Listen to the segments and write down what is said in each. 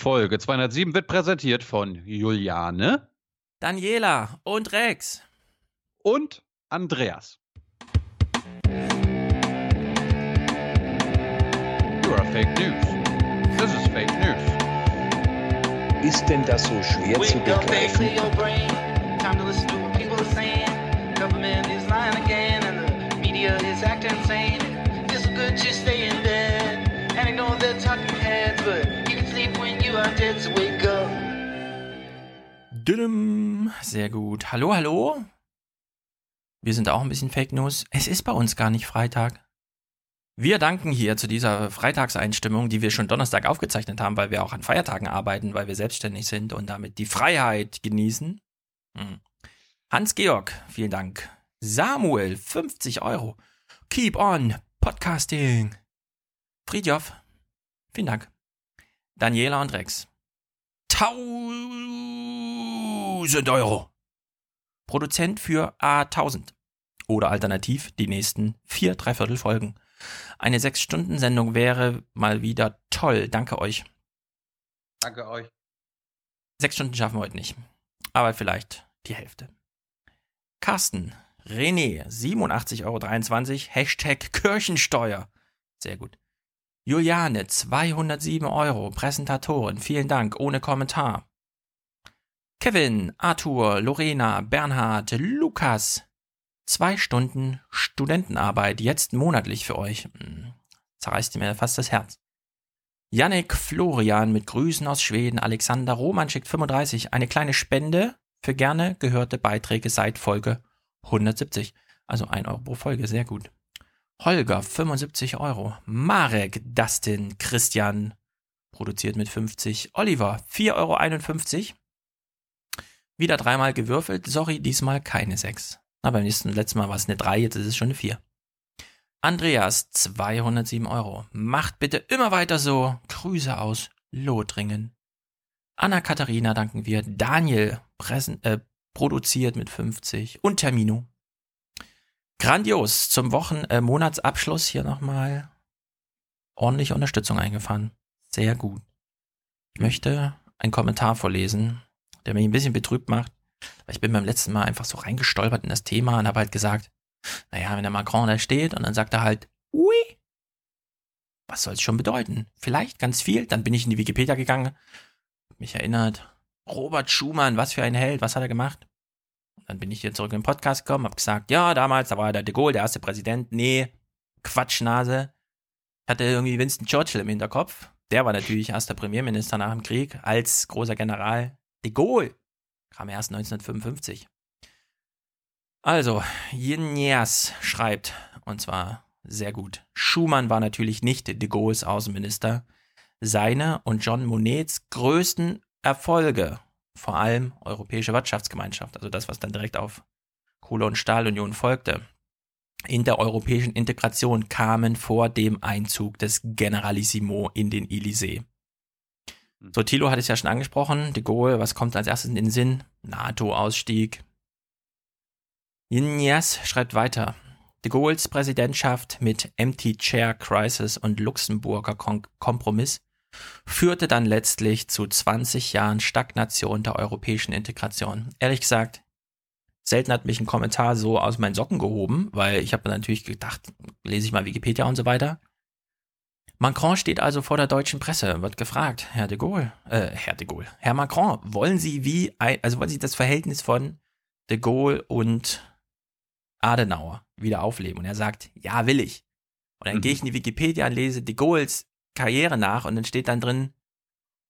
Folge 207 wird präsentiert von Juliane, Daniela und Rex. und Andreas. You are fake news. This is fake news. Ist denn das so schwer zu Wake face begreifen? Sehr gut. Hallo, hallo. Wir sind auch ein bisschen Fake News. Es ist bei uns gar nicht Freitag. Wir danken hier zu dieser Freitagseinstimmung, die wir schon Donnerstag aufgezeichnet haben, weil wir auch an Feiertagen arbeiten, weil wir selbstständig sind und damit die Freiheit genießen. Hm. Hans-Georg, vielen Dank. Samuel, 50 Euro. Keep on Podcasting. Friedjof, vielen Dank. Daniela und Rex. 1000 Euro. Produzent für A1000. Oder alternativ die nächsten vier Dreiviertel Folgen. Eine Sechs-Stunden-Sendung wäre mal wieder toll. Danke euch. Danke euch. Sechs Stunden schaffen wir heute nicht. Aber vielleicht die Hälfte. Carsten, René, 87,23 Euro. Hashtag Kirchensteuer. Sehr gut. Juliane, 207 Euro. Präsentatorin, vielen Dank. Ohne Kommentar. Kevin, Arthur, Lorena, Bernhard, Lukas. Zwei Stunden Studentenarbeit, jetzt monatlich für euch. Hm, Zerreißt mir fast das Herz. Yannick Florian mit Grüßen aus Schweden. Alexander Roman schickt 35. Eine kleine Spende für gerne gehörte Beiträge seit Folge 170. Also 1 Euro pro Folge, sehr gut. Holger, 75 Euro. Marek, Dustin, Christian, produziert mit 50. Oliver, 4,51 Euro. Wieder dreimal gewürfelt. Sorry, diesmal keine 6. Aber beim nächsten, letzten Mal war es eine 3, jetzt ist es schon eine 4. Andreas, 207 Euro. Macht bitte immer weiter so. Grüße aus Lothringen. Anna-Katharina danken wir. Daniel, präsen, äh, produziert mit 50. Und Termino. Grandios. Zum Wochen-, äh, Monatsabschluss hier nochmal ordentliche Unterstützung eingefahren. Sehr gut. Ich möchte einen Kommentar vorlesen, der mich ein bisschen betrübt macht. Ich bin beim letzten Mal einfach so reingestolpert in das Thema und habe halt gesagt, naja, wenn der Macron da steht und dann sagt er halt, ui, was soll es schon bedeuten? Vielleicht ganz viel. Dann bin ich in die Wikipedia gegangen, mich erinnert, Robert Schumann, was für ein Held, was hat er gemacht? Dann bin ich hier zurück in den Podcast gekommen, hab gesagt, ja, damals, da war der de Gaulle, der erste Präsident. Nee, Quatschnase. Hatte irgendwie Winston Churchill im Hinterkopf. Der war natürlich erster Premierminister nach dem Krieg als großer General. De Gaulle kam erst 1955. Also, Jinjas schreibt, und zwar sehr gut. Schumann war natürlich nicht de Gaulles Außenminister. Seine und John Monnets größten Erfolge, vor allem Europäische Wirtschaftsgemeinschaft, also das, was dann direkt auf Kohle- und Stahlunion folgte, in der europäischen Integration kamen vor dem Einzug des Generalissimo in den Élysée. So, Thilo hat es ja schon angesprochen. De Gaulle, was kommt als erstes in den Sinn? NATO-Ausstieg. Jinjas schreibt weiter. De Gaulles Präsidentschaft mit Empty Chair Crisis und Luxemburger Kompromiss führte dann letztlich zu 20 Jahren Stagnation der europäischen Integration. Ehrlich gesagt, selten hat mich ein Kommentar so aus meinen Socken gehoben, weil ich habe natürlich gedacht, lese ich mal Wikipedia und so weiter. Macron steht also vor der deutschen Presse, wird gefragt, Herr de Gaulle, äh, Herr de Gaulle, Herr Macron, wollen Sie wie, also wollen Sie das Verhältnis von de Gaulle und Adenauer wieder aufleben? Und er sagt, ja, will ich. Und dann Mhm. gehe ich in die Wikipedia und lese de Gaulles Karriere nach und dann steht dann drin,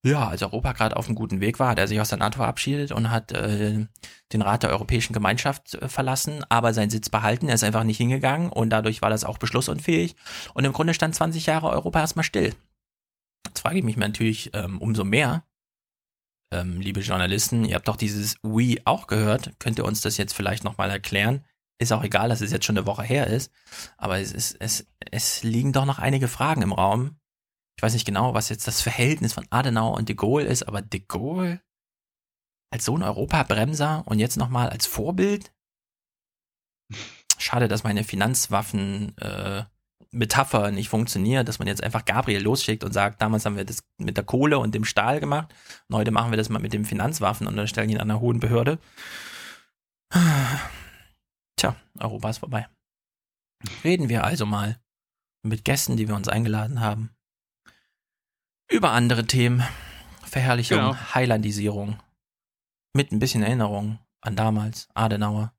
ja, als Europa gerade auf einem guten Weg war, hat er sich aus der NATO verabschiedet und hat äh, den Rat der Europäischen Gemeinschaft äh, verlassen, aber seinen Sitz behalten. Er ist einfach nicht hingegangen und dadurch war das auch beschlussunfähig. Und im Grunde stand 20 Jahre Europa erstmal still. Jetzt frage ich mich natürlich ähm, umso mehr, ähm, liebe Journalisten, ihr habt doch dieses We auch gehört. Könnt ihr uns das jetzt vielleicht nochmal erklären? Ist auch egal, dass es jetzt schon eine Woche her ist, aber es, ist, es, es liegen doch noch einige Fragen im Raum. Ich weiß nicht genau, was jetzt das Verhältnis von Adenauer und de Gaulle ist, aber de Gaulle als so ein Europabremser und jetzt nochmal als Vorbild. Schade, dass meine Finanzwaffen äh, Metapher nicht funktioniert, dass man jetzt einfach Gabriel losschickt und sagt, damals haben wir das mit der Kohle und dem Stahl gemacht, und heute machen wir das mal mit den Finanzwaffen und dann stellen ihn an einer hohen Behörde. Tja, Europa ist vorbei. Reden wir also mal mit Gästen, die wir uns eingeladen haben, über andere Themen. Verherrlichung, Genau. Highlandisierung. Mit ein bisschen Erinnerung an damals, Adenauer.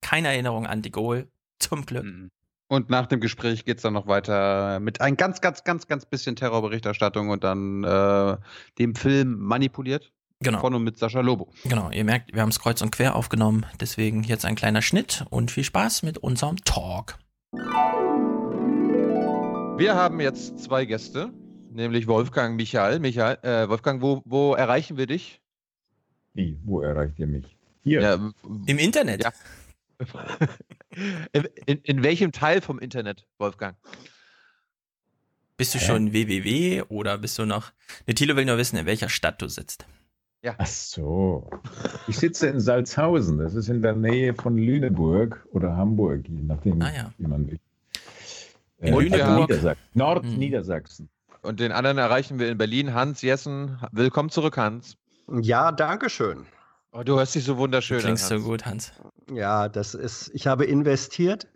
Keine Erinnerung an de Gaulle, zum Glück. Mhm. Und nach dem Gespräch geht's dann noch weiter mit ein ganz, ganz, ganz, ganz bisschen Terrorberichterstattung und dann äh, dem Film manipuliert. Genau. Von und mit Sascha Lobo. Genau, ihr merkt, wir haben es kreuz und quer aufgenommen, deswegen jetzt ein kleiner Schnitt und viel Spaß mit unserem Talk. Wir haben jetzt zwei Gäste, nämlich Wolfgang, Michael. Michael, äh, Wolfgang, wo, wo erreichen wir dich? Wie, wo erreicht ihr mich? Hier. Ja, Im Internet. Ja. in, in, in welchem Teil vom Internet, Wolfgang? Bist du Hä? schon www oder bist du noch. Ne, Thilo will nur wissen, in welcher Stadt du sitzt. Ach so. Ich sitze in Salzhausen. Das ist in der Nähe von Lüneburg oder Hamburg, je nachdem, Ah, ja. wie man will. In also Lüneburg? Niedersachsen. Hm. Nordniedersachsen. Und den anderen erreichen wir in Berlin. Hans Jessen, willkommen zurück, Hans. Ja, danke schön. Oh, du hörst dich so Du wunderschön klingst so an. Hans. gut, Hans. Ja, das ist, ich habe investiert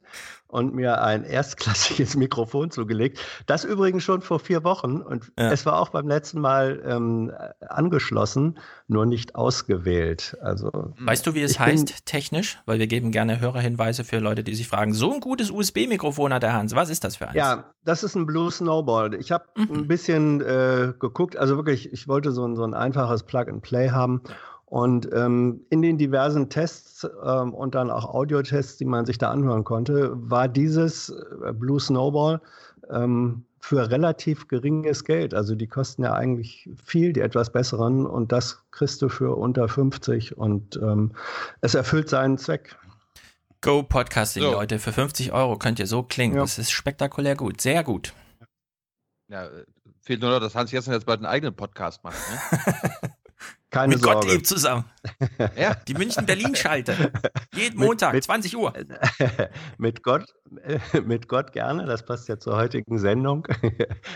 und mir ein erstklassiges Mikrofon zugelegt. Das übrigens schon vor vier Wochen und Ja. es war auch beim letzten Mal ähm, angeschlossen, nur nicht ausgewählt. Also Weißt du, wie es heißt technisch? Weil wir geben gerne Hörerhinweise für Leute, die sich fragen, so ein gutes USB-Mikrofon hat der Hans. Was ist das für eins? ja, das ist ein Blue Snowball. Ich habe Mhm. ein bisschen äh, geguckt, also wirklich, ich wollte so ein, so ein einfaches Plug-and-Play haben. Und ähm, in den diversen Tests ähm, und dann auch Audiotests, die man sich da anhören konnte, war dieses äh, Blue Snowball ähm, für relativ geringes Geld. Also die kosten ja eigentlich viel, die etwas besseren. Und das kriegst du für unter 50 und ähm, es erfüllt seinen Zweck. Go Podcasting, So. Leute. Für 50 Euro könnt ihr so klingen. Ja. Das ist spektakulär gut. Sehr gut. Ja, äh, fehlt nur noch, dass Hans Jessen jetzt bald einen eigenen Podcast macht. Ne? Keine Mit Sorge. Gottlieb zusammen. ja. Die München-Berlin-Schalte. Jeden Mit- Montag, mit- 20 Uhr. mit Gott, mit Gott gerne, das passt ja zur heutigen Sendung.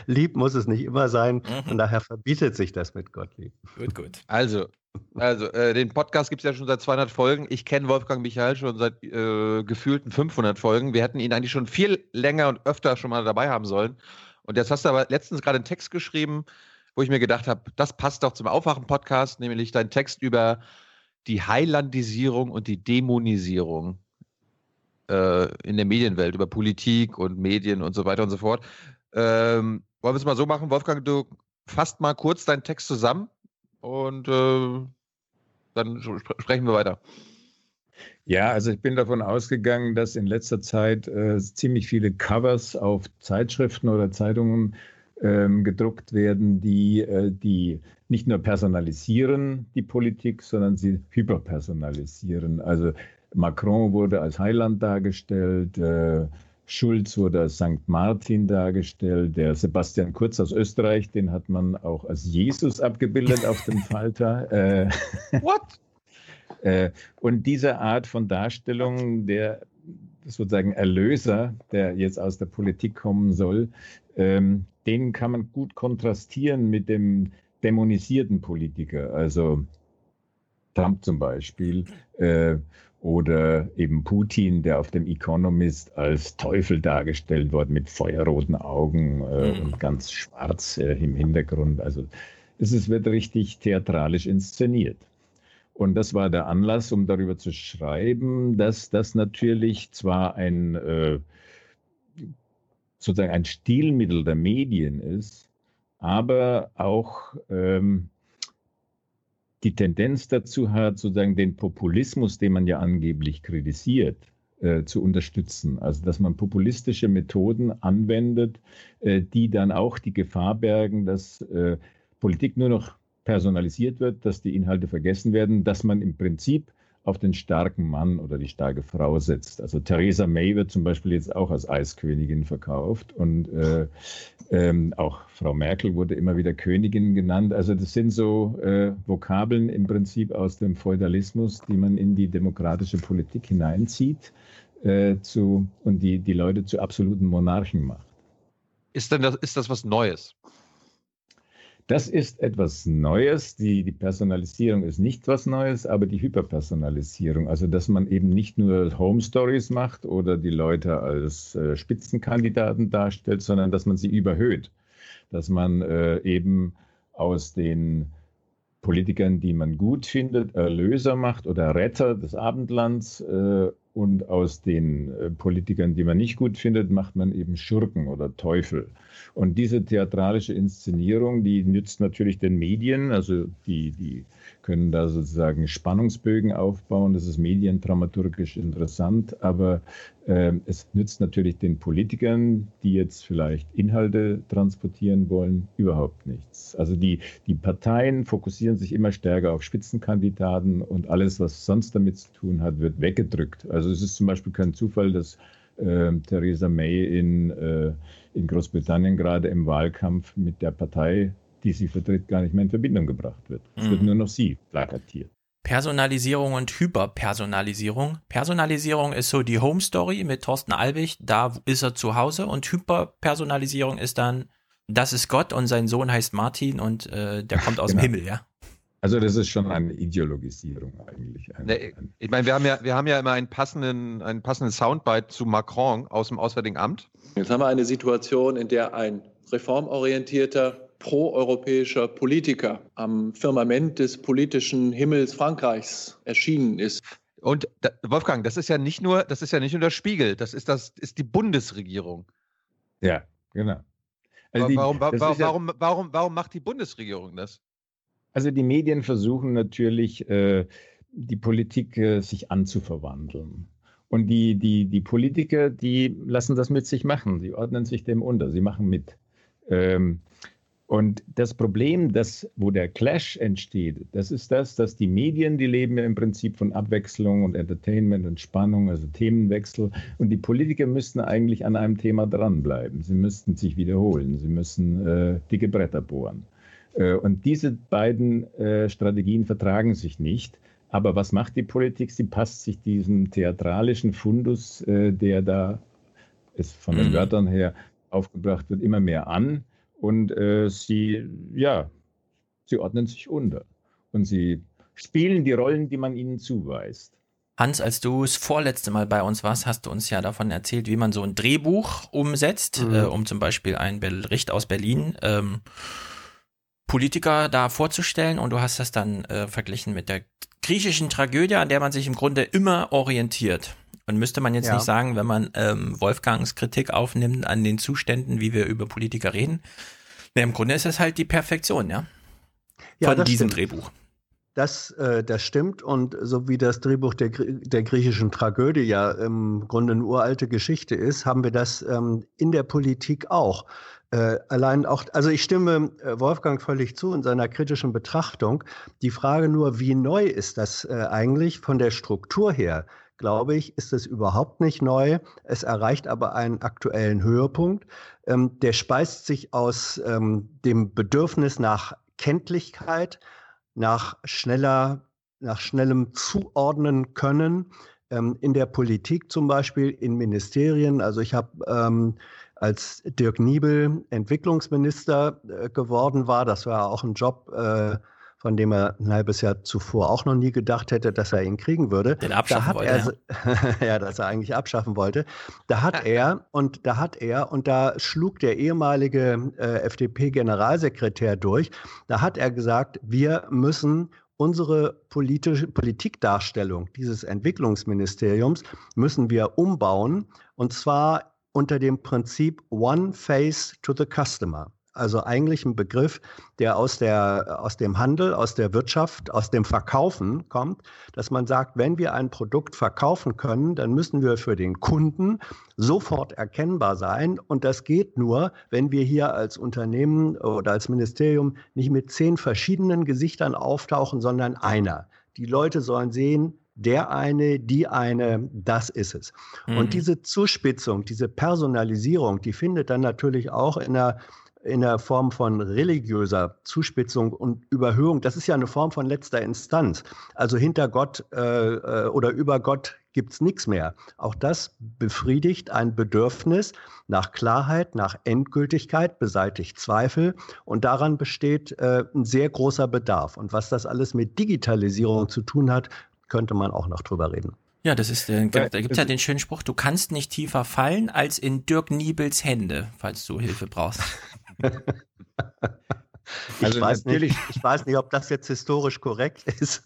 lieb muss es nicht immer sein Mhm. und daher verbietet sich das mit Gott lieb. Gut, gut. Also, also äh, den Podcast gibt es ja schon seit 200 Folgen. Ich kenne Wolfgang Michael schon seit äh, gefühlten 500 Folgen. Wir hätten ihn eigentlich schon viel länger und öfter schon mal dabei haben sollen. Und jetzt hast du aber letztens gerade einen Text geschrieben, wo ich mir gedacht habe, das passt doch zum Aufwachen-Podcast, nämlich dein Text über die Highlandisierung und die Dämonisierung äh, in der Medienwelt, über Politik und Medien und so weiter und so fort. Ähm, wollen wir es mal so machen, Wolfgang, du fasst mal kurz deinen Text zusammen und äh, dann spre- sprechen wir weiter. Ja, also ich bin davon ausgegangen, dass in letzter Zeit äh, ziemlich viele Covers auf Zeitschriften oder Zeitungen ähm, gedruckt werden, die, äh, die nicht nur personalisieren die Politik, sondern sie hyperpersonalisieren. Also Macron wurde als Heiland dargestellt, äh, Schulz wurde als St. Martin dargestellt, der Sebastian Kurz aus Österreich, den hat man auch als Jesus abgebildet auf dem Falter. Äh, What? äh, und diese Art von Darstellung der sozusagen Erlöser, der jetzt aus der Politik kommen soll, ähm, den kann man gut kontrastieren mit dem dämonisierten Politiker, also Trump zum Beispiel, äh, oder eben Putin, der auf dem Economist als Teufel dargestellt worden mit feuerroten Augen äh, Mhm. und ganz schwarz äh, im Hintergrund. Also es ist, wird richtig theatralisch inszeniert. Und das war der Anlass, um darüber zu schreiben, dass das natürlich zwar ein äh, sozusagen ein Stilmittel der Medien ist, aber auch ähm, die Tendenz dazu hat, sozusagen den Populismus, den man ja angeblich kritisiert, äh, zu unterstützen. Also dass man populistische Methoden anwendet, äh, die dann auch die Gefahr bergen, dass äh, Politik nur noch personalisiert wird, dass die Inhalte vergessen werden, dass man im Prinzip auf den starken Mann oder die starke Frau setzt. Also Theresa May wird zum Beispiel jetzt auch als Eiskönigin verkauft und äh, ähm, auch Frau Merkel wurde immer wieder Königin genannt. Also das sind so äh, Vokabeln im Prinzip aus dem Feudalismus, die man in die demokratische Politik hineinzieht äh, zu, und die die Leute zu absoluten Monarchen macht. Ist denn das, ist das was Neues? Das ist etwas Neues. Die, die Personalisierung ist nicht was Neues, aber die Hyperpersonalisierung, also dass man eben nicht nur Home Stories macht oder die Leute als äh, Spitzenkandidaten darstellt, sondern dass man sie überhöht. Dass man äh, eben aus den Politikern, die man gut findet, Erlöser macht oder Retter des Abendlands äh, und aus den äh, Politikern, die man nicht gut findet, macht man eben Schurken oder Teufel. Und diese theatralische Inszenierung, die nützt natürlich den Medien, also die, die können da sozusagen Spannungsbögen aufbauen. Das ist mediendramaturgisch interessant, aber äh, es nützt natürlich den Politikern, die jetzt vielleicht Inhalte transportieren wollen, überhaupt nichts. Also die, die Parteien fokussieren sich immer stärker auf Spitzenkandidaten und alles, was sonst damit zu tun hat, wird weggedrückt. Also es ist zum Beispiel kein Zufall, dass äh, Theresa May in, äh, in Großbritannien gerade im Wahlkampf mit der Partei, die sie vertritt, gar nicht mehr in Verbindung gebracht wird. Es wird Mhm. nur noch sie plakatiert. Personalisierung und Hyperpersonalisierung. Personalisierung ist so die Home Story mit Thorsten Albig, da ist er zu Hause und Hyperpersonalisierung ist dann, das ist Gott und sein Sohn heißt Martin und äh, der kommt aus Genau. dem Himmel, ja. Also das ist schon eine Ideologisierung eigentlich. Ein- ein- ich meine, wir haben ja, wir haben ja immer einen passenden, einen passenden Soundbite zu Macron aus dem Auswärtigen Amt. Jetzt haben wir eine Situation, in der ein reformorientierter, proeuropäischer Politiker am Firmament des politischen Himmels Frankreichs erschienen ist. Und da, Wolfgang, das ist ja nicht nur, das ist ja nicht nur der Spiegel, das ist das ist die Bundesregierung. Ja, genau. Also die- warum, wa- das wa- ist ja- warum, warum, warum macht die Bundesregierung das? Also die Medien versuchen natürlich, äh, die Politik äh, sich anzuverwandeln. Und die, die, die Politiker, die lassen das mit sich machen. Sie ordnen sich dem unter. Sie machen mit. Ähm, und das Problem, das, wo der Clash entsteht, das ist das, dass die Medien, die leben ja im Prinzip von Abwechslung und Entertainment und Spannung, also Themenwechsel. Und die Politiker müssten eigentlich an einem Thema dranbleiben. Sie müssten sich wiederholen. Sie müssen äh, dicke Bretter bohren. Äh, Und diese beiden äh, Strategien vertragen sich nicht. Aber was macht die Politik? Sie passt sich diesem theatralischen Fundus, äh, der da ist von den Mhm. Wörtern her aufgebracht wird, immer mehr an. Und äh, sie, ja, sie ordnen sich unter. Und sie spielen die Rollen, die man ihnen zuweist. Hans, als du das vorletzte Mal bei uns warst, hast du uns ja davon erzählt, wie man so ein Drehbuch umsetzt, Mhm. äh, um zum Beispiel einen Bericht aus Berlin ähm, Politiker da vorzustellen. Und du hast das dann äh, verglichen mit der griechischen Tragödie, an der man sich im Grunde immer orientiert. Und müsste man jetzt Ja. nicht sagen, wenn man ähm, Wolfgangs Kritik aufnimmt an den Zuständen, wie wir über Politiker reden. Ne, Im Grunde ist es halt die Perfektion, ja, Ja, von das diesem stimmt. Drehbuch. Das, äh, das stimmt. Und so wie das Drehbuch der, der griechischen Tragödie ja im Grunde eine uralte Geschichte ist, haben wir das ähm, in der Politik auch. Äh, allein auch, also ich stimme äh, Wolfgang völlig zu in seiner kritischen Betrachtung. Die Frage nur, wie neu ist das äh, eigentlich von der Struktur her? Glaube ich, ist es überhaupt nicht neu. Es erreicht aber einen aktuellen Höhepunkt. Ähm, der speist sich aus ähm, dem Bedürfnis nach Kenntlichkeit, nach schneller, nach schnellem Zuordnen können. Ähm, in der Politik zum Beispiel, in Ministerien. Also ich habe ähm, als Dirk Niebel Entwicklungsminister äh, geworden war, das war auch ein Job, äh, von dem er ein halbes Jahr zuvor auch noch nie gedacht hätte, dass er ihn kriegen würde. Den abschaffen da hat wollte, er, ja. dass er eigentlich abschaffen wollte. Da hat er und da hat er und da schlug der ehemalige äh, FDP-Generalsekretär durch. Da hat er gesagt, wir müssen unsere politische Politikdarstellung dieses Entwicklungsministeriums müssen wir umbauen und zwar unter dem Prinzip One Face to the Customer. Also eigentlich ein Begriff, der aus, der aus dem Handel, aus der Wirtschaft, aus dem Verkaufen kommt, dass man sagt, wenn wir ein Produkt verkaufen können, dann müssen wir für den Kunden sofort erkennbar sein. Und das geht nur, wenn wir hier als Unternehmen oder als Ministerium nicht mit zehn verschiedenen Gesichtern auftauchen, sondern einer. Die Leute sollen sehen, der eine, die eine, das ist es. Mhm. Und diese Zuspitzung, diese Personalisierung, die findet dann natürlich auch in der in der Form von religiöser Zuspitzung und Überhöhung, das ist ja eine Form von letzter Instanz. Also hinter Gott äh, äh oder über Gott gibt es nichts mehr. Auch das befriedigt ein Bedürfnis nach Klarheit, nach Endgültigkeit, beseitigt Zweifel und daran besteht äh, ein sehr großer Bedarf. Und was das alles mit Digitalisierung zu tun hat, könnte man auch noch drüber reden. Ja, das ist, äh, da gibt es ja den schönen Spruch, du kannst nicht tiefer fallen als in Dirk Niebels Hände, falls du Hilfe brauchst. ich, also weiß nicht, ich weiß nicht, ob das jetzt historisch korrekt ist.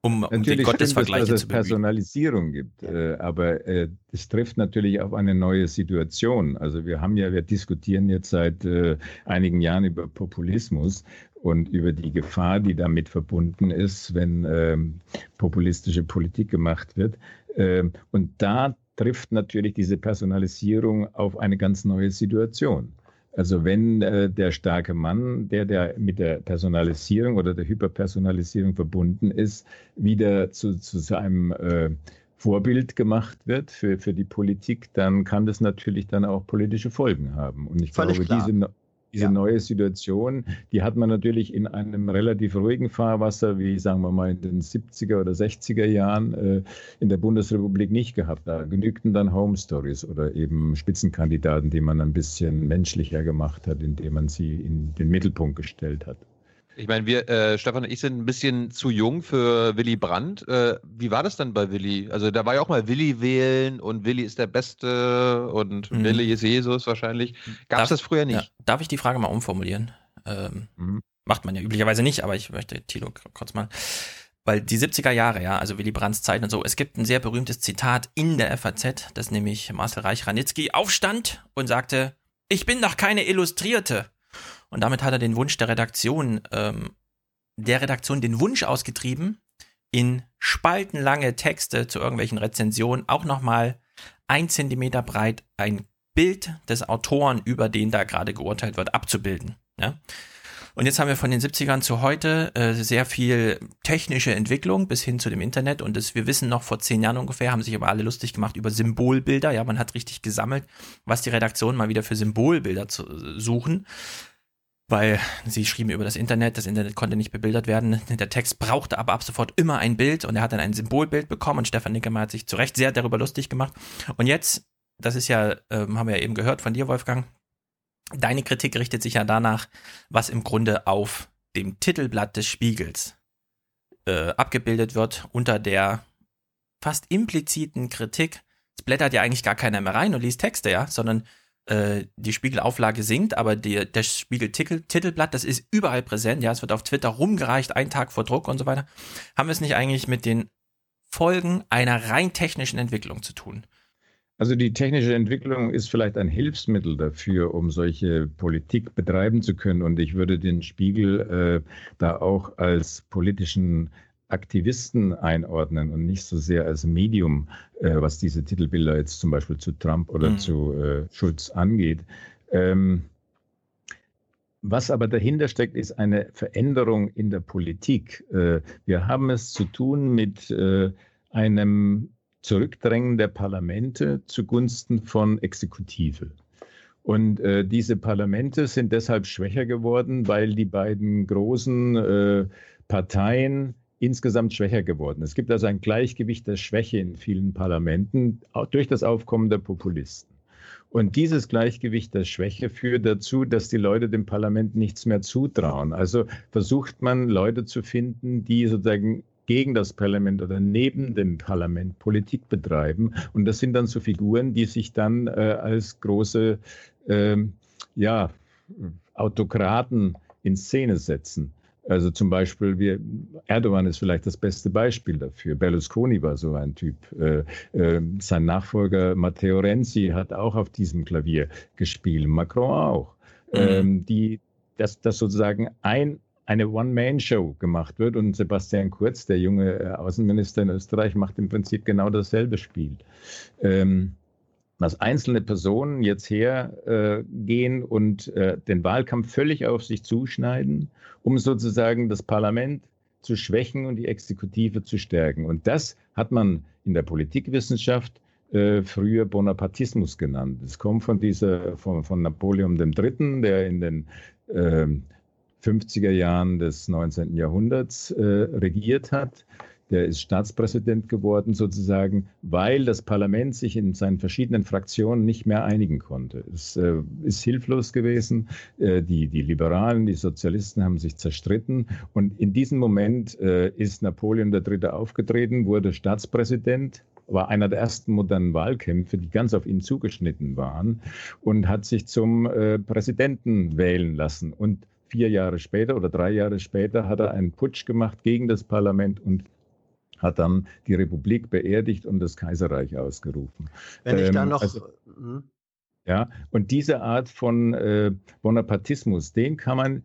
um, um die Gottesvergleiche dass es Personalisierung gibt, äh, aber äh, es trifft natürlich auf eine neue Situation. Also wir haben ja, wir diskutieren jetzt seit äh, einigen Jahren über Populismus und über die Gefahr, die damit verbunden ist, wenn ähm, populistische Politik gemacht wird. Ähm, und da trifft natürlich diese Personalisierung auf eine ganz neue Situation. Also wenn äh, der starke Mann, der, der mit der Personalisierung oder der Hyperpersonalisierung verbunden ist, wieder zu, zu seinem äh, Vorbild gemacht wird für, für die Politik, dann kann das natürlich dann auch politische Folgen haben. Und ich Völlig glaube, klar. diese diese ja. neue Situation, die hat man natürlich in einem relativ ruhigen Fahrwasser, wie sagen wir mal in den 70er oder 60er Jahren äh, in der Bundesrepublik nicht gehabt. Da genügten dann Home Stories oder eben Spitzenkandidaten, die man ein bisschen menschlicher gemacht hat, indem man sie in den Mittelpunkt gestellt hat. Ich meine, wir, äh, Stefan und ich sind ein bisschen zu jung für Willy Brandt. Äh, wie war das dann bei Willy? Also da war ja auch mal Willy wählen und Willy ist der Beste und mhm. Willy ist Jesus wahrscheinlich. Gab es das früher nicht? Ja. Darf ich die Frage mal umformulieren? Ähm, mhm. Macht man ja üblicherweise nicht, aber ich möchte Thilo kurz mal. Weil die 70er Jahre, ja, also Willy Brandts Zeit und so, es gibt ein sehr berühmtes Zitat in der FAZ, das nämlich Marcel Reich-Ranitzky aufstand und sagte, ich bin doch keine Illustrierte. Und damit hat er den Wunsch der Redaktion, ähm, der Redaktion den Wunsch ausgetrieben, in spaltenlange Texte zu irgendwelchen Rezensionen auch nochmal ein Zentimeter breit ein Bild des Autoren, über den da gerade geurteilt wird, abzubilden. Ja? Und jetzt haben wir von den 70ern zu heute äh, sehr viel technische Entwicklung bis hin zu dem Internet. Und das, wir wissen noch vor zehn Jahren ungefähr, haben sich aber alle lustig gemacht über Symbolbilder. Ja, man hat richtig gesammelt, was die Redaktionen mal wieder für Symbolbilder zu, äh, suchen weil sie schrieben über das Internet, das Internet konnte nicht bebildert werden. Der Text brauchte aber ab sofort immer ein Bild und er hat dann ein Symbolbild bekommen und Stefan Nickemann hat sich zu Recht sehr darüber lustig gemacht. Und jetzt, das ist ja, ähm, haben wir ja eben gehört von dir, Wolfgang, deine Kritik richtet sich ja danach, was im Grunde auf dem Titelblatt des Spiegels äh, abgebildet wird unter der fast impliziten Kritik. Es blättert ja eigentlich gar keiner mehr rein und liest Texte, ja, sondern äh, die Spiegelauflage sinkt, aber die, das Spiegel-Titelblatt, das ist überall präsent. Ja, es wird auf Twitter rumgereicht, einen Tag vor Druck und so weiter. Haben wir es nicht eigentlich mit den Folgen einer rein technischen Entwicklung zu tun? Also die technische Entwicklung ist vielleicht ein Hilfsmittel dafür, um solche Politik betreiben zu können. Und ich würde den Spiegel äh, da auch als politischen Aktivisten einordnen und nicht so sehr als Medium, äh, was diese Titelbilder jetzt zum Beispiel zu Trump oder mhm. zu äh, Schulz angeht. Ähm, was aber dahinter steckt, ist eine Veränderung in der Politik. Äh, wir haben es zu tun mit äh, einem Zurückdrängen der Parlamente zugunsten von Exekutive. Und äh, diese Parlamente sind deshalb schwächer geworden, weil die beiden großen äh, Parteien insgesamt schwächer geworden. Es gibt also ein Gleichgewicht der Schwäche in vielen Parlamenten durch das Aufkommen der Populisten. Und dieses Gleichgewicht der Schwäche führt dazu, dass die Leute dem Parlament nichts mehr zutrauen. Also versucht man Leute zu finden, die sozusagen gegen das Parlament oder neben dem Parlament Politik betreiben. Und das sind dann so Figuren, die sich dann äh, als große äh, ja, Autokraten in Szene setzen. Also zum Beispiel, wir, Erdogan ist vielleicht das beste Beispiel dafür. Berlusconi war so ein Typ. Äh, äh, sein Nachfolger Matteo Renzi hat auch auf diesem Klavier gespielt, Macron auch. Mhm. Ähm, die, dass, dass sozusagen ein, eine One-Man-Show gemacht wird und Sebastian Kurz, der junge äh, Außenminister in Österreich, macht im Prinzip genau dasselbe Spiel. Ähm, dass einzelne Personen jetzt hergehen äh, und äh, den Wahlkampf völlig auf sich zuschneiden, um sozusagen das Parlament zu schwächen und die Exekutive zu stärken. Und das hat man in der Politikwissenschaft äh, früher Bonapartismus genannt. Es kommt von dieser, von, von Napoleon III., der in den äh, 50er Jahren des 19. Jahrhunderts äh, regiert hat. Der ist Staatspräsident geworden sozusagen, weil das Parlament sich in seinen verschiedenen Fraktionen nicht mehr einigen konnte. Es äh, ist hilflos gewesen. Äh, die, die Liberalen, die Sozialisten haben sich zerstritten. Und in diesem Moment äh, ist Napoleon III. aufgetreten, wurde Staatspräsident, war einer der ersten modernen Wahlkämpfe, die ganz auf ihn zugeschnitten waren und hat sich zum äh, Präsidenten wählen lassen. Und vier Jahre später oder drei Jahre später hat er einen Putsch gemacht gegen das Parlament und hat dann die Republik beerdigt und das Kaiserreich ausgerufen. Wenn ich da ähm, noch. Also, hm? ja, und diese Art von äh, Bonapartismus, den kann man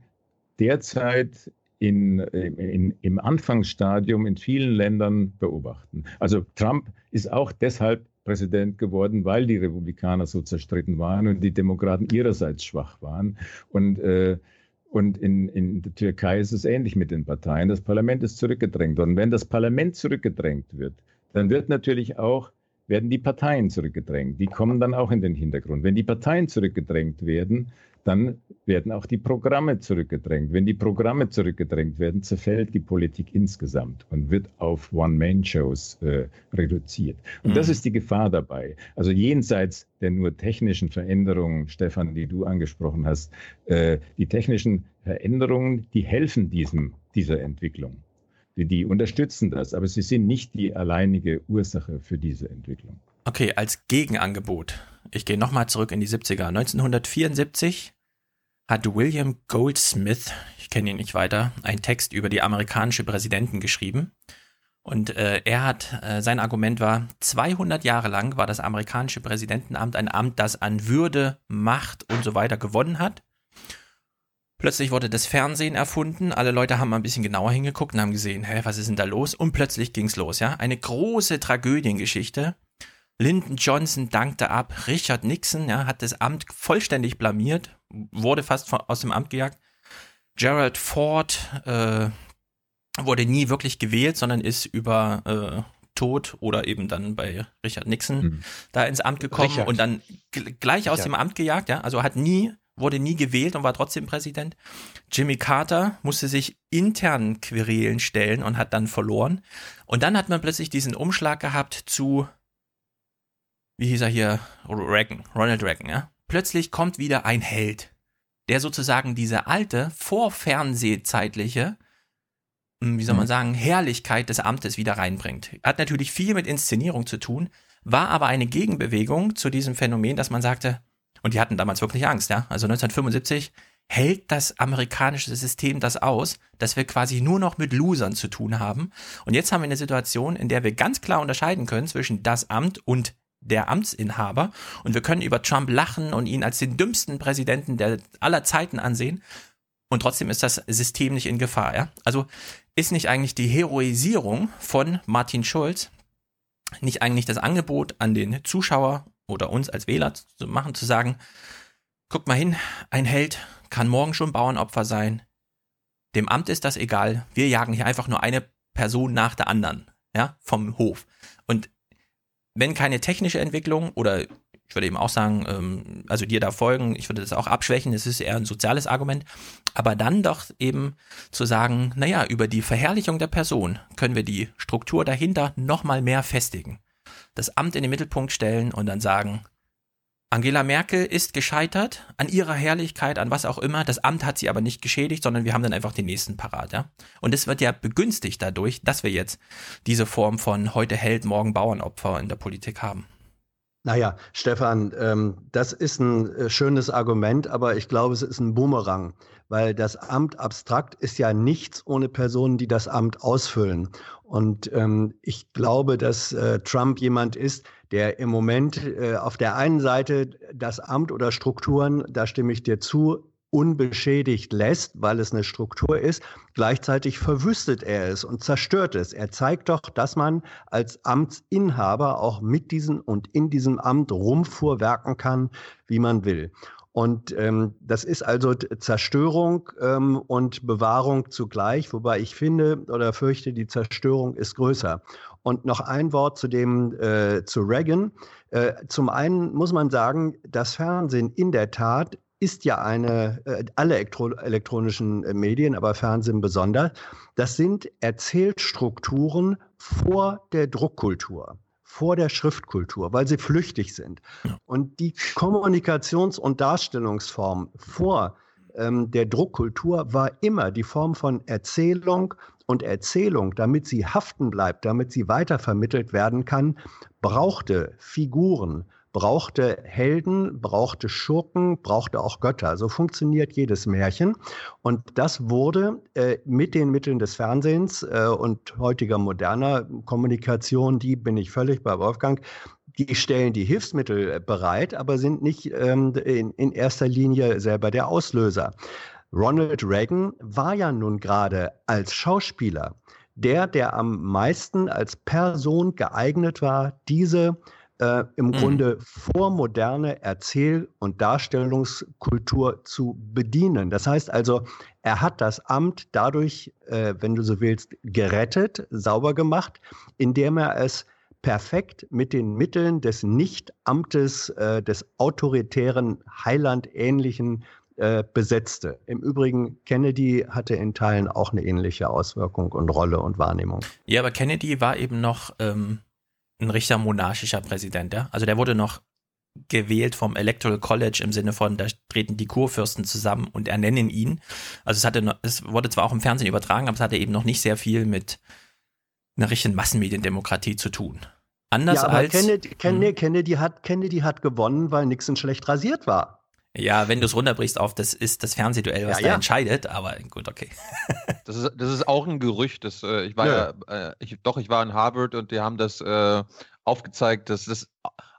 derzeit in, in, im Anfangsstadium in vielen Ländern beobachten. Also Trump ist auch deshalb Präsident geworden, weil die Republikaner so zerstritten waren und die Demokraten ihrerseits schwach waren. Und äh, und in, in der Türkei ist es ähnlich mit den Parteien. Das Parlament ist zurückgedrängt. Und wenn das Parlament zurückgedrängt wird, dann wird natürlich auch, werden die Parteien zurückgedrängt. Die kommen dann auch in den Hintergrund. Wenn die Parteien zurückgedrängt werden, dann werden auch die Programme zurückgedrängt. Wenn die Programme zurückgedrängt werden, zerfällt die Politik insgesamt und wird auf One-Man-Shows äh, reduziert. Und mhm. das ist die Gefahr dabei. Also jenseits der nur technischen Veränderungen, Stefan, die du angesprochen hast, äh, die technischen Veränderungen, die helfen diesem, dieser Entwicklung. Die, die unterstützen das, aber sie sind nicht die alleinige Ursache für diese Entwicklung. Okay, als Gegenangebot. Ich gehe nochmal zurück in die 70er. 1974 hat William Goldsmith, ich kenne ihn nicht weiter, einen Text über die amerikanische Präsidenten geschrieben. Und äh, er hat, äh, sein Argument war, 200 Jahre lang war das amerikanische Präsidentenamt ein Amt, das an Würde, Macht und so weiter gewonnen hat. Plötzlich wurde das Fernsehen erfunden, alle Leute haben mal ein bisschen genauer hingeguckt und haben gesehen, hä, was ist denn da los? Und plötzlich ging's los, ja? Eine große Tragödiengeschichte, Lyndon Johnson dankte ab. Richard Nixon ja, hat das Amt vollständig blamiert, wurde fast aus dem Amt gejagt. Gerald Ford äh, wurde nie wirklich gewählt, sondern ist über äh, Tod oder eben dann bei Richard Nixon mhm. da ins Amt gekommen Richard. und dann gleich aus dem Amt gejagt. Ja, also hat nie wurde nie gewählt und war trotzdem Präsident. Jimmy Carter musste sich internen Querelen stellen und hat dann verloren. Und dann hat man plötzlich diesen Umschlag gehabt zu wie hieß er hier, Reagan, Ronald Reagan, ja. Plötzlich kommt wieder ein Held, der sozusagen diese alte, vorfernsehzeitliche, hm, wie soll man mhm. sagen, Herrlichkeit des Amtes wieder reinbringt. Hat natürlich viel mit Inszenierung zu tun, war aber eine Gegenbewegung zu diesem Phänomen, dass man sagte, und die hatten damals wirklich Angst, ja. Also 1975 hält das amerikanische System das aus, dass wir quasi nur noch mit Losern zu tun haben. Und jetzt haben wir eine Situation, in der wir ganz klar unterscheiden können zwischen das Amt und der Amtsinhaber und wir können über Trump lachen und ihn als den dümmsten Präsidenten der aller Zeiten ansehen und trotzdem ist das System nicht in Gefahr, ja? Also ist nicht eigentlich die Heroisierung von Martin Schulz nicht eigentlich das Angebot an den Zuschauer oder uns als Wähler zu machen, zu sagen, guck mal hin, ein Held kann morgen schon Bauernopfer sein. Dem Amt ist das egal. Wir jagen hier einfach nur eine Person nach der anderen, ja, vom Hof. Und wenn keine technische Entwicklung oder ich würde eben auch sagen, ähm, also dir da folgen, ich würde das auch abschwächen, es ist eher ein soziales Argument, aber dann doch eben zu sagen, naja, über die Verherrlichung der Person können wir die Struktur dahinter nochmal mehr festigen. Das Amt in den Mittelpunkt stellen und dann sagen, Angela Merkel ist gescheitert an ihrer Herrlichkeit, an was auch immer. Das Amt hat sie aber nicht geschädigt, sondern wir haben dann einfach den nächsten parat, ja. Und es wird ja begünstigt dadurch, dass wir jetzt diese Form von heute Held, morgen Bauernopfer in der Politik haben. Naja, Stefan, ähm, das ist ein äh, schönes Argument, aber ich glaube, es ist ein Boomerang, weil das Amt abstrakt ist ja nichts ohne Personen, die das Amt ausfüllen. Und ähm, ich glaube, dass äh, Trump jemand ist, der im Moment äh, auf der einen Seite das Amt oder Strukturen, da stimme ich dir zu, unbeschädigt lässt, weil es eine Struktur ist. Gleichzeitig verwüstet er es und zerstört es. Er zeigt doch, dass man als Amtsinhaber auch mit diesem und in diesem Amt rumfuhrwerken kann, wie man will. Und ähm, das ist also Zerstörung ähm, und Bewahrung zugleich, wobei ich finde oder fürchte, die Zerstörung ist größer. Und noch ein Wort zu dem äh, zu Reagan. Äh, zum einen muss man sagen, das Fernsehen in der Tat ist ja eine, äh, alle elektro elektronischen äh, Medien, aber Fernsehen besonders, das sind Erzählstrukturen vor der Druckkultur vor der Schriftkultur, weil sie flüchtig sind. Ja. Und die Kommunikations- und Darstellungsform vor ähm, der Druckkultur war immer die Form von Erzählung und Erzählung, damit sie haften bleibt, damit sie weitervermittelt werden kann, brauchte Figuren, brauchte Helden, brauchte Schurken, brauchte auch Götter. So funktioniert jedes Märchen. Und das wurde äh, mit den Mitteln des Fernsehens äh, und heutiger moderner Kommunikation, die bin ich völlig bei Wolfgang, die stellen die Hilfsmittel äh, bereit, aber sind nicht ähm, in, in erster Linie selber der Auslöser. Ronald Reagan war ja nun gerade als Schauspieler der, der am meisten als Person geeignet war, diese äh, im mhm. Grunde vormoderne Erzähl- und Darstellungskultur zu bedienen. Das heißt also, er hat das Amt dadurch, äh, wenn du so willst, gerettet, sauber gemacht, indem er es perfekt mit den Mitteln des Nicht-Amtes, äh, des autoritären, Heiland-ähnlichen äh, besetzte. Im Übrigen, Kennedy hatte in Teilen auch eine ähnliche Auswirkung und Rolle und Wahrnehmung. Ja, aber Kennedy war eben noch ähm, ein richtiger monarchischer Präsident, ja. Also der wurde noch gewählt vom Electoral College im Sinne von, da treten die Kurfürsten zusammen und ernennen ihn. Also es hatte, es wurde zwar auch im Fernsehen übertragen, aber es hatte eben noch nicht sehr viel mit einer richtigen Massenmediendemokratie zu tun. Anders ja, aber als Kennedy, Kennedy, hm. Kennedy, hat, Kennedy hat gewonnen, weil Nixon schlecht rasiert war. Ja, wenn du es runterbrichst auf, das ist das Fernsehduell, was ja, da ja. entscheidet, aber gut, okay. das, ist, das ist auch ein Gerücht. Das, äh, ich war ja, ja äh, ich, doch, ich war in Harvard und die haben das äh, aufgezeigt, dass das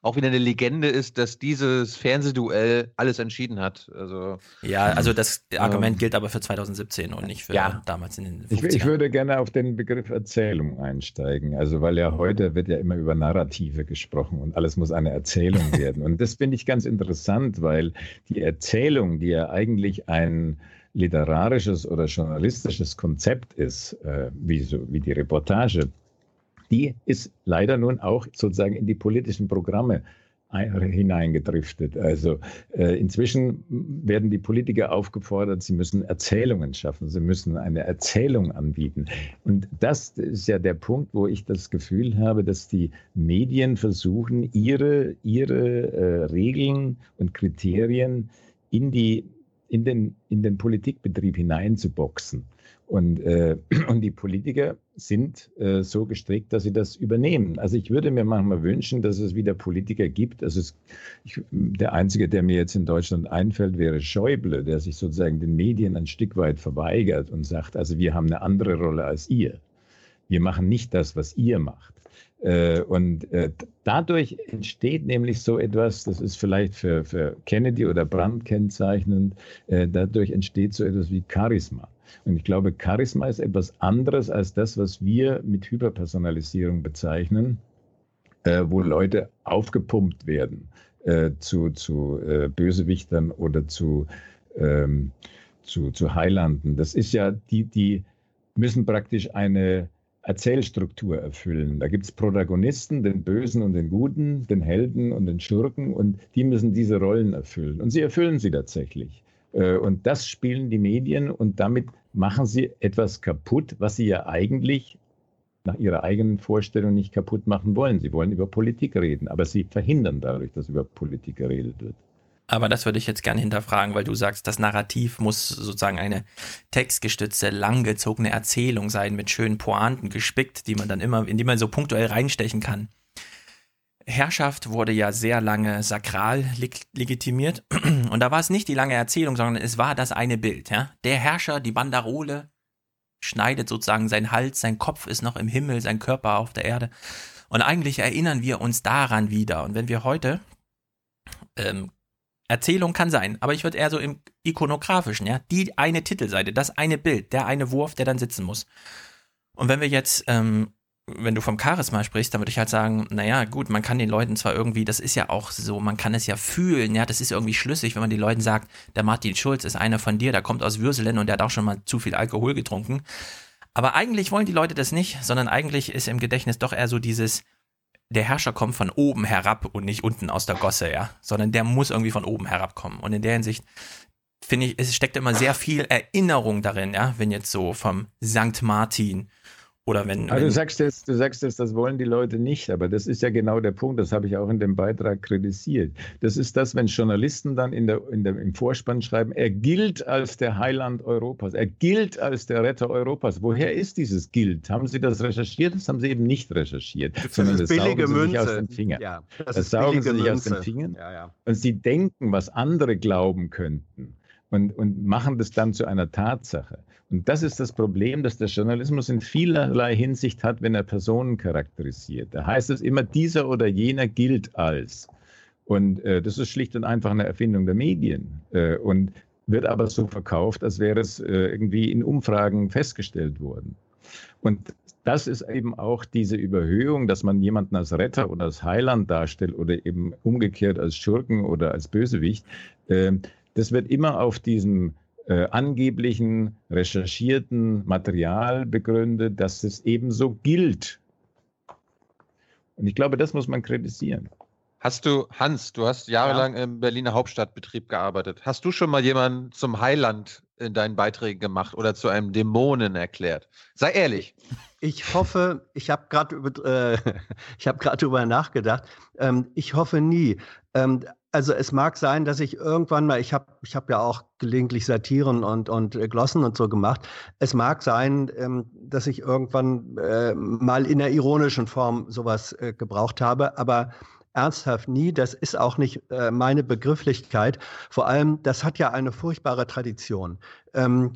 auch wieder eine Legende ist, dass dieses Fernsehduell alles entschieden hat. Also, ja, also das Argument ähm, gilt aber für 2017 und nicht für ja. damals in den 50ern. Ich, ich, würde gerne auf den Begriff Erzählung einsteigen. Also, weil ja heute wird ja immer über Narrative gesprochen und alles muss eine Erzählung werden. Und das finde ich ganz interessant, weil die Erzählung, die ja eigentlich ein literarisches oder journalistisches Konzept ist, äh, wie, so, wie die Reportage, die ist leider nun auch sozusagen in die politischen Programme hineingedriftet. Also äh, inzwischen werden die Politiker aufgefordert, sie müssen Erzählungen schaffen, sie müssen eine Erzählung anbieten. Und das ist ja der Punkt, wo ich das Gefühl habe, dass die Medien versuchen, ihre, ihre äh, Regeln und Kriterien in, die, in, den, in den Politikbetrieb hineinzuboxen. Und, äh, und die Politiker sind äh, so gestrickt, dass sie das übernehmen. Also ich würde mir manchmal wünschen, dass es wieder Politiker gibt. Also es, ich, der einzige, der mir jetzt in Deutschland einfällt, wäre Schäuble, der sich sozusagen den Medien ein Stück weit verweigert und sagt, also wir haben eine andere Rolle als ihr. Wir machen nicht das, was ihr macht. Äh, und äh, dadurch entsteht nämlich so etwas, das ist vielleicht für, für Kennedy oder Brandt kennzeichnend, äh, dadurch entsteht so etwas wie Charisma. Und ich glaube, Charisma ist etwas anderes als das, was wir mit Hyperpersonalisierung bezeichnen, äh, wo Leute aufgepumpt werden äh, zu, zu äh, Bösewichtern oder zu, ähm, zu, zu Heilanden. Das ist ja, die, die müssen praktisch eine Erzählstruktur erfüllen. Da gibt es Protagonisten, den Bösen und den Guten, den Helden und den Schurken und die müssen diese Rollen erfüllen. Und sie erfüllen sie tatsächlich. Äh, und das spielen die Medien und damit machen sie etwas kaputt, was sie ja eigentlich nach ihrer eigenen Vorstellung nicht kaputt machen wollen. Sie wollen über Politik reden, aber sie verhindern dadurch, dass über Politik geredet wird. Aber das würde ich jetzt gerne hinterfragen, weil du sagst, das Narrativ muss sozusagen eine textgestützte, langgezogene Erzählung sein, mit schönen Pointen gespickt, die man dann immer, in die man so punktuell reinstechen kann. Herrschaft wurde ja sehr lange sakral leg legitimiert. Und da war es nicht die lange Erzählung, sondern es war das eine Bild. Ja? Der Herrscher, die Banderole, schneidet sozusagen sein Hals, sein Kopf ist noch im Himmel, sein Körper auf der Erde. Und eigentlich erinnern wir uns daran wieder. Und wenn wir heute, ähm, Erzählung kann sein, aber ich würde eher so im ikonografischen, ja, die eine Titelseite, das eine Bild, der eine Wurf, der dann sitzen muss. Und wenn wir jetzt ähm, wenn du vom Charisma sprichst, dann würde ich halt sagen, naja, gut, man kann den Leuten zwar irgendwie, das ist ja auch so, man kann es ja fühlen, ja, das ist irgendwie schlüssig, wenn man den Leuten sagt, der Martin Schulz ist einer von dir, der kommt aus Würselen und der hat auch schon mal zu viel Alkohol getrunken. Aber eigentlich wollen die Leute das nicht, sondern eigentlich ist im Gedächtnis doch eher so dieses, der Herrscher kommt von oben herab und nicht unten aus der Gosse, ja, sondern der muss irgendwie von oben herabkommen. Und in der Hinsicht finde ich, es steckt immer sehr viel Erinnerung darin, ja, wenn jetzt so vom Sankt Martin oder wenn. Also wenn du sagst jetzt, du sagst jetzt, das wollen die Leute nicht, aber das ist ja genau der Punkt, das habe ich auch in dem Beitrag kritisiert. Das ist das, wenn Journalisten dann in der, in der, im Vorspann schreiben, er gilt als der Heiland Europas, er gilt als der Retter Europas. Woher ist dieses Gilt? Haben Sie das recherchiert? Das haben Sie eben nicht recherchiert, Das sondern ist das billige saugen Sie sich aus Münze. den Fingern. Ja, Das, ist saugen Sie billige sich aus den Münze. Fingern Ja, ja. und sie denken, was andere glauben könnten und, und machen das dann zu einer Tatsache. Und das ist das Problem, das der Journalismus in vielerlei Hinsicht hat, wenn er Personen charakterisiert. Da heißt es immer, dieser oder jener gilt als. Und äh, das ist schlicht und einfach eine Erfindung der Medien äh, und wird aber so verkauft, als wäre es äh, irgendwie in Umfragen festgestellt worden. Und das ist eben auch diese Überhöhung, dass man jemanden als Retter oder als Heiland darstellt oder eben umgekehrt als Schurken oder als Bösewicht. Äh, das wird immer auf diesem äh, angeblichen, recherchierten Material begründet, dass es ebenso gilt. Und ich glaube, das muss man kritisieren. Hast du, Hans, du hast jahrelang im Berliner Hauptstadtbetrieb gearbeitet. Hast du schon mal jemanden zum Heiland in deinen Beiträgen gemacht oder zu einem Dämonen erklärt? Sei ehrlich. Ich hoffe, ich habe gerade über, äh, gerade darüber nachgedacht. Ähm, ich hoffe nie. Ähm, also es mag sein, dass ich irgendwann mal, ich habe ich hab ja auch gelegentlich Satiren und, und äh, Glossen und so gemacht. Es mag sein, ähm, dass ich irgendwann äh, mal in der ironischen Form sowas äh, gebraucht habe, aber ernsthaft nie. Das ist auch nicht äh, meine Begrifflichkeit. Vor allem, das hat ja eine furchtbare Tradition. Ähm,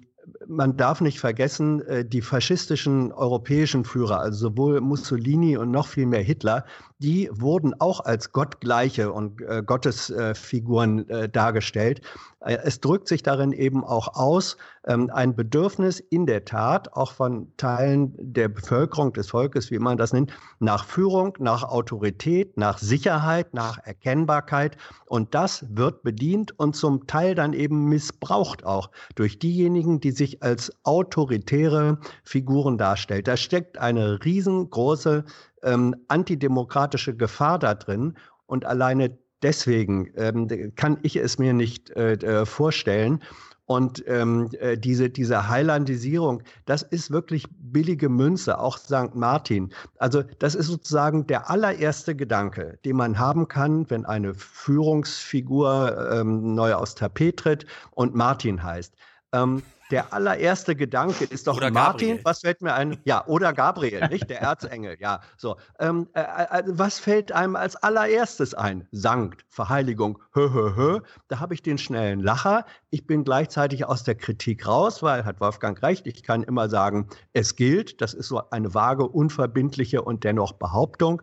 man darf nicht vergessen, äh, die faschistischen europäischen Führer, also sowohl Mussolini und noch viel mehr Hitler, die wurden auch als Gottgleiche und äh, Gottesfiguren äh, dargestellt. Äh, Es drückt sich darin eben auch aus, ähm, ein Bedürfnis in der Tat, auch von Teilen der Bevölkerung, des Volkes, wie man das nennt, nach Führung, nach Autorität, nach Sicherheit, nach Erkennbarkeit. Und das wird bedient und zum Teil dann eben missbraucht auch durch diejenigen, die sich als autoritäre Figuren darstellen. Da steckt eine riesengroße ähm, antidemokratische Gefahr da drin und alleine deswegen ähm, kann ich es mir nicht äh, äh, vorstellen. Und ähm, äh, diese, diese Highlandisierung, das ist wirklich billige Münze, auch St. Martin. Also das ist sozusagen der allererste Gedanke, den man haben kann, wenn eine Führungsfigur ähm, neu aus Tapet tritt und Martin heißt. Ähm, der allererste Gedanke ist doch Oder Martin, Gabriel. was fällt mir ein? Ja, oder Gabriel, nicht? Der Erzengel, ja. So, ähm, äh, äh, was fällt einem als allererstes ein? Sankt, Verheiligung, hö, hö, hö. Da habe ich den schnellen Lacher. Ich bin gleichzeitig aus der Kritik raus, weil hat Wolfgang recht. Ich kann immer sagen, es gilt. Das ist so eine vage, unverbindliche und dennoch Behauptung.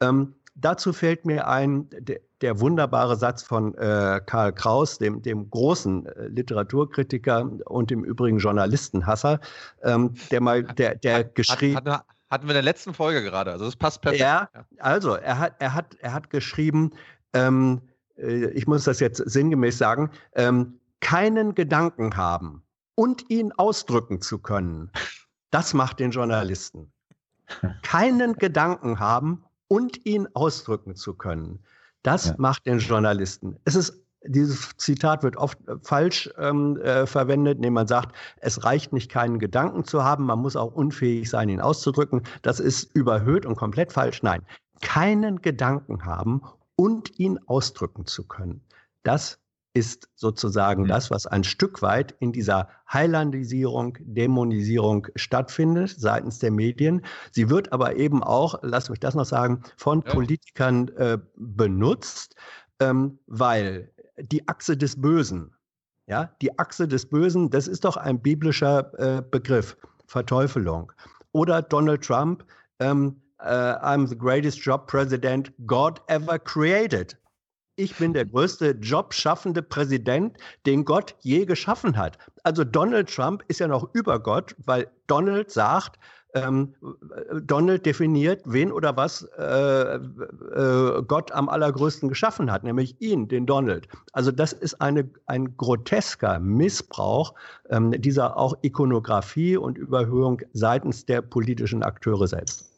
Ähm, dazu fällt mir ein, der, der wunderbare Satz von äh, Karl Kraus, dem, dem großen äh, Literaturkritiker und im Übrigen Journalistenhasser, ähm, der mal, der, der Hat, geschrieben hatten, hatten wir in der letzten Folge gerade. Also das passt perfekt. ja, also er hat, er hat, er hat geschrieben, ähm, äh, ich muss das jetzt sinngemäß sagen, ähm, keinen Gedanken haben und ihn ausdrücken zu können, das macht den Journalisten. Keinen Gedanken haben und ihn ausdrücken zu können, das Ja. macht den Journalisten. Es ist dieses Zitat wird oft äh, falsch ähm, äh, verwendet, indem man sagt, es reicht nicht, keinen Gedanken zu haben, man muss auch unfähig sein, ihn auszudrücken. Das ist überhöht und komplett falsch. Nein, keinen Gedanken haben und ihn ausdrücken zu können. Das ist sozusagen Mhm. das, was ein Stück weit in dieser Heilandisierung, Dämonisierung stattfindet seitens der Medien. Sie wird aber eben auch, lasst mich das noch sagen, von Ja. Politikern äh, benutzt, ähm, weil die Achse des Bösen, ja, die Achse des Bösen, das ist doch ein biblischer äh, Begriff, Verteufelung. Oder Donald Trump, ähm, äh, I'm the greatest job president God ever created. Ich bin der größte jobschaffende Präsident, den Gott je geschaffen hat. Also Donald Trump ist ja noch über Gott, weil Donald sagt, ähm, Donald definiert, wen oder was äh, äh, Gott am allergrößten geschaffen hat, nämlich ihn, den Donald. Also das ist eine, ein grotesker Missbrauch ähm, dieser auch Ikonografie und Überhöhung seitens der politischen Akteure selbst.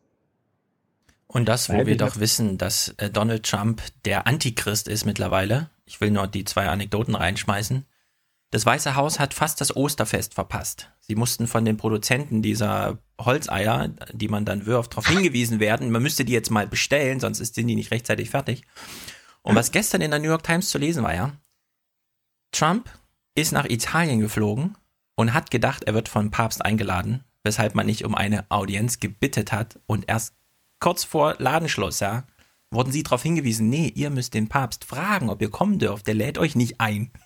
Und das, wo wir doch wissen, dass äh, Donald Trump der Antichrist ist mittlerweile. Ich will nur die zwei Anekdoten reinschmeißen. Das Weiße Haus hat fast das Osterfest verpasst. Sie mussten von den Produzenten dieser Holzeier, die man dann wirft, darauf hingewiesen werden, man müsste die jetzt mal bestellen, sonst sind die nicht rechtzeitig fertig. Und was gestern in der New York Times zu lesen war, ja, Trump ist nach Italien geflogen und hat gedacht, er wird vom Papst eingeladen, weshalb man nicht um eine Audienz gebittet hat und erst kurz vor Ladenschluss, ja, wurden sie darauf hingewiesen, nee, ihr müsst den Papst fragen, ob ihr kommen dürft, der lädt euch nicht ein.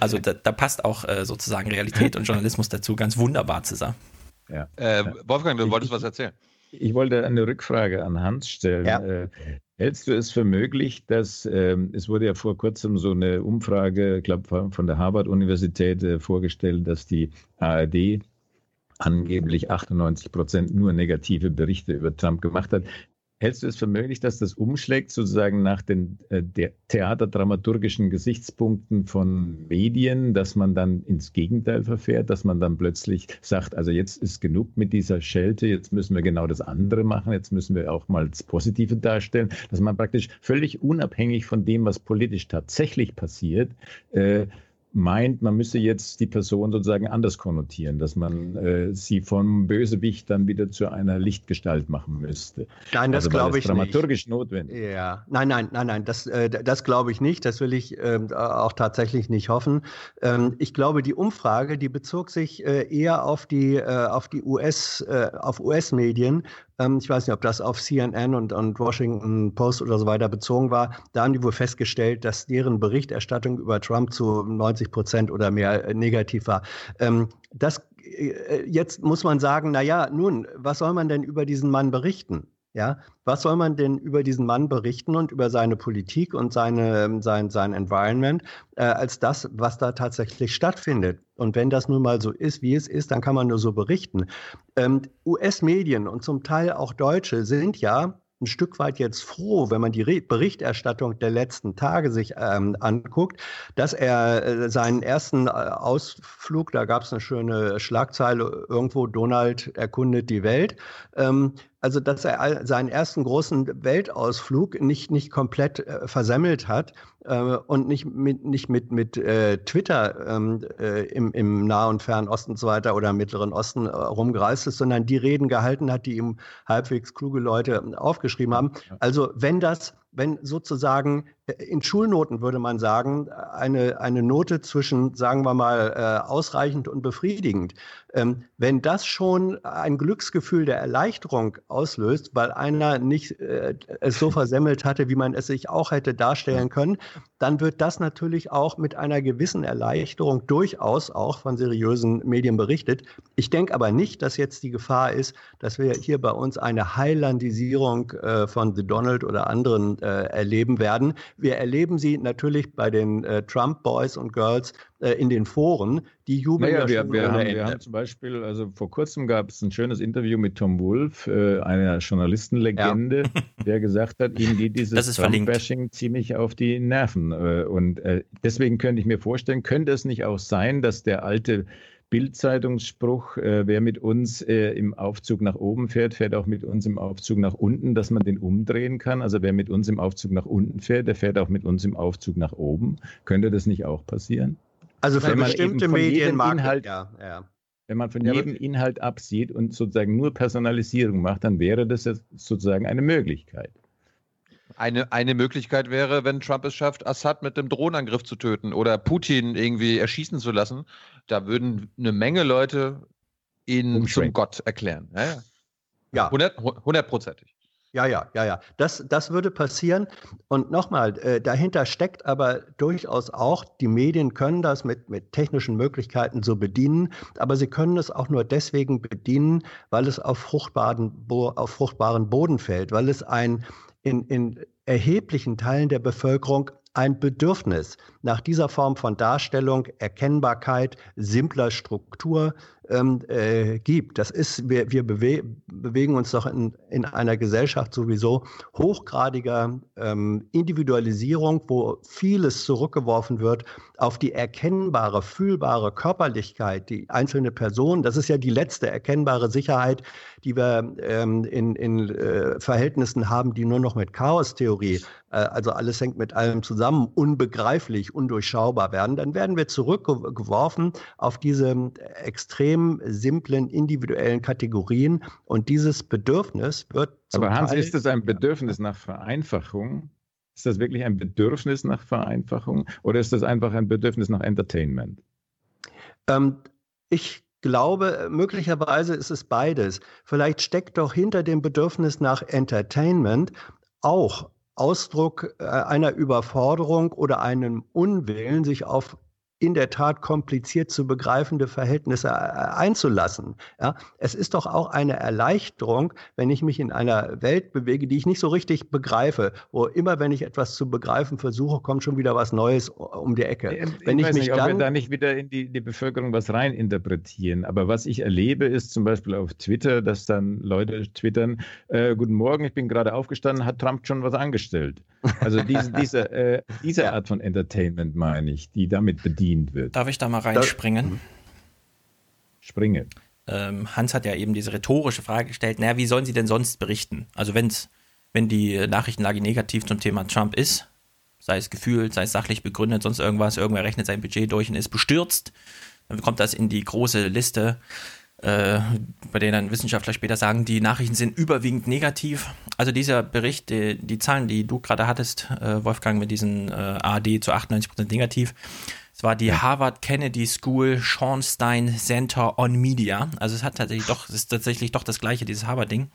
Also da, da passt auch äh, sozusagen Realität und Journalismus dazu ganz wunderbar zusammen. Ja. Äh, Wolfgang, du wolltest was erzählen. Ich wollte eine Rückfrage an Hans stellen. Ja. Äh, hältst du es für möglich, dass ähm, es wurde ja vor kurzem so eine Umfrage, ich glaube von der Harvard-Universität äh, vorgestellt, dass die ARD angeblich 98 Prozent nur negative Berichte über Trump gemacht hat. Hältst du es für möglich, dass das umschlägt sozusagen nach den äh, theaterdramaturgischen Gesichtspunkten von Medien, dass man dann ins Gegenteil verfährt, dass man dann plötzlich sagt, also jetzt ist genug mit dieser Schelte, jetzt müssen wir genau das andere machen, jetzt müssen wir auch mal das Positive darstellen, dass man praktisch völlig unabhängig von dem, was politisch tatsächlich passiert, äh, meint, man müsse jetzt die Person sozusagen anders konnotieren, dass man äh, sie vom Bösewicht dann wieder zu einer Lichtgestalt machen müsste. Nein, das also, glaube ich dramaturgisch nicht. notwendig. Ja, nein, nein, nein, nein, das, äh, das glaube ich nicht. Das will ich äh, auch tatsächlich nicht hoffen. Ähm, ich glaube, die Umfrage, die bezog sich äh, eher auf die äh, auf die US äh, auf US-Medien ähm, ich weiß nicht, ob das auf CNN und, und Washington Post oder so weiter bezogen war. Da haben die wohl festgestellt, dass deren Berichterstattung über Trump zu 90 Prozent oder mehr äh, negativ war. Ähm, das, äh, jetzt muss man sagen, na ja, nun, was soll man denn über diesen Mann berichten? Ja, was soll man denn über diesen Mann berichten und über seine Politik und seine, sein, sein Environment äh, als das, was da tatsächlich stattfindet? Und wenn das nun mal so ist, wie es ist, dann kann man nur so berichten. Ähm, US-Medien und zum Teil auch Deutsche sind ja ein Stück weit jetzt froh, wenn man die Re Berichterstattung der letzten Tage sich ähm, anguckt, dass er äh, seinen ersten äh, Ausflug, da gab es eine schöne Schlagzeile irgendwo, Donald erkundet die Welt, ähm, also dass er seinen ersten großen Weltausflug nicht, nicht komplett äh, versemmelt hat und nicht mit, nicht mit, mit äh, Twitter ähm, äh, im, im Nahen und Fernen Osten und so weiter oder im Mittleren Osten äh, rumgereist ist, sondern die Reden gehalten hat, die ihm halbwegs kluge Leute aufgeschrieben haben. Also wenn das wenn sozusagen äh, in Schulnoten würde man sagen, eine, eine Note zwischen, sagen wir mal, äh, ausreichend und befriedigend, ähm, wenn das schon ein Glücksgefühl der Erleichterung auslöst, weil einer nicht äh, es so versemmelt hatte, wie man es sich auch hätte darstellen können, dann wird das natürlich auch mit einer gewissen Erleichterung durchaus auch von seriösen Medien berichtet. Ich denke aber nicht, dass jetzt die Gefahr ist, dass wir hier bei uns eine Highlandisierung äh, von The Donald oder anderen äh, erleben werden. Wir erleben sie natürlich bei den äh, Trump Boys und Girls äh, in den Foren, die jubeln naja, ja wir, wir, haben, wir, haben, zum Beispiel, also vor kurzem gab es ein schönes Interview mit Tom Wolf, äh, einer Journalistenlegende, ja. der gesagt hat, ihm geht dieses Trump-Bashing ziemlich auf die Nerven. Äh, und äh, deswegen könnte ich mir vorstellen, könnte es nicht auch sein, dass der alte Bildzeitungsspruch, äh, wer mit uns äh, im Aufzug nach oben fährt, fährt auch mit uns im Aufzug nach unten, dass man den umdrehen kann. Also wer mit uns im Aufzug nach unten fährt, der fährt auch mit uns im Aufzug nach oben. Könnte das nicht auch passieren? Also für bestimmte Medien mag Inhalt, ja, ja. Wenn man von ja, jedem Inhalt absieht und sozusagen nur Personalisierung macht, dann wäre das sozusagen eine Möglichkeit. Eine, eine Möglichkeit wäre, wenn Trump es schafft, Assad mit dem Drohnenangriff zu töten oder Putin irgendwie erschießen zu lassen. Da würden eine Menge Leute ihn zum Gott erklären. Ja, ja. Hundertprozentig. Ja, ja, ja, ja. Das, das würde passieren. Und nochmal, äh, dahinter steckt aber durchaus auch, die Medien können das mit, mit technischen Möglichkeiten so bedienen, aber sie können es auch nur deswegen bedienen, weil es auf fruchtbaren, auf fruchtbaren Boden fällt, weil es ein in, in erheblichen Teilen der Bevölkerung ein Bedürfnis nach dieser Form von Darstellung, Erkennbarkeit, simpler Struktur ähm, äh, gibt. Das ist, wir, wir bewe bewegen uns doch in, in einer Gesellschaft sowieso hochgradiger ähm, Individualisierung, wo vieles zurückgeworfen wird auf die erkennbare, fühlbare Körperlichkeit, die einzelne Person. Das ist ja die letzte erkennbare Sicherheit, die wir ähm, in, in äh, Verhältnissen haben, die nur noch mit Chaostheorie, äh, also alles hängt mit allem zusammen, unbegreiflich, undurchschaubar werden. Dann werden wir zurückgeworfen auf diese extrem simplen individuellen Kategorien und dieses Bedürfnis wird. Aber Hans, Teil, ist das ein Bedürfnis nach Vereinfachung? Ist das wirklich ein Bedürfnis nach Vereinfachung oder ist das einfach ein Bedürfnis nach Entertainment? Ähm, ich glaube, möglicherweise ist es beides. Vielleicht steckt doch hinter dem Bedürfnis nach Entertainment auch Ausdruck äh, einer Überforderung oder einem Unwillen, sich auf in der Tat kompliziert zu begreifende Verhältnisse äh, einzulassen. Ja, es ist doch auch eine Erleichterung, wenn ich mich in einer Welt bewege, die ich nicht so richtig begreife, wo immer, wenn ich etwas zu begreifen versuche, kommt schon wieder was Neues um die Ecke. Ich, wenn ich, weiß nicht, ob wir da nicht wieder in die, die Bevölkerung was reininterpretieren. Aber was ich erlebe, ist zum Beispiel auf Twitter, dass dann Leute twittern, äh, guten Morgen, ich bin gerade aufgestanden, hat Trump schon was angestellt. Also diese, diese, äh, diese ja. Art von Entertainment meine ich, die damit bedient wird. Darf ich da mal reinspringen? Da, springe. Ähm, Hans hat ja eben diese rhetorische Frage gestellt, naja, wie sollen sie denn sonst berichten? Also wenn's, wenn die Nachrichtenlage negativ zum Thema Trump ist, sei es gefühlt, sei es sachlich begründet, sonst irgendwas, irgendwer rechnet sein Budget durch und ist bestürzt, dann kommt das in die große Liste, äh, bei denen dann Wissenschaftler später sagen, die Nachrichten sind überwiegend negativ. Also dieser Bericht, die, die Zahlen, die du gerade hattest, äh, Wolfgang, mit diesen äh, AD zu 98% negativ, es war die Harvard Kennedy School Schornstein Center on Media. Also es hat tatsächlich doch, es ist tatsächlich doch das gleiche, dieses Harvard-Ding.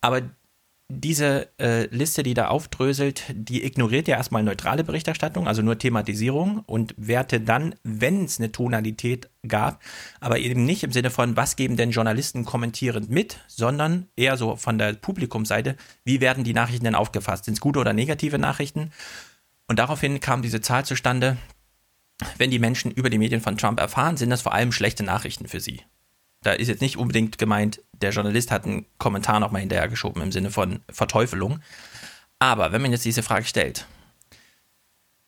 Aber diese äh, Liste, die da aufdröselt, die ignoriert ja erstmal neutrale Berichterstattung, also nur Thematisierung und werte dann, wenn es eine Tonalität gab, aber eben nicht im Sinne von, was geben denn Journalisten kommentierend mit, sondern eher so von der Publikumsseite, wie werden die Nachrichten denn aufgefasst? Sind es gute oder negative Nachrichten? Und daraufhin kam diese Zahl zustande, wenn die Menschen über die Medien von Trump erfahren, sind das vor allem schlechte Nachrichten für sie. Da ist jetzt nicht unbedingt gemeint, der Journalist hat einen Kommentar nochmal hinterhergeschoben im Sinne von Verteufelung. Aber wenn man jetzt diese Frage stellt,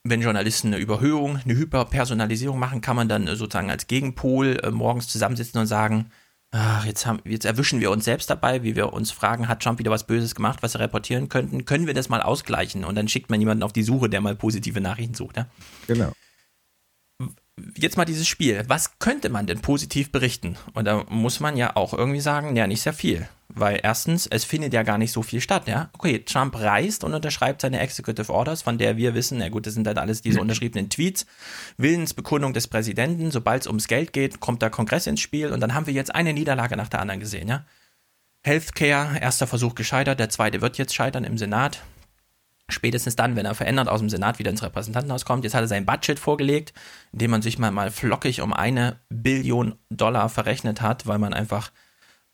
wenn Journalisten eine Überhöhung, eine Hyperpersonalisierung machen, kann man dann sozusagen als Gegenpol äh, morgens zusammensitzen und sagen, ach, jetzt, haben, jetzt erwischen wir uns selbst dabei, wie wir uns fragen, hat Trump wieder was Böses gemacht, was wir reportieren könnten? Können wir das mal ausgleichen? Und dann schickt man jemanden auf die Suche, der mal positive Nachrichten sucht. Ja? Genau jetzt mal dieses Spiel. Was könnte man denn positiv berichten? Und da muss man ja auch irgendwie sagen, ja, nicht sehr viel. Weil erstens, es findet ja gar nicht so viel statt, ja. Okay, Trump reist und unterschreibt seine Executive Orders, von der wir wissen, na gut, das sind dann alles diese unterschriebenen Tweets, Willensbekundung des Präsidenten, sobald es ums Geld geht, kommt der Kongress ins Spiel und dann haben wir jetzt eine Niederlage nach der anderen gesehen, ja. Healthcare, erster Versuch gescheitert, der zweite wird jetzt scheitern im Senat spätestens dann, wenn er verändert aus dem Senat wieder ins Repräsentantenhaus kommt. Jetzt hat er sein Budget vorgelegt, in dem man sich mal, mal flockig um eine Billion Dollar verrechnet hat, weil man einfach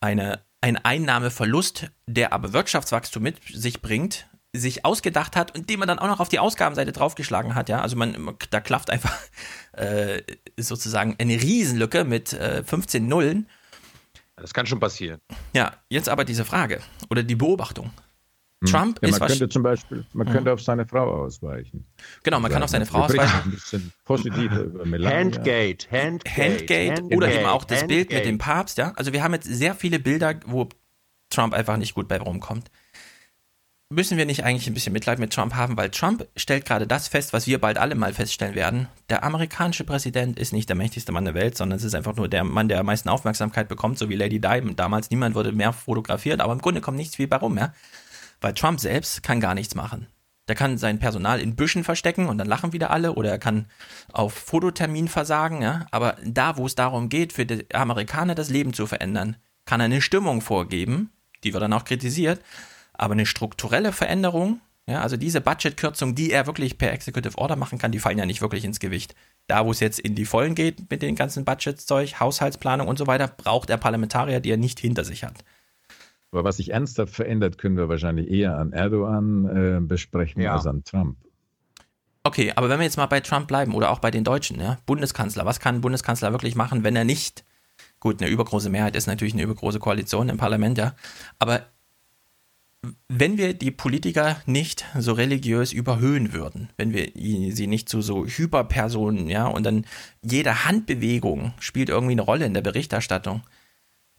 eine, ein Einnahmeverlust, der aber Wirtschaftswachstum mit sich bringt, sich ausgedacht hat und den man dann auch noch auf die Ausgabenseite draufgeschlagen hat. Ja, also man, da klafft einfach äh, sozusagen eine Riesenlücke mit äh, 15 Nullen. Das kann schon passieren. Ja, jetzt aber diese Frage oder die Beobachtung. Hm. Trump ja, ist man könnte zum Beispiel, man könnte auf seine Frau ausweichen. Genau, man kann auf seine Frau ausweichen. Ein bisschen positiver über Melania. Handgate, Handgate, Handgate, Handgate oder eben auch das Handgate. Bild mit dem Papst, ja. Also wir haben jetzt sehr viele Bilder, wo Trump einfach nicht gut bei rumkommt. Müssen wir nicht eigentlich ein bisschen Mitleid mit Trump haben, weil Trump stellt gerade das fest, was wir bald alle mal feststellen werden. Der amerikanische Präsident ist nicht der mächtigste Mann der Welt, sondern es ist einfach nur der Mann, der am meisten Aufmerksamkeit bekommt, so wie Lady Diamond damals. Niemand wurde mehr fotografiert, aber im Grunde kommt nichts viel bei rum, ja. Weil Trump selbst kann gar nichts machen. Der kann sein Personal in Büschen verstecken und dann lachen wieder alle oder er kann auf Fototermin versagen, ja. Aber da, wo es darum geht, für die Amerikaner das Leben zu verändern, kann er eine Stimmung vorgeben, die wird dann auch kritisiert, aber eine strukturelle Veränderung, ja, also diese Budgetkürzung, die er wirklich per Executive Order machen kann, die fallen ja nicht wirklich ins Gewicht. Da, wo es jetzt in die Vollen geht mit den ganzen Budgetzeug, Haushaltsplanung und so weiter, braucht er Parlamentarier, die er nicht hinter sich hat. Aber was sich ernsthaft verändert, können wir wahrscheinlich eher an Erdogan äh, besprechen ja. als an Trump. Okay, aber wenn wir jetzt mal bei Trump bleiben oder auch bei den Deutschen, ja, Bundeskanzler, was kann ein Bundeskanzler wirklich machen, wenn er nicht, gut, eine übergroße Mehrheit ist natürlich eine übergroße Koalition im Parlament, ja, aber wenn wir die Politiker nicht so religiös überhöhen würden, wenn wir sie nicht zu so Hyperpersonen, ja, und dann jede Handbewegung spielt irgendwie eine Rolle in der Berichterstattung.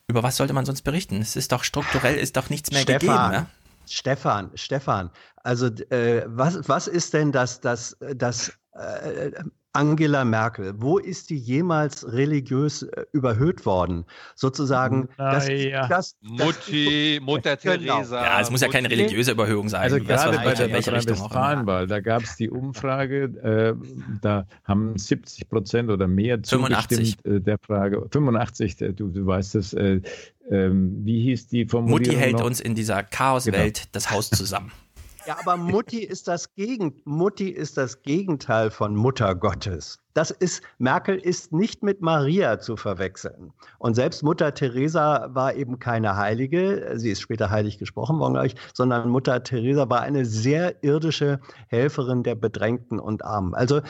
Über was sollte man sonst berichten? Es ist doch strukturell, ist doch nichts mehr Stefan, gegeben, ja? Stefan, Stefan, also äh, was, was ist denn das, das, das äh, Angela Merkel, wo ist die jemals religiös äh, überhöht worden? Sozusagen, das, Naja. das, das, Mutti, Mutter Genau. Teresa. Ja, es muss ja keine religiöse Überhöhung sein. Also gerade was- bei der welche Richtung auch immer. Nordrhein-Westfalenwahl, da gab es die Umfrage, äh, da haben 70 Prozent oder mehr 85. zugestimmt äh, der Frage. 85, äh, du, du weißt es. Äh, ähm, wie hieß die Formulierung Mutti hält noch? uns in dieser Chaoswelt das Haus zusammen. Ja, aber Mutti ist das Gegen Mutti ist das Gegenteil von Mutter Gottes. Das ist Merkel ist nicht mit Maria zu verwechseln. Und selbst Mutter Teresa war eben keine Heilige, sie ist später heilig gesprochen worden, glaube ich, sondern Mutter Teresa war eine sehr irdische Helferin der Bedrängten und Armen. Also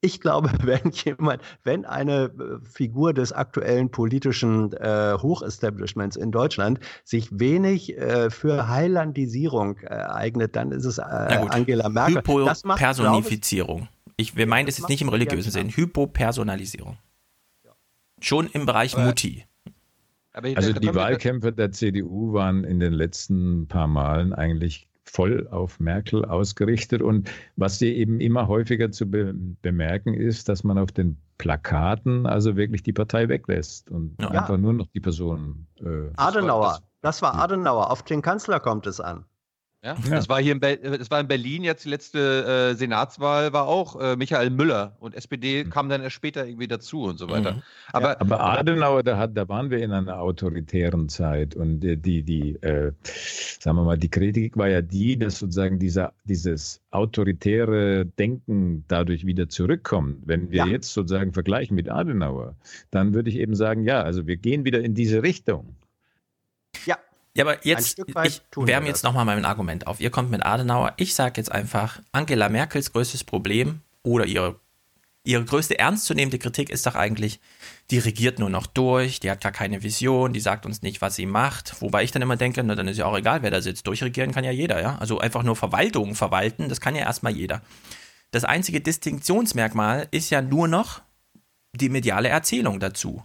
ich glaube, wenn jemand, wenn eine äh, Figur des aktuellen politischen äh, Hochestablishments in Deutschland sich wenig äh, für Heilandisierung äh, eignet, dann ist es äh. Angela Merkel. Hypopersonifizierung. Ich, wir meinen das das jetzt nicht im religiösen Sinn. Hypopersonalisierung. Schon im Bereich Aber- Mutti. Aber Also die Wahlkämpfe der CDU waren in den letzten paar Malen eigentlich voll auf Merkel ausgerichtet. Und was sie eben immer häufiger zu be bemerken ist, dass man auf den Plakaten also wirklich die Partei weglässt und Ja. einfach nur noch die Person. Äh, Adenauer. Das war Ja. Adenauer. Auf den Kanzler kommt es an. Ja, Ja. Das war hier in, das war in Berlin jetzt die letzte äh, Senatswahl war auch äh, Michael Müller und SPD Mhm. kam dann erst später irgendwie dazu und so weiter. Mhm. Aber Aber Adenauer, da, hat, da waren wir in einer autoritären Zeit und die, die, die äh, sagen wir mal, die Kritik war ja die, dass sozusagen dieser, dieses autoritäre Denken dadurch wieder zurückkommt. Wenn wir Ja. jetzt sozusagen vergleichen mit Adenauer, dann würde ich eben sagen, ja, also wir gehen wieder in diese Richtung. Ja, aber jetzt, ich wärme jetzt nochmal mein Argument auf. Ihr kommt mit Adenauer. Ich sage jetzt einfach, Angela Merkels größtes Problem oder ihre, ihre größte ernstzunehmende Kritik ist doch eigentlich, die regiert nur noch durch, die hat gar keine Vision, die sagt uns nicht, was sie macht. Wobei ich dann immer denke, na, dann ist ja auch egal, wer da sitzt. Durchregieren kann ja jeder, ja. Also einfach nur Verwaltung verwalten, das kann ja erstmal jeder. Das einzige Distinktionsmerkmal ist ja nur noch die mediale Erzählung dazu.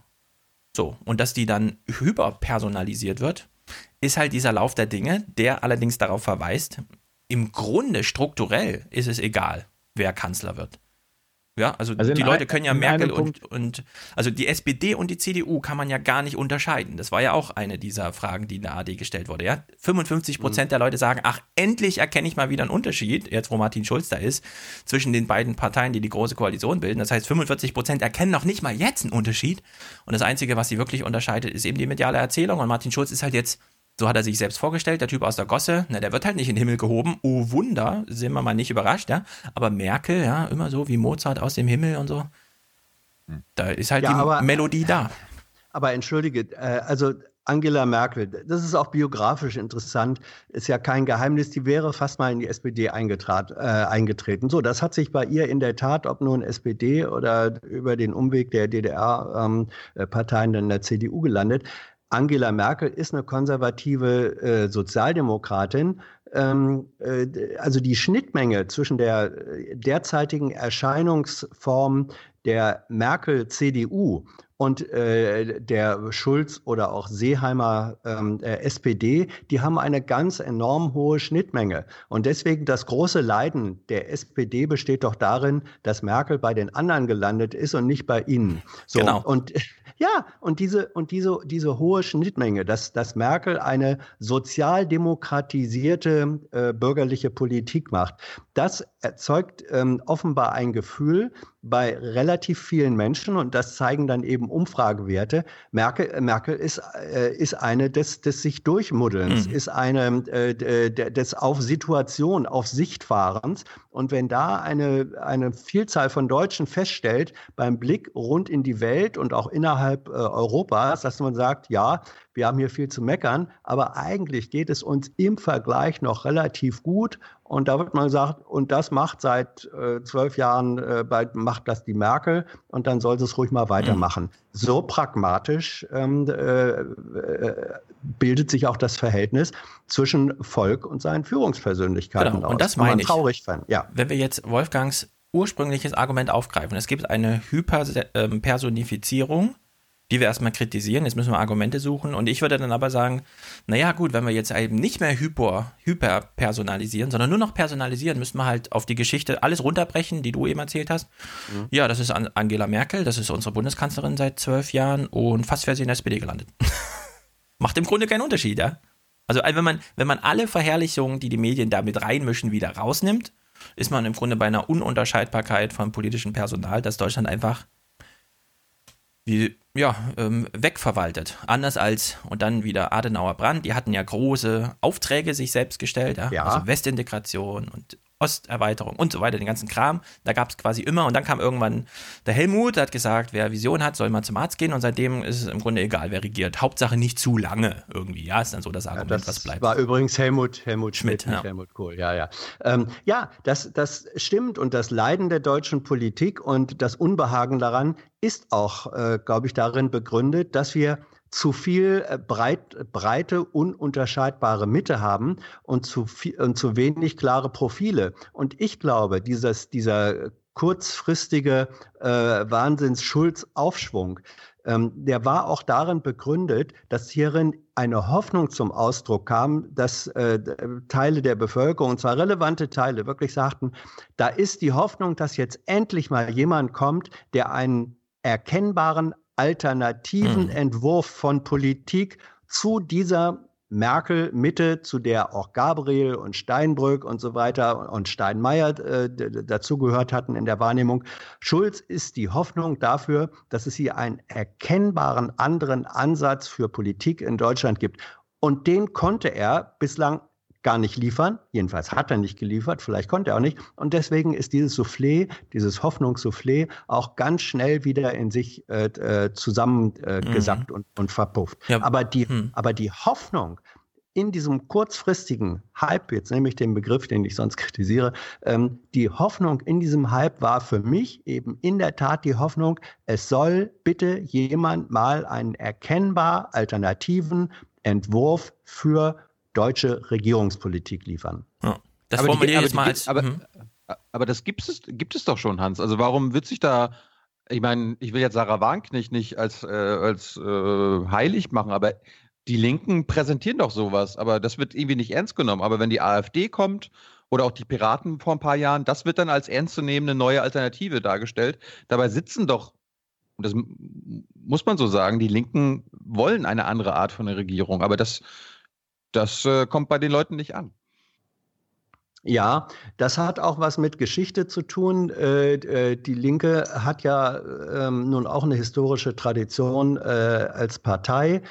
So, und dass die dann hyperpersonalisiert wird, ist halt dieser Lauf der Dinge, der allerdings darauf verweist, im Grunde strukturell ist es egal, wer Kanzler wird. Ja, also, Also die Leute können ja Merkel und, und, also die SPD und die CDU kann man ja gar nicht unterscheiden. Das war ja auch eine dieser Fragen, die in der AD gestellt wurde. Ja? 55 Prozent der Leute sagen, ach, endlich erkenne ich mal wieder einen Unterschied, jetzt wo Martin Schulz da ist, zwischen den beiden Parteien, die die große Koalition bilden. Das heißt, 45 Prozent erkennen noch nicht mal jetzt einen Unterschied. Und das Einzige, was sie wirklich unterscheidet, ist eben die mediale Erzählung. Und Martin Schulz ist halt jetzt so hat er sich selbst vorgestellt, der Typ aus der Gosse, na, der wird halt nicht in den Himmel gehoben. Oh Wunder, sind wir mal nicht überrascht, ja. Aber Merkel, ja, immer so wie Mozart aus dem Himmel und so. Da ist halt Ja, die aber- Melodie da. Aber entschuldige, äh, also Angela Merkel, das ist auch biografisch interessant, ist ja kein Geheimnis, die wäre fast mal in die SPD eingetrat, äh, eingetreten. So, das hat sich bei ihr in der Tat, ob nun SPD oder über den Umweg der DDR-Parteien ähm, dann in der CDU gelandet. Angela Merkel ist eine konservative äh, Sozialdemokratin. Ähm, äh, also die Schnittmenge zwischen der äh, derzeitigen Erscheinungsform der Merkel-CDU und äh, der Schulz oder auch Seeheimer ähm, äh, SPD, die haben eine ganz enorm hohe Schnittmenge. Und deswegen das große Leiden der SPD besteht doch darin, dass Merkel bei den anderen gelandet ist und nicht bei ihnen. So, Genau. Und ja, und diese, und diese, diese hohe Schnittmenge, dass, dass Merkel eine sozialdemokratisierte äh, bürgerliche Politik macht, das erzeugt ähm, offenbar ein Gefühl bei relativ vielen Menschen, und das zeigen dann eben Umfragewerte. Merkel, Merkel ist, äh, ist eine des, des sich Durchmuddelns, Mhm. ist eine äh, d- des auf Situation, auf Sichtfahrens. Und wenn da eine, eine Vielzahl von Deutschen feststellt, beim Blick rund in die Welt und auch innerhalb äh, Europas, dass man sagt, ja, wir haben hier viel zu meckern, aber eigentlich geht es uns im Vergleich noch relativ gut. Und da wird man gesagt, und das macht seit äh, zwölf Jahren, äh, bei, macht das die Merkel und dann soll sie es ruhig mal weitermachen. Mhm. So pragmatisch ähm, äh, äh, bildet sich auch das Verhältnis zwischen Volk und seinen Führungspersönlichkeiten genau. aus. Und das meine ich. Traurig fand. Ja. Wenn wir jetzt Wolfgangs ursprüngliches Argument aufgreifen, es gibt eine Hyperpersonifizierung die wir erstmal kritisieren. Jetzt müssen wir Argumente suchen. Und ich würde dann aber sagen, naja, gut, wenn wir jetzt eben nicht mehr hyper, hyper personalisieren, sondern nur noch personalisieren, müssen wir halt auf die Geschichte alles runterbrechen, die du eben erzählt hast. Mhm. Ja, das ist Angela Merkel, das ist unsere Bundeskanzlerin seit zwölf Jahren und fast wäre sie in der SPD gelandet. Macht im Grunde keinen Unterschied, ja? Also wenn man, wenn man alle Verherrlichungen, die die Medien damit reinmischen, wieder rausnimmt, ist man im Grunde bei einer Ununterscheidbarkeit von politischem Personal, dass Deutschland einfach wie ja, ähm, wegverwaltet. Anders als, und dann wieder Adenauer Brand, die hatten ja große Aufträge sich selbst gestellt, ja? ja. also Westintegration und Osterweiterung und so weiter, den ganzen Kram. Da gab es quasi immer und dann kam irgendwann der Helmut, der hat gesagt, wer Vision hat, soll mal zum Arzt gehen und seitdem ist es im Grunde egal, wer regiert. Hauptsache nicht zu lange irgendwie, ja, ist dann so das Argument, ja, das was bleibt. war übrigens Helmut, Helmut Schmidt, Schmidt ja. Helmut Kohl, ja, ja. Ähm, ja, das, das stimmt und das Leiden der deutschen Politik und das Unbehagen daran ist auch, äh, glaube ich, darin begründet, dass wir zu viel äh, breit, breite, ununterscheidbare Mitte haben und zu, viel, und zu wenig klare Profile. Und ich glaube, dieses, dieser kurzfristige äh, Wahnsinns-Schulz-Aufschwung, ähm, der war auch darin begründet, dass hierin eine Hoffnung zum Ausdruck kam, dass äh, Teile der Bevölkerung, und zwar relevante Teile, wirklich sagten, da ist die Hoffnung, dass jetzt endlich mal jemand kommt, der einen erkennbaren alternativen mhm. Entwurf von Politik zu dieser Merkel-Mitte, zu der auch Gabriel und Steinbrück und so weiter und Steinmeier äh, dazugehört hatten in der Wahrnehmung. Schulz ist die Hoffnung dafür, dass es hier einen erkennbaren anderen Ansatz für Politik in Deutschland gibt. Und den konnte er bislang gar nicht liefern. Jedenfalls hat er nicht geliefert, vielleicht konnte er auch nicht. Und deswegen ist dieses Soufflé, dieses Hoffnungssoufflé auch ganz schnell wieder in sich äh, äh zusammengesackt mhm. und, und verpufft. Ja. Aber, die, mhm. aber die Hoffnung, in diesem kurzfristigen Hype, jetzt nehme ich den Begriff, den ich sonst kritisiere, ähm, die Hoffnung in diesem Hype war für mich eben in der Tat die Hoffnung, es soll bitte jemand mal einen erkennbar alternativen Entwurf für deutsche Regierungspolitik liefern. Ja. Das aber formuliere ich jetzt mal als. Aber, mhm. aber das gibt es, gibt es doch schon, Hans. Also warum wird sich da, ich meine, ich will jetzt Sarah Wagenknecht nicht als, äh, als äh, heilig machen, aber die Linken präsentieren doch sowas, aber das wird irgendwie nicht ernst genommen. Aber wenn die AfD kommt oder auch die Piraten vor ein paar Jahren, das wird dann als ernstzunehmende neue Alternative dargestellt. Dabei sitzen doch, und das muss man so sagen, die Linken wollen eine andere Art von der Regierung, aber das das äh, kommt bei den Leuten nicht an. Ja, das hat auch was mit Geschichte zu tun. Äh, äh, die Linke hat ja ähm, nun auch eine historische Tradition äh, als Partei.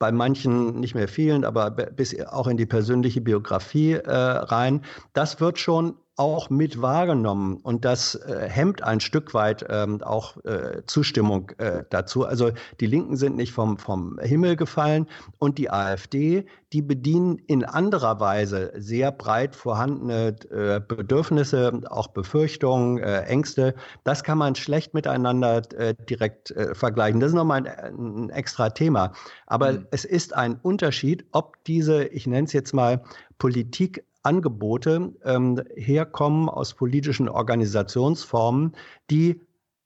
Bei manchen nicht mehr vielen, aber bis auch in die persönliche Biografie rein. Das wird schon auch mit wahrgenommen und das äh, hemmt ein Stück weit ähm, auch äh, Zustimmung äh, dazu. Also die Linken sind nicht vom, vom Himmel gefallen und die AfD, die bedienen in anderer Weise sehr breit vorhandene äh, Bedürfnisse, auch Befürchtungen, äh, Ängste. Das kann man schlecht miteinander äh, direkt vergleichen. Das ist nochmal ein, ein extra Thema. Aber mhm. es ist ein Unterschied, ob diese, ich nenne es jetzt mal, Politik Angebote ähm, herkommen aus politischen Organisationsformen, die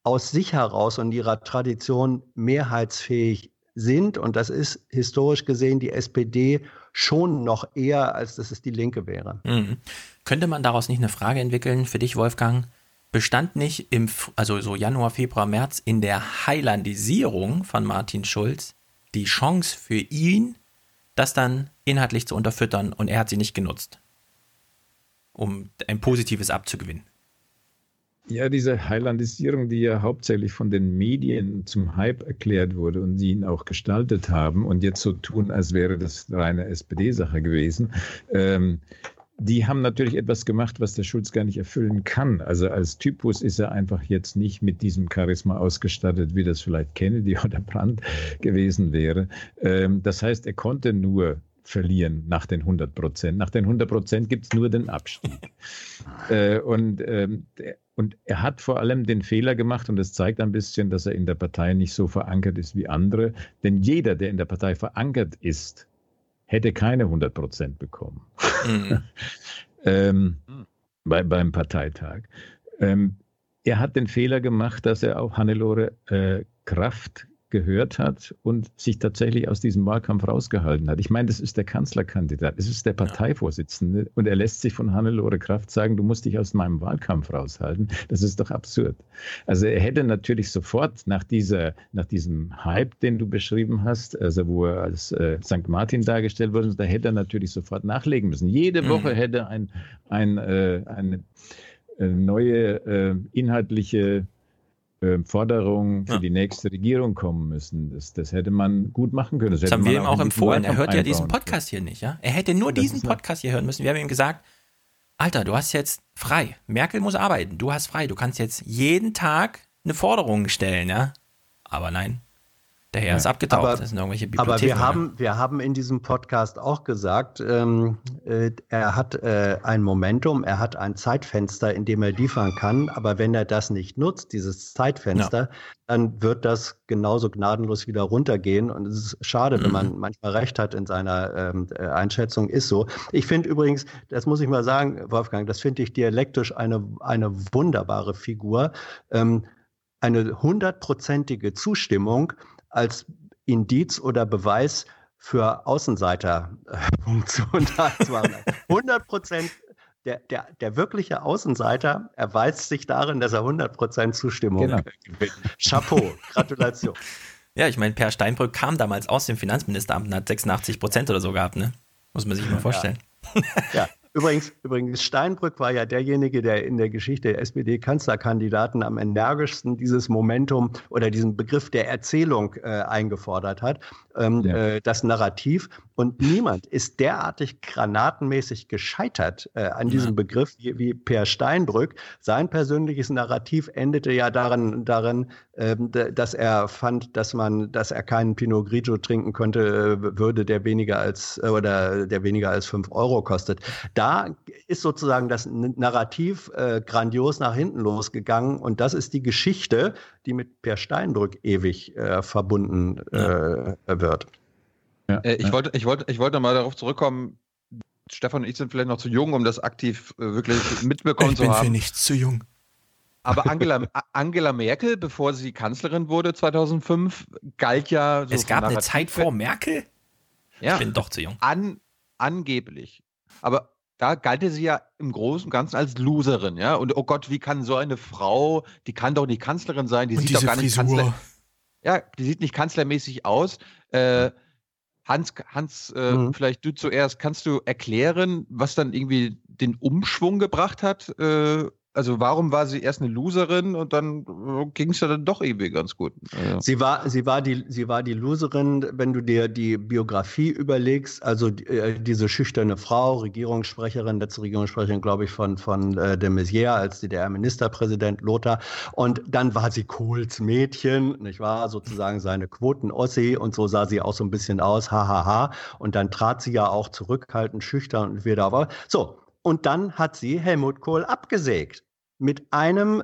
aus sich heraus und ihrer Tradition mehrheitsfähig sind. Und das ist historisch gesehen die SPD schon noch eher, als dass es die Linke wäre. Mhm. Könnte man daraus nicht eine Frage entwickeln für dich, Wolfgang? Bestand nicht im, also so Januar, Februar, März in der Heilandisierung von Martin Schulz die Chance für ihn, das dann inhaltlich zu unterfüttern und er hat sie nicht genutzt? Um ein positives abzugewinnen. Ja, diese Highlandisierung, die ja hauptsächlich von den Medien zum Hype erklärt wurde und sie ihn auch gestaltet haben und jetzt so tun, als wäre das reine SPD-Sache gewesen, ähm, die haben natürlich etwas gemacht, was der Schulz gar nicht erfüllen kann. Also als Typus ist er einfach jetzt nicht mit diesem Charisma ausgestattet, wie das vielleicht Kennedy oder Brandt gewesen wäre. Ähm, das heißt, er konnte nur verlieren nach den 100 Prozent. Nach den 100 Prozent gibt es nur den Abstieg. äh, und, ähm, und er hat vor allem den Fehler gemacht, und das zeigt ein bisschen, dass er in der Partei nicht so verankert ist wie andere. Denn jeder, der in der Partei verankert ist, hätte keine 100 Prozent bekommen. Mhm. ähm, bei, beim Parteitag. Ähm, er hat den Fehler gemacht, dass er auf Hannelore äh, Kraft gehört hat und sich tatsächlich aus diesem Wahlkampf rausgehalten hat. Ich meine, das ist der Kanzlerkandidat, es ist der Parteivorsitzende und er lässt sich von Hannelore Kraft sagen, du musst dich aus meinem Wahlkampf raushalten. Das ist doch absurd. Also er hätte natürlich sofort nach, dieser, nach diesem Hype, den du beschrieben hast, also wo er als äh, St. Martin dargestellt wurde, da hätte er natürlich sofort nachlegen müssen. Jede mhm. Woche hätte ein, ein, äh, eine äh, neue äh, inhaltliche äh, Forderungen für ja. die nächste Regierung kommen müssen. Das, das hätte man gut machen können. Das, das haben wir ihm auch empfohlen. Er hört ja diesen Podcast hier nicht, ja? Er hätte nur das diesen Podcast hier hören müssen. Wir haben ihm gesagt, Alter, du hast jetzt frei. Merkel muss arbeiten. Du hast frei. Du kannst jetzt jeden Tag eine Forderung stellen, ja? Aber nein, der Herr ist abgetaucht. Aber, das sind irgendwelche aber wir haben, wir haben in diesem Podcast auch gesagt, ähm, äh, er hat äh, ein Momentum, er hat ein Zeitfenster, in dem er liefern kann. Aber wenn er das nicht nutzt, dieses Zeitfenster, ja. dann wird das genauso gnadenlos wieder runtergehen. Und es ist schade, mhm. wenn man manchmal recht hat in seiner ähm, äh, Einschätzung. Ist so. Ich finde übrigens, das muss ich mal sagen, Wolfgang, das finde ich dialektisch eine, eine wunderbare Figur. Ähm, eine hundertprozentige Zustimmung als Indiz oder Beweis für Außenseiterfunktion darzumachen. 100 Prozent der, der, der wirkliche Außenseiter erweist sich darin, dass er 100% Zustimmung genau. gewinnt. Chapeau, Gratulation. Ja, ich meine, Per Steinbrück kam damals aus dem Finanzministeramt und hat 86% oder so gehabt, ne? Muss man sich mal vorstellen. Ja. ja. Übrigens, übrigens, Steinbrück war ja derjenige, der in der Geschichte der SPD-Kanzlerkandidaten am energischsten dieses Momentum oder diesen Begriff der Erzählung äh, eingefordert hat, ähm, ja. äh, das Narrativ. Und niemand ist derartig granatenmäßig gescheitert äh, an diesem ja. Begriff wie, wie Per Steinbrück. Sein persönliches Narrativ endete ja darin, darin ähm, dass er fand, dass man, dass er keinen Pinot Grigio trinken könnte, äh, würde, der weniger als äh, oder der weniger als fünf Euro kostet. Da ist sozusagen das Narrativ äh, grandios nach hinten losgegangen und das ist die Geschichte, die mit Per Steinbrück ewig äh, verbunden ja. wird. Ja, äh, ich, ja. wollte, ich, wollte, ich wollte mal darauf zurückkommen, Stefan und ich sind vielleicht noch zu jung, um das aktiv äh, wirklich mitbekommen zu haben. Ich bin für nichts zu jung. Aber Angela, Angela Merkel, bevor sie Kanzlerin wurde 2005, galt ja so Es gab eine Zeit vor Merkel? Ja. Ich bin doch zu jung. An, angeblich. Aber da galt sie ja im Großen und Ganzen als Loserin, ja. Und oh Gott, wie kann so eine Frau, die kann doch nicht Kanzlerin sein, die und sieht doch gar nicht Frisur. Kanzler. Ja, die sieht nicht kanzlermäßig aus. Äh, Hans, Hans äh, mhm. vielleicht du zuerst, kannst du erklären, was dann irgendwie den Umschwung gebracht hat? Äh, also warum war sie erst eine Loserin und dann äh, ging es ja dann doch irgendwie ganz gut. Also. Sie war, sie war die, sie war die Loserin, wenn du dir die Biografie überlegst, also äh, diese schüchterne Frau, Regierungssprecherin, letzte Regierungssprecherin, glaube ich, von, von äh, de Maizière als DDR-Ministerpräsident Lothar. Und dann war sie Kohls Mädchen, nicht wahr? Sozusagen seine Quoten-Ossi und so sah sie auch so ein bisschen aus, hahaha. Und dann trat sie ja auch zurückhaltend, schüchtern und wieder. So, und dann hat sie Helmut Kohl abgesägt mit einem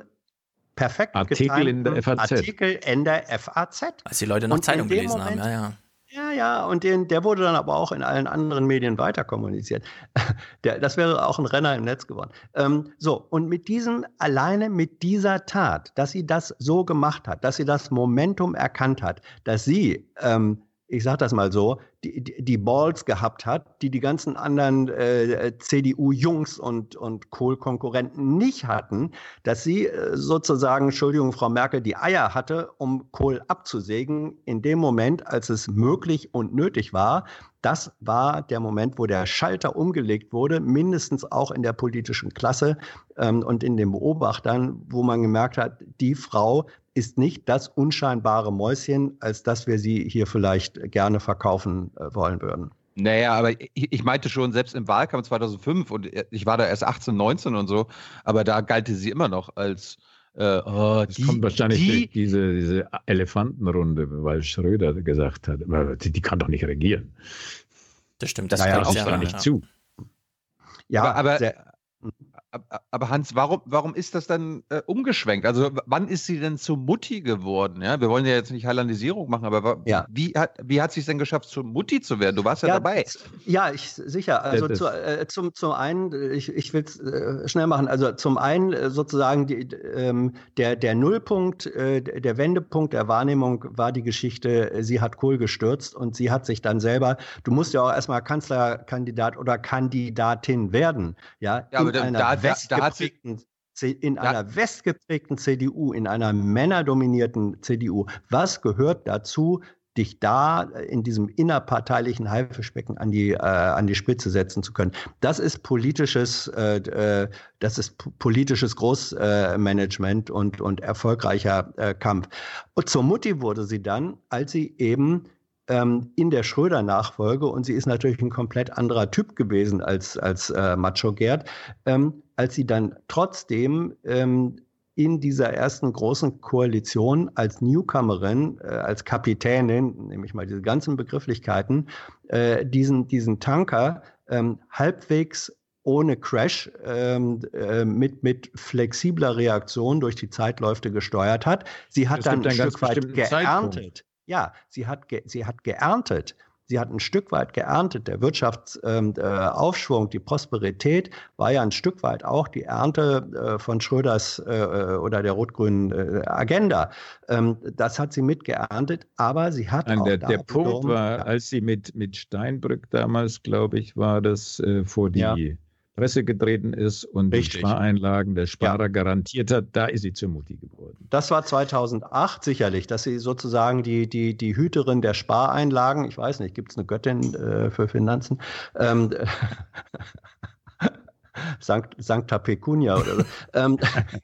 perfekt Artikel in der FAZ. Artikel in der FAZ. Als die Leute noch und Zeitung gelesen Moment, haben, ja, ja. Ja, ja, und den, der wurde dann aber auch in allen anderen Medien weiter kommuniziert. Der, das wäre auch ein Renner im Netz geworden. Ähm, so, und mit diesem, alleine mit dieser Tat, dass sie das so gemacht hat, dass sie das Momentum erkannt hat, dass sie ähm, ich sage das mal so, die, die, Balls gehabt hat, die die ganzen anderen äh, CDU-Jungs und, und Kohl-Konkurrenten nicht hatten, dass sie äh, sozusagen, Entschuldigung, Frau Merkel, die Eier hatte, um Kohl abzusägen, in dem Moment, als es möglich und nötig war. Das war der Moment, wo der Schalter umgelegt wurde, mindestens auch in der politischen Klasse ähm, und in den Beobachtern, wo man gemerkt hat, die Frau ist nicht das unscheinbare Mäuschen, als dass wir sie hier vielleicht gerne verkaufen äh, wollen würden. Naja, aber ich, ich, meinte schon, selbst im Wahlkampf 2005, und ich war da erst 18, 19 und so, aber da galt sie immer noch als. Äh, oh, das die, kommt wahrscheinlich die, durch diese, diese Elefantenrunde, weil Schröder gesagt hat, die, die kann doch nicht regieren. Das stimmt. Das das traue gab's ich ja, gar nicht ja. zu. Ja, Aber- aber- sehr, Aber, Hans, warum, warum ist das dann äh, umgeschwenkt? Also wann ist sie denn zu Mutti geworden? Ja, wir wollen ja jetzt nicht Highlandisierung machen, aber Ja. wie hat wie hat sie es denn geschafft, zu Mutti zu werden? Du warst ja, dabei. z- Ja, ich sicher. Also zu, äh, zum, zum einen, ich, ich will es äh, schnell machen. Also zum einen äh, sozusagen die, ähm, der, der Nullpunkt, äh, der Wendepunkt der Wahrnehmung war die Geschichte, äh, sie hat Kohl gestürzt und sie hat sich dann selber, du musst ja auch erstmal Kanzlerkandidat oder Kandidatin werden, ja, Ja, aber in da- westgeprägten in Ja. einer westgeprägten CDU, in einer männerdominierten CDU. Was gehört dazu, dich da in diesem innerparteilichen Haifischbecken an die, äh, an die Spitze setzen zu können? Das ist politisches, äh, äh, das ist politisches Großmanagement und, und erfolgreicher äh, Kampf. Und zur Mutti wurde sie dann, als sie eben ähm, in der Schröder-Nachfolge, und sie ist natürlich ein komplett anderer Typ gewesen als, als äh, Macho Gerd, ähm, als sie dann trotzdem ähm, in dieser ersten großen Koalition als Newcomerin, äh, als Kapitänin, nehme ich mal diese ganzen Begrifflichkeiten, äh, diesen, diesen Tanker ähm, halbwegs ohne Crash ähm, äh, mit, mit flexibler Reaktion durch die Zeitläufe gesteuert hat. Sie hat Es dann ein Stück weit bestimmten Zeitpunkt. Ja, sie hat, ge sie hat geerntet. Sie hat ein Stück weit geerntet. Der Wirtschaftsaufschwung, ähm, äh, die Prosperität war ja ein Stück weit auch die Ernte äh, von Schröders äh, oder der rot-grünen äh, Agenda. Ähm, das hat sie mitgeerntet, aber sie hat Nein, auch der, der Punkt war, als sie mit, mit Steinbrück damals, glaube ich, war das, äh, vor die Ja. Presse getreten ist und Richtig. die Spareinlagen der Sparer garantiert hat, da ist sie zur Mutti geworden. Das war 2008 sicherlich, dass sie sozusagen die, die, die Hüterin der Spareinlagen, ich weiß nicht, gibt es eine Göttin äh, für Finanzen? Ähm, Sankt, Sancta Pecunia oder so. ähm, äh,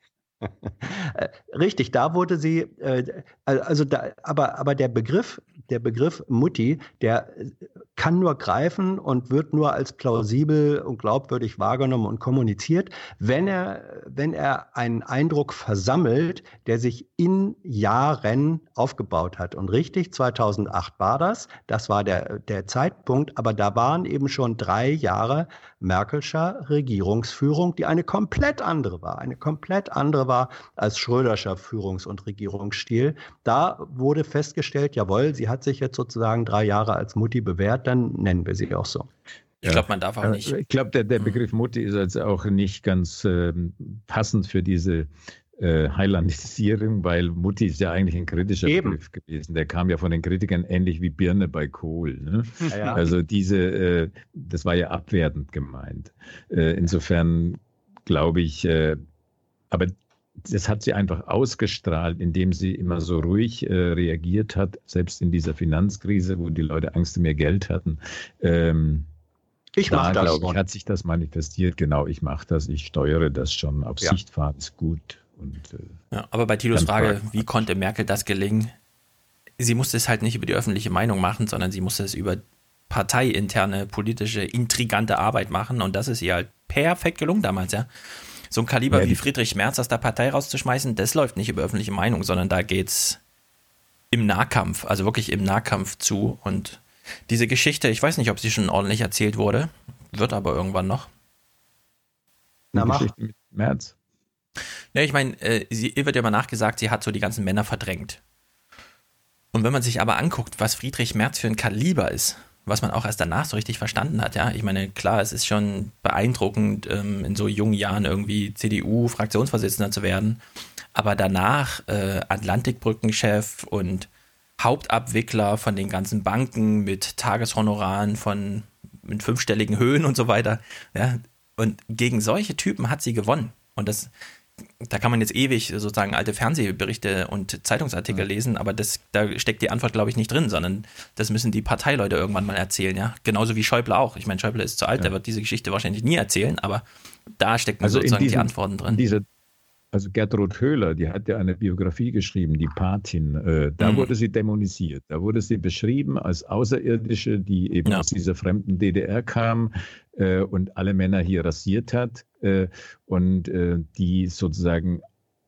Richtig, da wurde sie, äh, also da, aber, aber der Begriff, der Begriff Mutti, der äh, kann nur greifen und wird nur als plausibel und glaubwürdig wahrgenommen und kommuniziert, wenn er, wenn er einen Eindruck versammelt, der sich in Jahren aufgebaut hat. Und richtig, 2008 war das, das war der, der Zeitpunkt, aber da waren eben schon drei Jahre Merkelscher Regierungsführung, die eine komplett andere war, eine komplett andere war als Schröderscher Führungs- und Regierungsstil. Da wurde festgestellt, jawohl, sie hat sich jetzt sozusagen drei Jahre als Mutti bewährt, dann nennen wir sie auch so. Ich Ja. glaube, man darf auch Äh, nicht. Ich glaube, der, der Mhm. Begriff Mutti ist also auch nicht ganz ähm, passend für diese äh, Highlandisierung, weil Mutti ist ja eigentlich ein kritischer Eben. Begriff gewesen. Der kam ja von den Kritikern ähnlich wie Birne bei Kohl. Ne? Ja. Also diese, äh, das war ja abwertend gemeint. Äh, insofern glaube ich, äh, aber das hat sie einfach ausgestrahlt, indem sie immer so ruhig äh, reagiert hat, selbst in dieser Finanzkrise, wo die Leute Angst um ihr Geld hatten. Ähm, Ich mache das glaube ich, schon. hat sich das manifestiert. Genau, ich mache das, ich steuere das schon. Auf Ja. Sichtfahrt ist gut. Und, äh, Ja, aber bei Tilos Frage, wie konnte Merkel das gelingen? Sie musste es halt nicht über die öffentliche Meinung machen, sondern sie musste es über parteiinterne, politische, intrigante Arbeit machen und das ist ihr halt perfekt gelungen damals, ja. So ein Kaliber Ja, wie Friedrich Merz aus der Partei rauszuschmeißen, das läuft nicht über öffentliche Meinung, sondern da geht's im Nahkampf, also wirklich im Nahkampf zu und diese Geschichte, ich weiß nicht, ob sie schon ordentlich erzählt wurde, wird aber irgendwann noch. Na, mach. Geschichte mit März. Ja, ich meine, äh, sie- ihr wird ja immer nachgesagt, sie hat so die ganzen Männer verdrängt. Und wenn man sich aber anguckt, was Friedrich Merz für ein Kaliber ist, was man auch erst danach so richtig verstanden hat, ja, ich meine, klar, es ist schon beeindruckend, ähm, in so jungen Jahren irgendwie CDU-Fraktionsvorsitzender zu werden, aber danach äh, Atlantikbrückenchef und Hauptabwickler von den ganzen Banken mit Tageshonoraren von mit fünfstelligen Höhen und so weiter, ja, und gegen solche Typen hat sie gewonnen. Und das, da kann man jetzt ewig sozusagen alte Fernsehberichte und Zeitungsartikel lesen, aber das, da steckt die Antwort, glaube ich, nicht drin, sondern das müssen die Parteileute irgendwann mal erzählen, ja. Genauso wie Schäuble auch. Ich meine, Schäuble ist zu alt, der wird diese Geschichte wahrscheinlich nie erzählen, aber da stecken Also sozusagen die diesem- Antworten drin. Diese, also Gertrud Höhler, die hat ja eine Biografie geschrieben, die Patin. Äh, da Mhm. wurde sie dämonisiert. Da wurde sie beschrieben als Außerirdische, die eben Ja. aus dieser fremden DDR kam äh, und alle Männer hier rasiert hat äh, und äh, die sozusagen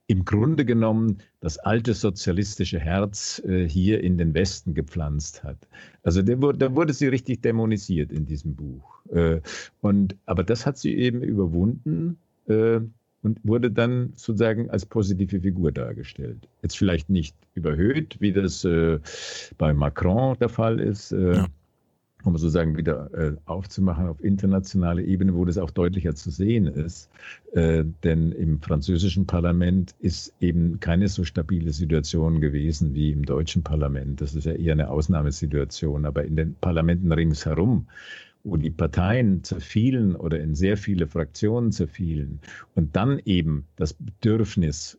im Grunde genommen das alte sozialistische Herz äh, hier in den Westen gepflanzt hat. Also der, da wurde sie richtig dämonisiert in diesem Buch. Äh, und, aber das hat sie eben überwunden äh, und wurde dann sozusagen als positive Figur dargestellt. Jetzt vielleicht nicht überhöht, wie das äh, bei Macron der Fall ist. Äh, ja um sozusagen wieder äh, aufzumachen auf internationaler Ebene, wo das auch deutlicher zu sehen ist. Äh, denn im französischen Parlament ist eben keine so stabile Situation gewesen wie im deutschen Parlament. Das ist ja eher eine Ausnahmesituation. Aber in den Parlamenten ringsherum, wo die Parteien zerfielen oder in sehr viele Fraktionen zerfielen und dann eben das Bedürfnis,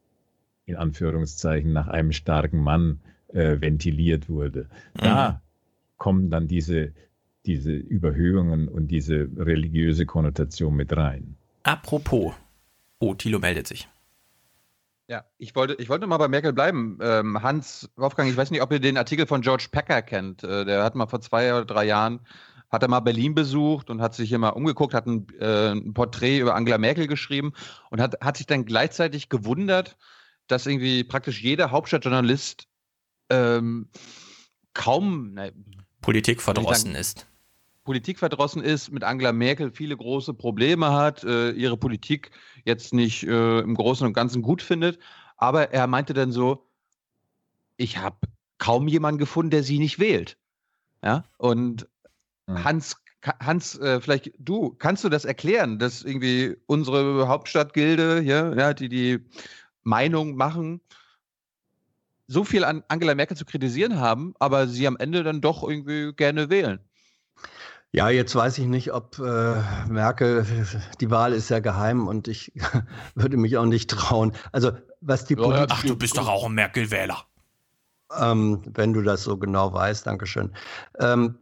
in Anführungszeichen, nach einem starken Mann äh, ventiliert wurde. Da mhm. kommen dann diese diese Überhöhungen und diese religiöse Konnotation mit rein. Apropos. Oh, Thilo meldet sich. Ja, ich wollte, ich wollte mal bei Merkel bleiben. Ähm, Hans Wolfgang, ich weiß nicht, ob ihr den Artikel von George Packer kennt. Äh, der hat mal vor zwei oder drei Jahren, hat er mal Berlin besucht und hat sich hier mal umgeguckt, hat ein, äh, ein Porträt über Angela Merkel geschrieben und hat, hat sich dann gleichzeitig gewundert, dass irgendwie praktisch jeder Hauptstadtjournalist ähm, kaum ne, Politik verdrossen ist. Politik verdrossen ist, mit Angela Merkel viele große Probleme hat, äh, ihre Politik jetzt nicht äh, im Großen und Ganzen gut findet. Aber er meinte dann so, ich habe kaum jemanden gefunden, der sie nicht wählt. Ja, und mhm. Hans, Hans, äh, vielleicht du, kannst du das erklären, dass irgendwie unsere Hauptstadtgilde hier, ja, die die Meinung machen, so viel an Angela Merkel zu kritisieren haben, aber sie am Ende dann doch irgendwie gerne wählen? Ja, jetzt weiß ich nicht, ob äh, Merkel, die Wahl ist ja geheim und ich würde mich auch nicht trauen. Also, was die Politik. Ach, du bist doch auch ein Merkel-Wähler. Ähm, wenn du das so genau weißt, Dankeschön. Ähm,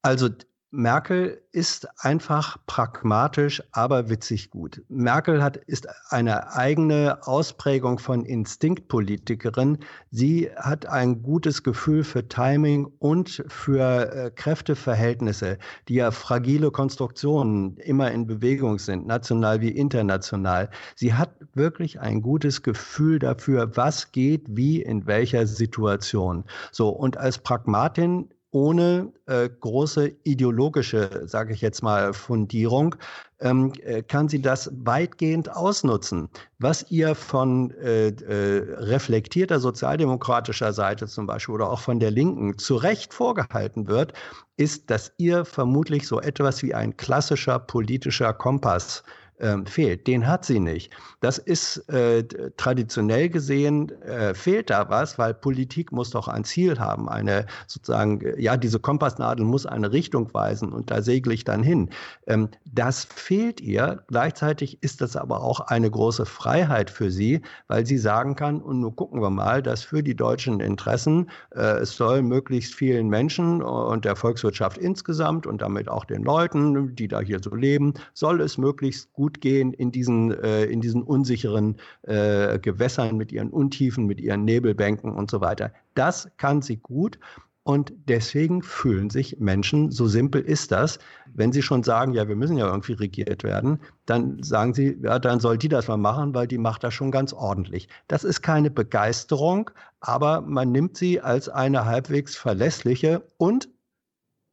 also, Merkel ist einfach pragmatisch, aber witzig gut. Merkel hat, ist eine eigene Ausprägung von Instinktpolitikerin. Sie hat ein gutes Gefühl für Timing und für äh, Kräfteverhältnisse, die ja fragile Konstruktionen immer in Bewegung sind, national wie international. Sie hat wirklich ein gutes Gefühl dafür, was geht, wie, in welcher Situation. So, und als Pragmatin ohne äh, große ideologische, sage ich jetzt mal, Fundierung, ähm, äh, kann sie das weitgehend ausnutzen. Was ihr von äh, äh, reflektierter sozialdemokratischer Seite zum Beispiel oder auch von der Linken zu Recht vorgehalten wird, ist, dass ihr vermutlich so etwas wie ein klassischer politischer Kompass ähm, fehlt. Den hat sie nicht. Das ist äh, traditionell gesehen, äh, fehlt da was, weil Politik muss doch ein Ziel haben. Eine sozusagen, ja, diese Kompassnadel muss eine Richtung weisen und da segle ich dann hin. Ähm, das fehlt ihr. Gleichzeitig ist das aber auch eine große Freiheit für sie, weil sie sagen kann, und nun gucken wir mal, dass für die deutschen Interessen äh, es soll möglichst vielen Menschen und der Volkswirtschaft insgesamt und damit auch den Leuten, die da hier so leben, soll es möglichst gut gut gehen in diesen, äh, in diesen unsicheren äh, Gewässern mit ihren Untiefen, mit ihren Nebelbänken und so weiter. Das kann sie gut. Und deswegen fühlen sich Menschen, so simpel ist das, wenn sie schon sagen, ja, wir müssen ja irgendwie regiert werden, dann sagen sie, ja, dann soll die das mal machen, weil die macht das schon ganz ordentlich. Das ist keine Begeisterung, aber man nimmt sie als eine halbwegs verlässliche und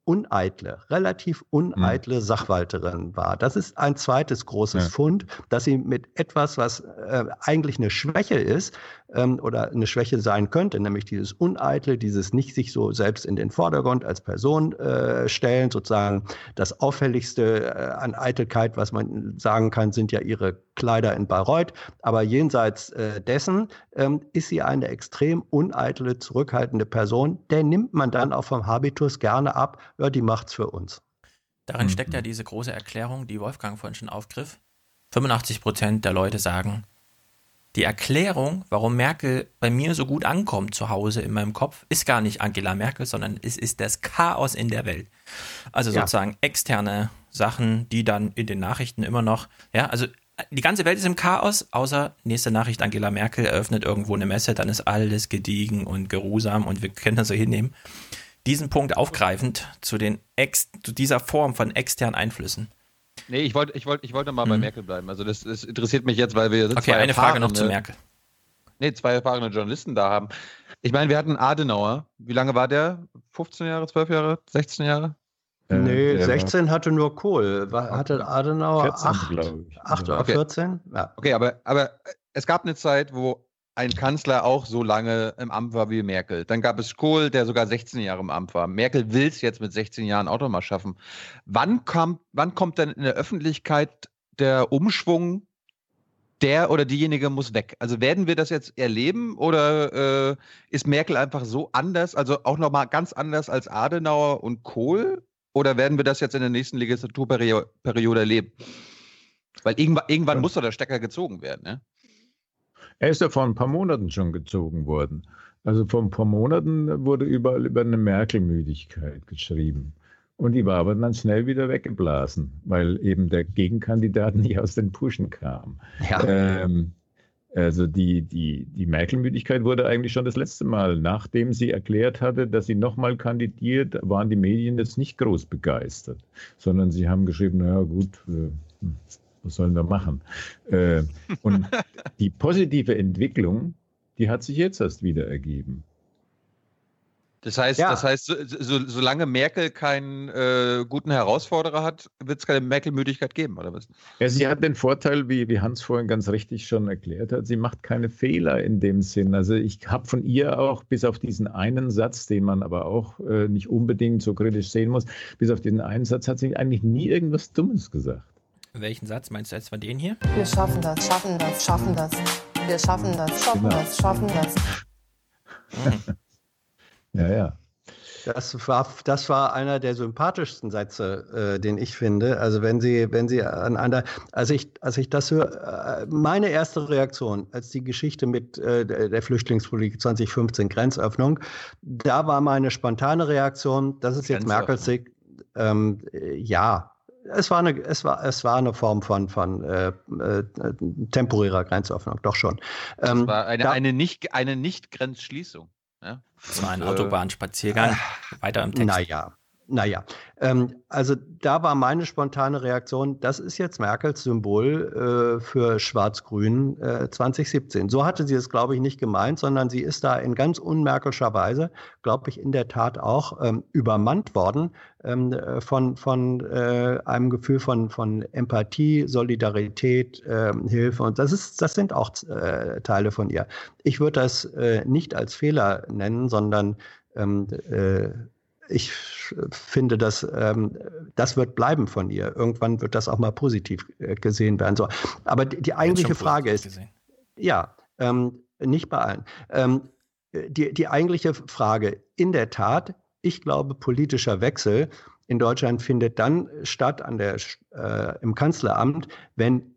uneitle, relativ uneitle mhm. Sachwalterin war. Das ist ein zweites großes ja. Fund, dass sie mit etwas, was äh, eigentlich eine Schwäche ist ähm, oder eine Schwäche sein könnte, nämlich dieses Uneitle, dieses nicht sich so selbst in den Vordergrund als Person äh, stellen, sozusagen das auffälligste äh, an Eitelkeit, was man sagen kann, sind ja ihre Kleider in Bayreuth. Aber jenseits äh, dessen ähm, ist sie eine extrem uneitle, zurückhaltende Person. Der nimmt man dann auch vom Habitus gerne ab, ja, die macht's für uns. Darin mhm. steckt ja diese große Erklärung, die Wolfgang vorhin schon aufgriff. 85 Prozent der Leute sagen, die Erklärung, warum Merkel bei mir so gut ankommt zu Hause in meinem Kopf, ist gar nicht Angela Merkel, sondern es ist das Chaos in der Welt. Also sozusagen ja. externe Sachen, die dann in den Nachrichten immer noch, ja, also die ganze Welt ist im Chaos, außer nächste Nachricht, Angela Merkel eröffnet irgendwo eine Messe, dann ist alles gediegen und geruhsam und wir können das so hinnehmen. Diesen Punkt aufgreifend zu, den Ex, zu dieser Form von externen Einflüssen. Nee, ich wollte ich wollt, ich wollte mal mhm. bei Merkel bleiben. Also das, das, interessiert mich jetzt, weil wir Okay, eine Frage noch zu Merkel. nee, zwei erfahrene Journalisten da haben. Ich meine, wir hatten Adenauer. Wie lange war der? 15 Jahre, 12 Jahre, 16 Jahre? Äh, nee, war 16 hatte nur Kohl. War, hatte Adenauer 14, 8, glaube ich. 8 oder Okay. 14? Ja. Okay, aber, aber es gab eine Zeit, wo ein Kanzler auch so lange im Amt war wie Merkel. Dann gab es Kohl, der sogar 16 Jahre im Amt war. Merkel will es jetzt mit 16 Jahren auch noch mal schaffen. Wann, kam, wann kommt denn in der Öffentlichkeit der Umschwung, der oder diejenige muss weg? Also werden wir das jetzt erleben oder äh, ist Merkel einfach so anders, also auch noch mal ganz anders als Adenauer und Kohl? Oder werden wir das jetzt in der nächsten Legislaturperiode erleben? Weil irgendwann, irgendwann muss doch der Stecker gezogen werden. Ne? Er ist ja vor ein paar Monaten schon gezogen worden. Also vor ein paar Monaten wurde überall über eine Merkel-Müdigkeit geschrieben. Und die war aber dann schnell wieder weggeblasen, weil eben der Gegenkandidat nicht aus den Puschen kam. Ja. Ähm, also die, die, die Merkel-Müdigkeit wurde eigentlich schon das letzte Mal. Nachdem sie erklärt hatte, dass sie nochmal kandidiert, waren die Medien jetzt nicht groß begeistert, sondern sie haben geschrieben, naja gut, äh, hm, was sollen wir machen? Äh, und die positive Entwicklung, die hat sich jetzt erst wieder ergeben. Das heißt, Ja. das heißt so, so, solange Merkel keinen äh, guten Herausforderer hat, wird es keine Merkel-Müdigkeit geben, oder was? Ja, sie hat den Vorteil, wie, wie Hans vorhin ganz richtig schon erklärt hat, sie macht keine Fehler in dem Sinn. Also ich habe von ihr auch, bis auf diesen einen Satz, den man aber auch äh, nicht unbedingt so kritisch sehen muss, bis auf diesen einen Satz hat sie eigentlich nie irgendwas Dummes gesagt. Welchen Satz meinst du jetzt von denen hier? Wir schaffen das, schaffen das, schaffen das. Wir schaffen das, schaffen Genau. das, schaffen das. Ja, ja. Das war, das war einer der sympathischsten Sätze, äh, den ich finde. Also wenn Sie, wenn Sie an einer, als ich, als ich das höre, äh, meine erste Reaktion, als die Geschichte mit äh, der Flüchtlingspolitik 2015 Grenzöffnung, da war meine spontane Reaktion, das ist jetzt. Merkels Sieg. Ähm, äh, ja, es war eine, es war, es war eine Form von, von äh, äh, temporärer Grenzöffnung, doch schon. Ähm, war eine, da- eine nicht eine nicht Grenzschließung. Ja? Das war ein äh, Autobahnspaziergang. Weiter im Text. Naja, naja. Ähm, also da war meine spontane Reaktion, das ist jetzt Merkels Symbol äh, für Schwarz-Grün äh, 2017. So hatte sie es, glaube ich, nicht gemeint, sondern sie ist da in ganz unmerkelscher Weise, glaube ich, in der Tat auch ähm, übermannt worden ähm, äh, von, von äh, einem Gefühl von, von Empathie, Solidarität, ähm, Hilfe. Und das, ist, das sind auch äh, Teile von ihr. Ich würde das äh, nicht als Fehler nennen, sondern ähm, äh, ich finde, dass ähm, das wird bleiben von ihr. Irgendwann wird das auch mal positiv äh, gesehen werden. So. Aber die, die eigentliche Frage ist, gesehen. ja, ähm, nicht bei allen. Ähm, die, die eigentliche Frage, in der Tat, ich glaube, politischer Wechsel in Deutschland findet dann statt an der, äh, im Kanzleramt, wenn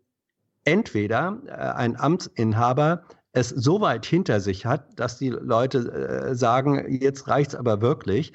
entweder äh, ein Amtsinhaber es so weit hinter sich hat, dass die Leute äh, sagen, jetzt reicht's aber wirklich.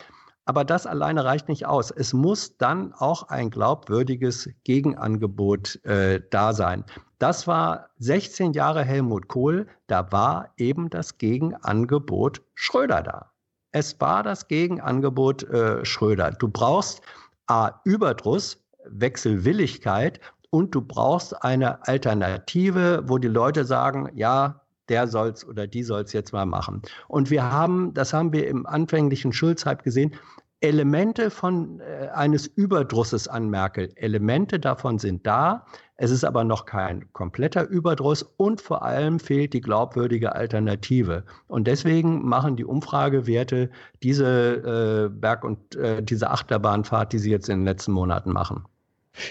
Aber das alleine reicht nicht aus. Es muss dann auch ein glaubwürdiges Gegenangebot äh, da sein. Das war 16 Jahre Helmut Kohl. Da war eben das Gegenangebot Schröder da. Es war das Gegenangebot äh, Schröder. Du brauchst A, Überdruss, Wechselwilligkeit und du brauchst eine Alternative, wo die Leute sagen, ja, der soll's oder die soll's jetzt mal machen. Und wir haben, das haben wir im anfänglichen Schulzhype gesehen, Elemente von äh, eines Überdrusses an Merkel. Elemente davon sind da. Es ist aber noch kein kompletter Überdruss und vor allem fehlt die glaubwürdige Alternative. Und deswegen machen die Umfragewerte diese äh, Berg- und äh, diese Achterbahnfahrt, die sie jetzt in den letzten Monaten machen.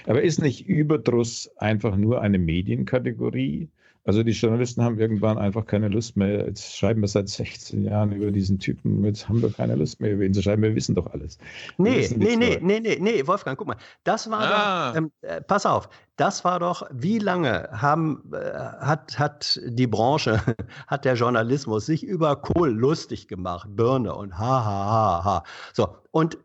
Aber ist nicht Überdruss einfach nur eine Medienkategorie? Also die Journalisten haben irgendwann einfach keine Lust mehr. Jetzt schreiben wir seit 16 Jahren über diesen Typen. Jetzt haben wir keine Lust mehr über ihn zu schreiben. Wir wissen doch alles. Nee, nee, nee, nee, nee, nee, Wolfgang, guck mal. Das war Ah. doch, ähm, äh, pass auf, das war doch, wie lange haben, äh, hat, hat die Branche, hat der Journalismus sich über Kohl lustig gemacht, Birne und ha, ha, ha, ha. So, und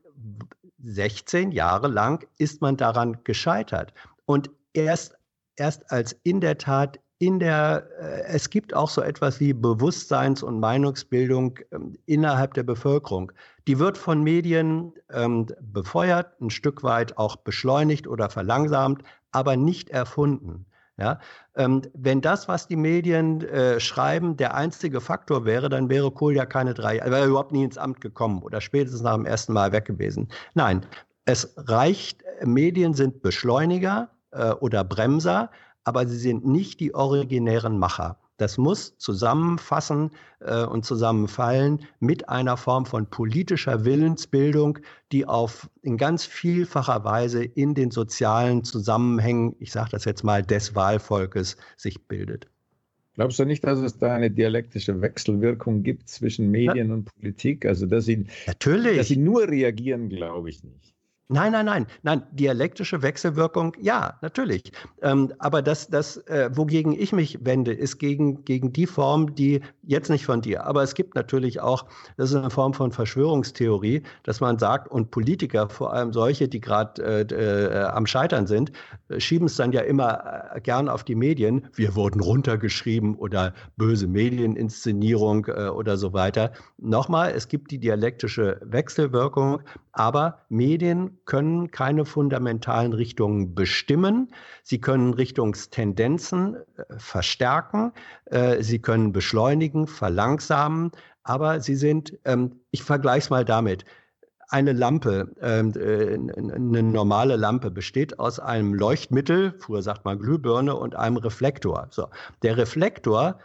16 Jahre lang ist man daran gescheitert. Und erst, erst als in der Tat in der, äh, es gibt auch so etwas wie Bewusstseins- und Meinungsbildung ähm, innerhalb der Bevölkerung. Die wird von Medien ähm, befeuert, ein Stück weit auch beschleunigt oder verlangsamt, aber nicht erfunden. Ja? Ähm, wenn das, was die Medien äh, schreiben, der einzige Faktor wäre, dann wäre Kohl ja keine drei, wäre er überhaupt nie ins Amt gekommen oder spätestens nach dem ersten Mal weg gewesen. Nein, es reicht, Medien sind Beschleuniger äh, oder Bremser, aber sie sind nicht die originären Macher. Das muss zusammenfassen äh, und zusammenfallen mit einer Form von politischer Willensbildung, die auf in ganz vielfacher Weise in den sozialen Zusammenhängen, ich sage das jetzt mal, des Wahlvolkes sich bildet. Glaubst du nicht, dass es da eine dialektische Wechselwirkung gibt zwischen Medien ja. und Politik? Also, dass sie, Natürlich. dass sie nur reagieren, glaube ich nicht. Nein, nein, nein, nein, dialektische Wechselwirkung, ja, natürlich. Ähm, aber das, das äh, wogegen ich mich wende, ist gegen, gegen die Form, die jetzt nicht von dir, aber es gibt natürlich auch, das ist eine Form von Verschwörungstheorie, dass man sagt, und Politiker, vor allem solche, die gerade äh, äh, am Scheitern sind, äh, schieben es dann ja immer äh, gern auf die Medien. Wir wurden runtergeschrieben oder böse Medieninszenierung äh, oder so weiter. Nochmal, es gibt die dialektische Wechselwirkung, aber Medien können keine fundamentalen Richtungen bestimmen. Sie können Richtungstendenzen äh, verstärken. Äh, sie können beschleunigen, verlangsamen. Aber sie sind, ähm, ich vergleiche es mal damit, eine Lampe, ähm, äh, eine normale Lampe besteht aus einem Leuchtmittel, früher sagt man Glühbirne, und einem Reflektor. So, der Reflektor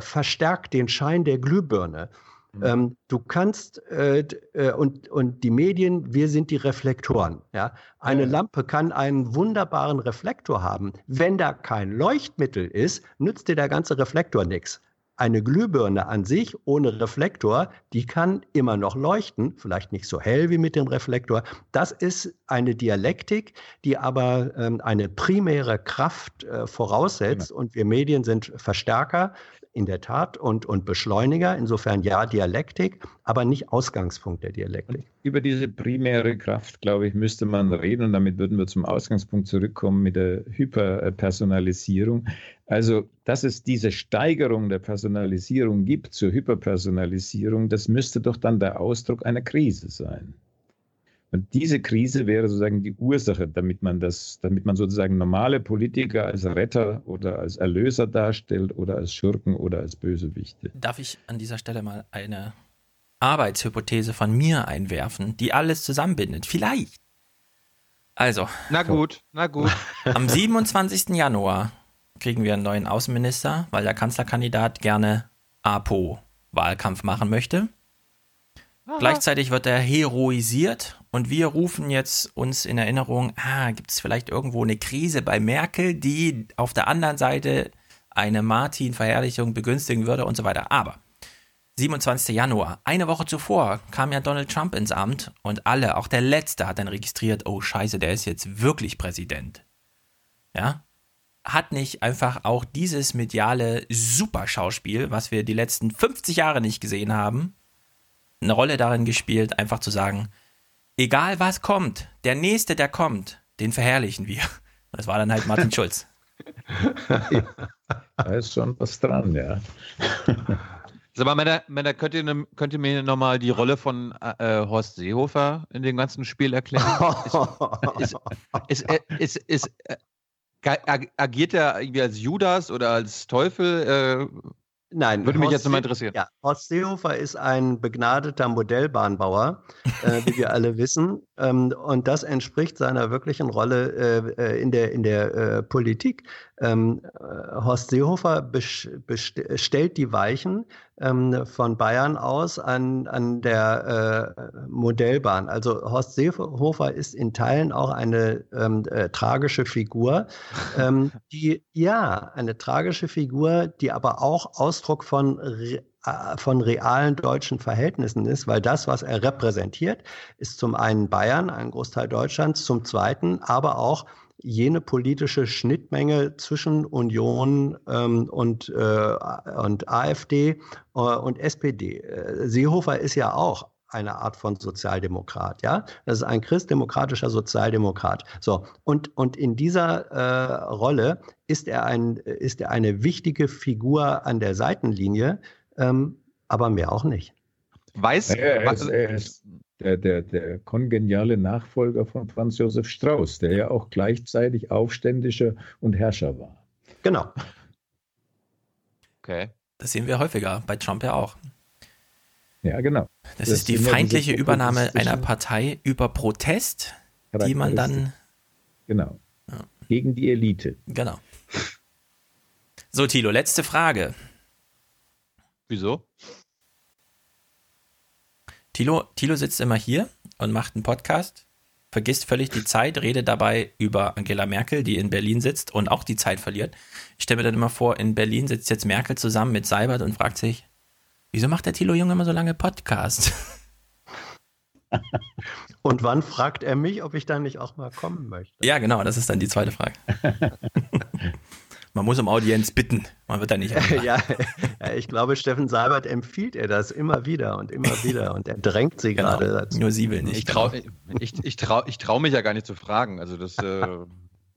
verstärkt den Schein der Glühbirne. Mhm. Ähm, du kannst äh, äh, und, und die Medien, wir sind die Reflektoren. Ja? Eine ja. Lampe kann einen wunderbaren Reflektor haben. Wenn da kein Leuchtmittel ist, nützt dir der ganze Reflektor nichts. Eine Glühbirne an sich ohne Reflektor, die kann immer noch leuchten, vielleicht nicht so hell wie mit dem Reflektor. Das ist eine Dialektik, die aber ähm, eine primäre Kraft äh, voraussetzt. Genau. Und wir Medien sind Verstärker in der Tat und, und Beschleuniger. Insofern ja Dialektik, aber nicht Ausgangspunkt der Dialektik. Über diese primäre Kraft, glaube ich, müsste man reden und damit würden wir zum Ausgangspunkt zurückkommen mit der Hyperpersonalisierung. Also, dass es diese Steigerung der Personalisierung gibt zur Hyperpersonalisierung, das müsste doch dann der Ausdruck einer Krise sein. Und diese Krise wäre sozusagen die Ursache, damit man das, damit man sozusagen normale Politiker als Retter oder als Erlöser darstellt oder als Schurken oder als Bösewichte. Darf ich an dieser Stelle mal eine Arbeitshypothese von mir einwerfen, die alles zusammenbindet? Vielleicht. Also. Na gut, na gut. Am 27. Januar kriegen wir einen neuen Außenminister, weil der Kanzlerkandidat gerne APO-Wahlkampf machen möchte. Gleichzeitig wird er heroisiert und wir rufen jetzt uns in Erinnerung, ah, gibt es vielleicht irgendwo eine Krise bei Merkel, die auf der anderen Seite eine Martin-Verherrlichung begünstigen würde und so weiter. Aber 27. Januar, eine Woche zuvor, kam ja Donald Trump ins Amt und alle, auch der Letzte, hat dann registriert, oh scheiße, der ist jetzt wirklich Präsident. Ja? Hat nicht einfach auch dieses mediale Superschauspiel, was wir die letzten 50 Jahre nicht gesehen haben, eine Rolle darin gespielt, einfach zu sagen, egal was kommt, der Nächste, der kommt, den verherrlichen wir. Das war dann halt Martin Schulz. da ist schon was dran, ja. Sag mal, Männer, Männer könnt, ihr, könnt ihr mir nochmal die Rolle von äh, Horst Seehofer in dem ganzen Spiel erklären? ist, ist, ist, ist, äh, agiert er irgendwie als Judas oder als Teufel? Nein. Würde mich jetzt mal interessieren. Ja, Horst Seehofer ist ein begnadeter Modellbahnbauer, äh, wie wir alle wissen. Ähm, und das entspricht seiner wirklichen Rolle äh, äh in der, in der äh, Politik. Ähm, äh, Horst Seehofer stellt die Weichen ähm, von Bayern aus an, an der äh, Modellbahn. Also Horst Seehofer ist in Teilen auch eine ähm, äh, tragische Figur, ähm, die ja eine tragische Figur, die aber auch Ausdruck von äh, von realen deutschen Verhältnissen ist, weil das, was er repräsentiert, ist zum einen Bayern, ein Großteil Deutschlands, zum zweiten aber auch jene politische Schnittmenge zwischen Union ähm, und, äh, und AfD äh, und SPD. Äh, Seehofer ist ja auch eine Art von Sozialdemokrat, ja. Das ist ein christdemokratischer Sozialdemokrat. So und und in dieser äh, Rolle ist er ein ist er eine wichtige Figur an der Seitenlinie, ähm, aber mehr auch nicht. Weiß. Er ist, er ist der, der, der kongeniale Nachfolger von Franz Josef Strauß, der ja auch gleichzeitig Aufständischer und Herrscher war. Genau. Okay. Das sehen wir häufiger, bei Trump ja auch. Ja, genau. Das, Das ist die feindliche Übernahme einer Partei über Protest, die man dann, Genau. Ja. Gegen die Elite. genau. So, Tilo, letzte Frage. Wieso? Tilo, Tilo sitzt immer hier und macht einen Podcast, vergisst völlig die Zeit, redet dabei über Angela Merkel, die in Berlin sitzt und auch die Zeit verliert. Ich stelle mir dann immer vor, in Berlin sitzt jetzt Merkel zusammen mit Seibert und fragt sich, wieso macht der Tilo Junge immer so lange Podcast? Und wann fragt er mich, ob ich da nicht auch mal kommen möchte? ja, genau, das ist dann die zweite Frage. Man muss um Audienz bitten, man wird da nicht ja, ja, ich glaube, Steffen Seibert empfiehlt ihr das immer wieder und immer wieder und er drängt sie Genau. gerade dazu. Nur sie will nicht. Ich traue ich, ich trau, ich trau mich ja gar nicht zu fragen. Also das, äh,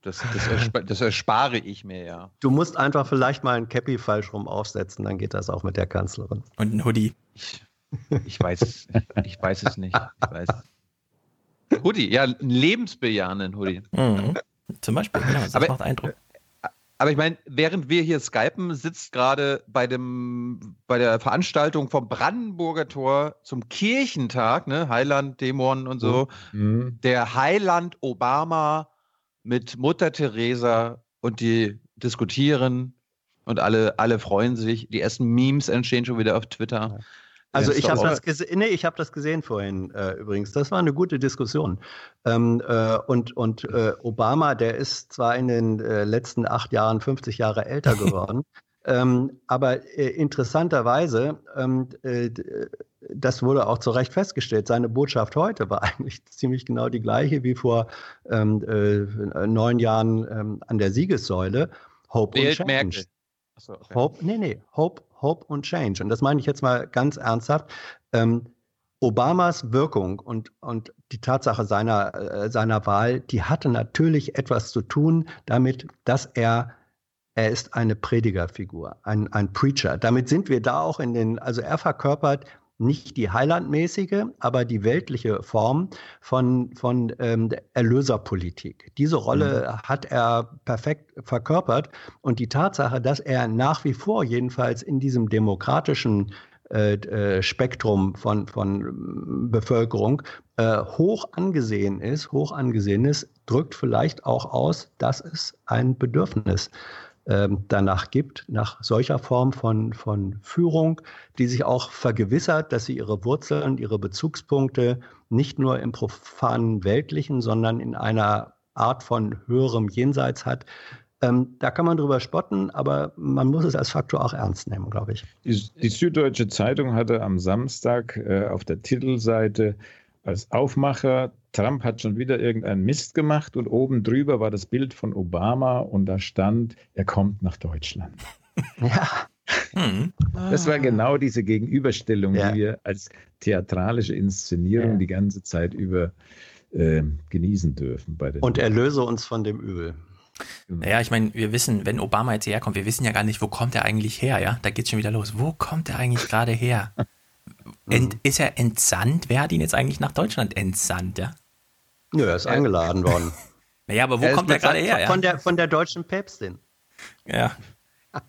das, das, erspa das erspare ich mir ja. Du musst einfach vielleicht mal ein Cappy falsch rum aufsetzen, dann geht das auch mit der Kanzlerin. Und ein Hoodie. Ich, ich, weiß, ich weiß es nicht. Ich weiß. Hoodie, ja, einen lebensbejahenden Hoodie. Mhm. Zum Beispiel, genau, das Aber- macht Eindruck. Aber ich meine, während wir hier skypen, sitzt gerade bei dem bei der Veranstaltung vom Brandenburger Tor zum Kirchentag, ne, Heiland, Dämon und so, Mhm. der Heiland Obama mit Mutter Teresa und die diskutieren und alle, alle freuen sich. Die ersten Memes entstehen schon wieder auf Twitter. Also ich habe das gesehen, nee, ich habe das gesehen vorhin äh, übrigens. Das war eine gute Diskussion. Ähm, äh, und und äh, Obama, der ist zwar in den äh, letzten acht Jahren 50 Jahre älter geworden, ähm, aber äh, interessanterweise, ähm, äh, das wurde auch zu Recht festgestellt, seine Botschaft heute war eigentlich ziemlich genau die gleiche wie vor ähm, äh, neun Jahren ähm, an der Siegessäule. Hope und Wählt Change. Merkel. Achso, okay. Hope, nee, nee, Hope, Hope und Change. Und das meine ich jetzt mal ganz ernsthaft. Ähm, Obamas Wirkung und, und die Tatsache seiner, äh, seiner Wahl, die hatte natürlich etwas zu tun damit, dass er, er ist eine Predigerfigur, ein, ein Preacher. Damit sind wir da auch in den, also er verkörpert nicht die Heilandmäßige, aber die weltliche Form von, von ähm, Erlöserpolitik. Diese Rolle hat er perfekt verkörpert. Und die Tatsache, dass er nach wie vor jedenfalls in diesem demokratischen äh, äh, Spektrum von, von ähm, Bevölkerung äh, hoch angesehen ist, hoch angesehen ist, drückt vielleicht auch aus, dass es ein Bedürfnis ähm, danach gibt, nach solcher Form von, von Führung, die sich auch vergewissert, dass sie ihre Wurzeln, ihre Bezugspunkte nicht nur im profanen Weltlichen, sondern in einer Art von höherem Jenseits hat. Ähm, da kann man drüber spotten, aber man muss es als Faktor auch ernst nehmen, glaube ich. Die, die Süddeutsche Zeitung hatte am Samstag äh, auf der Titelseite als Aufmacher, Trump hat schon wieder irgendeinen Mist gemacht und oben drüber war das Bild von Obama und da stand, er kommt nach Deutschland. Ja, Hm. Das war genau diese Gegenüberstellung, Ja. die wir als theatralische Inszenierung Ja. die ganze Zeit über äh, genießen dürfen. Bei den und erlöse uns von dem Übel. Naja, ich meine, wir wissen, wenn Obama jetzt hierher kommt, wir wissen ja gar nicht, wo kommt er eigentlich her, ja? Da geht's schon wieder los. Wo kommt er eigentlich gerade her? Ent, ist er entsandt? Wer hat ihn jetzt eigentlich nach Deutschland entsandt, ja? Nö, er ist eingeladen worden. Naja, aber wo Er kommt er gerade her, ja? Von der, von der deutschen Päpstin. ja?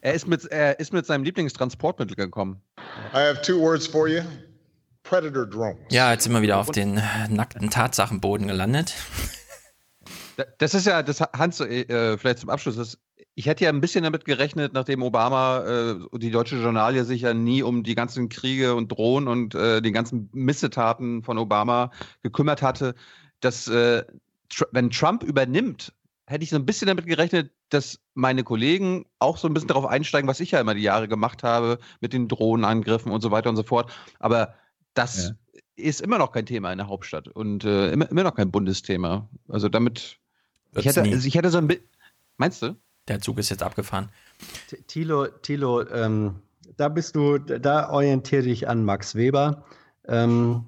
Er ist, mit, er ist mit seinem Lieblingstransportmittel gekommen. I have two words for you predator drones. Ja, jetzt sind wir wieder auf den äh, nackten Tatsachenboden gelandet. Da- Das ist ja, das Hans, äh, vielleicht zum Abschluss, das, ich hätte ja ein bisschen damit gerechnet, nachdem Obama äh, die deutsche Journalie sich ja nie um die ganzen Kriege und Drohnen und äh, die ganzen Missetaten von Obama gekümmert hatte, dass äh, tr wenn Trump übernimmt, hätte ich so ein bisschen damit gerechnet, dass meine Kollegen auch so ein bisschen darauf einsteigen, was ich ja immer die Jahre gemacht habe mit den Drohnenangriffen und so weiter und so fort. Aber das ist immer noch kein Thema in der Hauptstadt und äh, immer, immer noch kein Bundesthema. Also damit ich hätte, also ich hätte so ein bisschen. Meinst du? Der Zug ist jetzt abgefahren. T- Thilo, Thilo ähm, da bist du, da orientiere dich an Max Weber. Ähm,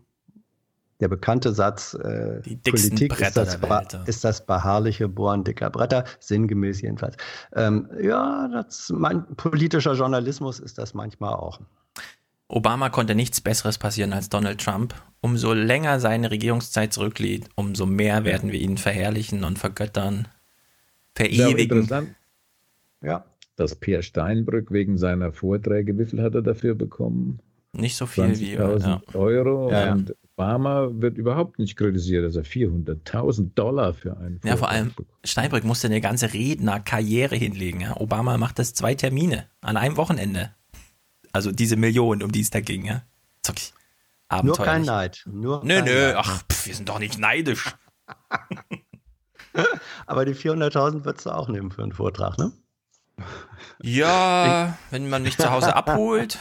der bekannte Satz, äh, Die dicksten Politik ist Bretter das, ist das beharrliche Bohren dicker Bretter, sinngemäß jedenfalls. Ähm, ja, das, mein, politischer Journalismus ist das manchmal auch. Obama konnte nichts Besseres passieren als Donald Trump. Umso länger seine Regierungszeit zurückliegt, umso mehr werden wir ihn verherrlichen und vergöttern, verewigen. Ja. Dass Peer Steinbrück wegen seiner Vorträge, wie viel hat er dafür bekommen? Nicht so viel wie. Ja. 20.000 Euro. Ja, ja. und Obama wird überhaupt nicht kritisiert, dass er 400.000 Dollar für einen Ja, vor Vortrag allem bekommt. Steinbrück musste eine ganze Rednerkarriere hinlegen. Ja. Obama macht das zwei Termine an einem Wochenende. Also diese Million, um die es da ging. Ja. Ist wirklich Nur kein abenteuerlich. Neid. Nur Nö, kein nö, Neid. ach, pf, wir sind doch nicht neidisch. Aber die 400.000 würdest du auch nehmen für einen Vortrag, ne? Ja, wenn man mich zu Hause abholt.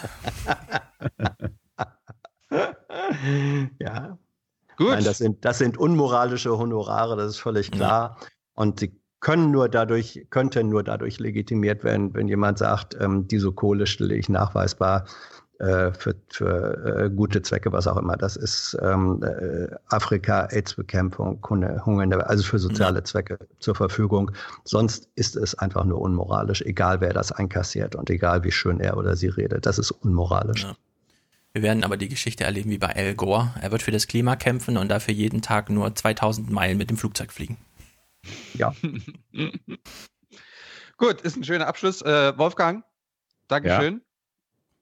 Ja. Gut. Nein, das sind, das sind unmoralische Honorare, das ist völlig klar. Und sie können nur dadurch, könnten nur dadurch legitimiert werden, wenn jemand sagt, ähm, diese Kohle stelle ich nachweisbar für, für äh, gute Zwecke, was auch immer. Das ist ähm, äh, Afrika, AIDS-Bekämpfung, Hunger, also für soziale Zwecke zur Verfügung. Sonst ist es einfach nur unmoralisch, egal wer das einkassiert und egal wie schön er oder sie redet. Das ist unmoralisch. Ja. Wir werden aber die Geschichte erleben wie bei Al Gore. Er wird für das Klima kämpfen und dafür jeden Tag nur 2000 Meilen mit dem Flugzeug fliegen. Ja. Gut, ist ein schöner Abschluss. Äh, Wolfgang, Dankeschön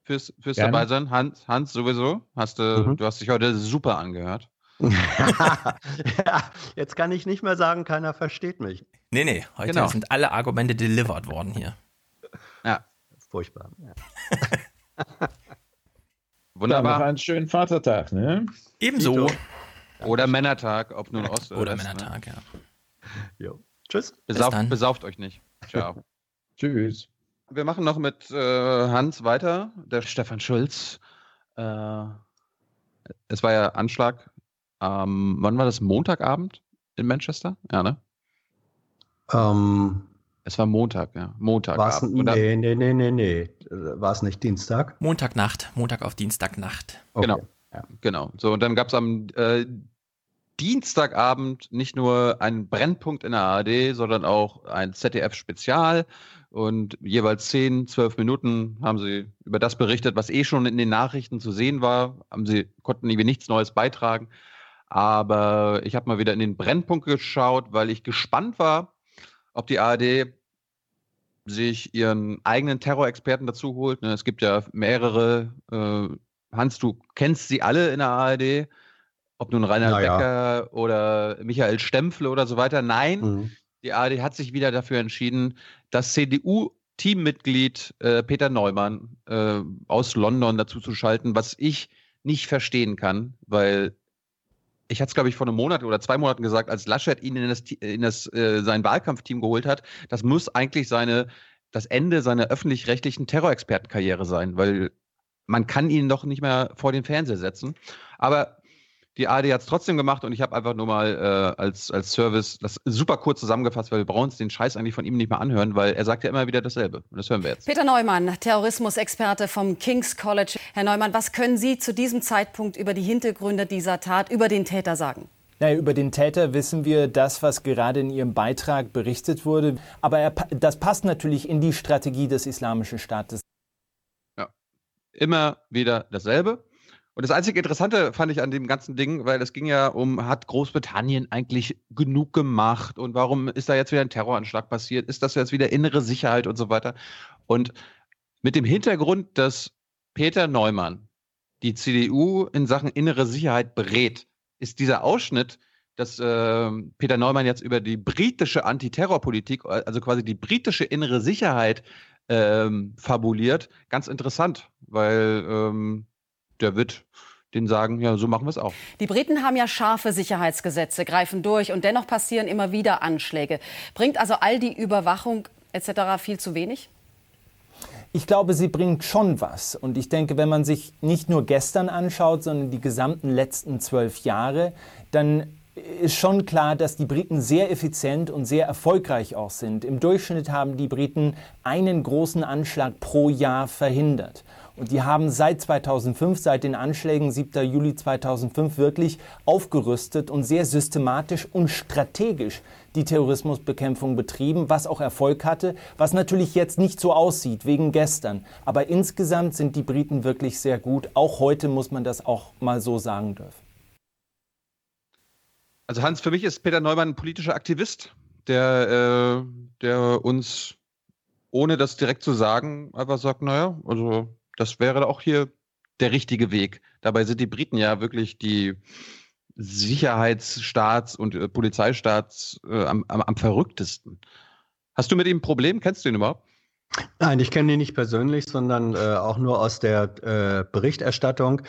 fürs, fürs Gerne. dabei sein. Hans, Hans sowieso. Hast du, Mhm. du hast dich heute super angehört. ja, jetzt kann ich nicht mehr sagen, keiner versteht mich. Nee, nee, heute Genau. sind alle Argumente delivered worden hier. Ja, Furchtbar. Ja. Noch wunderbar. einen schönen Vatertag, ne? Ebenso. Oder Männertag, ob nun Ost Oder West, ne? Männertag, ja. Jo. Tschüss. Besauft, dann. besauft euch nicht. Ciao. Tschüss. Wir machen noch mit äh, Hans weiter, der Stefan Schulz. Äh, es war ja Anschlag. Ähm, wann war das? Montagabend in Manchester? Ja, ne? Ähm, Es war Montag, ja. Montagabend. Da- nee, nee, nee, nee, nee. War es nicht Dienstag? Montagnacht, Montag auf Dienstagnacht. Okay. Genau. Genau. So, und dann gab es am äh, Dienstagabend nicht nur einen Brennpunkt in der ARD, sondern auch ein ZDF-Spezial. Und jeweils 10, 12 Minuten haben sie über das berichtet, was eh schon in den Nachrichten zu sehen war. Haben sie, konnten irgendwie nichts Neues beitragen. Aber ich habe mal wieder in den Brennpunkt geschaut, weil ich gespannt war, ob die ARD sich ihren eigenen Terrorexperten dazu holt. Ne, Es gibt ja mehrere. Äh, Hans, du kennst sie alle in der ARD. Ob nun Reinhard Naja. Becker oder Michael Stempfle oder so weiter. Nein, Mhm. Die ARD hat sich wieder dafür entschieden, das CDU-Teammitglied äh, Peter Neumann äh, aus London dazu zu schalten, was ich nicht verstehen kann, weil ich hatte es, glaube ich, vor einem Monat oder zwei Monaten gesagt, als Laschet ihn in das, in das äh, sein Wahlkampfteam geholt hat, das muss eigentlich seine, das Ende seiner öffentlich-rechtlichen Terrorexpertenkarriere sein, weil man kann ihn doch nicht mehr vor den Fernseher setzen. Aber die ARD hat es trotzdem gemacht und ich habe einfach nur mal äh, als, als Service das super kurz zusammengefasst, weil wir brauchen uns den Scheiß eigentlich von ihm nicht mehr anhören, weil er sagt ja immer wieder dasselbe. Und das hören wir jetzt. Peter Neumann, Terrorismusexperte vom King's College. Herr Neumann, was können Sie zu diesem Zeitpunkt über die Hintergründe dieser Tat, über den Täter sagen? Naja, über den Täter wissen wir das, was gerade in Ihrem Beitrag berichtet wurde. Aber er, das passt natürlich in die Strategie des Islamischen Staates. immer wieder dasselbe. Und das einzige Interessante fand ich an dem ganzen Ding, weil es ging ja um, hat Großbritannien eigentlich genug gemacht und warum ist da jetzt wieder ein Terroranschlag passiert? Ist das jetzt wieder innere Sicherheit und so weiter? Und mit dem Hintergrund, dass Peter Neumann die CDU in Sachen innere Sicherheit berät, ist dieser Ausschnitt, dass äh, Peter Neumann jetzt über die britische Antiterrorpolitik, also quasi die britische innere Sicherheit ähm, fabuliert, ganz interessant, weil ähm, der wird den sagen, ja, so machen wir es auch. Die Briten haben ja scharfe Sicherheitsgesetze, greifen durch und dennoch passieren immer wieder Anschläge. Bringt also all die Überwachung etc. viel zu wenig? Ich glaube, sie bringt schon was. Und ich denke, wenn man sich nicht nur gestern anschaut, sondern die gesamten letzten zwölf Jahre, dann ist schon klar, dass die Briten sehr effizient und sehr erfolgreich auch sind. Im Durchschnitt haben die Briten einen großen Anschlag pro Jahr verhindert. Und die haben seit 2005, seit den Anschlägen 7. Juli 2005 wirklich aufgerüstet und sehr systematisch und strategisch die Terrorismusbekämpfung betrieben, was auch Erfolg hatte, was natürlich jetzt nicht so aussieht wegen gestern. Aber insgesamt sind die Briten wirklich sehr gut. Auch heute muss man das auch mal so sagen dürfen. Also Hans, für mich ist Peter Neumann ein politischer Aktivist, der, äh, der uns ohne das direkt zu sagen, einfach sagt, naja, also das wäre auch hier der richtige Weg. Dabei sind die Briten ja wirklich die Sicherheitsstaats- und äh, Polizeistaats äh, am, am, am verrücktesten. Hast du mit ihm ein Problem? Kennst du ihn überhaupt? Nein, ich kenne ihn nicht persönlich, sondern äh, auch nur aus der äh, Berichterstattung.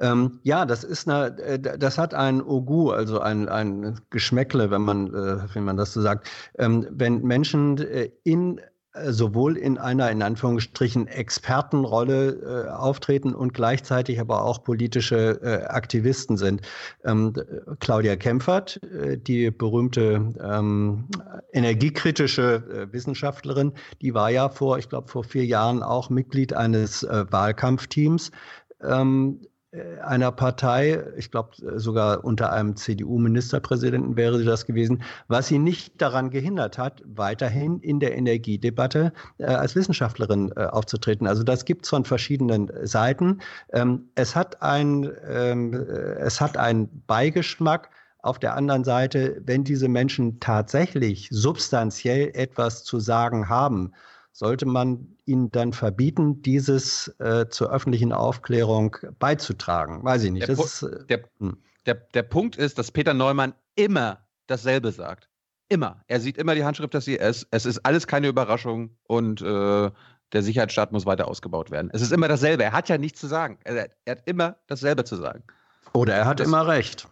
Ähm, ja, das ist eine, äh, das hat ein Ogu, also ein, ein Geschmäckle, wenn man, äh, wenn man das so sagt. Ähm, wenn Menschen in sowohl in einer in Anführungsstrichen Expertenrolle äh, auftreten und gleichzeitig aber auch politische äh, Aktivisten sind. Ähm, Claudia Kempfert, äh, die berühmte ähm, energiekritische äh, Wissenschaftlerin, die war ja vor, ich glaube, vor vier Jahren auch Mitglied eines äh, Wahlkampfteams. Ähm, äh, einer Partei, ich glaube sogar unter einem CDU-Ministerpräsidenten wäre sie das gewesen, was sie nicht daran gehindert hat, weiterhin in der Energiedebatte äh, als Wissenschaftlerin äh, aufzutreten. Also das gibt es von verschiedenen Seiten. Ähm, es, hat ein, ähm, äh, es hat einen Beigeschmack. Auf der anderen Seite, wenn diese Menschen tatsächlich substanziell etwas zu sagen haben, sollte man ihnen dann verbieten, dieses äh, zur öffentlichen Aufklärung beizutragen? Weiß ich nicht. Der, ist, äh, der, hm. der, der Punkt ist, dass Peter Neumann immer dasselbe sagt. Immer. Er sieht immer die Handschrift des IS. Es ist alles keine Überraschung und äh, der Sicherheitsstaat muss weiter ausgebaut werden. Es ist immer dasselbe. Er hat ja nichts zu sagen. Er, er hat immer dasselbe zu sagen. Oder er hat das, immer recht.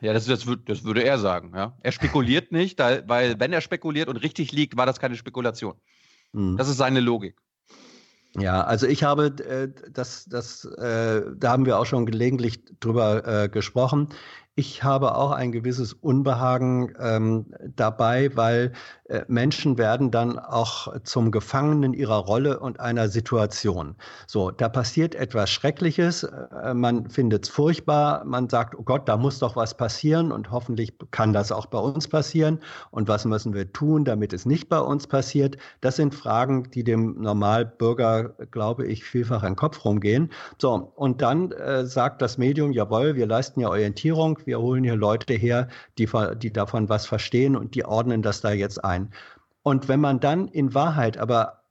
Ja, das, das, das, würde er sagen. Ja. Er spekuliert nicht, da, weil wenn er spekuliert und richtig liegt, war das keine Spekulation. Mhm. Das ist seine Logik. Ja, also ich habe äh, das, das, äh, da haben wir auch schon gelegentlich drüber äh, gesprochen. Ich habe auch ein gewisses Unbehagen ähm, dabei, weil äh, Menschen werden dann auch zum Gefangenen ihrer Rolle und einer Situation. So, da passiert etwas Schreckliches, äh, man findet es furchtbar, man sagt, oh Gott, da muss doch was passieren und hoffentlich kann das auch bei uns passieren. Und was müssen wir tun, damit es nicht bei uns passiert? Das sind Fragen, die dem Normalbürger, glaube ich, vielfach den Kopf rumgehen. So, und dann äh, sagt das Medium, jawohl, wir leisten ja Orientierung, wir holen hier Leute her, die, die davon was verstehen und die ordnen das da jetzt ein. Und wenn man dann in Wahrheit aber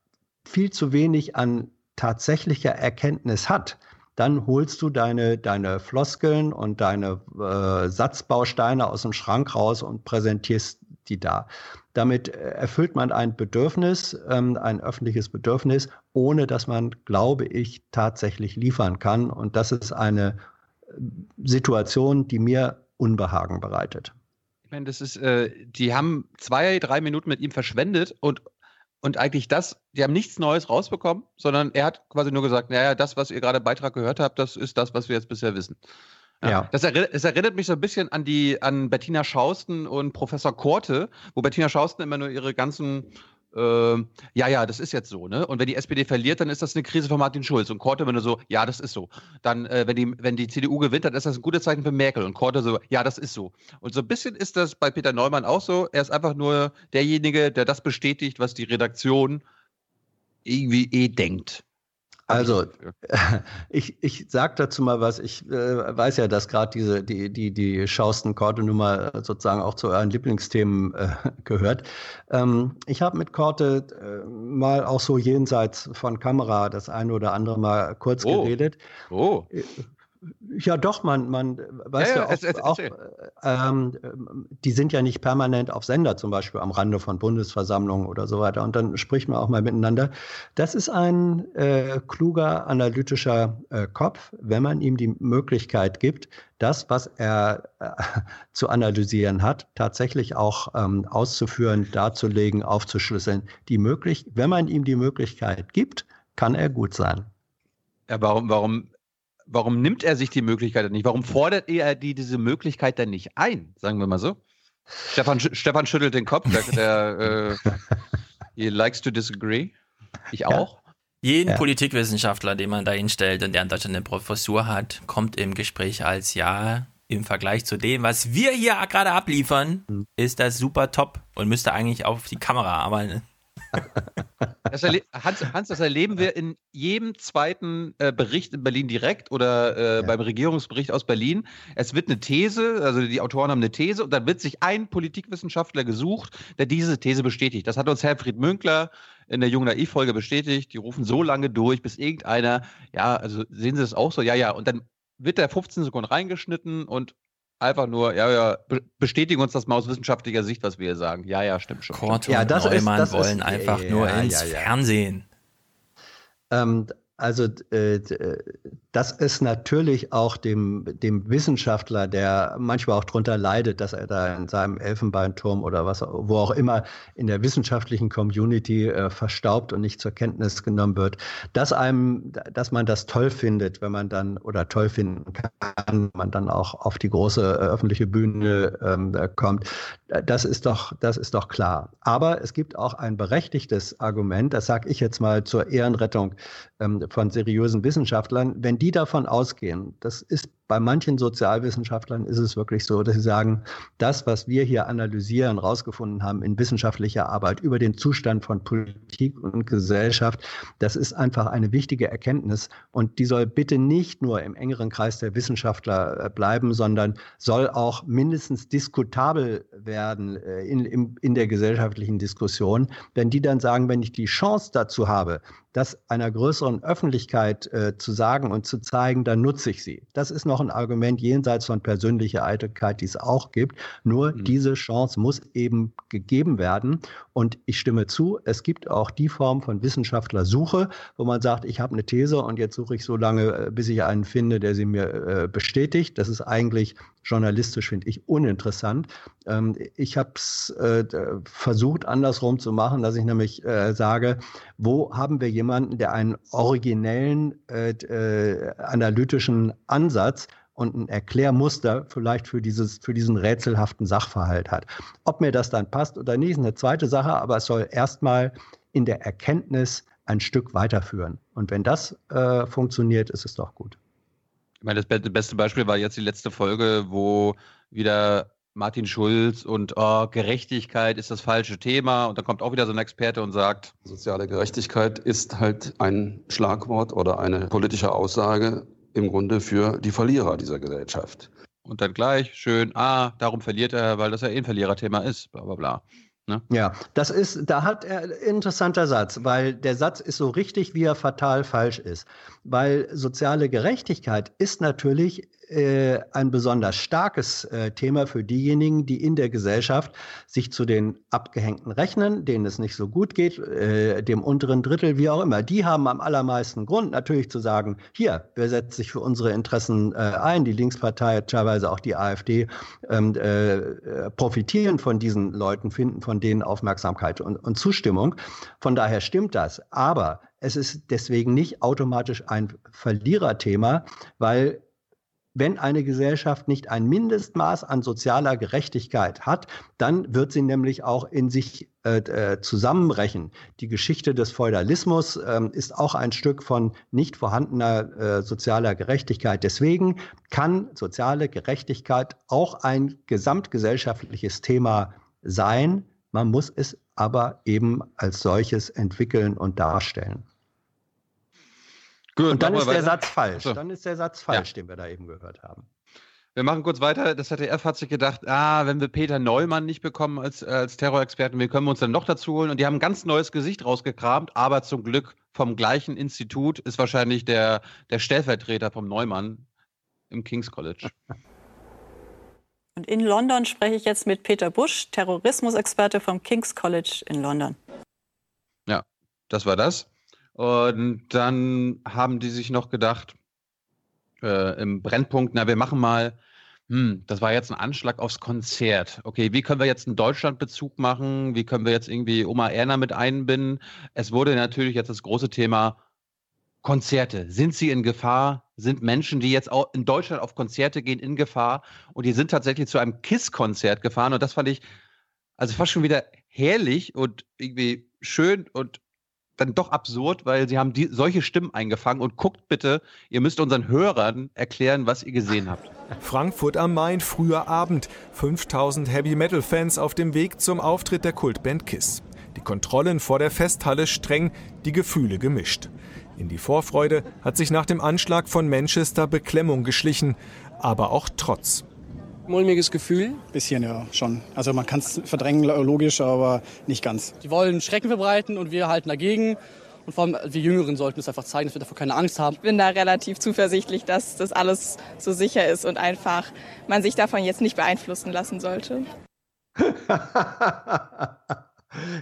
viel zu wenig an tatsächlicher Erkenntnis hat, dann holst du deine, deine Floskeln und deine äh, Satzbausteine aus dem Schrank raus und präsentierst die da. Damit äh, erfüllt man ein Bedürfnis, ähm, ein öffentliches Bedürfnis, ohne dass man, glaube ich, tatsächlich liefern kann. Und das ist eine Situation, die mir Unbehagen bereitet. Ich meine, das ist, äh, die haben zwei, drei Minuten mit ihm verschwendet und, und eigentlich das, die haben nichts Neues rausbekommen, sondern er hat quasi nur gesagt, naja, das, was ihr gerade im Beitrag gehört habt, das ist das, was wir jetzt bisher wissen. Ja. ja. Das, erinnert, das, erinnert, mich so ein bisschen an die an Bettina Schausten und Professor Korte, wo Bettina Schausten immer nur ihre ganzen äh, ja, ja, das ist jetzt so, ne? Und wenn die SPD verliert, dann ist das eine Krise von Martin Schulz. Und Korte, wenn du so, ja, das ist so. Dann, äh, wenn, die, wenn die CDU gewinnt, dann ist das ein gutes Zeichen für Merkel. Und Korte so, ja, das ist so. Und so ein bisschen ist das bei Peter Neumann auch so. Er ist einfach nur derjenige, der das bestätigt, was die Redaktion irgendwie eh denkt. Also, ich, ich sage dazu mal was. Ich äh, weiß ja, dass gerade diese die die die Schausten Korte Nummer sozusagen auch zu euren Lieblingsthemen äh, gehört. Ähm, ich habe mit Korte äh, mal auch so jenseits von Kamera das eine oder andere mal kurz oh. geredet. Oh. Äh, ja, doch, man, man weiß ja, ja, ja auch, es, auch ähm, die sind ja nicht permanent auf Sender, zum Beispiel am Rande von Bundesversammlungen oder so weiter. Und dann spricht man auch mal miteinander. Das ist ein äh, kluger, analytischer äh, Kopf, wenn man ihm die Möglichkeit gibt, das, was er äh, zu analysieren hat, tatsächlich auch ähm, auszuführen, darzulegen, aufzuschlüsseln. Die möglich wenn man ihm die Möglichkeit gibt, kann er gut sein. Ja, warum, warum warum nimmt er sich die Möglichkeit nicht? Warum fordert er die, diese Möglichkeit dann nicht ein? Sagen wir mal so. Stefan, Stefan schüttelt den Kopf, der, der äh, he likes to disagree. Ich auch. Ja. Jeden ja. Politikwissenschaftler, den man da hinstellt und der in Deutschland eine Professur hat, kommt im Gespräch als ja, im Vergleich zu dem, was wir hier gerade abliefern, mhm. ist das super top und müsste eigentlich auf die Kamera, aber das Hans, Hans, das erleben wir in jedem zweiten äh, Bericht in Berlin direkt oder äh, ja. beim Regierungsbericht aus Berlin. Es wird eine These, also die Autoren haben eine These und dann wird sich ein Politikwissenschaftler gesucht, der diese These bestätigt. Das hat uns Herfried Münkler in der Jung Naiv-Folge bestätigt, die rufen so lange durch, bis irgendeiner, ja, also sehen Sie das auch so, ja, ja, und dann wird der 15 Sekunden reingeschnitten und einfach nur, ja, ja, bestätigen uns das mal aus wissenschaftlicher Sicht, was wir hier sagen. Ja, ja, stimmt schon. Kort und ja, das Neumann ist, das wollen ist, einfach ja, nur ins ja, ja. Fernsehen. Ähm, also äh, äh, das ist natürlich auch dem, dem Wissenschaftler, der manchmal auch darunter leidet, dass er da in seinem Elfenbeinturm oder was, wo auch immer in der wissenschaftlichen Community äh, verstaubt und nicht zur Kenntnis genommen wird, dass einem, dass man das toll findet, wenn man dann oder toll finden kann, man dann auch auf die große äh, öffentliche Bühne ähm, kommt. Das ist doch, das ist doch klar. Aber es gibt auch ein berechtigtes Argument, das sage ich jetzt mal zur Ehrenrettung ähm, von seriösen Wissenschaftlern, wenn die davon ausgehen, das ist bei manchen Sozialwissenschaftlern ist es wirklich so, dass sie sagen, das, was wir hier analysieren, rausgefunden haben in wissenschaftlicher Arbeit über den Zustand von Politik und Gesellschaft, das ist einfach eine wichtige Erkenntnis und die soll bitte nicht nur im engeren Kreis der Wissenschaftler äh, bleiben, sondern soll auch mindestens diskutabel werden äh, in, in, in der gesellschaftlichen Diskussion. Wenn die dann sagen, wenn ich die Chance dazu habe, das einer größeren Öffentlichkeit äh, zu sagen und zu zeigen, dann nutze ich sie. Das ist ein Argument jenseits von persönlicher Eitelkeit, die es auch gibt. Nur mhm. diese Chance muss eben gegeben werden. Und ich stimme zu, es gibt auch die Form von Wissenschaftlersuche, wo man sagt, ich habe eine These und jetzt suche ich so lange, äh, bis ich einen finde, der sie mir äh, bestätigt. Das ist eigentlich journalistisch, finde ich, uninteressant. Ähm, ich habe es äh, versucht, andersrum zu machen, dass ich nämlich äh, sage, wo haben wir jemanden, der einen originellen äh, äh, analytischen Ansatz und ein Erklärmuster vielleicht für, dieses, für diesen rätselhaften Sachverhalt hat. Ob mir das dann passt oder nicht, ist eine zweite Sache, aber es soll erstmal in der Erkenntnis ein Stück weiterführen. Und wenn das äh, funktioniert, ist es doch gut. Ich meine, das beste Beispiel war jetzt die letzte Folge, wo wieder Martin Schulz und oh, Gerechtigkeit ist das falsche Thema. Und dann kommt auch wieder so ein Experte und sagt. Soziale Gerechtigkeit ist halt ein Schlagwort oder eine politische Aussage im Grunde für die Verlierer dieser Gesellschaft. Und dann gleich schön, ah, darum verliert er, weil das ja eh ein Verliererthema ist, bla bla bla. Ne? Ja, das ist, da hat er interessanter Satz, weil der Satz ist so richtig, wie er fatal falsch ist. Weil soziale Gerechtigkeit ist natürlich äh, ein besonders starkes äh, Thema für diejenigen, die in der Gesellschaft sich zu den Abgehängten rechnen, denen es nicht so gut geht, äh, dem unteren Drittel, wie auch immer. Die haben am allermeisten Grund natürlich zu sagen, hier, wer setzt sich für unsere Interessen äh, ein? Die Linkspartei, teilweise auch die AfD, ähm, äh, profitieren von diesen Leuten, finden von denen Aufmerksamkeit und, und Zustimmung. Von daher stimmt das. Aber es ist deswegen nicht automatisch ein Verliererthema, weil wenn eine Gesellschaft nicht ein Mindestmaß an sozialer Gerechtigkeit hat, dann wird sie nämlich auch in sich äh, äh zusammenbrechen. Die Geschichte des Feudalismus äh, ist auch ein Stück von nicht vorhandener äh, sozialer Gerechtigkeit. Deswegen kann soziale Gerechtigkeit auch ein gesamtgesellschaftliches Thema sein. Man muss es aber eben als solches entwickeln und darstellen. Gut, und dann ist der Satz falsch. So. Dann ist der Satz falsch, ja. den wir da eben gehört haben. Wir machen kurz weiter. Das ZDF hat sich gedacht, ah, wenn wir Peter Neumann nicht bekommen als, als Terrorexperten, wie können wir uns dann noch dazu holen? Und die haben ein ganz neues Gesicht rausgekramt, aber zum Glück vom gleichen Institut ist wahrscheinlich der, der Stellvertreter vom Neumann im King's College. Und in London spreche ich jetzt mit Peter Busch, Terrorismusexperte vom King's College in London. Ja, das war das. Und dann haben die sich noch gedacht, äh, im Brennpunkt, na, wir machen mal, hm, das war jetzt ein Anschlag aufs Konzert. Okay, wie können wir jetzt einen Deutschlandbezug machen? Wie können wir jetzt irgendwie Oma Erna mit einbinden? Es wurde natürlich jetzt das große Thema Konzerte. Sind sie in Gefahr? Sind Menschen, die jetzt auch in Deutschland auf Konzerte gehen, in Gefahr? Und die sind tatsächlich zu einem KISS-Konzert gefahren. Und das fand ich also fast schon wieder herrlich und irgendwie schön und dann doch absurd, weil sie haben die, solche Stimmen eingefangen und guckt bitte, ihr müsst unseren Hörern erklären, was ihr gesehen habt. Frankfurt am Main, früher Abend. 5000 Heavy Metal Fans auf dem Weg zum Auftritt der Kultband Kiss. Die Kontrollen vor der Festhalle streng, die Gefühle gemischt. In die Vorfreude hat sich nach dem Anschlag von Manchester Beklemmung geschlichen, aber auch Trotz. Mulmiges Gefühl? Bisschen, ja, schon. Also man kann es verdrängen, logisch, aber nicht ganz. Die wollen Schrecken verbreiten und wir halten dagegen. Und vor allem wir Jüngeren sollten es einfach zeigen, dass wir davor keine Angst haben. Ich bin da relativ zuversichtlich, dass das alles so sicher ist und einfach man sich davon jetzt nicht beeinflussen lassen sollte.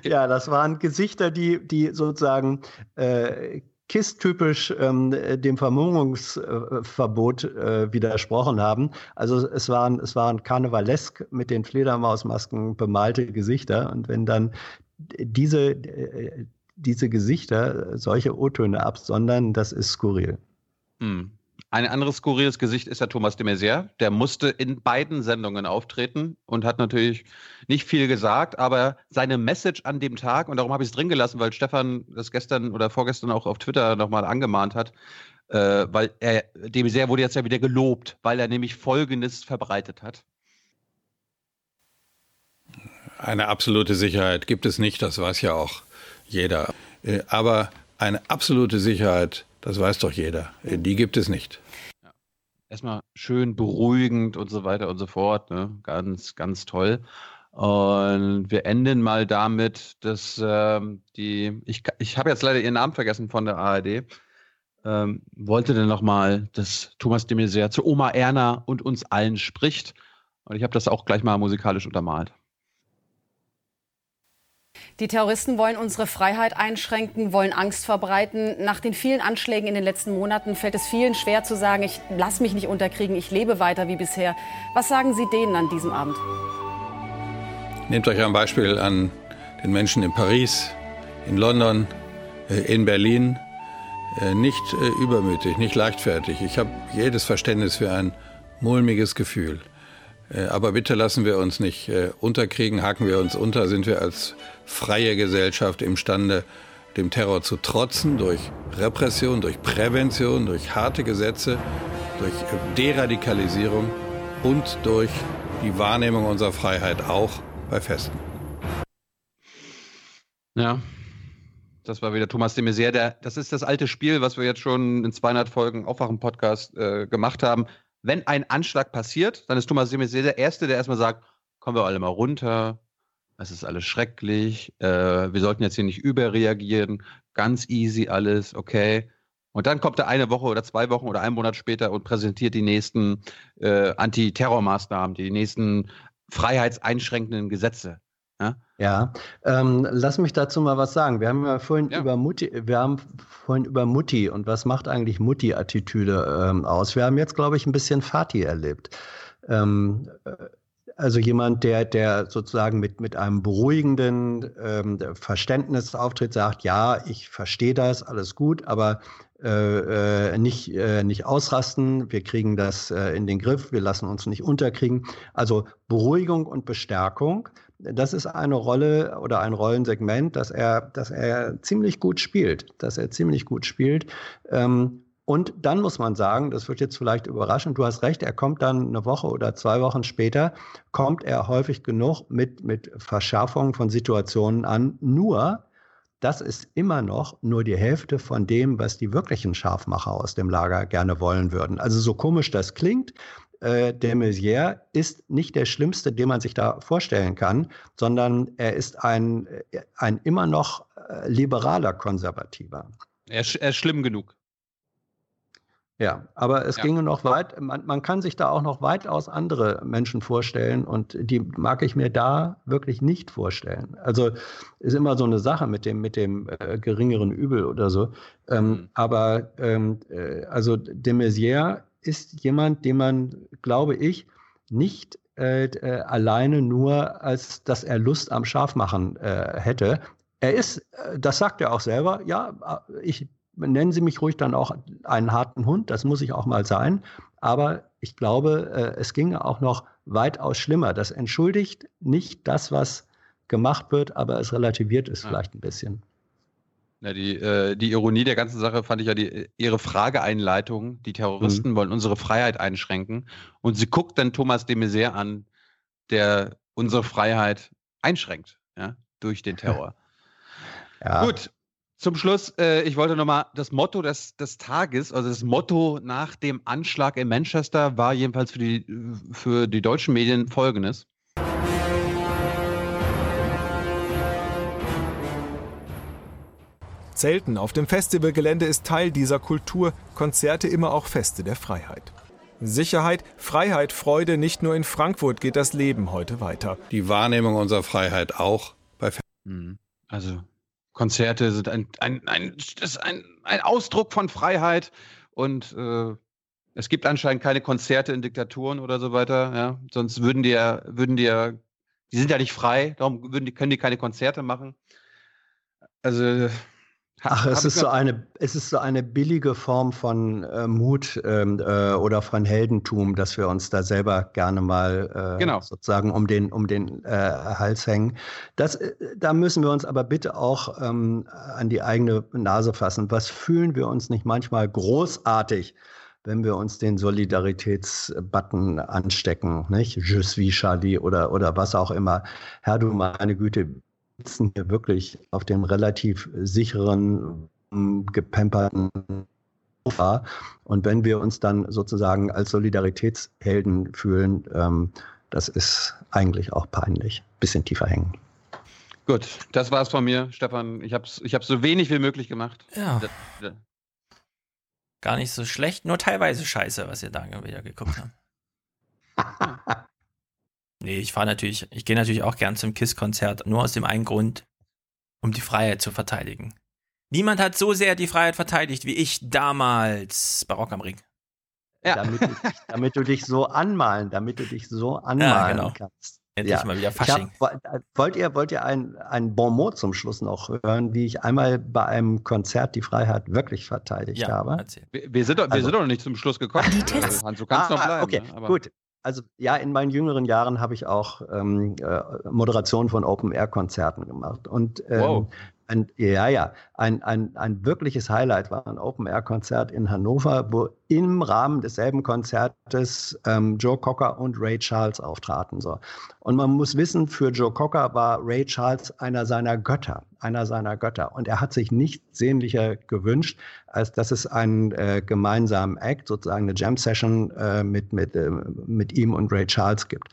ja, das waren Gesichter, die, die sozusagen äh, KISS-typisch ähm, dem Vermummungsverbot äh, widersprochen haben. Also es waren, es waren karnevalesk mit den Fledermausmasken bemalte Gesichter. Und wenn dann diese, äh, diese Gesichter solche O-Töne absondern, das ist skurril. Hm. Ein anderes skurriles Gesicht ist der Thomas de Maizière. Der musste in beiden Sendungen auftreten und hat natürlich nicht viel gesagt, aber seine Message an dem Tag, und darum habe ich es drin gelassen, weil Stefan das gestern oder vorgestern auch auf Twitter nochmal angemahnt hat, äh, weil er, de Maizière wurde jetzt ja wieder gelobt, weil er nämlich Folgendes verbreitet hat. Eine absolute Sicherheit gibt es nicht, das weiß ja auch jeder. Äh, aber eine absolute Sicherheit, das weiß doch jeder, äh, die gibt es nicht erstmal schön beruhigend und so weiter und so fort. Ne? Ganz, ganz toll. Und wir enden mal damit, dass ähm, die, ich, ich habe jetzt leider ihren Namen vergessen von der ARD, ähm, wollte dann nochmal, dass Thomas de Maizière zu Oma Erna und uns allen spricht. Und ich habe das auch gleich mal musikalisch untermalt. Die Terroristen wollen unsere Freiheit einschränken, wollen Angst verbreiten. Nach den vielen Anschlägen in den letzten Monaten fällt es vielen schwer zu sagen, ich lasse mich nicht unterkriegen, ich lebe weiter wie bisher. Was sagen Sie denen an diesem Abend? Nehmt euch ein Beispiel an den Menschen in Paris, in London, äh, in Berlin. Äh, nicht äh, übermütig, nicht leichtfertig. Ich habe jedes Verständnis für ein mulmiges Gefühl. Aber bitte lassen wir uns nicht unterkriegen, haken wir uns unter, sind wir als freie Gesellschaft imstande, dem Terror zu trotzen durch Repression, durch Prävention, durch harte Gesetze, durch Deradikalisierung und durch die Wahrnehmung unserer Freiheit auch bei Festen. Ja, das war wieder Thomas de Maizière. Der, das ist das alte Spiel, was wir jetzt schon in 200 Folgen Aufwachen-Podcast äh, gemacht haben. Wenn ein Anschlag passiert, dann ist Thomas de Maizière der Erste, der erstmal sagt, kommen wir alle mal runter, es ist alles schrecklich, äh, wir sollten jetzt hier nicht überreagieren, ganz easy alles, okay. Und dann kommt er eine Woche oder zwei Wochen oder einen Monat später und präsentiert die nächsten äh, Antiterrormaßnahmen, die nächsten freiheitseinschränkenden Gesetze. Ja, ja ähm, lass mich dazu mal was sagen. Wir haben ja vorhin ja. über Mutti, wir haben vorhin über Mutti und was macht eigentlich Mutti-Attitüde ähm, aus? Wir haben jetzt, glaube ich, ein bisschen Fatih erlebt. Ähm, äh, also jemand, der, der sozusagen mit, mit einem beruhigenden ähm, Verständnis auftritt, sagt, ja, ich verstehe das, alles gut, aber äh, äh, nicht, äh, nicht ausrasten, wir kriegen das äh, in den Griff, wir lassen uns nicht unterkriegen. Also Beruhigung und Bestärkung, das ist eine Rolle oder ein Rollensegment, das er, das er ziemlich gut spielt, dass er ziemlich gut spielt. Ähm, und dann muss man sagen, das wird jetzt vielleicht überraschend, du hast recht, er kommt dann eine Woche oder zwei Wochen später, kommt er häufig genug mit, mit Verschärfungen von Situationen an. Nur, das ist immer noch nur die Hälfte von dem, was die wirklichen Scharfmacher aus dem Lager gerne wollen würden. Also so komisch das klingt, äh, der Maizière ist nicht der Schlimmste, den man sich da vorstellen kann, sondern er ist ein, ein immer noch äh, liberaler Konservativer. Er, er ist schlimm genug. Ja, aber es ja. ginge noch weit, man, man, kann sich da auch noch weitaus andere Menschen vorstellen und die mag ich mir da wirklich nicht vorstellen. Also ist immer so eine Sache mit dem, mit dem äh, geringeren Übel oder so. Ähm, mhm. Aber ähm, äh, also de Maizière ist jemand, den man, glaube ich, nicht äh, äh alleine nur als dass er Lust am Scharfmachen äh, hätte. Er ist, äh, das sagt er auch selber, ja, ich nennen Sie mich ruhig dann auch einen harten Hund, das muss ich auch mal sein. Aber ich glaube, äh, es ginge auch noch weitaus schlimmer. Das entschuldigt nicht das, was gemacht wird, aber es relativiert es ja. vielleicht ein bisschen. Ja, die, äh, die Ironie der ganzen Sache fand ich ja die, ihre Frageeinleitung. Die Terroristen mhm. wollen unsere Freiheit einschränken. Und sie guckt dann Thomas de Maizière an, der unsere Freiheit einschränkt, ja, durch den Terror. Ja. Gut, Zum Schluss, äh, ich wollte nochmal das Motto des, des Tages, also das Motto nach dem Anschlag in Manchester war jedenfalls für die, für die deutschen Medien folgendes. Zelten auf dem Festivalgelände ist Teil dieser Kultur, Konzerte immer auch Feste der Freiheit. Sicherheit, Freiheit, Freude, nicht nur in Frankfurt geht das Leben heute weiter. Die Wahrnehmung unserer Freiheit auch bei Fe Mhm. Also Konzerte sind ein, ein, ein, ist ein, ein Ausdruck von Freiheit und äh, es gibt anscheinend keine Konzerte in Diktaturen oder so weiter, ja. Sonst würden die ja, würden die ja, die sind ja nicht frei, darum würden die, können die keine Konzerte machen. Also Ach, es ist, so eine, es ist so eine billige Form von äh, Mut ähm, äh, oder von Heldentum, dass wir uns da selber gerne mal äh, Genau. sozusagen um den, um den äh, Hals hängen. Das, äh, da müssen wir uns aber bitte auch ähm, an die eigene Nase fassen. Was fühlen wir uns nicht manchmal großartig, wenn wir uns den Solidaritätsbutton anstecken, nicht? Je suis Charlie oder, oder was auch immer. Herr, du meine Güte, sitzen hier wirklich auf dem relativ sicheren, m, gepamperten Sofa. Und wenn wir uns dann sozusagen als Solidaritätshelden fühlen, ähm, das ist eigentlich auch peinlich. Bisschen tiefer hängen. Gut, das war's von mir, Stefan. Ich habe ich hab's so wenig wie möglich gemacht. Ja. Gar nicht so schlecht, nur teilweise scheiße, was ihr da wieder geguckt habt. nee, ich fahre natürlich, ich gehe natürlich auch gern zum KISS-Konzert, nur aus dem einen Grund, um die Freiheit zu verteidigen. Niemand hat so sehr die Freiheit verteidigt wie ich damals bei Rock am Ring. Damit, du, damit du dich so anmalen, damit du dich so anmalen genau. kannst. Endlich mal wieder Ich hab- Fasching. wollt ihr, wollt ihr ein, ein Bon mot zum Schluss noch hören, wie ich einmal bei einem Konzert die Freiheit wirklich verteidigt habe? Wir, wir, sind doch, wir Also- sind doch noch nicht zum Schluss gekommen. Also, Hans, du kannst noch bleiben. Okay, ne? Aber- gut. Also ja, in meinen jüngeren Jahren habe ich auch ähm, äh, Moderation von Open-Air-Konzerten gemacht. Und ähm, Wow. ein, ja, ja, ein, ein, ein wirkliches Highlight war ein Open-Air-Konzert in Hannover, wo im Rahmen desselben Konzertes ähm, Joe Cocker und Ray Charles auftraten. So. Und man muss wissen, für Joe Cocker war Ray Charles einer seiner Götter, einer seiner Götter. Und er hat sich nichts sehnlicher gewünscht, als dass es einen äh, gemeinsamen Act, sozusagen eine Jam-Session äh, mit, mit, äh, mit ihm und Ray Charles gibt.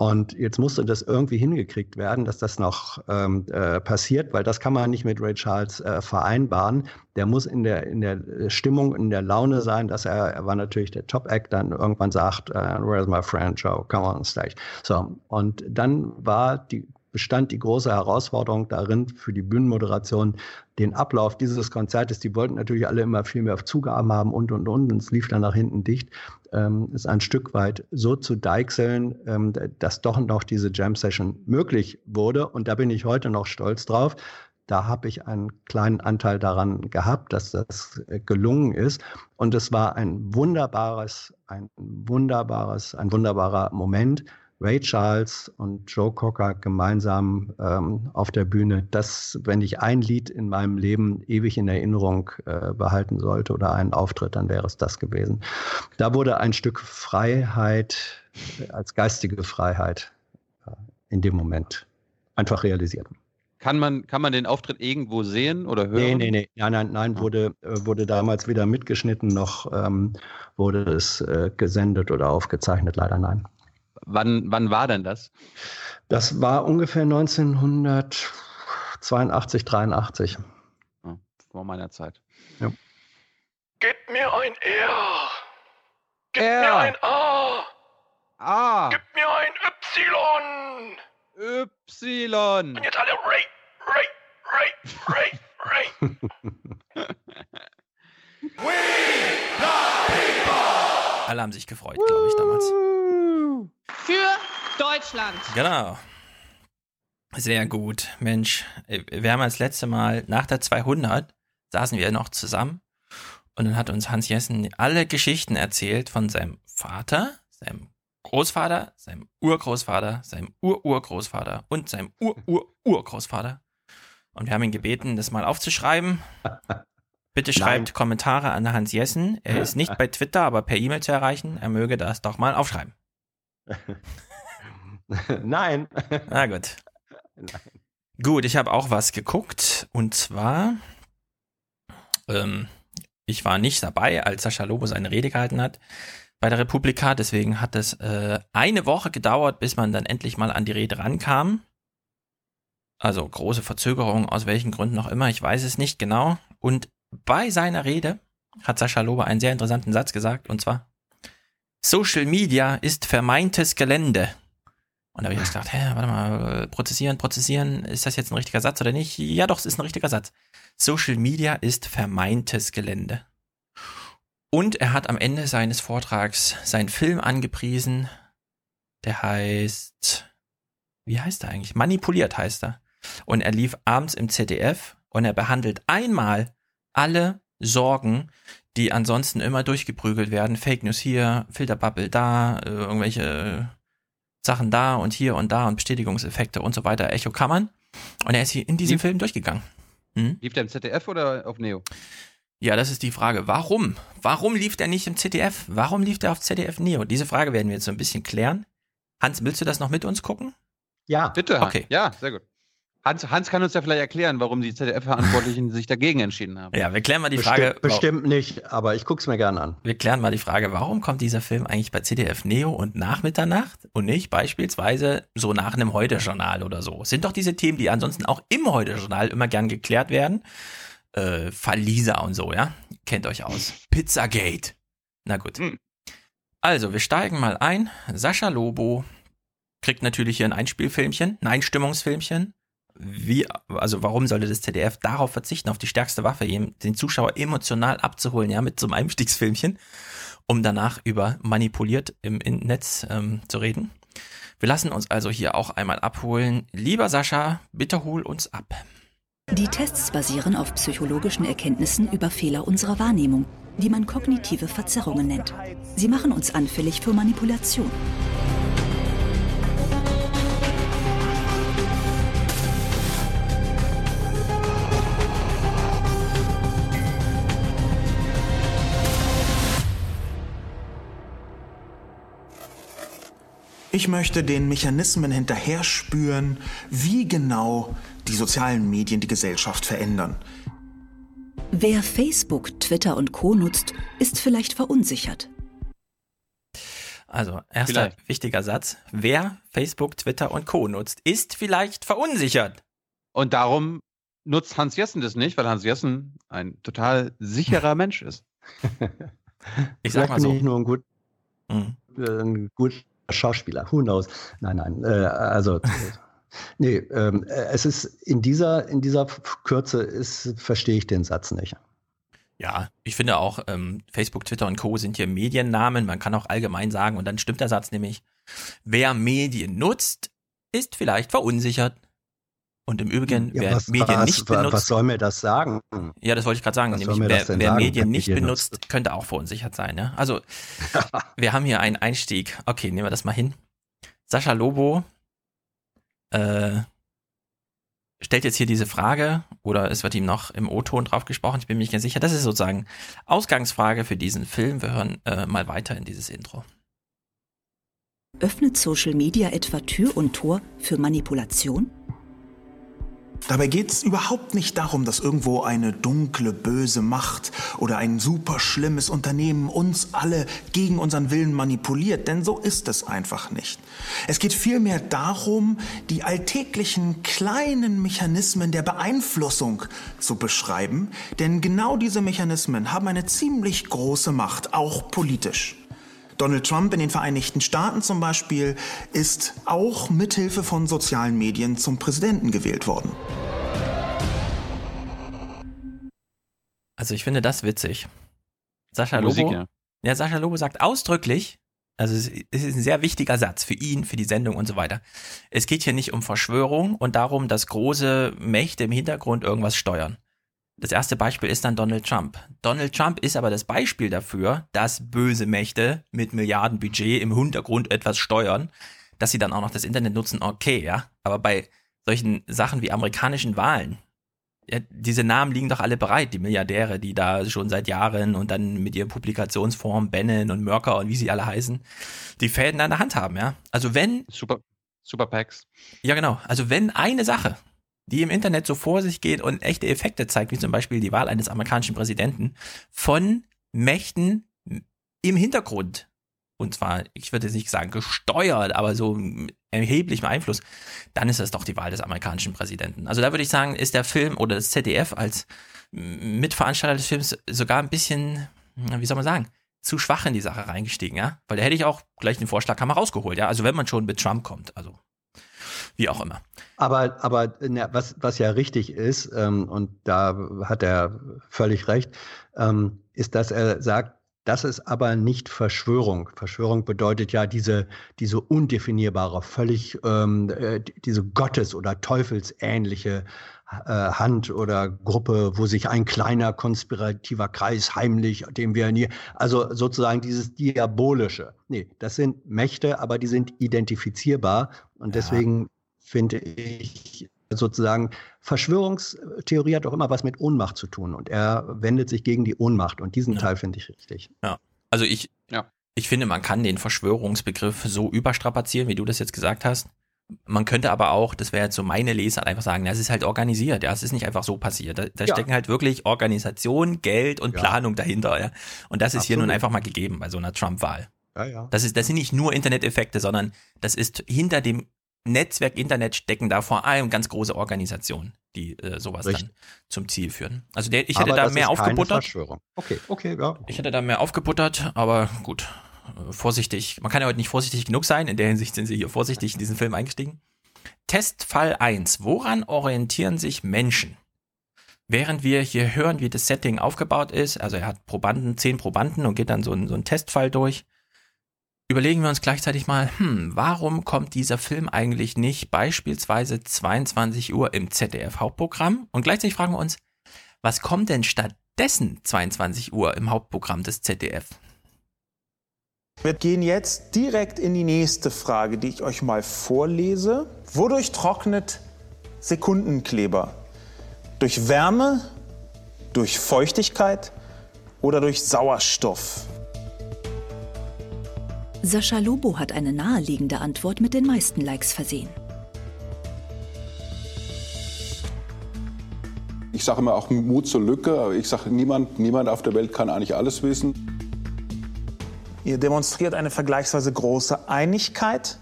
Und jetzt musste das irgendwie hingekriegt werden, dass das noch ähm, äh, passiert, weil das kann man nicht mit Ray Charles äh, vereinbaren. Der muss in der, in der Stimmung, in der Laune sein, dass er, er war natürlich der Top-Act, dann irgendwann sagt, äh, where's my friend Joe, come on stage. So, und dann war die, bestand die große Herausforderung darin für die Bühnenmoderation, den Ablauf dieses Konzertes. Die wollten natürlich alle immer viel mehr Zugaben haben und, und, und. Und es lief dann nach hinten dicht. Ähm, ist ein Stück weit so zu deichseln, ähm, dass doch noch diese Jam-Session möglich wurde. Und da bin ich heute noch stolz drauf. Da habe ich einen kleinen Anteil daran gehabt, dass das äh, gelungen ist. Und es war ein wunderbares, ein wunderbares, ein wunderbarer Moment. Ray Charles und Joe Cocker gemeinsam ähm, auf der Bühne. Das, wenn ich ein Lied in meinem Leben ewig in Erinnerung äh, behalten sollte oder einen Auftritt, dann wäre es das gewesen. Da wurde ein Stück Freiheit äh, als geistige Freiheit äh, in dem Moment einfach realisiert. Kann man, kann man den Auftritt irgendwo sehen oder hören? Nee, nee, nee. Nein, nein, nein, wurde, äh, wurde damals weder mitgeschnitten noch ähm, wurde es äh, gesendet oder aufgezeichnet. Leider nein. Wann, wann war denn das? Das war ungefähr 1982, 83. Vor meiner Zeit. Ja. Gib mir ein R. Gib R. mir ein A. A. Gib mir ein Y. Y. Und jetzt alle Ray, Ray, Ray, Ray, Ray. Alle haben sich gefreut, glaube ich, damals. Für Deutschland. Genau. Sehr gut. Mensch, äh, wir haben das letzte Mal nach der 200 saßen wir noch zusammen und dann hat uns Hans Jessen alle Geschichten erzählt von seinem Vater, seinem Großvater, seinem Urgroßvater, seinem Ururgroßvater und seinem Urururgroßvater. Und wir haben ihn gebeten, das mal aufzuschreiben. Bitte schreibt Nein. Kommentare an Hans Jessen. Er ist nicht bei Twitter, aber per E-Mail zu erreichen. Er möge das doch mal aufschreiben. Nein. Na gut. Gut, ich habe auch was geguckt und zwar Ähm, ich war nicht dabei, als Sascha Lobo seine Rede gehalten hat bei der Republika. Deswegen hat es äh, eine Woche gedauert, bis man dann endlich mal an die Rede rankam. Also große Verzögerung, aus welchen Gründen auch immer, ich weiß es nicht genau. Und bei seiner Rede hat Sascha Lobe einen sehr interessanten Satz gesagt, und zwar, Social Media ist vermeintes Gelände. Und da habe ich jetzt gedacht, hä, warte mal, prozessieren, prozessieren, ist das jetzt ein richtiger Satz oder nicht? Ja, doch, es ist ein richtiger Satz. Social Media ist vermeintes Gelände. Und er hat am Ende seines Vortrags seinen Film angepriesen, der heißt, wie heißt er eigentlich? Manipuliert heißt er. Und er lief abends im ZDF und er behandelt einmal alle Sorgen, die ansonsten immer durchgeprügelt werden. Fake News hier, Filterbubble da, äh, irgendwelche Sachen da und hier und da und Bestätigungseffekte und so weiter, Echo Kammern. Und er ist hier in diesem Lief- Film durchgegangen. Hm? Lief der im ZDF oder auf Neo? Ja, das ist die Frage. Warum? Warum lief der nicht im ZDF? Warum lief der auf ZDF Neo? Diese Frage werden wir jetzt so ein bisschen klären. Hans, willst du das noch mit uns gucken? Ja. Bitte. Okay. Ja, sehr gut. Hans, Hans kann uns ja vielleicht erklären, warum die ZDF-Verantwortlichen sich dagegen entschieden haben. Ja, wir klären mal die Bestimmt, Frage. bestimmt nicht, aber ich gucke es mir gerne an. Wir klären mal die Frage, warum kommt dieser Film eigentlich bei CDF Neo und nach Mitternacht und nicht beispielsweise so nach einem Heute-Journal oder so? Sind doch diese Themen, die ansonsten auch im Heute-Journal immer gern geklärt werden. Äh, Verlieser und so, ja? Kennt euch aus. Pizzagate. Na gut. Also, wir steigen mal ein. Sascha Lobo kriegt natürlich hier ein Einspielfilmchen, ein Einstimmungsfilmchen. Wie, also warum sollte das ZDF darauf verzichten, auf die stärkste Waffe, den Zuschauer emotional abzuholen, ja, mit so einem Einstiegsfilmchen, um danach über manipuliert im, im Netz ähm, zu reden. Wir lassen uns also hier auch einmal abholen. Lieber Sascha, bitte hol uns ab. Die Tests basieren auf psychologischen Erkenntnissen über Fehler unserer Wahrnehmung, die man kognitive Verzerrungen nennt. Sie machen uns anfällig für Manipulation. Ich möchte den Mechanismen hinterher spüren, wie genau die sozialen Medien die Gesellschaft verändern. Wer Facebook, Twitter und Co nutzt, ist vielleicht verunsichert. Also, erster Vielleicht. wichtiger Satz. Wer Facebook, Twitter und Co. nutzt, ist vielleicht verunsichert. Und darum nutzt Hans Jessen das nicht, weil Hans Jessen ein total sicherer Mensch ist. Ich sag mal so. ich nur ein, gut, Mhm. äh, ein guter Schauspieler. Who knows? Nein, nein. Äh, also, nee, ähm, äh, es ist in dieser, in dieser Kürze ist, verstehe ich den Satz nicht. Ja, ich finde auch, ähm, Facebook, Twitter und Co. sind hier Mediennamen. Man kann auch allgemein sagen, und dann stimmt der Satz nämlich, wer Medien nutzt, ist vielleicht verunsichert. Und im Übrigen, Ja, wer was, Medien was, nicht benutzt, Was soll mir das sagen? ja, das wollte ich gerade sagen, was soll nämlich mir wer, das denn wer sagen, Medien nicht benutzt, könnte auch verunsichert sein. Ja? Also, wir haben hier einen Einstieg. Okay, nehmen wir das mal hin. Sascha Lobo äh, stellt jetzt hier diese Frage, oder es wird ihm noch im O-Ton drauf gesprochen, ich bin mir nicht ganz sicher. Das ist sozusagen Ausgangsfrage für diesen Film. Wir hören äh, mal weiter in dieses Intro. Öffnet Social Media etwa Tür und Tor für Manipulation? Dabei geht es überhaupt nicht darum, dass irgendwo eine dunkle, böse Macht oder ein super schlimmes Unternehmen uns alle gegen unseren Willen manipuliert, denn so ist es einfach nicht. Es geht vielmehr darum, die alltäglichen kleinen Mechanismen der Beeinflussung zu beschreiben, denn genau diese Mechanismen haben eine ziemlich große Macht, auch politisch. Donald Trump in den Vereinigten Staaten zum Beispiel ist auch mithilfe von sozialen Medien zum Präsidenten gewählt worden. Also ich finde das witzig. Sascha Musik, Lobo, ja. ja, Sascha Lobo sagt ausdrücklich, also es es ist ein sehr wichtiger Satz für ihn, für die Sendung und so weiter. Es geht hier nicht um Verschwörung und darum, dass große Mächte im Hintergrund irgendwas steuern. Das erste Beispiel ist dann Donald Trump. Donald Trump ist aber das Beispiel dafür, dass böse Mächte mit Milliardenbudget im Hintergrund etwas steuern, dass sie dann auch noch das Internet nutzen, okay, ja. Aber bei solchen Sachen wie amerikanischen Wahlen, ja, diese Namen liegen doch alle bereit, die Milliardäre, die da schon seit Jahren und dann mit ihren Publikationsformen Bannon und Merker und wie sie alle heißen, die Fäden an der Hand haben, ja. Also wenn. Super, Super Packs. Ja, genau. Also wenn eine Sache die im Internet so vor sich geht und echte Effekte zeigt, wie zum Beispiel die Wahl eines amerikanischen Präsidenten, von Mächten im Hintergrund. Und zwar, ich würde jetzt nicht sagen gesteuert, aber so erheblichem Einfluss, dann ist das doch die Wahl des amerikanischen Präsidenten. Also da würde ich sagen, ist der Film oder das ZDF als Mitveranstalter des Films sogar ein bisschen, wie soll man sagen, zu schwach in die Sache reingestiegen, ja? Weil da hätte ich auch gleich den Vorschlaghammer rausgeholt, ja? Also wenn man schon mit Trump kommt, also wie auch immer. Aber, aber na, was, was ja richtig ist, ähm, und da hat er völlig recht, ähm, ist, dass er sagt, das ist aber nicht Verschwörung. Verschwörung bedeutet ja diese, diese undefinierbare, völlig ähm, äh, diese Gottes- oder Teufelsähnliche äh, Hand oder Gruppe, wo sich ein kleiner konspirativer Kreis heimlich, dem wir nie, also sozusagen dieses Diabolische. Nee, das sind Mächte, aber die sind identifizierbar und ja. deswegen finde ich sozusagen Verschwörungstheorie hat auch immer was mit Ohnmacht zu tun und er wendet sich gegen die Ohnmacht und diesen ja. Teil finde ich richtig. Ja, also ich, ja. ich finde, man kann den Verschwörungsbegriff so überstrapazieren, wie du das jetzt gesagt hast. Man könnte aber auch, das wäre jetzt so meine Leser, einfach sagen, das ist halt organisiert, ja, es ist nicht einfach so passiert. Da, da ja. stecken halt wirklich Organisation, Geld und ja. Planung dahinter, ja. Und das ist Absolut. hier nun einfach mal gegeben bei so einer Trump-Wahl. Ja, ja. Das, ist, das sind nicht nur Internet-Effekte, sondern das ist hinter dem Netzwerk Internet stecken da vor allem ganz große Organisationen, die äh, sowas Richtig. dann zum Ziel führen. Also der, ich hätte aber da mehr aufgebuttert. Okay, okay, ja. Ich hätte da mehr aufgebuttert, aber gut vorsichtig, man kann ja heute nicht vorsichtig genug sein, in der Hinsicht sind sie hier vorsichtig in diesen Film eingestiegen. Testfall 1. Woran orientieren sich Menschen? Während wir hier hören, wie das Setting aufgebaut ist, also er hat Probanden, zehn Probanden und geht dann so, ein, so einen Testfall durch, überlegen wir uns gleichzeitig mal, hm, warum kommt dieser Film eigentlich nicht beispielsweise 22 Uhr im ZDF Hauptprogramm? Und gleichzeitig fragen wir uns, was kommt denn stattdessen 22 Uhr im Hauptprogramm des ZDF? Wir gehen jetzt direkt in die nächste Frage, die ich euch mal vorlese. Wodurch trocknet Sekundenkleber? Durch Wärme, durch Feuchtigkeit oder durch Sauerstoff? Sascha Lobo hat eine naheliegende Antwort mit den meisten Likes versehen. Ich sage immer auch Mut zur Lücke. Ich sage, niemand, niemand auf der Welt kann eigentlich alles wissen. Ihr demonstriert eine vergleichsweise große Einigkeit.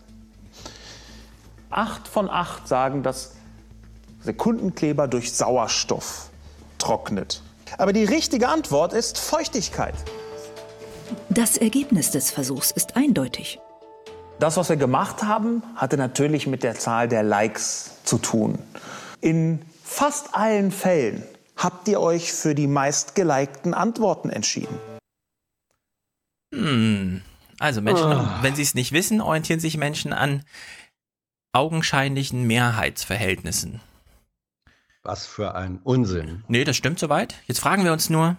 Acht von acht sagen, dass Sekundenkleber durch Sauerstoff trocknet. Aber die richtige Antwort ist Feuchtigkeit. Das Ergebnis des Versuchs ist eindeutig. Das, was wir gemacht haben, hatte natürlich mit der Zahl der Likes zu tun. In fast allen Fällen habt ihr euch für die meistgelikten Antworten entschieden. Hm. Also Menschen, oh. wenn sie es nicht wissen, orientieren sich Menschen an augenscheinlichen Mehrheitsverhältnissen. Was für ein Unsinn. Nee, das stimmt soweit. Jetzt fragen wir uns nur,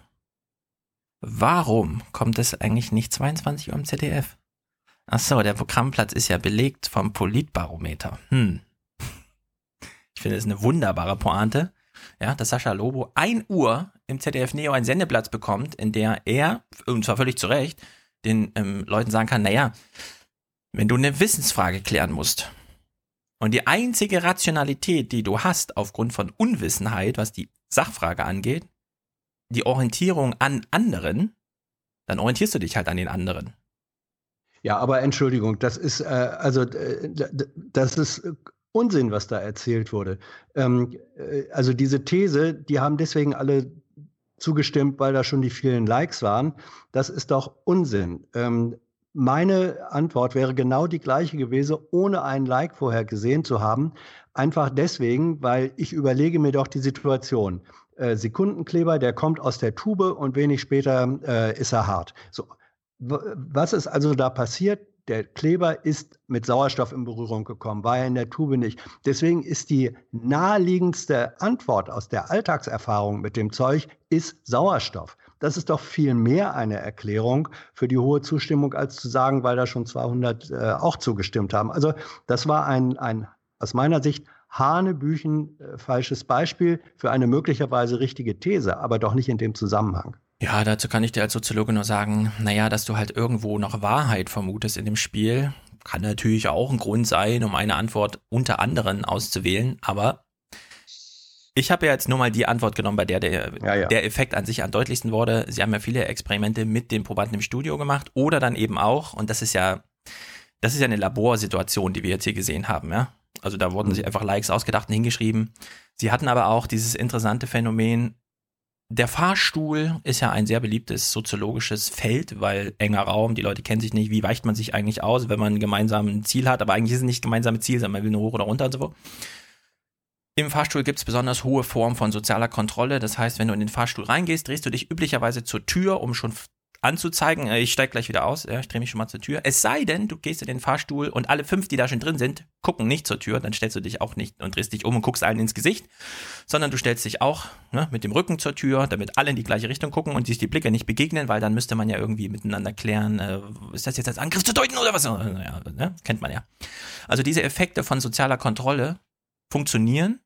warum kommt es eigentlich nicht 22 Uhr im ZDF? Ach so, der Programmplatz ist ja belegt vom Politbarometer. Hm. Ich finde es eine wunderbare Pointe, ja, dass Sascha Lobo 1 Uhr im ZDF Neo einen Sendeplatz bekommt, in der er, und zwar völlig zu Recht, den ähm, Leuten sagen kann, naja, wenn du eine Wissensfrage klären musst und die einzige Rationalität, die du hast aufgrund von Unwissenheit, was die Sachfrage angeht, die Orientierung an anderen, dann orientierst du dich halt an den anderen. Ja, aber Entschuldigung, das ist äh, also äh, das ist Unsinn, was da erzählt wurde. Ähm, äh, also diese These, die haben deswegen alle zugestimmt, weil da schon die vielen Likes waren. Das ist doch Unsinn. Ähm, meine Antwort wäre genau die gleiche gewesen, ohne einen Like vorher gesehen zu haben. Einfach deswegen, weil ich überlege mir doch die Situation. Äh, Sekundenkleber, der kommt aus der Tube und wenig später äh, ist er hart. So. Was ist also da passiert? Der Kleber ist mit Sauerstoff in Berührung gekommen, war er in der Tube nicht. Deswegen ist die naheliegendste Antwort aus der Alltagserfahrung mit dem Zeug ist Sauerstoff. Das ist doch viel mehr eine Erklärung für die hohe Zustimmung, als zu sagen, weil da schon 200 äh, auch zugestimmt haben. Also das war ein, ein aus meiner Sicht Hanebüchen äh, falsches Beispiel für eine möglicherweise richtige These, aber doch nicht in dem Zusammenhang. Ja, dazu kann ich dir als Soziologe nur sagen, naja, dass du halt irgendwo noch Wahrheit vermutest in dem Spiel, kann natürlich auch ein Grund sein, um eine Antwort unter anderem auszuwählen, aber Ich habe ja jetzt nur mal die Antwort genommen, bei der der, Ja, ja. der Effekt an sich am deutlichsten wurde. Sie haben ja viele Experimente mit den Probanden im Studio gemacht oder dann eben auch, und das ist ja, das ist ja eine Laborsituation, die wir jetzt hier gesehen haben, ja. Also da wurden sich einfach Likes ausgedacht und hingeschrieben. Sie hatten aber auch dieses interessante Phänomen, der Fahrstuhl ist ja ein sehr beliebtes soziologisches Feld, weil enger Raum, die Leute kennen sich nicht, wie weicht man sich eigentlich aus, wenn man ein gemeinsames Ziel hat, aber eigentlich ist es nicht gemeinsames Ziel, sondern man will nur hoch oder runter und so fort. Im Fahrstuhl gibt es besonders hohe Formen von sozialer Kontrolle. Das heißt, wenn du in den Fahrstuhl reingehst, drehst du dich üblicherweise zur Tür, um schon anzuzeigen, äh, ich steige gleich wieder aus, ja, ich drehe mich schon mal zur Tür. Es sei denn, du gehst in den Fahrstuhl und alle fünf, die da schon drin sind, gucken nicht zur Tür, dann stellst du dich auch nicht und drehst dich um und guckst allen ins Gesicht, sondern du stellst dich auch ne, mit dem Rücken zur Tür, damit alle in die gleiche Richtung gucken und sich die Blicke nicht begegnen, weil dann müsste man ja irgendwie miteinander klären, äh, ist das jetzt als Angriff zu deuten oder was? Ja, ne? Kennt man ja. Also diese Effekte von sozialer Kontrolle funktionieren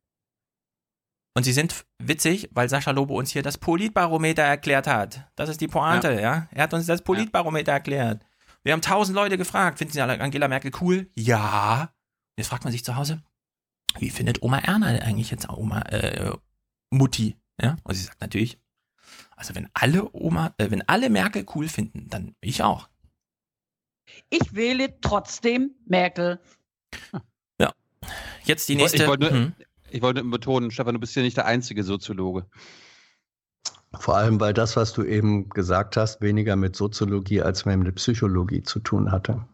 und sie sind witzig, weil Sascha Lobo uns hier das Politbarometer erklärt hat. Das ist die Pointe, ja. Er hat uns das Politbarometer erklärt. Wir haben tausend Leute gefragt, finden Sie Angela Merkel cool? Ja. Jetzt fragt man sich zu Hause, wie findet Oma Erna eigentlich jetzt Oma äh, Mutti? Ja. Und sie sagt natürlich, also wenn alle Oma, äh, wenn alle Merkel cool finden, dann ich auch. Ich wähle trotzdem Merkel. Ja. Jetzt die nächste. Ich wollte, Hm. Ich wollte betonen, Stefan, du bist hier nicht der einzige Soziologe. Vor allem, weil das, was du eben gesagt hast, weniger mit Soziologie als mit Psychologie zu tun hatte.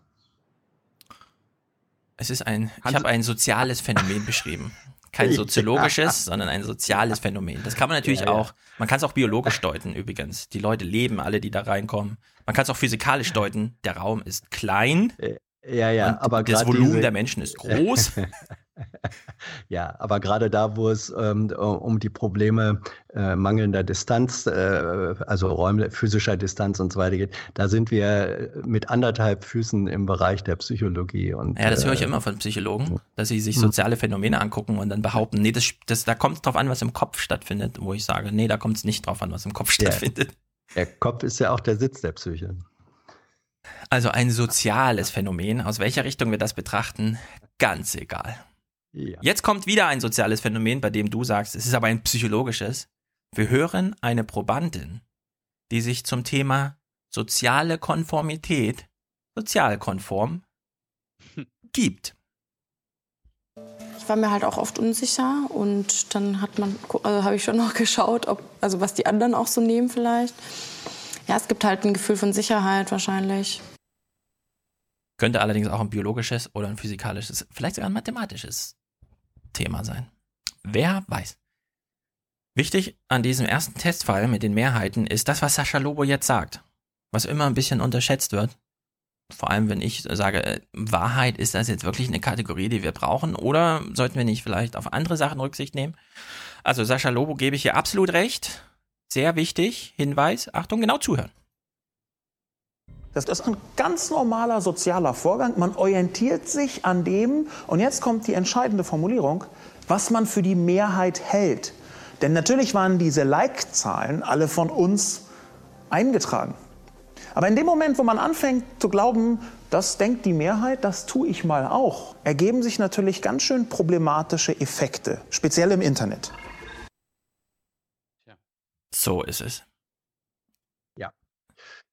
Es ist ein, ich habe ein soziales Phänomen beschrieben. Kein soziologisches, sondern ein soziales Phänomen. Das kann man natürlich Ja, ja. auch, man kann es auch biologisch deuten übrigens. Die Leute leben, alle, die da reinkommen. Man kann es auch physikalisch deuten. Der Raum ist klein. Ja, ja, aber das Volumen diese- der Menschen ist groß. Ja, aber gerade da, wo es ähm, um die Probleme äh, mangelnder Distanz, äh, also räumlich, physischer Distanz und so weiter geht, da sind wir mit anderthalb Füßen im Bereich der Psychologie. Und, Ja, das höre ich äh, immer von Psychologen, dass sie sich Hm. soziale Phänomene angucken und dann behaupten, nee, das, das, da kommt es drauf an, was im Kopf stattfindet, wo ich sage, nee, da kommt es nicht drauf an, was im Kopf Ja. stattfindet. Der Kopf ist ja auch der Sitz der Psyche. Also ein soziales Phänomen, aus welcher Richtung wir das betrachten, ganz egal. Ja. Jetzt kommt wieder ein soziales Phänomen, bei dem du sagst, es ist aber ein psychologisches. Wir hören eine Probandin, die sich zum Thema soziale Konformität, sozialkonform, gibt. Ich war mir halt auch oft unsicher und dann hat man, also habe ich schon noch geschaut, ob, also was die anderen auch so nehmen vielleicht. Ja, es gibt halt ein Gefühl von Sicherheit wahrscheinlich. Könnte allerdings auch ein biologisches oder ein physikalisches, vielleicht sogar ein mathematisches Thema sein. Wer weiß. Wichtig an diesem ersten Testfall mit den Mehrheiten ist das, was Sascha Lobo jetzt sagt. Was immer ein bisschen unterschätzt wird. Vor allem, wenn ich sage, äh, Wahrheit, ist das jetzt wirklich eine Kategorie, die wir brauchen? Oder sollten wir nicht vielleicht auf andere Sachen Rücksicht nehmen? Also Sascha Lobo gebe ich hier absolut recht. Sehr wichtig. Hinweis, Achtung, genau zuhören. Das ist ein ganz normaler sozialer Vorgang. Man orientiert sich an dem, und jetzt kommt die entscheidende Formulierung, was man für die Mehrheit hält. Denn natürlich waren diese Like-Zahlen alle von uns eingetragen. Aber in dem Moment, wo man anfängt zu glauben, das denkt die Mehrheit, das tue ich mal auch, ergeben sich natürlich ganz schön problematische Effekte, speziell im Internet. So ist es.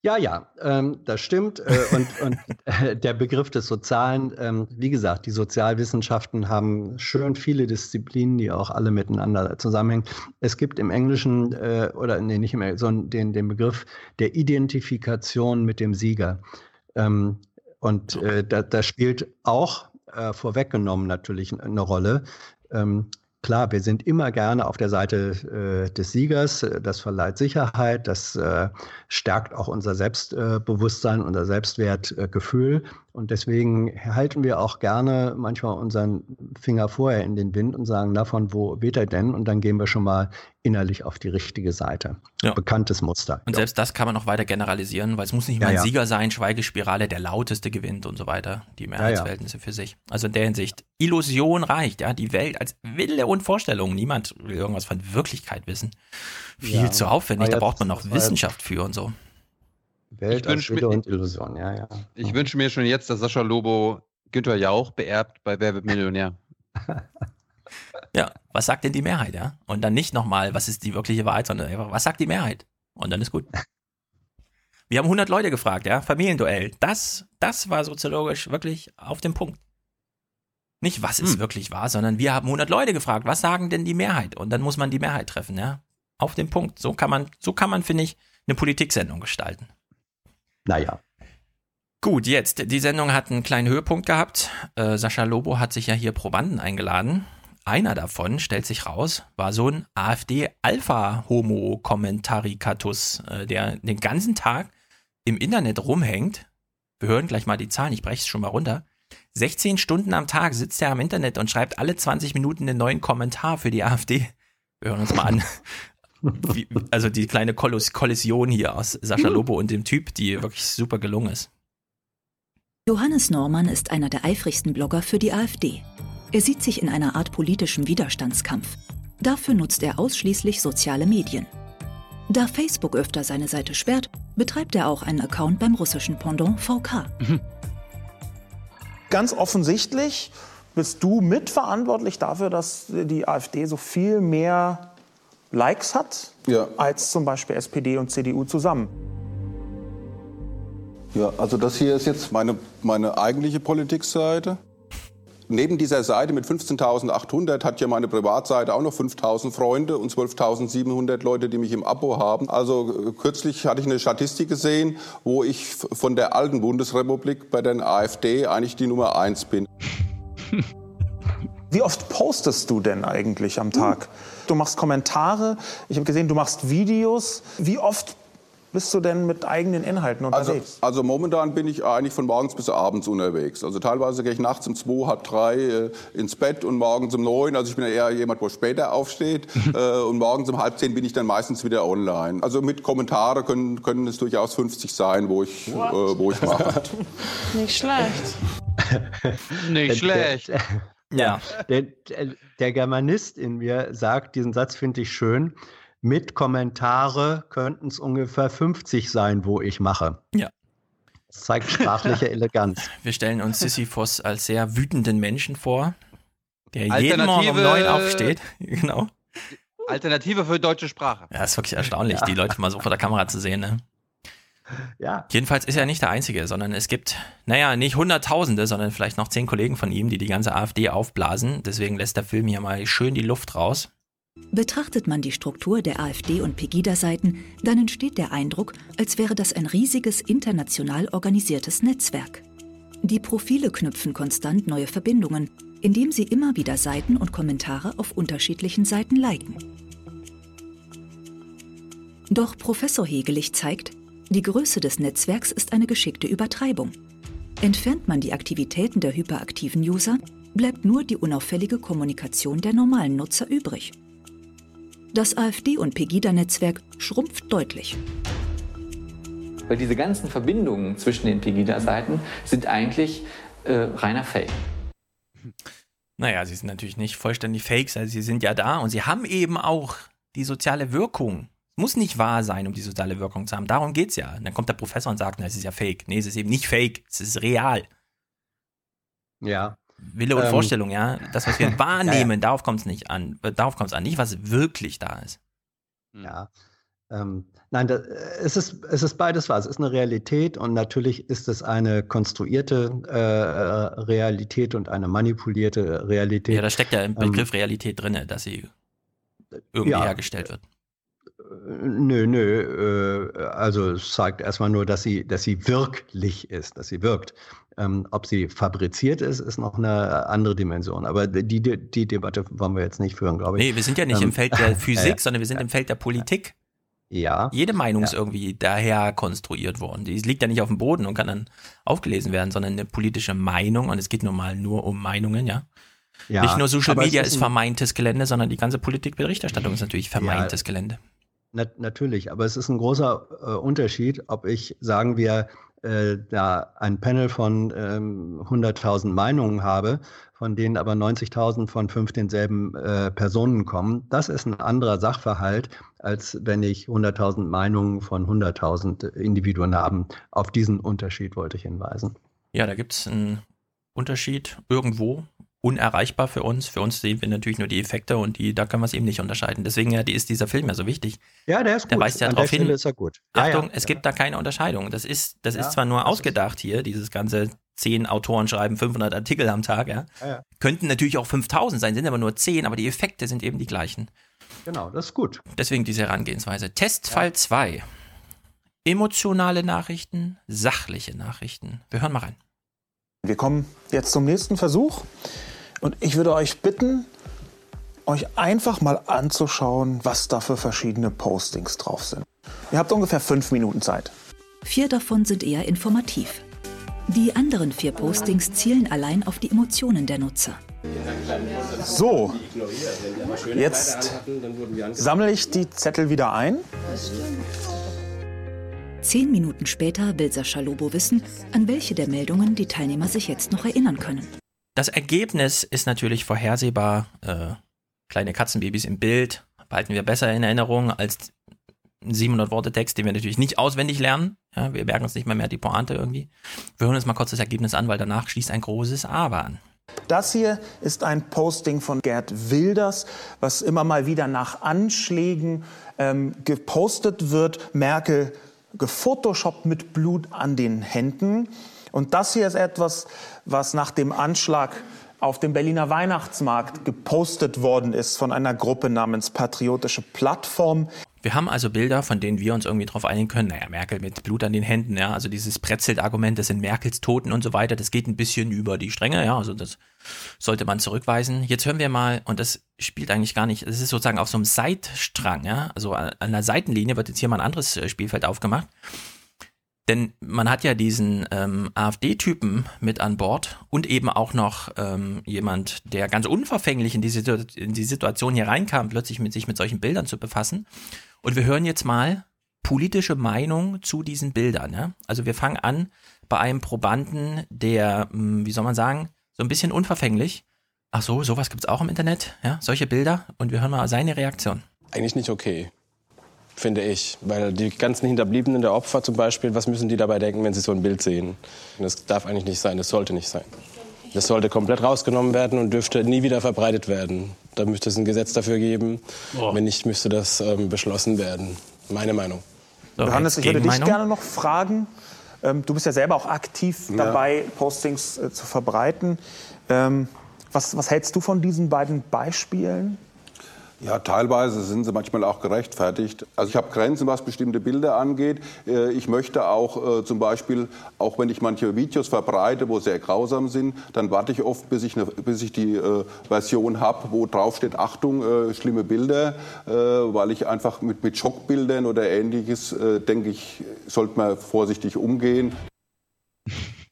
Ja. Ja, ähm, das stimmt. Äh, und und äh, der Begriff des Sozialen, ähm, wie gesagt, die Sozialwissenschaften haben schön viele Disziplinen, die auch alle miteinander zusammenhängen. Es gibt im Englischen, äh, oder nee, nicht im Englischen, sondern den, den Begriff der Identifikation mit dem Sieger. Ähm, und äh, da, da spielt auch äh, vorweggenommen natürlich eine Rolle. Klar, wir sind immer gerne auf der Seite äh, des Siegers. Das verleiht Sicherheit, das äh, stärkt auch unser Selbstbewusstsein, unser Selbstwertgefühl. Und deswegen halten wir auch gerne manchmal unseren Finger vorher in den Wind und sagen, na, von wo weht er denn? Und dann gehen wir schon mal innerlich auf die richtige Seite. Ja. Bekanntes Muster. Und Ja. selbst das kann man noch weiter generalisieren, weil es muss nicht mal ein ja. Sieger sein, Schweigespirale, der lauteste gewinnt und so weiter, die. Mehrheitsverhältnisse für sich. Also in der Hinsicht, Illusion reicht, ja, die Welt als Wille und Vorstellung. Niemand will irgendwas von Wirklichkeit wissen. Viel zu aufwendig, da braucht man noch Wissenschaft für und so. Welt Ich mir- und Illusion, ja, ja. Ich wünsche mir schon jetzt, dass Sascha Lobo Günther Jauch beerbt bei Wer wird Millionär. Ja, was sagt denn die Mehrheit, ja? Und dann nicht nochmal, was ist die wirkliche Wahrheit, sondern einfach, was sagt die Mehrheit? Und dann ist gut. Wir haben 100 Leute gefragt, ja? Familienduell. Das, das war soziologisch wirklich auf dem Punkt. Nicht, was ist Hm. wirklich wahr, sondern wir haben 100 Leute gefragt, was sagen denn die Mehrheit? Und dann muss man die Mehrheit treffen, ja? Auf den Punkt. So kann man, so kann man, finde ich, eine Politiksendung gestalten. Naja. Gut, jetzt, die Sendung hat einen kleinen Höhepunkt gehabt. Äh, Sascha Lobo hat sich ja hier Probanden eingeladen. Einer davon, stellt sich raus, war so ein AfD-Alpha-Homo-Kommentarikatus, äh, der den ganzen Tag im Internet rumhängt. Wir hören gleich mal die Zahlen, ich breche es schon mal runter. 16 Stunden am Tag sitzt er am Internet und schreibt alle 20 Minuten einen neuen Kommentar für die AfD. Wir hören uns mal an. Wie, also die kleine Kollos Kollision hier aus Sascha Lobo und dem Typ, die wirklich super gelungen ist. Johannes Norman ist einer der eifrigsten Blogger für die AfD. Er sieht sich in einer Art politischem Widerstandskampf. Dafür nutzt er ausschließlich soziale Medien. Da Facebook öfter seine Seite sperrt, betreibt er auch einen Account beim russischen Pendant VK. Ganz offensichtlich bist du mitverantwortlich dafür, dass die AfD so viel mehr Likes hat als zum Beispiel SPD und CDU zusammen. Ja, also das hier ist jetzt meine, meine eigentliche Politikseite. Neben dieser Seite mit 15.800 hat ja meine Privatseite auch noch 5.000 Freunde und 12.700 Leute, die mich im Abo haben. Also äh, kürzlich hatte ich eine Statistik gesehen, wo ich von der alten Bundesrepublik bei der AfD eigentlich die Nummer eins bin. Wie oft postest du denn eigentlich am Tag? Du machst Kommentare, ich habe gesehen, du machst Videos. Wie oft bist du denn mit eigenen Inhalten Also, unterwegs? also momentan bin ich eigentlich von morgens bis abends unterwegs. Also teilweise gehe ich nachts um zwei, halb drei äh, ins Bett und morgens um neun. Also ich bin ja eher jemand, wo später aufsteht. äh, und morgens um halb zehn bin ich dann meistens wieder online. Also mit Kommentare können, können es durchaus 50 sein, wo ich, äh, wo ich mache. Nicht schlecht. Nicht schlecht. Ja. Der, der, der Germanist in mir sagt, diesen Satz finde ich schön. Mit Kommentare könnten es ungefähr 50 sein, wo ich mache. Ja. Das zeigt sprachliche Eleganz. Wir stellen uns Sisyphos als sehr wütenden Menschen vor, der jeden Morgen um neun aufsteht. Genau. Alternative für deutsche Sprache. Ja, ist wirklich erstaunlich, die Leute mal so vor der Kamera zu sehen. Ne? Ja. Jedenfalls ist er nicht der Einzige, sondern es gibt, naja, nicht Hunderttausende, sondern vielleicht noch zehn Kollegen von ihm, die die ganze AfD aufblasen. Deswegen lässt der Film hier mal schön die Luft raus. Betrachtet man die Struktur der AfD und Pegida-Seiten, dann entsteht der Eindruck, als wäre das ein riesiges international organisiertes Netzwerk. Die Profile knüpfen konstant neue Verbindungen, indem sie immer wieder Seiten und Kommentare auf unterschiedlichen Seiten liken. Doch Professor Hegelich zeigt, die Größe des Netzwerks ist eine geschickte Übertreibung. Entfernt man die Aktivitäten der hyperaktiven User, bleibt nur die unauffällige Kommunikation der normalen Nutzer übrig. Das AfD- und Pegida-Netzwerk schrumpft deutlich. Weil diese ganzen Verbindungen zwischen den Pegida-Seiten sind eigentlich äh, reiner Fake. Naja, sie sind natürlich nicht vollständig Fakes, also sie sind ja da und sie haben eben auch die soziale Wirkung. Es muss nicht wahr sein, um die soziale Wirkung zu haben. Darum geht's ja. Und dann kommt der Professor und sagt, na, es ist ja Fake. Nee, es ist eben nicht Fake, es ist real. Ja. Wille und Ähm. Vorstellung, ja. Das, was wir wahrnehmen, darauf kommt es nicht an. Äh, Darauf kommt es an, nicht was wirklich da ist. Ja. Ähm, nein, da, es, ist, es ist beides wahr. Es ist eine Realität und natürlich ist es eine konstruierte äh, Realität und eine manipulierte Realität. Ja, da steckt ja im Ähm, Begriff Realität drin, dass sie irgendwie ja. hergestellt wird. Nö, nö. Äh, also es zeigt erstmal nur, dass sie, dass sie wirklich ist, dass sie wirkt. Ähm, ob sie fabriziert ist, ist noch eine andere Dimension. Aber die, die, die Debatte wollen wir jetzt nicht führen, glaube ich. Nee, wir sind ja nicht Ähm, im Feld der ja, Physik, ja. sondern wir sind im Feld der Politik. Ja. Jede Meinung ist irgendwie daher konstruiert worden. Die liegt ja nicht auf dem Boden und kann dann aufgelesen werden, sondern eine politische Meinung. Und es geht nun mal nur um Meinungen, ja. Ja, nicht nur Social Media ist ist ein- vermeintes Gelände, sondern die ganze Politikberichterstattung ist natürlich vermeintes Gelände. Na, natürlich, aber es ist ein großer äh, Unterschied, ob ich, sagen wir, äh, da ein Panel von ähm, 100.000 Meinungen habe, von denen aber 90.000 von fünf denselben äh, Personen kommen. Das ist ein anderer Sachverhalt, als wenn ich 100.000 Meinungen von 100.000 Individuen haben. Auf diesen Unterschied wollte ich hinweisen. Ja, da gibt es einen Unterschied irgendwo unerreichbar für uns. Für uns sehen wir natürlich nur die Effekte und die, da können wir es eben nicht unterscheiden. Deswegen ja, die ist dieser Film ja so wichtig. Ja, der ist gut. Der weist ja darauf hin. Ist er gut. Ja, Achtung, ja, es ja. gibt da keine Unterscheidung. Das ist, das Ja, ist zwar nur das ist- ausgedacht hier, dieses ganze zehn Autoren schreiben 500 Artikel am Tag, ja. Ja, ja. Könnten natürlich auch 5000 sein, sind aber nur 10, aber die Effekte sind eben die gleichen. Genau, das ist gut. Deswegen diese Herangehensweise. Testfall 2. Emotionale Nachrichten, sachliche Nachrichten. Wir hören mal rein. Wir kommen jetzt zum nächsten Versuch und ich würde euch bitten, euch einfach mal anzuschauen, was da für verschiedene Postings drauf sind. Ihr habt ungefähr fünf Minuten Zeit. Vier davon sind eher informativ. Die anderen vier Postings zielen allein auf die Emotionen der Nutzer. So, jetzt sammle ich die Zettel wieder ein. Zehn Minuten später will Sascha Lobo wissen, an welche der Meldungen die Teilnehmer sich jetzt noch erinnern können. Das Ergebnis ist natürlich vorhersehbar. Äh, kleine Katzenbabys im Bild behalten wir besser in Erinnerung als ein 700 Worte Text, den wir natürlich nicht auswendig lernen. Ja, wir merken uns nicht mal mehr die Pointe irgendwie. Wir hören uns mal kurz das Ergebnis an, weil danach schließt ein großes Aber an. Das hier ist ein Posting von Gerd Wilders, was immer mal wieder nach Anschlägen ähm, gepostet wird. Merkel gefotoshoppt mit Blut an den Händen. Und das hier ist etwas, was nach dem Anschlag auf dem Berliner Weihnachtsmarkt gepostet worden ist von einer Gruppe namens Patriotische Plattform. Wir haben also Bilder, von denen wir uns irgendwie drauf einigen können. Naja, Merkel mit Blut an den Händen, ja, also dieses Pretzelt-Argument, das sind Merkels Toten und so weiter, das geht ein bisschen über die Stränge, ja, also das sollte man zurückweisen. Jetzt hören wir mal, und das spielt eigentlich gar nicht, es ist sozusagen auf so einem Seitstrang, ja, also an der Seitenlinie wird jetzt hier mal ein anderes äh, Spielfeld aufgemacht. Denn man hat ja diesen ähm, AfD-Typen mit an Bord und eben auch noch ähm, jemand, der ganz unverfänglich in die, in die Situation hier reinkam, plötzlich mit sich mit solchen Bildern zu befassen. Und wir hören jetzt mal politische Meinung zu diesen Bildern. Ja? Also wir fangen an bei einem Probanden, der, mh, wie soll man sagen, so ein bisschen unverfänglich. Ach so, sowas gibt's auch im Internet, ja, solche Bilder. Und wir hören mal seine Reaktion. Eigentlich nicht okay, finde ich. Weil die ganzen Hinterbliebenen der Opfer zum Beispiel, was müssen die dabei denken, wenn sie so ein Bild sehen? Das darf eigentlich nicht sein, das sollte nicht sein. Das sollte komplett rausgenommen werden und dürfte nie wieder verbreitet werden. Da müsste es ein Gesetz dafür geben. Wenn nicht, müsste das ähm, beschlossen werden. Meine Meinung. Johannes, ich würde dich gerne noch fragen. Ähm, du bist ja selber auch aktiv Ja. dabei, Postings äh, zu verbreiten. Ähm, was, was hältst du von diesen beiden Beispielen? Ja, teilweise sind sie manchmal auch gerechtfertigt. Also ich habe Grenzen, was bestimmte Bilder angeht. Äh, Ich möchte auch äh, zum Beispiel, auch wenn ich manche Videos verbreite, wo sehr grausam sind, dann warte ich oft, bis ich, eine, bis ich die äh, Version habe, wo drauf steht, Achtung, schlimme Bilder, weil ich einfach mit, mit Schockbildern oder ähnliches, äh, denke ich, sollte man vorsichtig umgehen.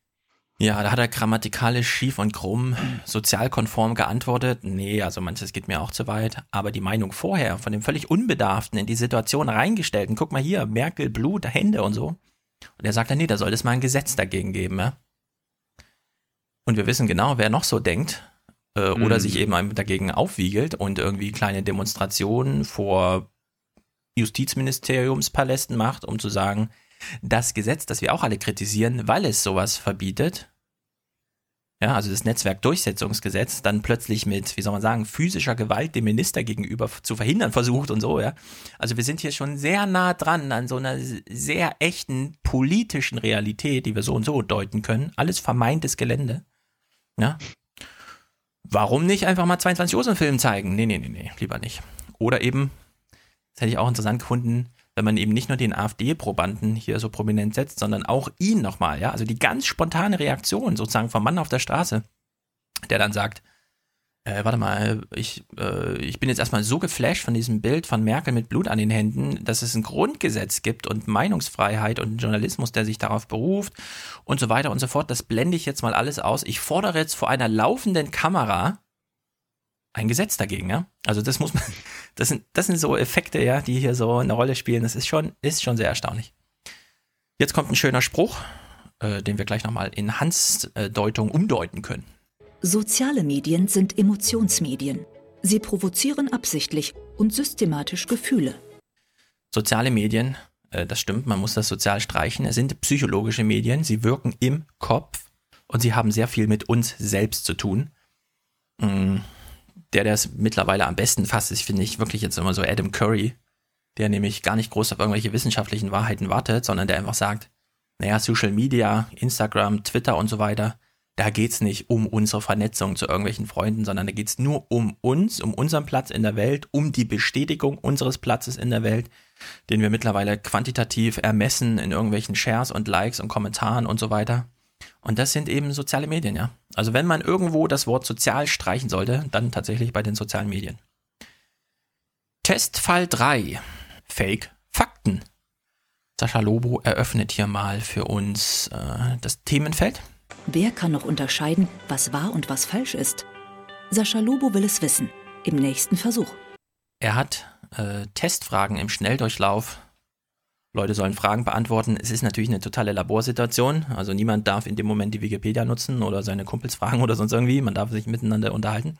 Ja, da hat er grammatikalisch schief und krumm, sozialkonform geantwortet. Nee, also manches geht mir auch zu weit. Aber die Meinung vorher von dem völlig Unbedarften in die Situation reingestellten, guck mal hier, Merkel, Blut, Hände und so. Und er sagt dann, nee, da soll es mal ein Gesetz dagegen geben, ja. Und wir wissen genau, wer noch so denkt äh, oder Mhm. sich eben dagegen aufwiegelt und irgendwie kleine Demonstrationen vor Justizministeriumspalästen macht, um zu sagen, das Gesetz, das wir auch alle kritisieren, weil es sowas verbietet, ja, also das Netzwerkdurchsetzungsgesetz, dann plötzlich mit, wie soll man sagen, physischer Gewalt dem Minister gegenüber zu verhindern versucht und so, ja. Also wir sind hier schon sehr nah dran an so einer sehr echten politischen Realität, die wir so und so deuten können. Alles vermeintes Gelände. Ja. Warum nicht einfach mal 22 Uhr so einen Film zeigen? Nee, nee, nee, nee, lieber nicht. Oder eben, das hätte ich auch interessant gefunden, wenn man eben nicht nur den AfD-Probanden hier so prominent setzt, sondern auch ihn nochmal, ja. Also die ganz spontane Reaktion sozusagen vom Mann auf der Straße, der dann sagt, äh, warte mal, ich, äh, ich bin jetzt erstmal so geflasht von diesem Bild von Merkel mit Blut an den Händen, dass es ein Grundgesetz gibt und Meinungsfreiheit und Journalismus, der sich darauf beruft und so weiter und so fort. Das blende ich jetzt mal alles aus. Ich fordere jetzt vor einer laufenden Kamera ein Gesetz dagegen, ja. Also das muss man, das sind, das sind so Effekte, ja, die hier so eine Rolle spielen. Das ist schon, ist schon sehr erstaunlich. Jetzt kommt ein schöner Spruch, äh, den wir gleich nochmal in Hans äh, Deutung umdeuten können. Soziale Medien sind Emotionsmedien. Sie provozieren absichtlich und systematisch Gefühle. Soziale Medien, äh, das stimmt, man muss das sozial streichen. Es sind psychologische Medien, sie wirken im Kopf und sie haben sehr viel mit uns selbst zu tun. Mm, Der, der es mittlerweile am besten fasst, ist, finde ich, wirklich jetzt immer so Adam Curry, der nämlich gar nicht groß auf irgendwelche wissenschaftlichen Wahrheiten wartet, sondern der einfach sagt, naja, Social Media, Instagram, Twitter und so weiter, da geht's nicht um unsere Vernetzung zu irgendwelchen Freunden, sondern da geht's nur um uns, um unseren Platz in der Welt, um die Bestätigung unseres Platzes in der Welt, den wir mittlerweile quantitativ ermessen in irgendwelchen Shares und Likes und Kommentaren und so weiter. Und das sind eben soziale Medien, ja. Also wenn man irgendwo das Wort sozial streichen sollte, dann tatsächlich bei den sozialen Medien. Testfall 3. Fake Fakten. Sascha Lobo eröffnet hier mal für uns äh, das Themenfeld. Wer kann noch unterscheiden, was wahr und was falsch ist? Sascha Lobo will es wissen. Im nächsten Versuch. Er hat äh, Testfragen im Schnelldurchlauf. Leute sollen Fragen beantworten. Es ist natürlich eine totale Laborsituation. Also niemand darf in dem Moment die Wikipedia nutzen oder seine Kumpels fragen oder sonst irgendwie. Man darf sich miteinander unterhalten.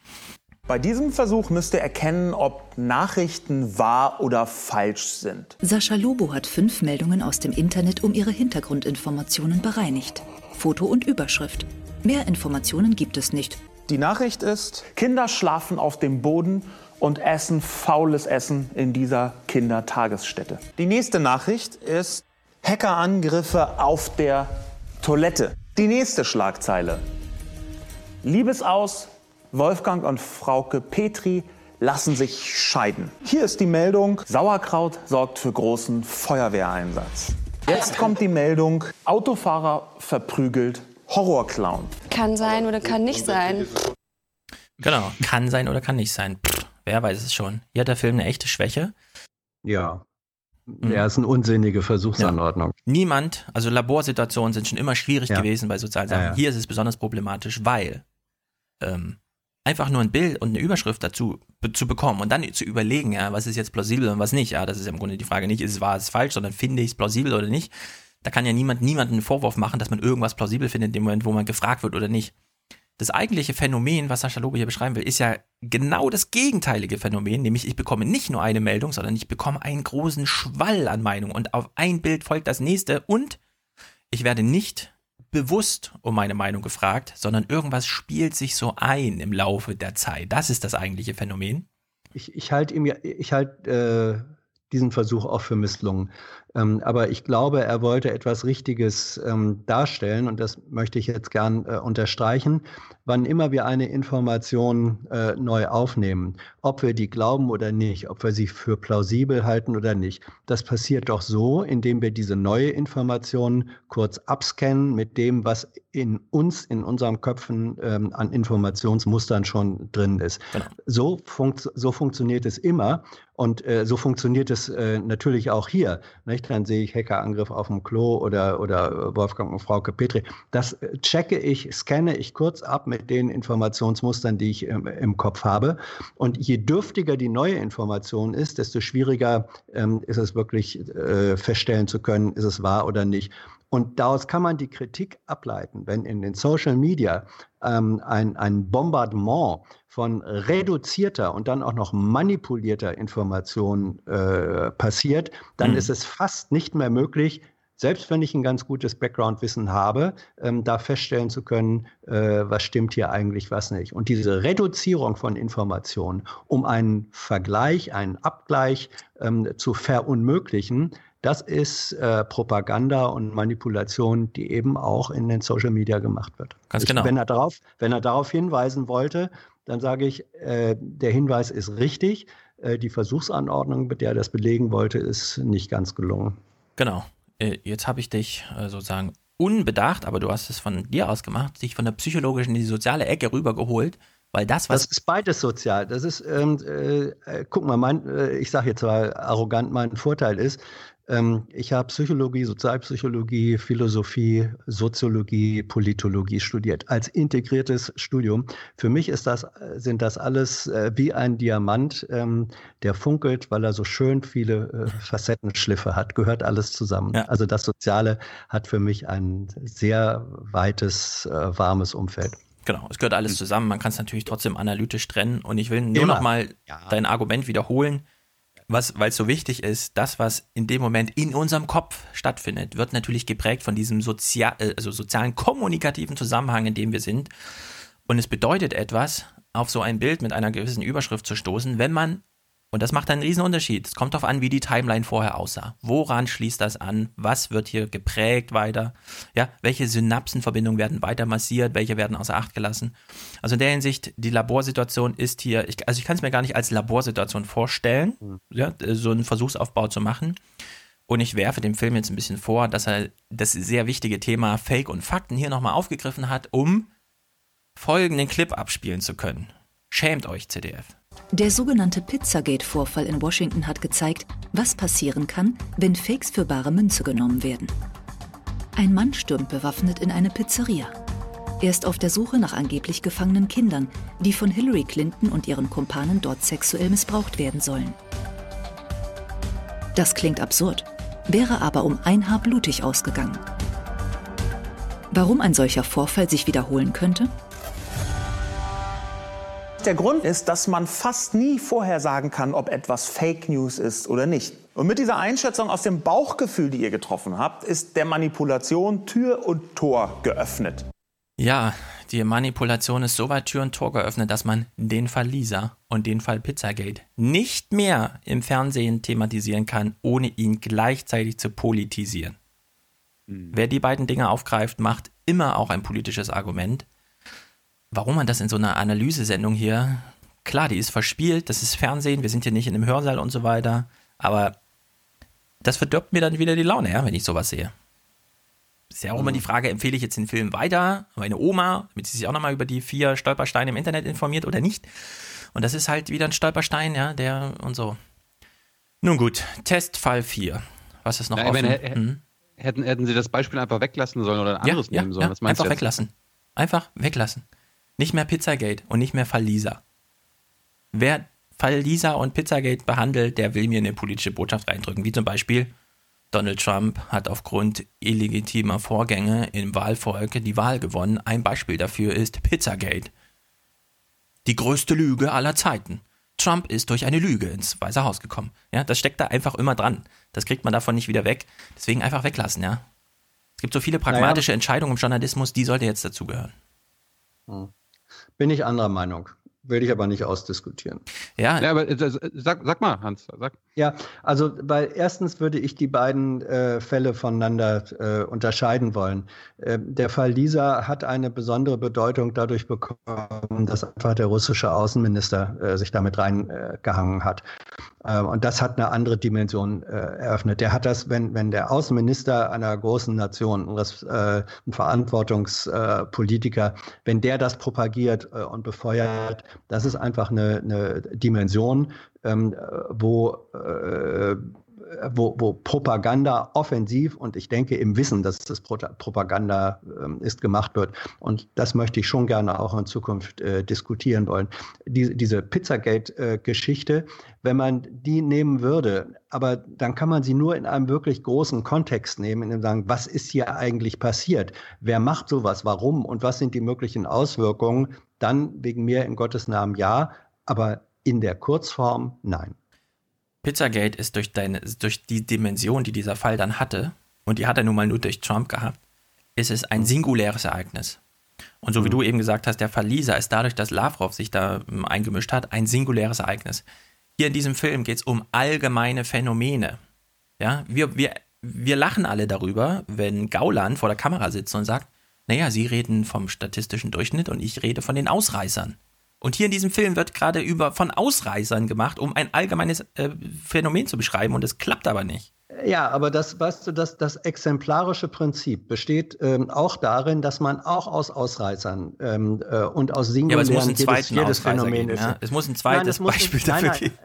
Bei diesem Versuch müsst ihr erkennen, ob Nachrichten wahr oder falsch sind. Sascha Lobo hat fünf Meldungen aus dem Internet um ihre Hintergrundinformationen bereinigt. Foto und Überschrift. Mehr Informationen gibt es nicht. Die Nachricht ist, Kinder schlafen auf dem Boden und essen faules Essen in dieser Kindertagesstätte. Die nächste Nachricht ist Hackerangriffe auf der Toilette. Die nächste Schlagzeile. Liebesaus, Wolfgang und Frauke Petri lassen sich scheiden. Hier ist die Meldung, Sauerkraut sorgt für großen Feuerwehreinsatz. Jetzt kommt die Meldung, Autofahrer verprügelt Horrorclown. Kann sein oder kann nicht sein. Genau, kann sein oder kann nicht sein. Wer weiß es schon. Hier hat der Film eine echte Schwäche. Ja. Ja, ist eine unsinnige Versuchsanordnung. Niemand, also Laborsituationen sind schon immer schwierig Ja. gewesen bei sozialen Sachen. Ja, ja. Hier ist es besonders problematisch, weil ähm, einfach nur ein Bild und eine Überschrift dazu be zu bekommen und dann zu überlegen, ja, was ist jetzt plausibel und was nicht. Ja, das ist ja im Grunde die Frage nicht, ist es wahr, ist es falsch, sondern finde ich es plausibel oder nicht. Da kann ja niemand niemanden einen Vorwurf machen, dass man irgendwas plausibel findet in dem Moment, wo man gefragt wird oder nicht. Das eigentliche Phänomen, was Sascha Lobe hier beschreiben will, ist ja genau das gegenteilige Phänomen, nämlich ich bekomme nicht nur eine Meldung, sondern ich bekomme einen großen Schwall an Meinungen und auf ein Bild folgt das nächste und ich werde nicht bewusst um meine Meinung gefragt, sondern irgendwas spielt sich so ein im Laufe der Zeit. Das ist das eigentliche Phänomen. Ich, ich halte ihm ich halte äh, diesen Versuch auch für misslungen. Ähm, aber ich glaube, er wollte etwas Richtiges ähm, darstellen und das möchte ich jetzt gern äh, unterstreichen. Wann immer wir eine Information äh, neu aufnehmen, ob wir die glauben oder nicht, ob wir sie für plausibel halten oder nicht, das passiert doch so, indem wir diese neue Information kurz abscannen mit dem, was in uns, in unseren Köpfen ähm, an Informationsmustern schon drin ist. So, funkt, so funktioniert es immer und äh, so funktioniert es äh, natürlich auch hier. Nicht? Dann sehe ich Hackerangriff auf dem Klo oder, oder Wolfgang und Frauke Petri. Das äh, checke ich, scanne ich kurz ab mit den Informationsmustern, die ich im, im Kopf habe. Und je dürftiger die neue Information ist, desto schwieriger ähm, ist es wirklich äh, feststellen zu können, ist es wahr oder nicht. Und daraus kann man die Kritik ableiten, wenn in den Social Media ähm, ein, ein Bombardement von reduzierter und dann auch noch manipulierter Information äh, passiert, dann Mhm. ist es fast nicht mehr möglich, selbst wenn ich ein ganz gutes Background-Wissen habe, ähm, da feststellen zu können, äh, was stimmt hier eigentlich, was nicht. Und diese Reduzierung von Informationen, um einen Vergleich, einen Abgleich ähm, zu verunmöglichen, das ist äh, Propaganda und Manipulation, die eben auch in den Social Media gemacht wird. Ganz ich, genau. Wenn er, darauf, wenn er darauf hinweisen wollte, dann sage ich, äh, der Hinweis ist richtig. Äh, die Versuchsanordnung, mit der er das belegen wollte, ist nicht ganz gelungen. Genau. Äh, Jetzt habe ich dich äh, sozusagen unbedacht, aber du hast es von dir aus gemacht, dich von der psychologischen in die soziale Ecke rübergeholt, weil das, was Das ist beides sozial. Das ist, ähm, äh, äh, guck mal, mein, äh, ich sage jetzt mal arrogant, mein Vorteil ist, ich habe Psychologie, Sozialpsychologie, Philosophie, Soziologie, Politologie studiert als integriertes Studium. Für mich ist das, sind das alles äh, wie ein Diamant, ähm, der funkelt, weil er so schön viele äh, Facettenschliffe hat. Gehört alles zusammen. Also das Soziale hat für mich ein sehr weites, äh, warmes Umfeld. Genau, es gehört alles zusammen. Man kann es natürlich trotzdem analytisch trennen. Und ich will nur Immer. noch mal dein Argument wiederholen, was, weil es so wichtig ist. Das, was in dem Moment in unserem Kopf stattfindet, wird natürlich geprägt von diesem sozial, äh, also sozialen kommunikativen Zusammenhang, in dem wir sind. Und es bedeutet etwas, auf so ein Bild mit einer gewissen Überschrift zu stoßen, wenn man und das macht einen riesen Unterschied. Es kommt darauf an, wie die Timeline vorher aussah. Woran schließt das an? Was wird hier geprägt weiter? Ja, welche Synapsenverbindungen werden weiter massiert? Welche werden außer Acht gelassen? Also in der Hinsicht, die Laborsituation ist hier, ich, also ich kann es mir gar nicht als Laborsituation vorstellen, mhm. ja, so einen Versuchsaufbau zu machen. Und ich werfe dem Film jetzt ein bisschen vor, dass er das sehr wichtige Thema Fake und Fakten hier nochmal aufgegriffen hat, um folgenden Clip abspielen zu können. Schämt euch, CDF. Der sogenannte Pizzagate-Vorfall in Washington hat gezeigt, was passieren kann, wenn Fakes für bare Münze genommen werden. Ein Mann stürmt bewaffnet in eine Pizzeria. Er ist auf der Suche nach angeblich gefangenen Kindern, die von Hillary Clinton und ihren Kumpanen dort sexuell missbraucht werden sollen. Das klingt absurd, wäre aber um ein Haar blutig ausgegangen. Warum ein solcher Vorfall sich wiederholen könnte? Der Grund ist, dass man fast nie vorhersagen kann, ob etwas Fake News ist oder nicht. Und mit dieser Einschätzung aus dem Bauchgefühl, die ihr getroffen habt, ist der Manipulation Tür und Tor geöffnet. Ja, die Manipulation ist so weit Tür und Tor geöffnet, dass man den Fall Lisa und den Fall Pizzagate nicht mehr im Fernsehen thematisieren kann, ohne ihn gleichzeitig zu politisieren. Mhm. Wer die beiden Dinge aufgreift, macht immer auch ein politisches Argument warum man das in so einer Analysesendung hier, klar, die ist verspielt, das ist Fernsehen, wir sind hier nicht in einem Hörsaal und so weiter, aber das verdirbt mir dann wieder die Laune, ja, wenn ich sowas sehe. Ist ja auch immer die mhm. Frage, empfehle ich jetzt den Film weiter, meine Oma, damit sie sich auch nochmal über die vier Stolpersteine im Internet informiert oder nicht. Und das ist halt wieder ein Stolperstein, ja, der und so. Nun gut, Testfall 4. Was ist noch ja, offen? Meine, hm? hätten, hätten sie das Beispiel einfach weglassen sollen oder ein anderes ja, nehmen sollen? Ja, einfach weglassen. Einfach weglassen. Nicht mehr Pizzagate und nicht mehr Fall Lisa. Wer Fall Lisa und Pizzagate behandelt, der will mir eine politische Botschaft reindrücken, wie zum Beispiel Donald Trump hat aufgrund illegitimer Vorgänge im Wahlvolk die Wahl gewonnen. Ein Beispiel dafür ist Pizzagate. Die größte Lüge aller Zeiten. Trump ist durch eine Lüge ins Weiße Haus gekommen. Ja, das steckt da einfach immer dran. Das kriegt man davon nicht wieder weg. Deswegen einfach weglassen, ja. Es gibt so viele pragmatische naja. Entscheidungen im Journalismus, die sollte jetzt dazugehören. Hm. Bin ich anderer Meinung. Will ich aber nicht ausdiskutieren. Ja, ja aber äh, sag, sag mal, Hans. Sag. Ja, also weil erstens würde ich die beiden äh, Fälle voneinander äh, unterscheiden wollen. Äh, der Fall Lisa hat eine besondere Bedeutung dadurch bekommen, dass einfach der russische Außenminister äh, sich damit reingehangen hat. Ähm, und das hat eine andere Dimension äh, eröffnet. Der hat das, wenn, wenn der Außenminister einer großen Nation, ein Verantwortungspolitiker, wenn der das propagiert und befeuert, das ist einfach eine, eine Dimension, ähm, wo, äh, wo, wo Propaganda offensiv und ich denke im Wissen, dass das Propaganda ähm, ist, gemacht wird. Und das möchte ich schon gerne auch in Zukunft äh, diskutieren wollen. Die, diese Pizzagate-Geschichte, wenn man die nehmen würde, aber dann kann man sie nur in einem wirklich großen Kontext nehmen, in dem sagen, was ist hier eigentlich passiert? Wer macht sowas? Warum? Und was sind die möglichen Auswirkungen? Dann wegen mir in Gottes Namen ja, aber in der Kurzform nein. Pizzagate ist durch, deine, durch die Dimension, die dieser Fall dann hatte, und die hat er nun mal nur durch Trump gehabt, ist es ein singuläres Ereignis. Und so wie mhm. du eben gesagt hast, der Fall Lisa ist dadurch, dass Lavrov sich da ähm, eingemischt hat, ein singuläres Ereignis. Hier in diesem Film geht es um allgemeine Phänomene. Ja, wir, wir, wir lachen alle darüber, wenn Gauland vor der Kamera sitzt und sagt, naja, Sie reden vom statistischen Durchschnitt und ich rede von den Ausreißern. Und hier in diesem Film wird gerade über von Ausreißern gemacht, um ein allgemeines äh, Phänomen zu beschreiben und es klappt aber nicht. Ja, aber das, weißt du, das, das exemplarische Prinzip besteht ähm, auch darin, dass man auch aus Ausreißern ähm, äh, und aus singulären ja, aber es muss jedes, jedes Phänomen geben, ja? Es muss ein zweites nein, Beispiel muss, dafür nein, geben.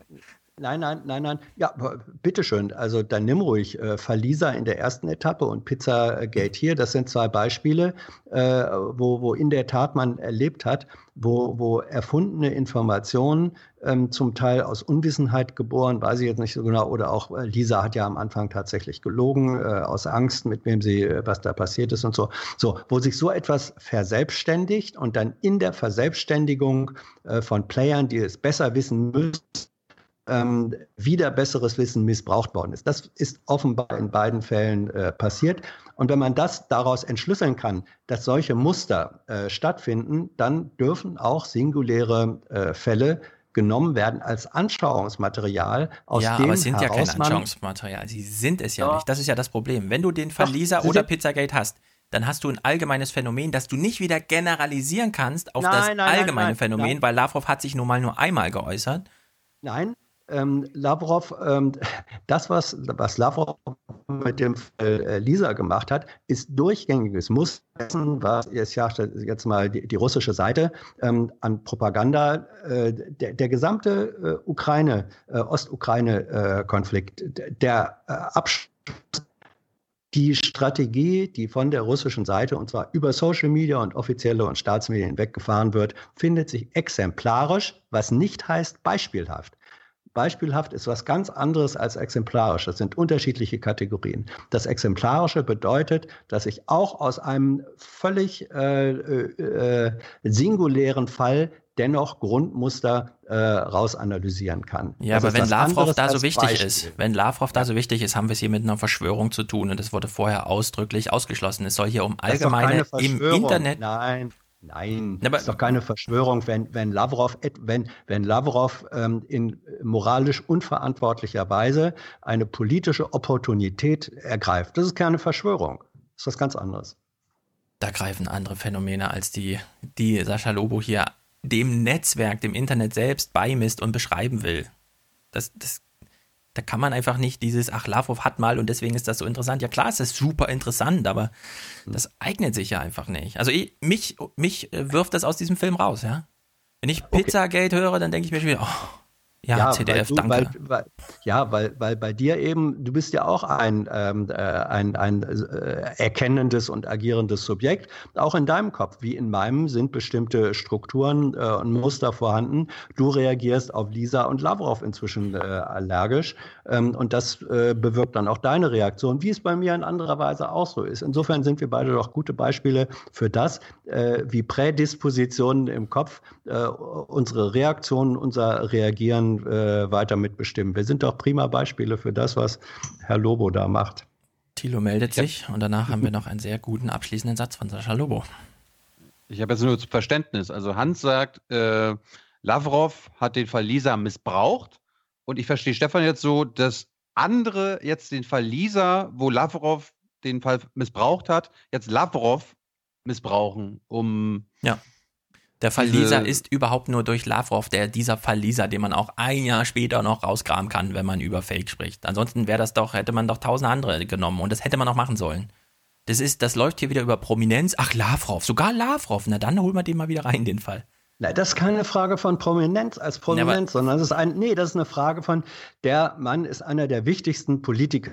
Nein, nein, nein, nein. Ja, bitteschön. Also dann nimm ruhig äh, Verlieser in der ersten Etappe und Pizzagate hier. Das sind zwei Beispiele, äh, wo, wo in der Tat man erlebt hat, wo, wo erfundene Informationen ähm, zum Teil aus Unwissenheit geboren, weiß ich jetzt nicht so genau, oder auch äh, Lisa hat ja am Anfang tatsächlich gelogen, äh, aus Angst, mit wem sie, äh, was da passiert ist und so. So, wo sich so etwas verselbstständigt und dann in der Verselbstständigung äh, von Playern, die es besser wissen müssen, ähm, wieder besseres Wissen missbraucht worden ist. Das ist offenbar in beiden Fällen äh, passiert. Und wenn man das daraus entschlüsseln kann, dass solche Muster äh, stattfinden, dann dürfen auch singuläre äh, Fälle genommen werden als Anschauungsmaterial, aus ja, dem aber es sind ja kein Anschauungsmaterial. Sie sind es ja, Ja. nicht. Das ist ja das Problem. Wenn du den Fall Lisa sie oder Pizzagate hast, dann hast du ein allgemeines Phänomen, das du nicht wieder generalisieren kannst auf Nein, das nein, nein, allgemeine nein, Phänomen, nein. weil Lavrov hat sich nun mal nur einmal geäußert. Nein, ähm, Lavrov, ähm, das, was, was Lavrov mit dem Fall äh, Lisa gemacht hat, ist durchgängiges Muster was ich sage jetzt mal die, die russische Seite ähm, an Propaganda, äh, der, der gesamte äh, Ukraine, äh, Ostukraine-Konflikt, der äh, Abschluss die Strategie, die von der russischen Seite, und zwar über Social Media und offizielle und Staatsmedien weggefahren wird, findet sich exemplarisch, was nicht heißt beispielhaft. Beispielhaft ist was ganz anderes als exemplarisch. Das sind unterschiedliche Kategorien. Das Exemplarische bedeutet, dass ich auch aus einem völlig äh, äh, singulären Fall dennoch Grundmuster äh, rausanalysieren kann. Ja, Das aber wenn Lavrov da so wichtig Beispiel. ist, wenn Lavrov da so wichtig ist, haben wir es hier mit einer Verschwörung zu tun und es wurde vorher ausdrücklich ausgeschlossen. Es soll hier um Das allgemeine im. Internet. Nein, nein. Das ist doch keine Verschwörung, wenn, wenn Lavrov, wenn, wenn Lavrov ähm, in moralisch unverantwortlicher Weise eine politische Opportunität ergreift. Das ist keine Verschwörung. Das ist was ganz anderes. Da greifen andere Phänomene als die, die Sascha Lobo hier dem Netzwerk, dem Internet selbst beimisst und beschreiben will. Das, das, da kann man einfach nicht dieses, ach, Lavrov hat mal und deswegen ist das so interessant. Ja klar, es ist super interessant, aber das eignet sich ja einfach nicht. Also ich, mich, mich äh, wirft das aus diesem Film raus, ja. Wenn ich Pizzagate höre, dann denke ich mir schon wieder, oh, ja, ZDF, weil du, danke. Weil, weil, ja, weil, weil bei dir eben, du bist ja auch ein, ähm, äh, ein, ein äh, erkennendes und agierendes Subjekt. Auch in deinem Kopf, wie in meinem, sind bestimmte Strukturen äh, und Muster vorhanden. Du reagierst auf Lisa und Lavrov inzwischen äh, allergisch. Ähm, und das äh, bewirkt dann auch deine Reaktion, wie es bei mir in anderer Weise auch so ist. Insofern sind wir beide doch gute Beispiele für das, äh, wie Prädispositionen im Kopf unsere Reaktionen, unser Reagieren äh, weiter mitbestimmen. Wir sind doch prima Beispiele für das, was Herr Lobo da macht. Thilo meldet sich und danach haben wir noch einen sehr guten abschließenden Satz von Sascha Lobo. Ich habe jetzt nur zum Verständnis. Also Hans sagt, äh, Lavrov hat den Fall Lisa missbraucht. Und ich verstehe Stefan jetzt so, dass andere jetzt den Fall Lisa, wo Lavrov den Fall missbraucht hat, jetzt Lavrov missbrauchen, um. Ja. Der Diese- Lisa ist überhaupt nur durch Lavrov, der dieser Fall Lisa, den man auch ein Jahr später noch rausgraben kann, wenn man über Fake spricht. Ansonsten wäre das doch, hätte man doch tausend andere genommen und das hätte man auch machen sollen. Das ist, das läuft hier wieder über Prominenz. Ach, Lavrov, sogar Lavrov. Na dann holen wir den mal wieder rein, den Fall. Na, das ist keine Frage von Prominenz als Prominenz, sondern das ist ein, nee, das ist eine Frage von, der Mann ist einer der wichtigsten Politiker.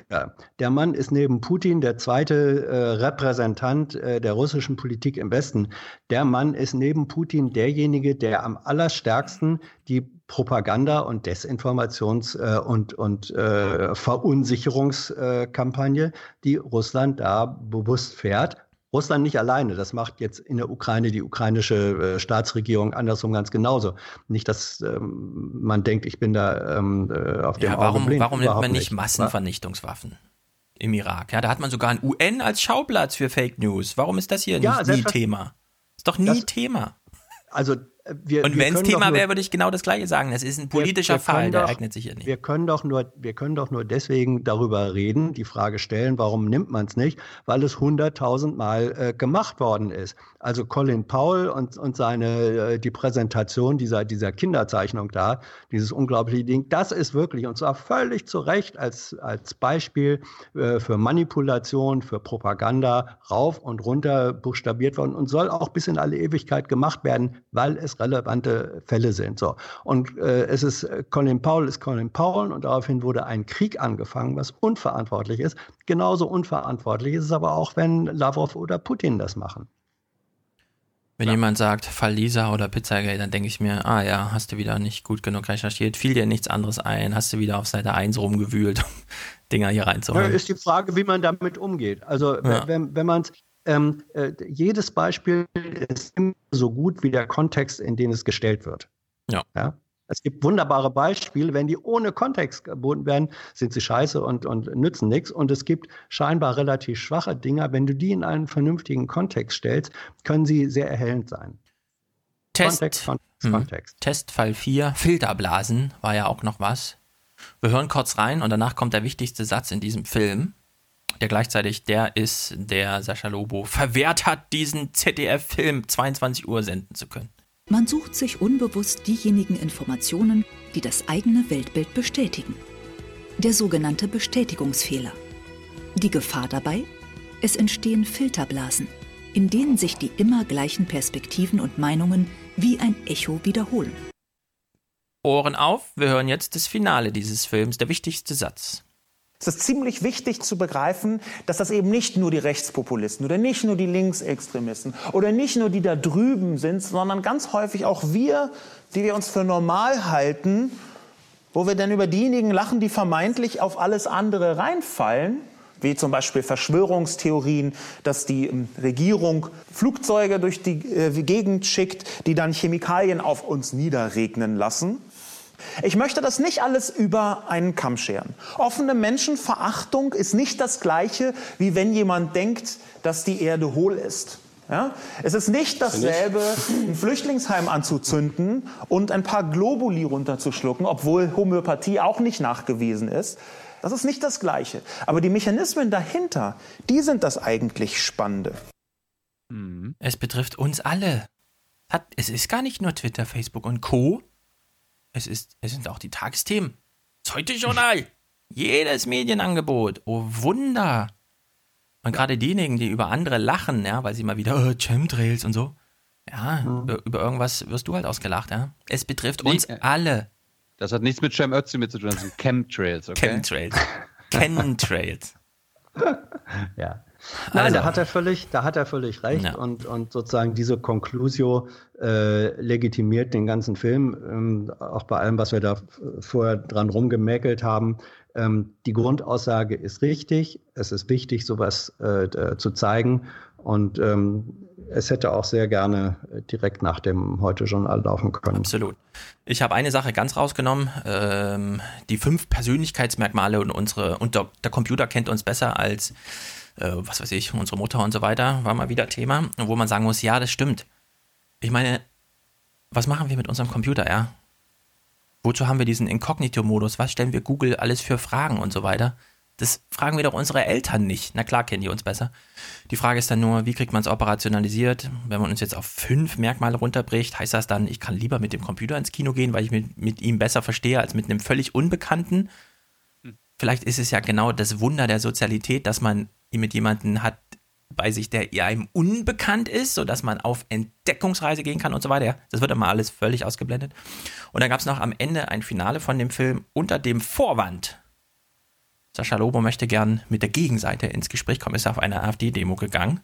Der Mann ist neben Putin der zweite äh, Repräsentant äh, der russischen Politik im Westen. Der Mann ist neben Putin derjenige, der am allerstärksten die Propaganda- und Desinformations- äh, und, und äh, Verunsicherungskampagne, die Russland da bewusst fährt, Russland nicht alleine. Das macht jetzt in der Ukraine die ukrainische äh, Staatsregierung andersrum ganz genauso. Nicht, dass ähm, man denkt, ich bin da ähm, äh, auf dem Ja, warum, blind. warum nimmt man nicht nicht. Massenvernichtungswaffen im Irak? Ja, da hat man sogar ein UN als Schauplatz für Fake News. Warum ist das hier Ja, nicht, nie selbstverständlich. Thema? Ist doch nie Das- Thema. Also wir, Und wir wenn es Thema wäre, würde ich genau das Gleiche sagen. Das ist ein politischer wir können Fall, der doch- eignet sich hier nicht. Wir können doch nur, wir können doch nur deswegen darüber reden, die Frage stellen, warum nimmt man es nicht? Weil es hunderttausendmal äh, gemacht worden ist. Also Colin Powell und, und seine, äh, die Präsentation dieser, dieser Kinderzeichnung da, dieses unglaubliche Ding, das ist wirklich, und zwar völlig zu Recht als, als Beispiel äh, für Manipulation, für Propaganda rauf und runter buchstabiert worden und soll auch bis in alle Ewigkeit gemacht werden, weil es relevante Fälle sind. So. Und äh, es ist, äh, Colin Powell ist Colin Powell und daraufhin wurde ein Krieg angefangen, was unverantwortlich ist. Genauso unverantwortlich ist es aber auch, wenn Lavrov oder Putin das machen. Wenn jemand sagt, Fall Lisa oder Pizzagate, dann denke ich mir, ah ja, hast du wieder nicht gut genug recherchiert, fiel dir nichts anderes ein, hast du wieder auf Seite 1 rumgewühlt, um Dinger hier Ja, reinzuholen. ist die Frage, wie man damit umgeht. Also Ja. wenn, wenn man ähm, äh, jedes Beispiel ist immer so gut wie der Kontext, in den es gestellt wird. Ja. ja? Es gibt wunderbare Beispiele, wenn die ohne Kontext geboten werden, sind sie scheiße und, und nützen nichts. Und es gibt scheinbar relativ schwache Dinger. Wenn du die in einen vernünftigen Kontext stellst, können sie sehr erhellend sein. Test, Kontext, Kontext, hm. Kontext. Testfall 4, Filterblasen, war ja auch noch was. Wir hören kurz rein und danach kommt der wichtigste Satz in diesem Film, der gleichzeitig der ist, der Sascha Lobo verwehrt hat, diesen ZDF-Film 22 Uhr senden zu können. Man sucht sich unbewusst diejenigen Informationen, die das eigene Weltbild bestätigen. Der sogenannte Bestätigungsfehler. Die Gefahr dabei? Es entstehen Filterblasen, in denen sich die immer gleichen Perspektiven und Meinungen wie ein Echo wiederholen. Ohren auf, wir hören jetzt das Finale dieses Films, der wichtigste Satz. Es ist ziemlich wichtig zu begreifen, dass das eben nicht nur die Rechtspopulisten oder nicht nur die Linksextremisten oder nicht nur die da drüben sind, sondern ganz häufig auch wir, die wir uns für normal halten, wo wir dann über diejenigen lachen, die vermeintlich auf alles andere reinfallen, wie zum Beispiel Verschwörungstheorien, dass die ähm, Regierung Flugzeuge durch die äh, Gegend schickt, die dann Chemikalien auf uns niederregnen lassen. Ich möchte das nicht alles über einen Kamm scheren. Offene Menschenverachtung ist nicht das Gleiche, wie wenn jemand denkt, dass die Erde hohl ist. Ja? Es ist nicht dasselbe, ein Flüchtlingsheim anzuzünden und ein paar Globuli runterzuschlucken, obwohl Homöopathie auch nicht nachgewiesen ist. Das ist nicht das Gleiche. Aber die Mechanismen dahinter, die sind das eigentlich Spannende. Es betrifft uns alle. Hat, es ist gar nicht nur Twitter, Facebook und Co. Es, ist, es sind auch die Tagesthemen. Das Heute-Journal. Jedes Medienangebot. Oh Wunder. Und gerade diejenigen, die über andere lachen, ja, weil sie mal wieder oh, Chemtrails und so. Ja, über, über irgendwas wirst du halt ausgelacht, ja. Es betrifft Nee, uns äh, alle. Das hat nichts mit Cem Özdemir zu tun, das sind Chemtrails, okay? Chemtrails. Chemtrails. Ja. Nein, Also. da hat er völlig, da hat er völlig recht Ja. und, und sozusagen diese Conclusio äh, legitimiert den ganzen Film, ähm, auch bei allem, was wir da vorher dran rumgemäkelt haben. Ähm, die Grundaussage ist richtig. Es ist wichtig, sowas äh, zu zeigen und ähm, es hätte auch sehr gerne direkt nach dem Heute-Journal laufen können. Absolut. Ich habe eine Sache ganz rausgenommen. Ähm, die fünf Persönlichkeitsmerkmale und unsere, und der, der Computer kennt uns besser als, äh, was weiß ich, unsere Mutter und so weiter, war mal wieder Thema. Wo man sagen muss, ja, das stimmt. Ich meine, was machen wir mit unserem Computer, ja? Wozu haben wir diesen Inkognito-Modus? Was stellen wir Google alles für Fragen und so weiter? Das fragen wir doch unsere Eltern nicht. Na klar kennen die uns besser. Die Frage ist dann nur, wie kriegt man es operationalisiert? Wenn man uns jetzt auf fünf Merkmale runterbricht, heißt das dann, ich kann lieber mit dem Computer ins Kino gehen, weil ich mit, mit ihm besser verstehe als mit einem völlig Unbekannten? Vielleicht ist es ja genau das Wunder der Sozialität, dass man mit jemandem hat bei sich, der einem unbekannt ist, sodass man auf Entdeckungsreise gehen kann und so weiter. Das wird immer alles völlig ausgeblendet. Und dann gab es noch am Ende ein Finale von dem Film unter dem Vorwand. Sascha Lobo möchte gern mit der Gegenseite ins Gespräch kommen, ist auf eine AfD-Demo gegangen.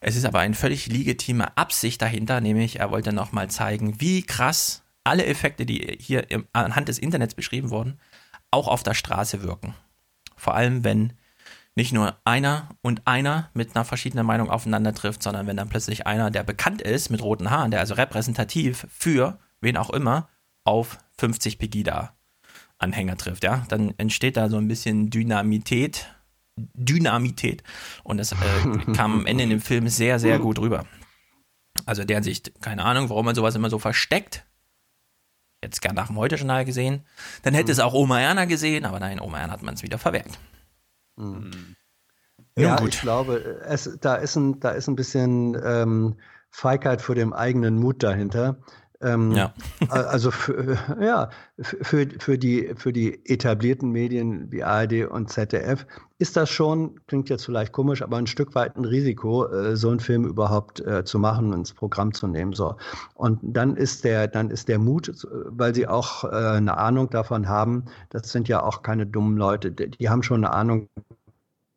Es ist aber eine völlig legitime Absicht dahinter, nämlich er wollte nochmal zeigen, wie krass alle Effekte, die hier anhand des Internets beschrieben wurden, auch auf der Straße wirken. Vor allem, wenn nicht nur einer und einer mit einer verschiedenen Meinung aufeinander trifft, sondern wenn dann plötzlich einer, der bekannt ist mit roten Haaren, der also repräsentativ für wen auch immer auf 50 Pegida Anhänger trifft, ja, dann entsteht da so ein bisschen Dynamität, Dynamität und das äh, kam am Ende in dem Film sehr, sehr gut rüber. Also der Sicht, keine Ahnung, warum man sowas immer so versteckt. Jetzt gern nach dem Heute-Journal gesehen. Dann hätte es auch Oma Erna gesehen, aber nein, Oma Erna hat man es wieder verwehrt. Mhm. Nun Ja, gut. ich glaube, es, da, ist ein, da ist ein bisschen ähm, Feigheit vor dem eigenen Mut dahinter. Ähm, Ja. Also für, ja, für, für, die, für die etablierten Medien wie ARD und ZDF ist das schon, klingt jetzt vielleicht komisch, aber ein Stück weit ein Risiko, äh, so einen Film überhaupt äh, zu machen und ins Programm zu nehmen. So. Und dann ist der, dann ist der Mut, äh, weil sie auch eine Ahnung davon haben, das sind ja auch keine dummen Leute, die haben schon eine Ahnung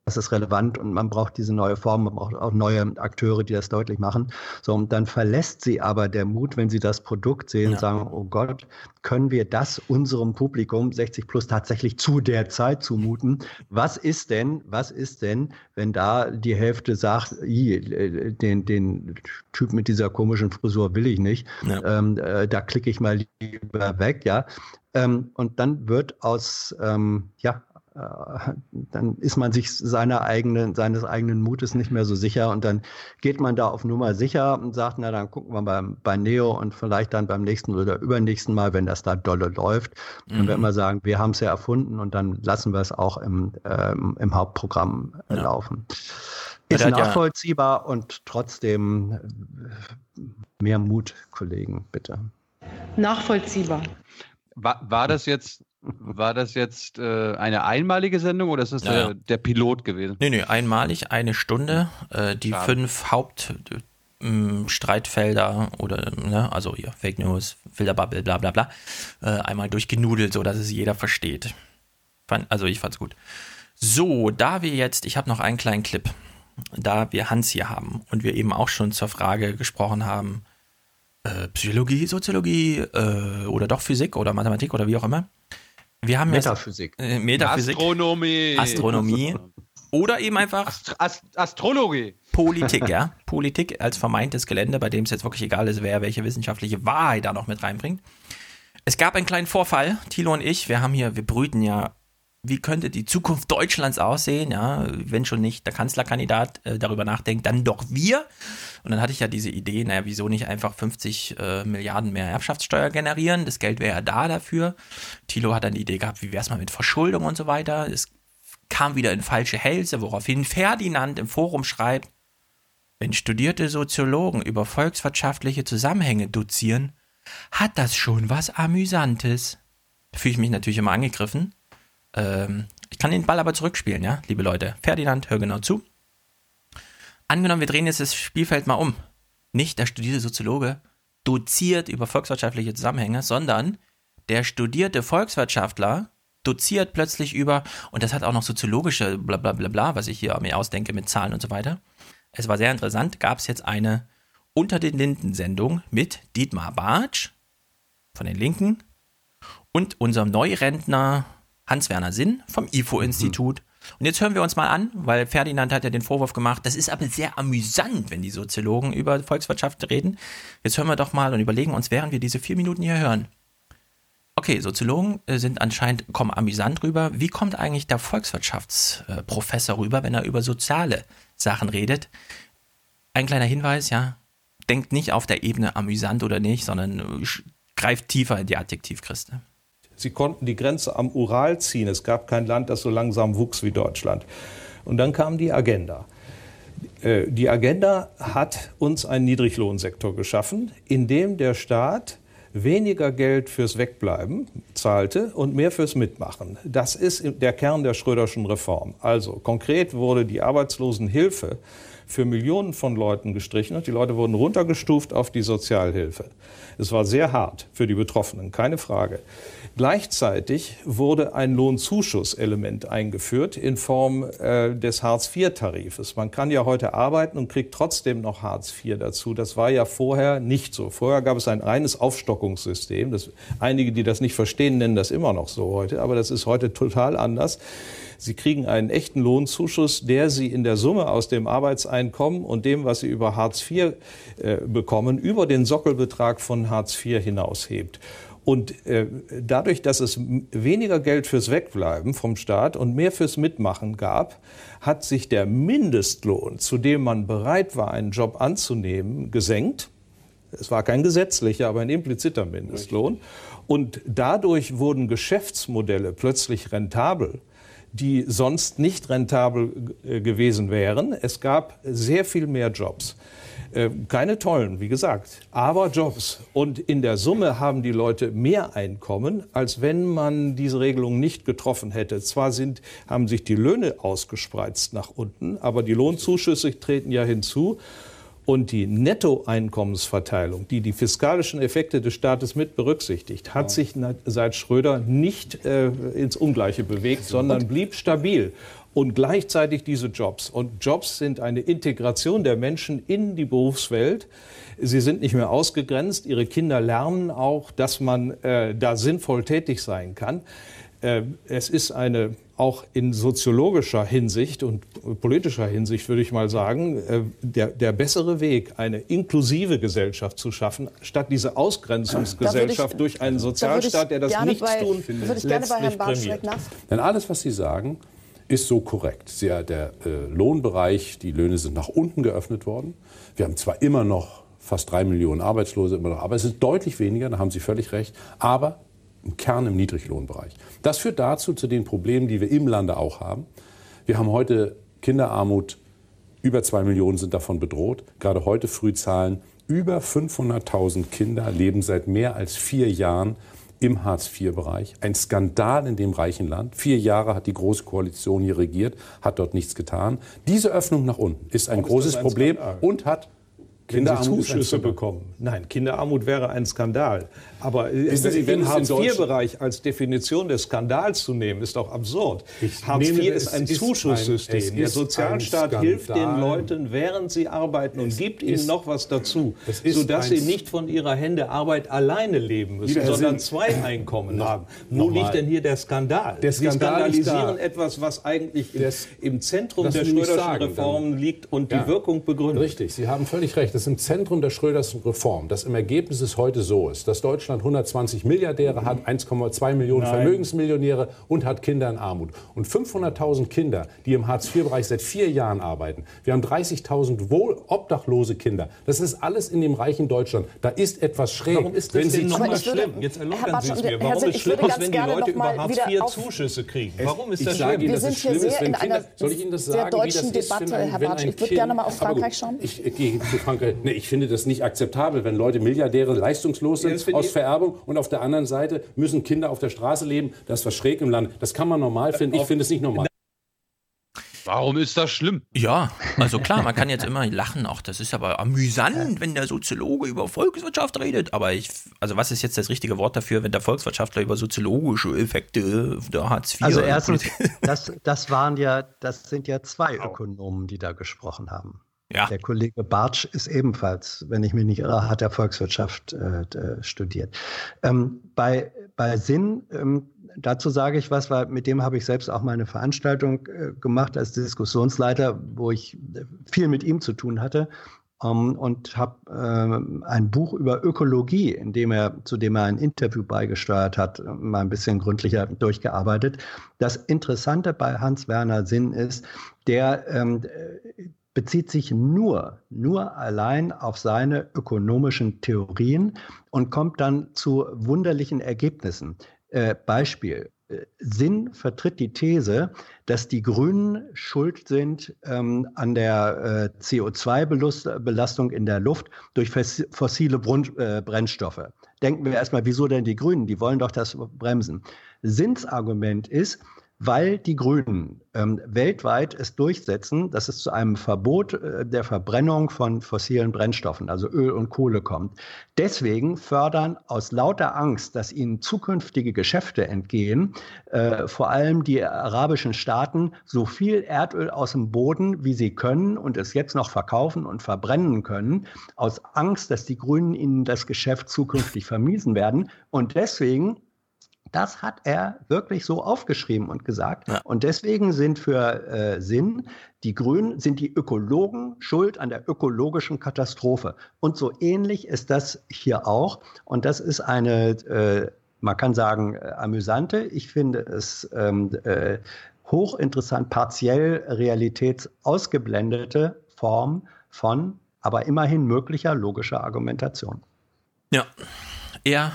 das ist relevant und man braucht diese neue Form, man braucht auch neue Akteure, die das deutlich machen. So, und dann verlässt sie aber der Mut, wenn sie das Produkt sehen, ja. sagen, oh Gott, können wir das unserem Publikum 60 plus tatsächlich zu der Zeit zumuten? Was ist denn, was ist denn, wenn da die Hälfte sagt, den, den Typ mit dieser komischen Frisur will ich nicht, ja. ähm, äh, da klicke ich mal lieber weg, ja. Ähm, und dann wird aus, ähm, ja, dann ist man sich seiner eigenen, seines eigenen Mutes nicht mehr so sicher und dann geht man da auf Nummer sicher und sagt, na dann gucken wir beim, bei Neo und vielleicht dann beim nächsten oder übernächsten Mal, wenn das da dolle läuft, mhm. dann wird man sagen, wir haben es ja erfunden und dann lassen wir es auch im, ähm, im Hauptprogramm äh, ja. laufen. Ist nachvollziehbar ja. und trotzdem mehr Mut, Kollegen, bitte. Nachvollziehbar. War, war das jetzt war das jetzt äh, eine einmalige Sendung oder ist das ja, der, ja. der, Pilot gewesen? Nee, nee, einmalig, eine Stunde. Äh, die Schade. fünf Hauptstreitfelder äh, oder, ne, also hier, Fake News, Filterbubble, bla bla bla, äh, einmal durchgenudelt, sodass es jeder versteht. Fand, also ich fand's gut. So, da wir jetzt, ich habe noch einen kleinen Clip, da wir Hans hier haben und wir eben auch schon zur Frage gesprochen haben, äh, Psychologie, Soziologie äh, oder doch Physik oder Mathematik oder wie auch immer wir haben Metaphysik. Jetzt, äh, Metaphysik. Astronomie. Astronomie. Oder eben einfach Ast Ast Astrologie. Politik, ja. Politik als vermeintes Gelände, bei dem es jetzt wirklich egal ist, wer welche wissenschaftliche Wahrheit da noch mit reinbringt. Es gab einen kleinen Vorfall, Thilo und ich, wir haben hier, wir brüten ja wie könnte die Zukunft Deutschlands aussehen, ja, wenn schon nicht der Kanzlerkandidat äh, darüber nachdenkt, dann doch wir. Und dann hatte ich ja diese Idee, naja, wieso nicht einfach 50 äh, Milliarden mehr Erbschaftssteuer generieren? Das Geld wäre ja da dafür. Thilo hat dann die Idee gehabt, wie wäre es mal mit Verschuldung und so weiter. Es kam wieder in falsche Hälse, woraufhin Ferdinand im Forum schreibt, wenn studierte Soziologen über volkswirtschaftliche Zusammenhänge dozieren, hat das schon was Amüsantes. Da fühle ich mich natürlich immer angegriffen ähm, ich kann den Ball aber zurückspielen, ja, liebe Leute. Ferdinand, hör genau zu. Angenommen, wir drehen jetzt das Spielfeld mal um. Nicht der studierte Soziologe doziert über volkswirtschaftliche Zusammenhänge, sondern der studierte Volkswirtschaftler doziert plötzlich über, und das hat auch noch soziologische bla bla bla was ich hier mir ausdenke mit Zahlen und so weiter. Es war sehr interessant, gab es jetzt eine Unter den Linden Sendung mit Dietmar Bartsch von den Linken und unserem Neurentner Hans-Werner Sinn vom IFO-Institut. Mhm. Und jetzt hören wir uns mal an, weil Ferdinand hat ja den Vorwurf gemacht, das ist aber sehr amüsant, wenn die Soziologen über Volkswirtschaft reden. Jetzt hören wir doch mal und überlegen uns, während wir diese vier Minuten hier hören. Okay, Soziologen äh, sind anscheinend, kommen amüsant rüber. Wie kommt eigentlich der Volkswirtschaftsprofessor rüber, wenn er über soziale Sachen redet? Ein kleiner Hinweis, ja. Denkt nicht auf der Ebene amüsant oder nicht, sondern äh, greift tiefer in die Adjektivkiste. Sie konnten die Grenze am Ural ziehen. Es gab kein Land, das so langsam wuchs wie Deutschland. Und dann kam die Agenda. Äh, die Agenda hat uns einen Niedriglohnsektor geschaffen, in dem der Staat weniger Geld fürs Wegbleiben zahlte und mehr fürs Mitmachen. Das ist der Kern der Schröderschen Reform. Also konkret wurde die Arbeitslosenhilfe für Millionen von Leuten gestrichen und die Leute wurden runtergestuft auf die Sozialhilfe. Es war sehr hart für die Betroffenen, keine Frage. Gleichzeitig wurde ein Lohnzuschusselement eingeführt in Form äh, des Hartz-IV-Tarifes. Man kann ja heute arbeiten und kriegt trotzdem noch Hartz IV dazu. Das war ja vorher nicht so. Vorher gab es ein reines Aufstockungssystem. Das, einige, die das nicht verstehen, nennen das immer noch so heute, aber das ist heute total anders. Sie kriegen einen echten Lohnzuschuss, der Sie in der Summe aus dem Arbeitseinkommen und dem, was Sie über Hartz IV äh, bekommen, über den Sockelbetrag von Hartz IV hinaushebt. Und äh, dadurch, dass es weniger Geld fürs Wegbleiben vom Staat und mehr fürs Mitmachen gab, hat sich der Mindestlohn, zu dem man bereit war, einen Job anzunehmen, gesenkt. Es war kein gesetzlicher, aber ein impliziter Mindestlohn. Und dadurch wurden Geschäftsmodelle plötzlich rentabel, die sonst nicht rentabel äh, gewesen wären. Es gab sehr viel mehr Jobs. Äh, keine tollen, wie gesagt, aber Jobs. Und in der Summe haben die Leute mehr Einkommen, als wenn man diese Regelung nicht getroffen hätte. Zwar sind, haben sich die Löhne ausgespreizt nach unten, aber die Lohnzuschüsse treten ja hinzu. Und die Nettoeinkommensverteilung, die die fiskalischen Effekte des Staates mit berücksichtigt, hat sich seit Schröder nicht äh, ins Ungleiche bewegt, sondern blieb stabil. Und gleichzeitig diese Jobs. Und Jobs sind eine Integration der Menschen in die Berufswelt. Sie sind nicht mehr ausgegrenzt. Ihre Kinder lernen auch, dass man äh, da sinnvoll tätig sein kann. Äh, es ist eine auch in soziologischer Hinsicht und politischer Hinsicht, würde ich mal sagen, äh, der, der bessere Weg, eine inklusive Gesellschaft zu schaffen, statt diese Ausgrenzungsgesellschaft ich- durch einen Sozialstaat, der das gerne Nichtstun bei, würde ich gerne bei Herrn letztlich Bartschreck nach. Denn alles, was Sie sagen, ist so korrekt. Sehr, der äh, Lohnbereich, die Löhne sind nach unten geöffnet worden. Wir haben zwar immer noch fast drei Millionen Arbeitslose, immer noch, aber es ist deutlich weniger, da haben Sie völlig recht, aber im Kern im Niedriglohnbereich. Das führt dazu, zu den Problemen, die wir im Lande auch haben. Wir haben heute Kinderarmut, über zwei Millionen sind davon bedroht. Gerade heute Frühzahlen, über 500.000 Kinder leben seit mehr als vier Jahren im Hartz-IV-Bereich. Ein Skandal in dem reichen Land. Vier Jahre hat die Große Koalition hier regiert, hat dort nichts getan. Diese Öffnung nach unten ist ein ist großes das ein Problem Skandal? und hat Kinderarmut ein bekommen. Nein, Kinderarmut wäre ein Skandal. Aber äh, Wissen Sie, wenn den es Hartz-IV-Bereich als Definition des Skandals zu nehmen, ist doch absurd. Hartz IV es ist ein ein- Zuschusssystem. es Der Sozialstaat ein hilft den. Leuten, während sie arbeiten und gibt ihnen ist- noch was dazu, es sodass sie ein- nicht von ihrer Hände Arbeit alleine leben müssen, Lieber sondern Sinn, zwei Einkommen noch- haben. Wo liegt denn hier der Skandal? Der sie Skandal liegt skandalisieren da. etwas, was eigentlich im, Das- im Zentrum der Schröderschen Reformen liegt und Ja. die Wirkung begründet. Richtig, Sie haben völlig recht. Das ist im Zentrum der Schröders Reform, dass im Ergebnis es heute so ist, dass Deutschland 120 Milliardäre hat, 1,2 Millionen Nein. Vermögensmillionäre und hat Kinder in Armut. Und 500.000 Kinder, die im Hartz-IV-Bereich seit vier Jahren arbeiten. Wir haben 30.000 wohl obdachlose Kinder. Das ist alles in dem reichen Deutschland. Da ist etwas schräg. Warum ist das Wenn Sie denn nochmal schlimm? Jetzt erläutern Sie es mir. Herr Warum schlimm ist, ganz wenn die gerne Leute noch mal über Hartz IV auf- Zuschüsse kriegen? Es- Warum ist das schlimm? Ihnen, Wir dass sind es hier schlimm ist, sehr wenn in Kinder, einer soll ich Ihnen das sehr sagen, wie deutschen das ist, Debatte, wenn ein, Herr Bartsch. Ich würde gerne mal auf Frankreich schauen. Ich, ich gehe zu Frankreich. Nee, ich finde das nicht akzeptabel, wenn Leute Milliardäre leistungslos Ja, sind finde aus Vererbung und auf der anderen Seite müssen Kinder auf der Straße leben. Das ist was schräg im Land. Das kann man normal finden. Ich finde es nicht normal. Warum ist das schlimm? Ja, also klar, man kann jetzt immer lachen, ach, das ist aber amüsant, wenn der Soziologe über Volkswirtschaft redet. Aber ich, also was ist jetzt das richtige Wort dafür, wenn der Volkswirtschaftler über soziologische Effekte der Hartz IV Also erstens, das, das waren ja, das sind ja zwei Ökonomen, die da gesprochen haben. Ja. Der Kollege Bartsch ist ebenfalls, wenn ich mich nicht irre, hat er Volkswirtschaft äh, äh, studiert. Ähm, bei, bei Sinn, ähm, dazu sage ich was, weil mit dem habe ich selbst auch mal eine Veranstaltung äh, gemacht als Diskussionsleiter, wo ich äh, viel mit ihm zu tun hatte. Ähm, und habe ähm, ein Buch über Ökologie, in dem er, zu dem er ein Interview beigesteuert hat, äh, mal ein bisschen gründlicher durchgearbeitet. Das Interessante bei Hans-Werner Sinn ist, der ähm, äh, bezieht sich nur, nur allein auf seine ökonomischen Theorien und kommt dann zu wunderlichen Ergebnissen. Äh, Beispiel. äh, Sinn vertritt die These, dass die Grünen schuld sind ähm, an der äh, CO2-Belastung in der Luft durch fos- fossile Brun äh, Brennstoffe. Denken wir erstmal, wieso denn die Grünen? Die wollen doch das bremsen. Sinns Argument ist, weil die Grünen ähm, weltweit es durchsetzen, dass es zu einem Verbot äh, der Verbrennung von fossilen Brennstoffen, also Öl und Kohle kommt. Deswegen fördern aus lauter Angst, dass ihnen zukünftige Geschäfte entgehen, äh, vor allem die arabischen Staaten so viel Erdöl aus dem Boden, wie sie können und es jetzt noch verkaufen und verbrennen können, aus Angst, dass die Grünen ihnen das Geschäft zukünftig vermiesen werden. Und deswegen das hat er wirklich so aufgeschrieben und gesagt. Und deswegen sind für äh, Sinn die Grünen, sind die Ökologen schuld an der ökologischen Katastrophe. Und so ähnlich ist das hier auch. Und das ist eine, äh, man kann sagen, äh, amüsante, ich finde es ähm, äh, hochinteressant, partiell realitätsausgeblendete Form von, aber immerhin möglicher logischer Argumentation. Ja, er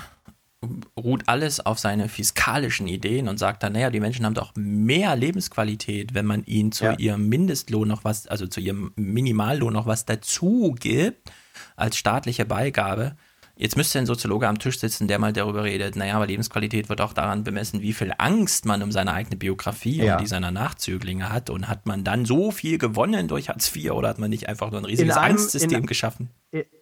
ruht alles auf seine fiskalischen Ideen und sagt dann, naja, die Menschen haben doch mehr Lebensqualität, wenn man ihnen zu Ja. ihrem Mindestlohn noch was, also zu ihrem Minimallohn noch was dazu gibt als staatliche Beigabe. Jetzt müsste ein Soziologe am Tisch sitzen, der mal darüber redet, naja, aber Lebensqualität wird auch daran bemessen, wie viel Angst man um seine eigene Biografie Ja. und die seiner Nachzöglinge hat. Und hat man dann so viel gewonnen durch Hartz IV oder hat man nicht einfach nur ein riesiges In einem- Angstsystem in- geschaffen?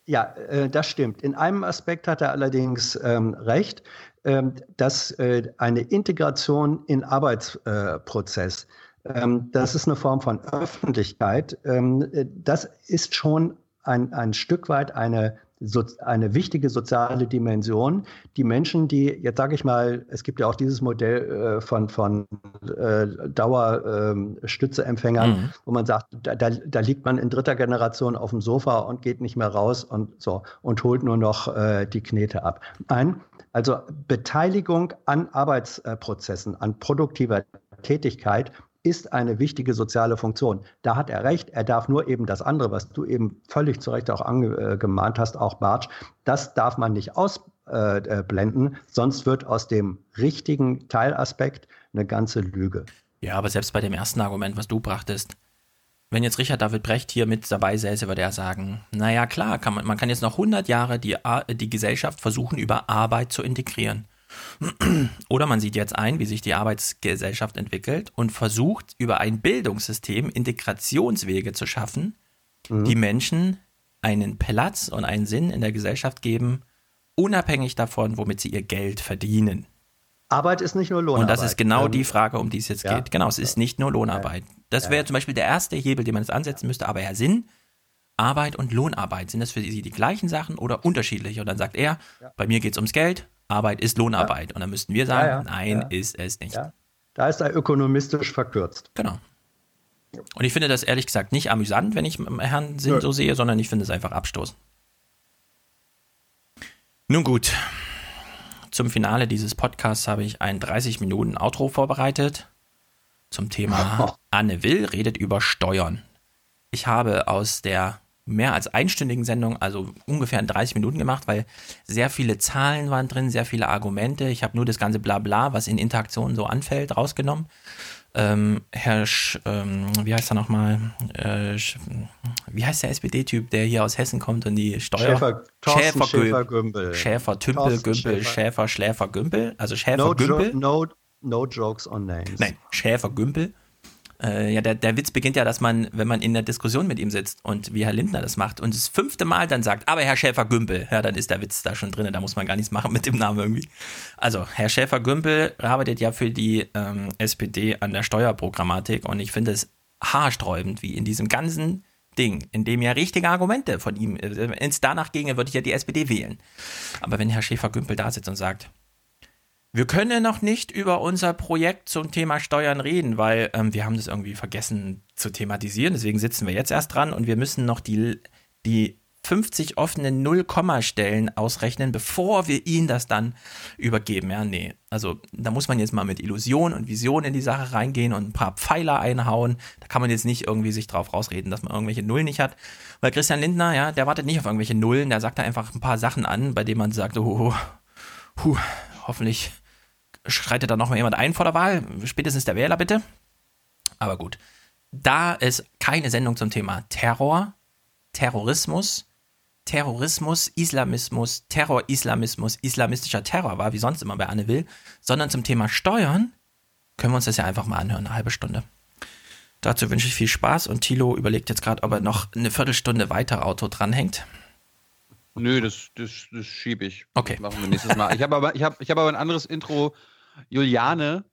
Ja, äh, das stimmt. In einem Aspekt hat er allerdings ähm, recht, ähm, dass äh, eine Integration in Arbeitsprozess, ähm, das ist eine Form von Öffentlichkeit, ähm, äh, das ist schon ein, ein Stück weit eine so, eine wichtige soziale Dimension. Die Menschen, die, jetzt sage ich mal, es gibt ja auch dieses Modell äh, von, von äh, Dauerstützeempfängern, Mhm. wo man sagt, da, da, da liegt man in dritter Generation auf dem Sofa und geht nicht mehr raus und so und holt nur noch äh, die Knete ab. Nein, also Beteiligung an Arbeitsprozessen, an produktiver Tätigkeit ist eine wichtige soziale Funktion. Da hat er recht. Er darf nur eben das andere, was du eben völlig zu Recht auch angemahnt hast, auch Bartsch, das darf man nicht ausblenden, sonst wird aus dem richtigen Teilaspekt eine ganze Lüge. Ja, aber selbst bei dem ersten Argument, was du brachtest, wenn jetzt Richard David Brecht hier mit dabei säße, würde er sagen, naja klar, kann man, man kann jetzt noch 100 Jahre die, die Gesellschaft versuchen, über Arbeit zu integrieren. Oder man sieht jetzt ein, wie sich die Arbeitsgesellschaft entwickelt und versucht, über ein Bildungssystem Integrationswege zu schaffen, die Menschen einen Platz und einen Sinn in der Gesellschaft geben, unabhängig davon, womit sie ihr Geld verdienen. Arbeit ist nicht nur Lohnarbeit. Und das ist genau Ähm, die Frage, um die es jetzt ja. geht. Genau, es ist nicht nur Lohnarbeit. Das wäre zum Beispiel der erste Hebel, den man jetzt ansetzen müsste. Aber Herr Sinn, Arbeit und Lohnarbeit, sind das für Sie die gleichen Sachen oder unterschiedliche? Und dann sagt er, bei mir geht es ums Geld, Arbeit ist Lohnarbeit. Und dann müssten wir sagen, Ja, ja. nein, Ja. ist es nicht. Ja. Da ist er ökonomistisch verkürzt. Genau. Und ich finde das ehrlich gesagt nicht amüsant, wenn ich Herrn Sinn Nö. so sehe, sondern ich finde es einfach abstoßend. Nun gut. Zum Finale dieses Podcasts habe ich ein 30 Minuten Outro vorbereitet zum Thema Anne Will redet über Steuern. Ich habe aus der mehr als einstündigen Sendung, also ungefähr in 30 Minuten gemacht, weil sehr viele Zahlen waren drin, sehr viele Argumente. Ich habe nur das ganze Blabla, was in Interaktionen so anfällt, rausgenommen. Ähm, Herr, Sch, ähm, wie heißt er nochmal? Äh, wie heißt der SPD-Typ, der hier aus Hessen kommt und die Steuer... Schäfer- Thorsten Schäfer- Schäfer-Gümbel. Schäfer, Tümpel, Thorsten Gümpel, Schäfer. Schäfer, Schläfer, Gümpel. Also Schäfer, No, jo Gümpel. no, no jokes on names. Nein, Schäfer Gümpel. Äh, ja, der, der Witz beginnt ja, dass man, wenn man in der Diskussion mit ihm sitzt und wie Herr Lindner das macht und das fünfte Mal dann sagt, aber Herr Schäfer-Gümpel, ja, dann ist der Witz da schon drin, da muss man gar nichts machen mit dem Namen irgendwie. Also, Herr Schäfer-Gümpel arbeitet ja für die ähm, SPD an der Steuerprogrammatik und ich finde es haarsträubend, wie in diesem ganzen Ding, in dem ja richtige Argumente von ihm, äh, wenn es danach ginge, würde ich ja die SPD wählen. Aber wenn Herr Schäfer-Gümpel da sitzt und sagt, wir können noch nicht über unser Projekt zum Thema Steuern reden, weil ähm, wir haben das irgendwie vergessen zu thematisieren. Deswegen sitzen wir jetzt erst dran und wir müssen noch die, die 50 offenen Null-Komma-Stellen ausrechnen, bevor wir ihnen das dann übergeben. Ja, nee. Also da muss man jetzt mal mit Illusion und Vision in die Sache reingehen und ein paar Pfeiler einhauen. Da kann man jetzt nicht irgendwie sich drauf rausreden, dass man irgendwelche Nullen nicht hat. Weil Christian Lindner, ja, der wartet nicht auf irgendwelche Nullen, der sagt da einfach ein paar Sachen an, bei denen man sagt, oh, puh, hoffentlich schreitet da noch mal jemand ein vor der Wahl, spätestens der Wähler bitte. Aber gut, da es keine Sendung zum Thema Terror, Terrorismus, Terrorismus, Islamismus, Terror-Islamismus, islamistischer Terror war, wie sonst immer bei Anne Will, sondern zum Thema Steuern, können wir uns das ja einfach mal anhören, eine halbe Stunde. Dazu wünsche ich viel Spaß und Thilo überlegt jetzt gerade, ob er noch eine Viertelstunde weiter Auto dranhängt. Nö, das, das, das schiebe ich. Okay. Das machen wir nächstes Mal. Ich habe aber, ich hab, ich hab aber ein anderes Intro. Juliane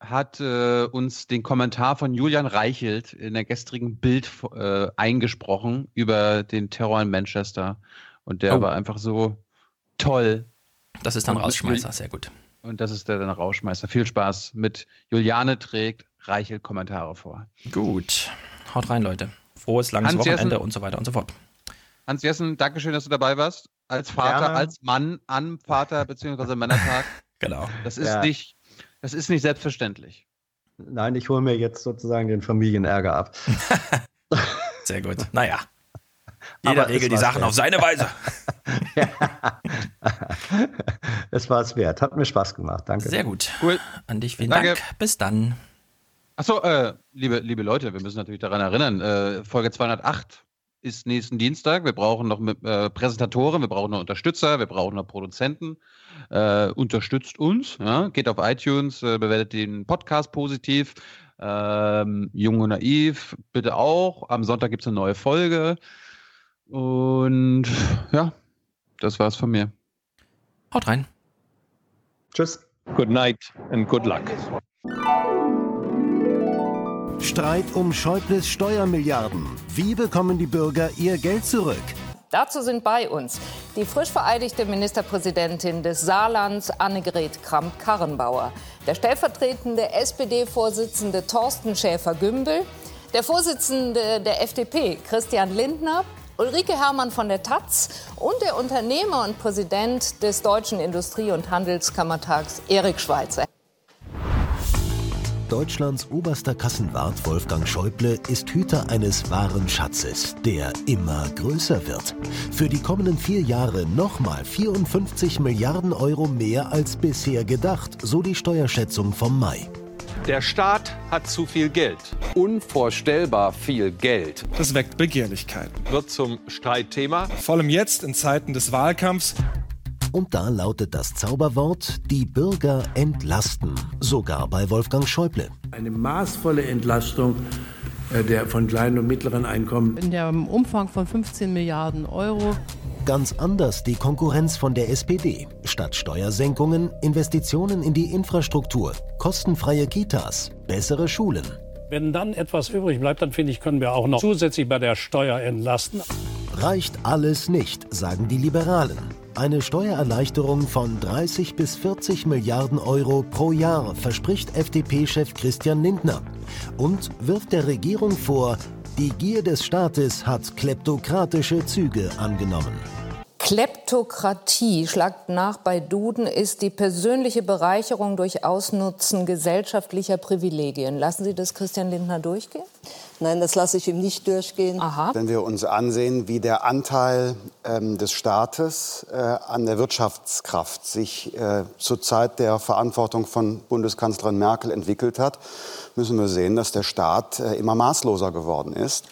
hat äh, uns den Kommentar von Julian Reichelt in der gestrigen Bild äh, eingesprochen über den Terror in Manchester. Und der Oh. war einfach so toll. Das ist dann Und- Rausschmeißer, sehr gut. Und das ist der dann Rauschmeister. Viel Spaß mit Juliane trägt Reichelt Kommentare vor. Gut. Haut rein, Leute. Frohes, langes Hans Jessen. Wochenende und so weiter und so fort. Hans Jessen, Dankeschön, dass du dabei warst. Als Vater, Gerne. als Mann am Vater- bzw. Männertag. Genau. Das ist, Ja. nicht, das ist nicht selbstverständlich. Nein, ich hole mir jetzt sozusagen den Familienärger ab. Sehr gut. Naja. Jeder regelt die Sachen wert. auf seine Weise. es war es wert. Hat mir Spaß gemacht. Danke. Sehr gut. Cool. An dich vielen Danke. Dank. Bis dann. Achso, äh, liebe, liebe Leute, wir müssen natürlich daran erinnern, äh, Folge 208 ist nächsten Dienstag. Wir brauchen noch äh, Präsentatoren, wir brauchen noch Unterstützer, wir brauchen noch Produzenten. Äh, unterstützt uns, ja? geht auf iTunes, äh, bewertet den Podcast positiv. Ähm, Jung und naiv, bitte auch. Am Sonntag gibt es eine neue Folge. Und ja, das war's von mir. Haut rein. Tschüss. Good night and good luck. Streit um Schäubles Steuermilliarden. Wie bekommen die Bürger ihr Geld zurück? Dazu sind bei uns die frisch vereidigte Ministerpräsidentin des Saarlands Annegret Kramp-Karrenbauer, der stellvertretende SPD-Vorsitzende Thorsten Schäfer-Gümbel, der Vorsitzende der FDP Christian Lindner, Ulrike Herrmann von der Taz und der Unternehmer und Präsident des Deutschen Industrie- und Handelskammertags Erik Schweitzer. Deutschlands oberster Kassenwart Wolfgang Schäuble ist Hüter eines wahren Schatzes, der immer größer wird. Für die kommenden vier Jahre nochmal 54 Milliarden Euro mehr als bisher gedacht, so die Steuerschätzung vom Mai. Der Staat hat zu viel Geld. Unvorstellbar viel Geld. Das weckt Begehrlichkeit. Wird zum Streitthema. Vor allem jetzt in Zeiten des Wahlkampfs. Und da lautet das Zauberwort, die Bürger entlasten. Sogar bei Wolfgang Schäuble. Eine maßvolle Entlastung äh, der von kleinen und mittleren Einkommen. In dem Umfang von 15 Milliarden Euro. Ganz anders die Konkurrenz von der SPD. Statt Steuersenkungen Investitionen in die Infrastruktur, kostenfreie Kitas, bessere Schulen. Wenn dann etwas übrig bleibt, dann finde ich, können wir auch noch zusätzlich bei der Steuer entlasten. Reicht alles nicht, sagen die Liberalen. Eine Steuererleichterung von 30 bis 40 Milliarden Euro pro Jahr verspricht FDP-Chef Christian Lindner und wirft der Regierung vor, die Gier des Staates hat kleptokratische Züge angenommen. Kleptokratie, schlagt nach bei Duden, ist die persönliche Bereicherung durch Ausnutzen gesellschaftlicher Privilegien. Lassen Sie das Christian Lindner durchgehen? Nein, das lasse ich ihm nicht durchgehen. Aha. Wenn wir uns ansehen, wie der Anteil ähm, des Staates äh, an der Wirtschaftskraft sich äh, zur Zeit der Verantwortung von Bundeskanzlerin Merkel entwickelt hat, müssen wir sehen, dass der Staat äh, immer maßloser geworden ist.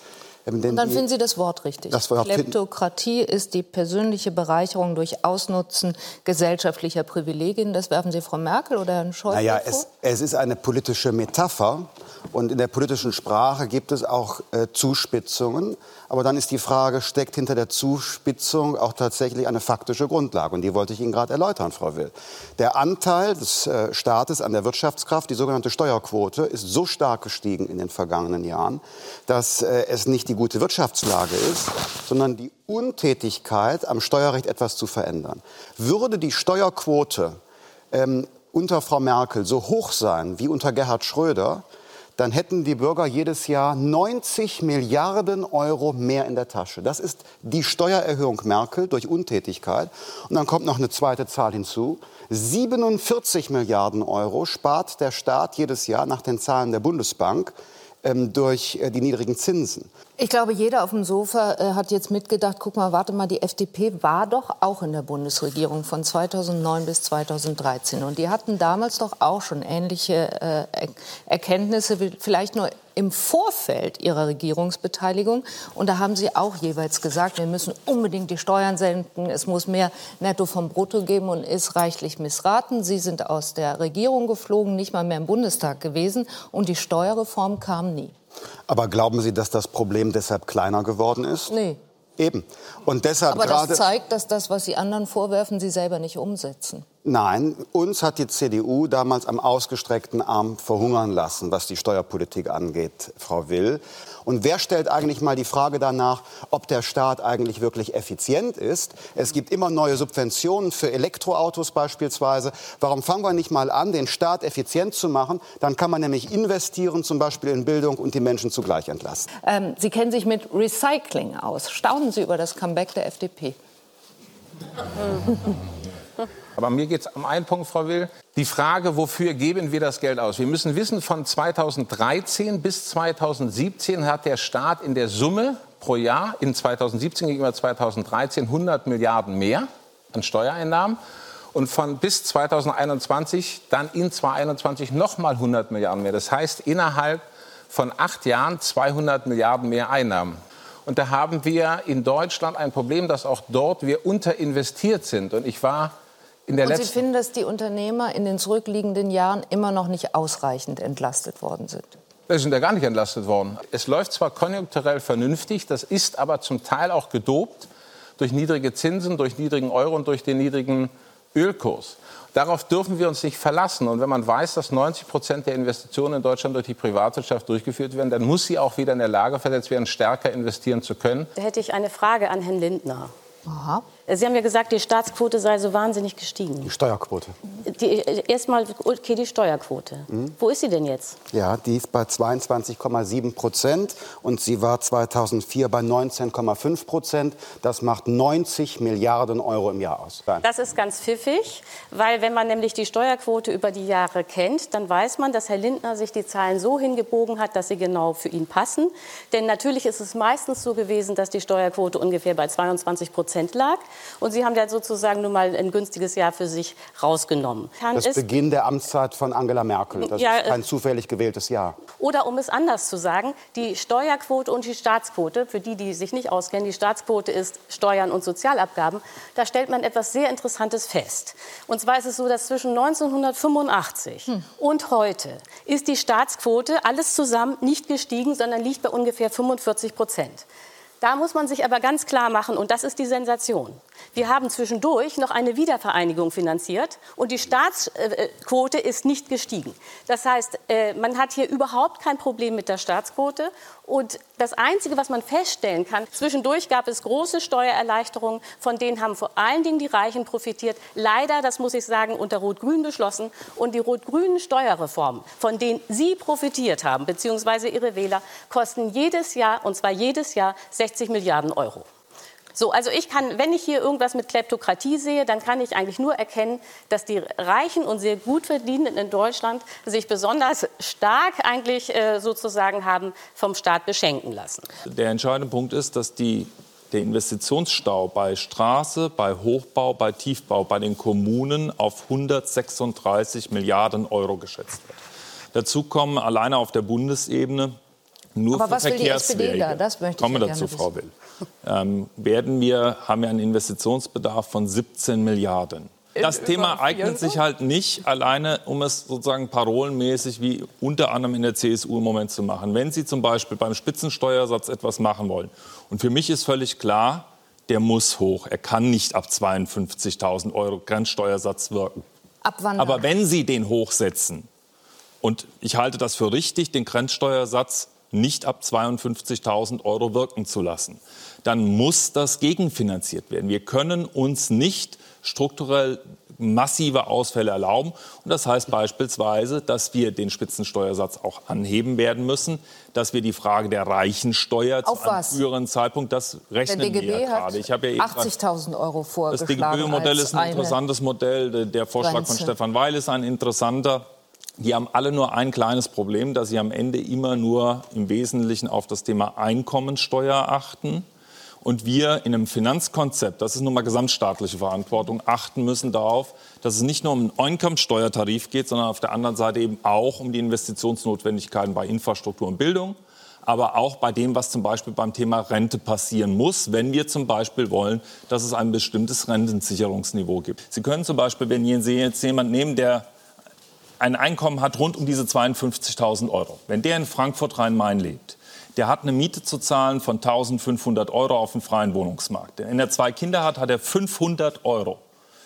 Und dann finden Sie das Wort richtig. Das Wort Kleptokratie ist die persönliche Bereicherung durch Ausnutzen gesellschaftlicher Privilegien. Das werfen Sie Frau Merkel oder Herrn Schäuble naja, vor? Es, es ist eine politische Metapher. Und in der politischen Sprache gibt es auch äh, Zuspitzungen. Aber dann ist die Frage, steckt hinter der Zuspitzung auch tatsächlich eine faktische Grundlage? Und die wollte ich Ihnen gerade erläutern, Frau Will. Der Anteil des äh, Staates an der Wirtschaftskraft, die sogenannte Steuerquote, ist so stark gestiegen in den vergangenen Jahren, dass äh, es nicht die gute Wirtschaftslage ist, sondern die Untätigkeit, am Steuerrecht etwas zu verändern. Würde die Steuerquote ähm, unter Frau Merkel so hoch sein wie unter Gerhard Schröder, dann hätten die Bürger jedes Jahr 90 Milliarden Euro mehr in der Tasche. Das ist die Steuererhöhung Merkel durch Untätigkeit. Und dann kommt noch eine zweite Zahl hinzu. 47 Milliarden Euro spart der Staat jedes Jahr nach den Zahlen der Bundesbank ähm, durch äh, die niedrigen Zinsen. Ich glaube, jeder auf dem Sofa äh, hat jetzt mitgedacht, guck mal, warte mal, die FDP war doch auch in der Bundesregierung von 2009 bis 2013. Und die hatten damals doch auch schon ähnliche äh, Erkenntnisse, vielleicht nur im Vorfeld ihrer Regierungsbeteiligung. Und da haben sie auch jeweils gesagt, wir müssen unbedingt die Steuern senken, es muss mehr Netto vom Brutto geben und ist reichlich missraten. Sie sind aus der Regierung geflogen, nicht mal mehr im Bundestag gewesen und die Steuerreform kam nie. Aber glauben Sie, dass das Problem deshalb kleiner geworden ist? Nee. Eben. Und deshalb Aber das zeigt, dass das, was Sie anderen vorwerfen, Sie selber nicht umsetzen. Nein, uns hat die CDU damals am ausgestreckten Arm verhungern lassen, was die Steuerpolitik angeht, Frau Will. Und wer stellt eigentlich mal die Frage danach, ob der Staat eigentlich wirklich effizient ist? Es gibt immer neue Subventionen für Elektroautos beispielsweise. Warum fangen wir nicht mal an, den Staat effizient zu machen? Dann kann man nämlich investieren, zum Beispiel in Bildung und die Menschen zugleich entlasten. Ähm, Sie kennen sich mit Recycling aus. Staunen Sie über das Comeback der FDP? Aber mir geht es um einen Punkt, Frau Will. Die Frage, wofür geben wir das Geld aus? Wir müssen wissen, von 2013 bis 2017 hat der Staat in der Summe pro Jahr in 2017 gegenüber 2013 100 Milliarden mehr an Steuereinnahmen. Und von bis 2021 dann in 2021 nochmal 100 Milliarden mehr. Das heißt, innerhalb von acht Jahren 200 Milliarden mehr Einnahmen. Und da haben wir in Deutschland ein Problem, dass auch dort wir unterinvestiert sind. Und ich war in der Und Sie letzten finden, dass die Unternehmer in den zurückliegenden Jahren immer noch nicht ausreichend entlastet worden sind? Wir sind ja gar nicht entlastet worden. Es läuft zwar konjunkturell vernünftig, das ist aber zum Teil auch gedopt durch niedrige Zinsen, durch niedrigen Euro und durch den niedrigen Ölkurs. Darauf dürfen wir uns nicht verlassen. Und wenn man weiß, dass 90 Prozent der Investitionen in Deutschland durch die Privatwirtschaft durchgeführt werden, dann muss sie auch wieder in der Lage versetzt werden, stärker investieren zu können. Da hätte ich eine Frage an Herrn Lindner. Aha. Sie haben ja gesagt, die Staatsquote sei so wahnsinnig gestiegen. Die Steuerquote. Die, Erstmal, okay, die Steuerquote. Mhm. Wo ist sie denn jetzt? Ja, die ist bei 22,7 Prozent und sie war 2004 bei 19,5 Prozent. Das macht 90 Milliarden Euro im Jahr aus. Das ist ganz pfiffig, weil wenn man nämlich die Steuerquote über die Jahre kennt, dann weiß man, dass Herr Lindner sich die Zahlen so hingebogen hat, dass sie genau für ihn passen. Denn natürlich ist es meistens so gewesen, dass die Steuerquote ungefähr bei 22 Prozent lag. Und Sie haben ja sozusagen nun mal ein günstiges Jahr für sich rausgenommen. Herrn Das ist- Beginn der Amtszeit von Angela Merkel. Das Ja, ist kein äh, zufällig gewähltes Jahr. Oder um es anders zu sagen, die Steuerquote und die Staatsquote, für die, die sich nicht auskennen, die Staatsquote ist Steuern und Sozialabgaben, da stellt man etwas sehr Interessantes fest. Und zwar ist es so, dass zwischen 1985 und heute ist die Staatsquote alles zusammen nicht gestiegen, sondern liegt bei ungefähr 45 Prozent. Da muss man sich aber ganz klar machen, und das ist die Sensation. Wir haben zwischendurch noch eine Wiedervereinigung finanziert und die Staatsquote ist nicht gestiegen. Das heißt, äh, man hat hier überhaupt kein Problem mit der Staatsquote. Und das Einzige, was man feststellen kann, zwischendurch gab es große Steuererleichterungen, von denen haben vor allen Dingen die Reichen profitiert. Leider, das muss ich sagen, unter Rot-Grün beschlossen. Und die rot-grünen Steuerreformen, von denen Sie profitiert haben, beziehungsweise Ihre Wähler, kosten jedes Jahr, und zwar jedes Jahr, 60 Milliarden Euro. So, also ich kann, wenn ich hier irgendwas mit Kleptokratie sehe, dann kann ich eigentlich nur erkennen, dass die Reichen und sehr gut verdienenden in Deutschland sich besonders stark eigentlich äh, sozusagen haben vom Staat beschenken lassen. Der entscheidende Punkt ist, dass die, der Investitionsstau bei Straße, bei Hochbau, bei Tiefbau, bei den Kommunen auf 136 Milliarden Euro geschätzt wird. Dazu kommen alleine auf der Bundesebene nur Aber für was will die SPD Verkehrswege. da? Das möchte ich Kommen wir ja dazu, Frau Will. Ähm, werden wir, haben wir einen Investitionsbedarf von 17 Milliarden. Das In Thema eignet sich halt nicht alleine, um es sozusagen parolenmäßig wie unter anderem in der CSU im Moment zu machen. Wenn Sie zum Beispiel beim Spitzensteuersatz etwas machen wollen, und für mich ist völlig klar, der muss hoch. Er kann nicht ab 52.000 Euro Grenzsteuersatz wirken. Ab wann? Aber wenn Sie den hochsetzen, und ich halte das für richtig, den Grenzsteuersatz nicht ab 52.000 Euro wirken zu lassen, dann muss das gegenfinanziert werden. Wir können uns nicht strukturell massive Ausfälle erlauben. Und das heißt beispielsweise, dass wir den Spitzensteuersatz auch anheben werden müssen, dass wir die Frage der Reichensteuer Auf zu einem was? früheren Zeitpunkt, das rechnen wir ja gerade. Ich habe ja eben gerade 80.000 Euro das vorgeschlagen. DGB-Modell als ist ein interessantes Modell. Der- Vorschlag von Grenze. Stefan Weil ist ein interessanter. Die haben alle nur ein kleines Problem, dass sie am Ende immer nur im Wesentlichen auf das Thema Einkommensteuer achten. Und wir in einem Finanzkonzept, das ist nun mal gesamtstaatliche Verantwortung, achten müssen darauf, dass es nicht nur um einen Einkommensteuertarif geht, sondern auf der anderen Seite eben auch um die Investitionsnotwendigkeiten bei Infrastruktur und Bildung, aber auch bei dem, was zum Beispiel beim Thema Rente passieren muss, wenn wir zum Beispiel wollen, dass es ein bestimmtes Rentensicherungsniveau gibt. Sie können zum Beispiel, wenn Sie jetzt jemanden nehmen, der ein Einkommen hat rund um diese 52.000 Euro, wenn der in Frankfurt Rhein-Main lebt, der hat eine Miete zu zahlen von 1.500 Euro auf dem freien Wohnungsmarkt. Wenn er zwei Kinder hat, hat er 500 Euro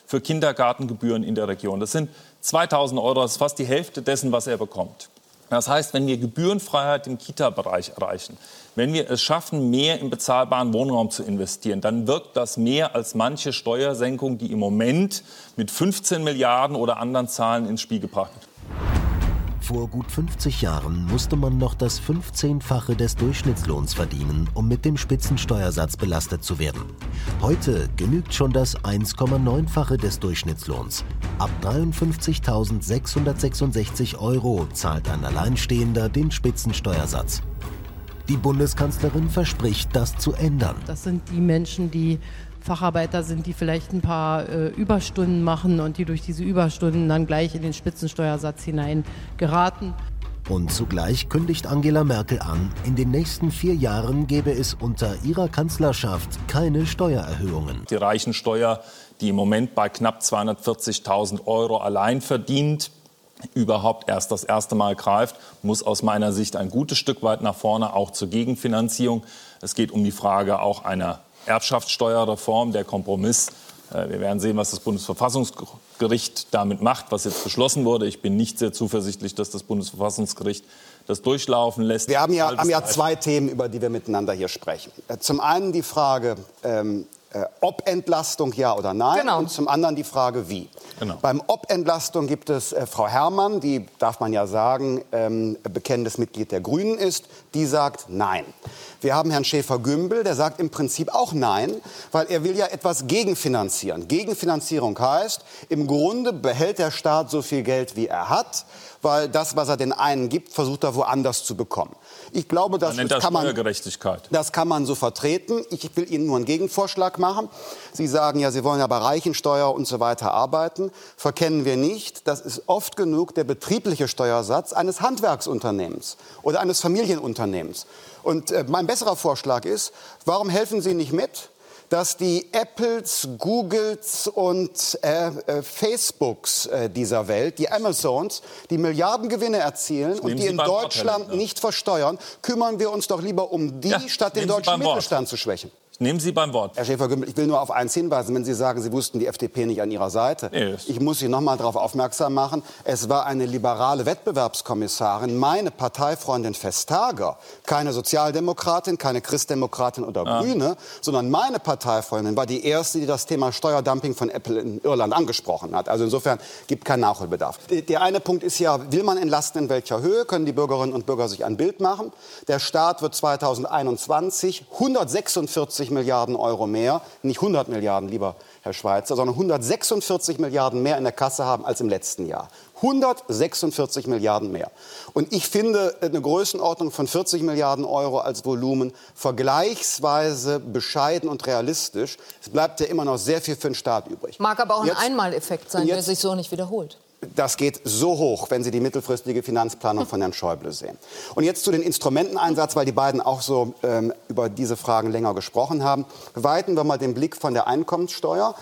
für Kindergartengebühren in der Region. Das sind 2.000 Euro, das ist fast die Hälfte dessen, was er bekommt. Das heißt, wenn wir Gebührenfreiheit im Kita-Bereich erreichen, wenn wir es schaffen, mehr in bezahlbaren Wohnraum zu investieren, dann wirkt das mehr als manche Steuersenkung, die im Moment mit 15 Milliarden oder anderen Zahlen ins Spiel gebracht wird. Vor gut 50 Jahren musste man noch das 15-fache des Durchschnittslohns verdienen, um mit dem Spitzensteuersatz belastet zu werden. Heute genügt schon das 1,9-fache des Durchschnittslohns. Ab 53.666 Euro zahlt ein Alleinstehender den Spitzensteuersatz. Die Bundeskanzlerin verspricht, das zu ändern. Das sind die Menschen, die Facharbeiter sind, die vielleicht ein paar äh, Überstunden machen und die durch diese Überstunden dann gleich in den Spitzensteuersatz hinein geraten. Und zugleich kündigt Angela Merkel an, in den nächsten vier Jahren gäbe es unter ihrer Kanzlerschaft keine Steuererhöhungen. Die Reichensteuer, die im Moment bei knapp 240.000 Euro allein verdient, überhaupt erst das erste Mal greift, muss aus meiner Sicht ein gutes Stück weit nach vorne, auch zur Gegenfinanzierung. Es geht um die Frage auch einer Erbschaftssteuerreform, der Kompromiss. Äh, Wir werden sehen, was das Bundesverfassungsgericht damit macht, was jetzt beschlossen wurde. Ich bin nicht sehr zuversichtlich, dass das Bundesverfassungsgericht das durchlaufen lässt. Wir haben ja, haben ja zwei Themen, über die wir miteinander hier sprechen. Äh, Zum einen die Frage, ähm, äh, ob Entlastung ja oder nein. Genau. Und zum anderen die Frage, wie. Genau. Beim Ob-Entlastung gibt es äh, Frau Herrmann, die, darf man ja sagen, ähm, bekennendes Mitglied der Grünen ist. Die sagt Nein. Wir haben Herrn Schäfer-Gümbel, der sagt im Prinzip auch Nein, weil er will ja etwas gegenfinanzieren. Gegenfinanzierung heißt, im Grunde behält der Staat so viel Geld, wie er hat, weil das, was er den einen gibt, versucht er woanders zu bekommen. Ich glaube, das, Man nennt das kann man das kann man so vertreten. Ich will Ihnen nur einen Gegenvorschlag machen. Sie sagen ja, Sie wollen ja bei Reichensteuer und so weiter arbeiten. Verkennen wir nicht, das ist oft genug der betriebliche Steuersatz eines Handwerksunternehmens oder eines Familienunternehmens. Und äh, mein besserer Vorschlag ist, warum helfen Sie nicht mit? dass die Apples, Googles und äh, äh, Facebooks äh, dieser Welt, die Amazons, die Milliardengewinne erzielen und die in Deutschland Lindner. nicht versteuern, kümmern wir uns doch lieber um die, Ja, statt den deutschen. Mittelstand zu schwächen. Ich nehme Sie beim Wort. Herr Schäfer-Gümbel, ich will nur auf eins hinweisen, wenn Sie sagen, Sie wussten die FDP nicht an Ihrer Seite. Nee, Ich muss Sie noch mal darauf aufmerksam machen, es war eine liberale Wettbewerbskommissarin, meine Parteifreundin Vestager, keine Sozialdemokratin, keine Christdemokratin oder Ah. Grüne, sondern meine Parteifreundin war die erste, die das Thema Steuerdumping von Apple in Irland angesprochen hat. Also insofern gibt kein Nachholbedarf. Der eine Punkt ist ja, will man entlasten in welcher Höhe, können die Bürgerinnen und Bürger sich ein Bild machen. Der Staat wird 2021 146 Milliarden Euro mehr, nicht 100 Milliarden, lieber Herr Schweizer, sondern 146 Milliarden mehr in der Kasse haben als im letzten Jahr. 146 Milliarden mehr. Und ich finde eine Größenordnung von 40 Milliarden Euro als Volumen vergleichsweise bescheiden und realistisch. Es bleibt ja immer noch sehr viel für den Staat übrig. Mag aber auch ein Jetzt- Einmaleffekt sein, und der jetzt- sich so nicht wiederholt. Das geht so hoch, wenn Sie die mittelfristige Finanzplanung von Herrn Schäuble sehen. Und jetzt zu den Instrumenteneinsatz, weil die beiden auch so ähm, über diese Fragen länger gesprochen haben. Weiten wir mal den Blick von der Einkommenssteuer.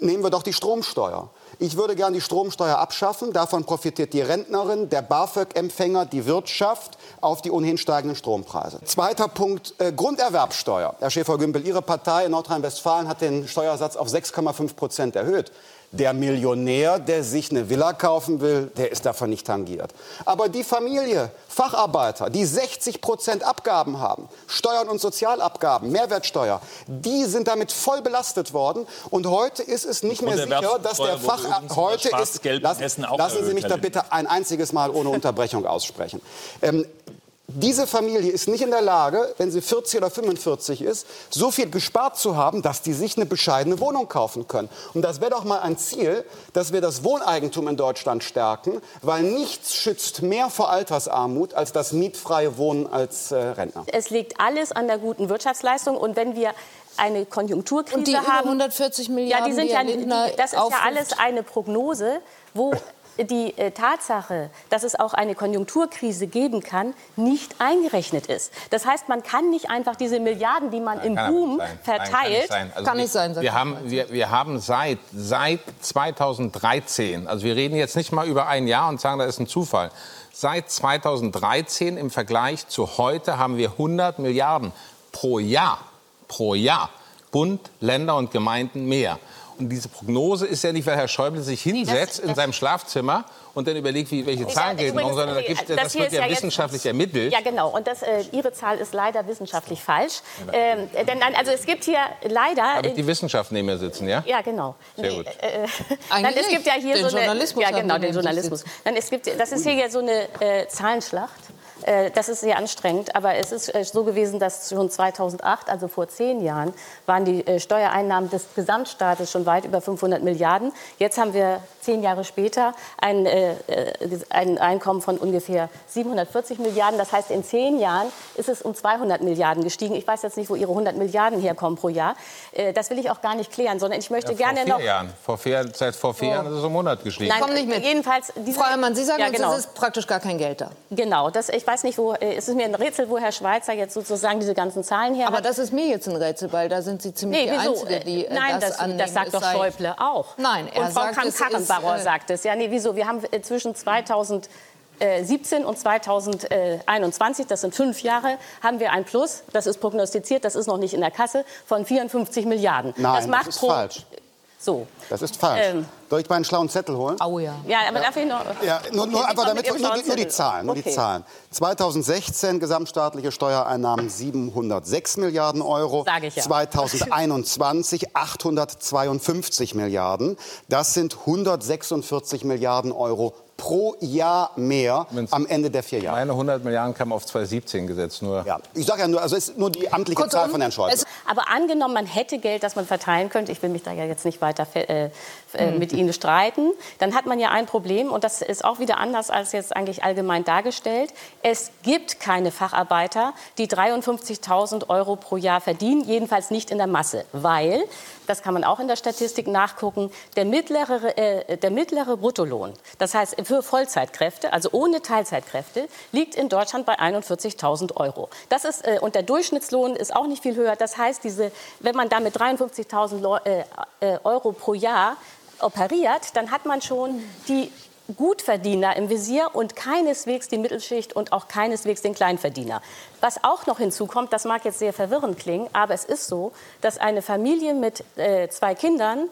Nehmen wir doch die Stromsteuer. Ich würde gern die Stromsteuer abschaffen. Davon profitiert die Rentnerin, der BAföG-Empfänger, die Wirtschaft auf die ohnehin steigenden Strompreise. Zweiter Punkt, äh, Grunderwerbsteuer. Herr Schäfer-Gümbel, Ihre Partei in Nordrhein-Westfalen hat den Steuersatz auf 6,5 Prozent erhöht. Der Millionär, der sich eine Villa kaufen will, der ist davon nicht tangiert. Aber die Familie, Facharbeiter, die 60 Prozent Abgaben haben, Steuern und Sozialabgaben, Mehrwertsteuer, die sind damit voll belastet worden. Und heute ist es nicht mehr sicher, dass der Grunderwerbsteuer wurde Fach... übrigens in Heute ist... Lassen, lassen Sie mich da bitte ein einziges Mal ohne Unterbrechung aussprechen. Ähm, diese Familie ist nicht in der Lage, wenn sie 40 oder 45 ist, so viel gespart zu haben, dass die sich eine bescheidene Wohnung kaufen können. Und das wäre doch mal ein Ziel, dass wir das Wohneigentum in Deutschland stärken, weil nichts schützt mehr vor Altersarmut als das mietfreie Wohnen als äh, Rentner. Es liegt alles an der guten Wirtschaftsleistung. Und wenn wir eine Konjunkturkrise Und die über haben, 140 ja, Milliarden, die sind die ja, die, das ist ja aufruft. alles eine Prognose, wo die äh, Tatsache, dass es auch eine Konjunkturkrise geben kann, nicht eingerechnet ist. Das heißt, man kann nicht einfach diese Milliarden, die man aber Boom. Nein, verteilt, kann nicht sein. Also wir, wir, haben, wir, wir haben seit, seit 2013, also wir reden jetzt nicht mal über ein Jahr und sagen, das ist ein Zufall. Seit 2013 im Vergleich zu heute haben wir 100 Milliarden pro Jahr, pro Jahr, Bund, Länder und Gemeinden mehr. Und diese Prognose ist ja nicht, weil Herr Schäuble sich hinsetzt in seinem Schlafzimmer und dann überlegt, wie, welche Zahlen gelten, übrigens, sondern da äh, gibt, das das wird ja ja jetzt- wissenschaftlich ermittelt. Ja, genau. Und das, äh, Ihre Zahl ist leider wissenschaftlich falsch. Ähm, denn, nein, also es gibt hier leider... Habe ich äh, die Wissenschaft neben mir sitzen, ja? ja, genau. Sehr Nee, gut. Äh, Eigentlich dann, es gibt ja hier den so eine, Journalismus ja genau den Journalismus. Dann es gibt, das ist hier ja so eine äh, Zahlenschlacht. Äh, das ist sehr anstrengend, aber es ist äh, so gewesen, dass schon 2008, also vor zehn Jahren, waren die äh, Steuereinnahmen des Gesamtstaates schon weit über 500 Milliarden. Jetzt haben wir zehn Jahre später ein, ein Einkommen von ungefähr 740 Milliarden. Das heißt, in zehn Jahren ist es um 200 Milliarden gestiegen. Ich weiß jetzt nicht, wo Ihre 100 Milliarden herkommen pro Jahr. Das will ich auch gar nicht klären, sondern ich möchte ja, gerne vor noch. Jahren. Vor vier, seit vor vier oh. Jahren ist es um 100 gestiegen. Nein, komm nicht mit. Jedenfalls, diese, Frau Herrmann, Sie sagen ja, uns, genau. es ist praktisch gar kein Geld da. Genau, das, ich weiß nicht, wo, es ist mir ein Rätsel, wo Herr Schweizer jetzt sozusagen diese ganzen Zahlen her Aber hat. das ist mir jetzt ein Rätsel, weil da sind Sie ziemlich nee, die? Einzige, die äh, Nein, das, das, annehmen. das sagt doch Schäuble auch. Nein, er Und Frau sagt, es ist, äh, sagt es. Ja, nee, wieso? Wir haben äh, zwischen 2017 und 2021, das sind fünf Jahre, haben wir ein Plus, das ist prognostiziert, das ist noch nicht in der Kasse, von 54 Milliarden. Nein, das, macht das ist pro, falsch. So. Das ist falsch. Ähm. Soll ich meinen schlauen Zettel holen? Au ja. Ja, aber darf ich noch. Ja, nur, nur Okay, einfach damit, nur, nur die. Zahlen, nur die. Zahlen. 2016 gesamtstaatliche Steuereinnahmen 706 Milliarden Euro. Sag ich ja. 2021 852 Milliarden. Das sind 146 Milliarden Euro pro Jahr mehr am Ende der vier Jahre. Meine 100 Milliarden kamen auf 2017 gesetzt. Nur Ja, ich sage ja nur, also es ist nur die amtliche Kurzum, Zahl von Herrn Schäuble. es- Aber angenommen, man hätte Geld, das man verteilen könnte, ich will mich da ja jetzt nicht weiter äh, äh, Hm. mit Ihnen streiten, dann hat man ja ein Problem und das ist auch wieder anders als jetzt eigentlich allgemein dargestellt. Es gibt keine Facharbeiter, die 53.000 Euro pro Jahr verdienen, jedenfalls nicht in der Masse, weil, das kann man auch in der Statistik nachgucken, der mittlere, äh, der mittlere Bruttolohn, das heißt für Vollzeitkräfte, also ohne Teilzeitkräfte, liegt in Deutschland bei 41.000 Euro. Das ist, äh, und der Durchschnittslohn ist auch nicht viel höher. Das heißt, diese, wenn man da mit 53.000 Leu- äh, äh, Euro pro Jahr operiert, dann hat man schon die Gutverdiener im Visier und keineswegs die Mittelschicht und auch keineswegs den Kleinverdiener. Was auch noch hinzukommt, das mag jetzt sehr verwirrend klingen, aber es ist so, dass eine Familie mit äh, zwei Kindern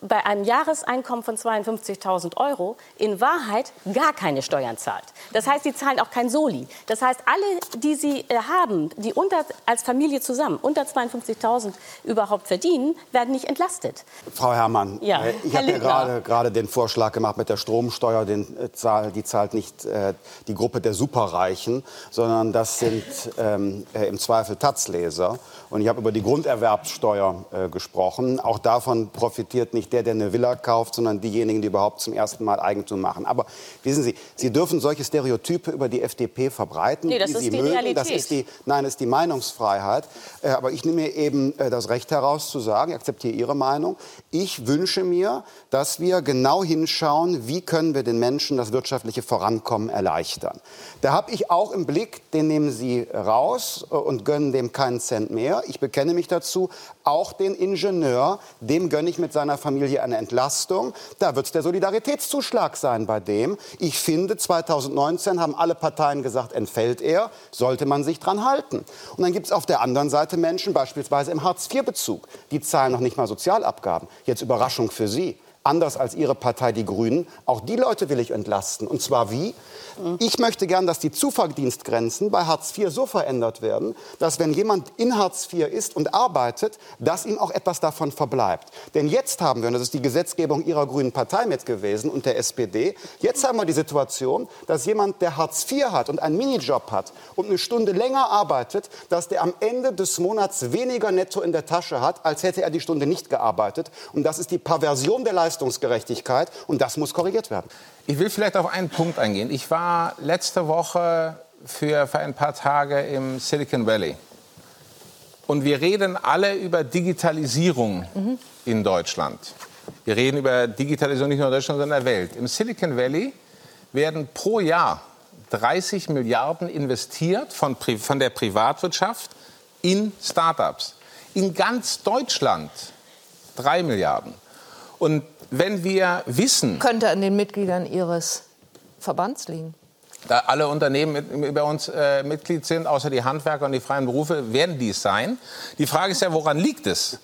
bei einem Jahreseinkommen von 52.000 Euro in Wahrheit gar keine Steuern zahlt. Das heißt, sie zahlen auch kein Soli. Das heißt, alle, die sie äh, haben, die unter, als Familie zusammen unter 52.000 überhaupt verdienen, werden nicht entlastet. Frau Herrmann, Ja, äh, ich habe ja gerade, gerade den Vorschlag gemacht mit der Stromsteuer, den, äh, zahl, die zahlt nicht äh, die Gruppe der Superreichen, sondern das sind ähm, äh, im Zweifel Taz-Leser. Und ich habe über die Grunderwerbssteuer äh, gesprochen. Auch davon profitiert nicht der, der eine Villa kauft, sondern diejenigen, die überhaupt zum ersten Mal Eigentum machen. Aber wissen Sie, Sie dürfen solche Stereotype über die FDP verbreiten, Nee, das wie ist Sie die mögen. Das Realität. ist die, nein, das ist die Meinungsfreiheit. Äh, aber ich nehme mir eben äh, das Recht heraus zu sagen, ich akzeptiere Ihre Meinung. Ich wünsche mir, dass wir genau hinschauen, wie können wir den Menschen das wirtschaftliche Vorankommen erleichtern. Da habe ich auch im Blick, den nehmen Sie raus äh, und gönnen dem keinen Cent mehr. Ich bekenne mich dazu, auch den Ingenieur, dem gönne ich mit seiner Familie eine Entlastung. Da wird es der Solidaritätszuschlag sein bei dem. Ich finde, 2019 haben alle Parteien gesagt, entfällt er, sollte man sich dran halten. Und dann gibt es auf der anderen Seite Menschen, beispielsweise im Hartz-IV-Bezug, die zahlen noch nicht mal Sozialabgaben. Jetzt Überraschung für Sie. Anders als Ihre Partei, die Grünen. Auch die Leute will ich entlasten. Und zwar wie? Ich möchte gern, dass die Zuverdienstgrenzen bei Hartz IV so verändert werden, dass wenn jemand in Hartz IV ist und arbeitet, dass ihm auch etwas davon verbleibt. Denn jetzt haben wir, und das ist die Gesetzgebung Ihrer grünen Partei mit gewesen und der SPD, jetzt haben wir die Situation, dass jemand, der Hartz IV hat und einen Minijob hat und eine Stunde länger arbeitet, dass der am Ende des Monats weniger netto in der Tasche hat, als hätte er die Stunde nicht gearbeitet. Und das ist die Perversion der Leistungsgerechtigkeit und das muss korrigiert werden. Ich will vielleicht auf einen Punkt eingehen. Ich war letzte Woche für, für ein paar Tage im Silicon Valley. Und wir reden alle über Digitalisierung in Deutschland. Wir reden über Digitalisierung nicht nur in Deutschland, sondern in der Welt. Im Silicon Valley werden pro Jahr 30 Milliarden investiert von, von der Privatwirtschaft in Startups. In ganz Deutschland 3 Milliarden. Und wenn wir wissen, Könnte an den Mitgliedern Ihres Verbands liegen. da alle Unternehmen mit, bei uns äh, Mitglied sind, außer die Handwerker und die freien Berufe, werden dies sein. Die Frage ist ja, woran liegt es?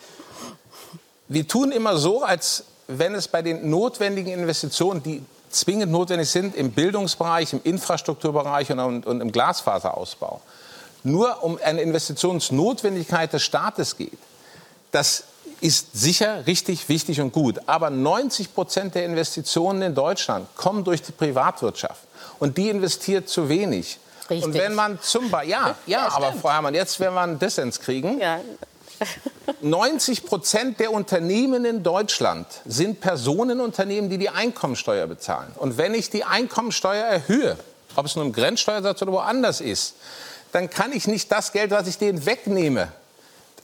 Wir tun immer so, als wenn es bei den notwendigen Investitionen, die zwingend notwendig sind, im Bildungsbereich, im Infrastrukturbereich und, und, im Glasfaserausbau, nur um eine Investitionsnotwendigkeit des Staates geht. Das ist sicher richtig wichtig und gut. Aber 90 Prozent der Investitionen in Deutschland kommen durch die Privatwirtschaft. Und die investiert zu wenig. Richtig. Und wenn man zum Beispiel, ja, ja, Ja, aber. Frau Herrmann, jetzt werden wir einen Dissens kriegen. Ja. 90 Prozent der Unternehmen in Deutschland sind Personenunternehmen, die die Einkommensteuer bezahlen. Und wenn ich die Einkommensteuer erhöhe, ob es nun im Grenzsteuersatz oder woanders ist, dann kann ich nicht das Geld, was ich denen wegnehme,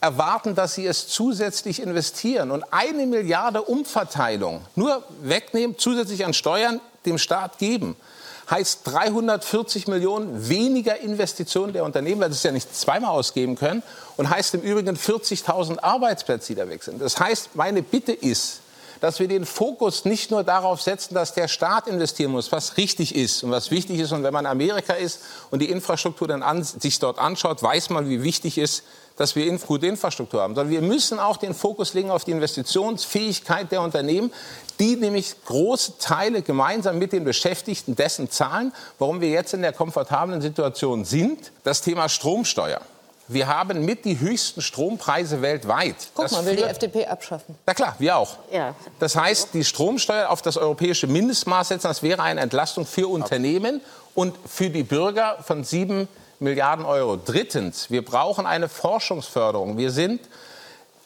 erwarten, dass sie es zusätzlich investieren. Und eine Milliarde Umverteilung nur wegnehmen, zusätzlich an Steuern dem Staat geben, heißt 340 Millionen weniger Investitionen der Unternehmen, weil sie es ja nicht zweimal ausgeben können. Und heißt im Übrigen 40.000 Arbeitsplätze, die da weg sind. Das heißt, meine Bitte ist, dass wir den Fokus nicht nur darauf setzen, dass der Staat investieren muss, was richtig ist und was wichtig ist. Und wenn man Amerika ist und die Infrastruktur dann an, sich dort anschaut, weiß man, wie wichtig ist, dass wir gute Infrastruktur haben. Sondern wir müssen auch den Fokus legen auf die Investitionsfähigkeit der Unternehmen, die nämlich große Teile gemeinsam mit den Beschäftigten dessen zahlen, warum wir jetzt in der komfortablen Situation sind. Das Thema Stromsteuer. Wir haben mit die höchsten Strompreise weltweit. Guck Das mal, will die FDP abschaffen. na klar, wir auch. Ja. Das heißt, die Stromsteuer auf das europäische Mindestmaß setzen, das wäre eine Entlastung für Unternehmen und für die Bürger von 7 Milliarden Euro. Drittens, wir brauchen eine Forschungsförderung. Wir sind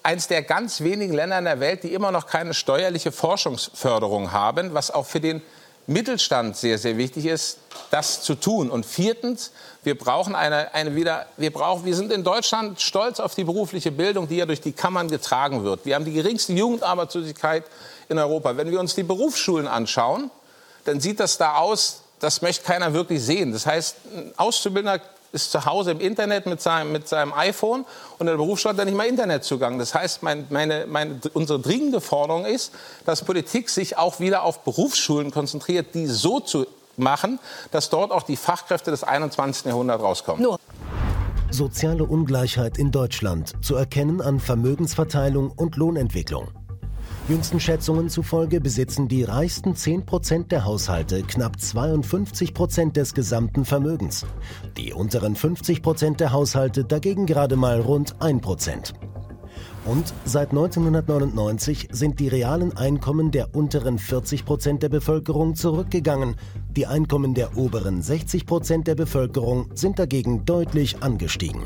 eines der ganz wenigen Länder in der Welt, die immer noch keine steuerliche Forschungsförderung haben, was auch für den Mittelstand sehr, sehr wichtig ist, das zu tun. Und viertens, wir brauchen eine, eine wieder, wir brauchen, wir sind in Deutschland stolz auf die berufliche Bildung, die ja durch die Kammern getragen wird. Wir haben die geringste Jugendarbeitslosigkeit in Europa. Wenn wir uns die Berufsschulen anschauen, dann sieht das da aus, das möchte keiner wirklich sehen. Das heißt, ein Auszubildender ist zu Hause im Internet mit seinem, mit seinem iPhone und in der Berufsschule hat er nicht mal Internetzugang. Das heißt, mein, meine, meine, unsere dringende Forderung ist, dass Politik sich auch wieder auf Berufsschulen konzentriert, die so zu machen, dass dort auch die Fachkräfte des 21. Jahrhunderts rauskommen. Soziale Ungleichheit in Deutschland zu erkennen an Vermögensverteilung und Lohnentwicklung. Jüngsten Schätzungen zufolge besitzen die reichsten 10% der Haushalte knapp 52% des gesamten Vermögens. Die unteren 50% der Haushalte dagegen gerade mal rund 1%. Und seit 1999 sind die realen Einkommen der unteren 40 Prozent der Bevölkerung zurückgegangen. Die Einkommen der oberen 60 Prozent der Bevölkerung sind dagegen deutlich angestiegen.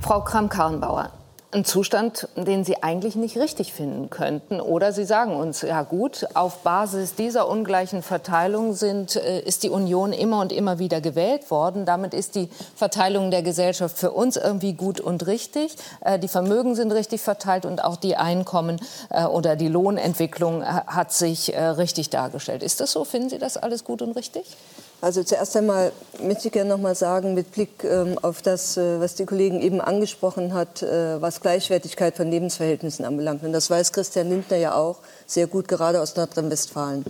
Frau Kramp-Karrenbauer, ein Zustand, den Sie eigentlich nicht richtig finden könnten. Oder Sie sagen uns, ja gut, auf Basis dieser ungleichen Verteilung sind, äh, ist die Union immer und immer wieder gewählt worden. Damit ist die Verteilung der Gesellschaft für uns irgendwie gut und richtig. Äh, die Vermögen sind richtig verteilt und auch die Einkommen äh, oder die Lohnentwicklung hat sich richtig dargestellt. Ist das so? Finden Sie das alles gut und richtig? Also zuerst einmal möchte ich gerne noch mal sagen, mit Blick ähm, auf das, äh, was die Kollegin eben angesprochen hat, äh, was Gleichwertigkeit von Lebensverhältnissen anbelangt. Und das weiß Christian Lindner ja auch sehr gut, gerade aus Nordrhein-Westfalen.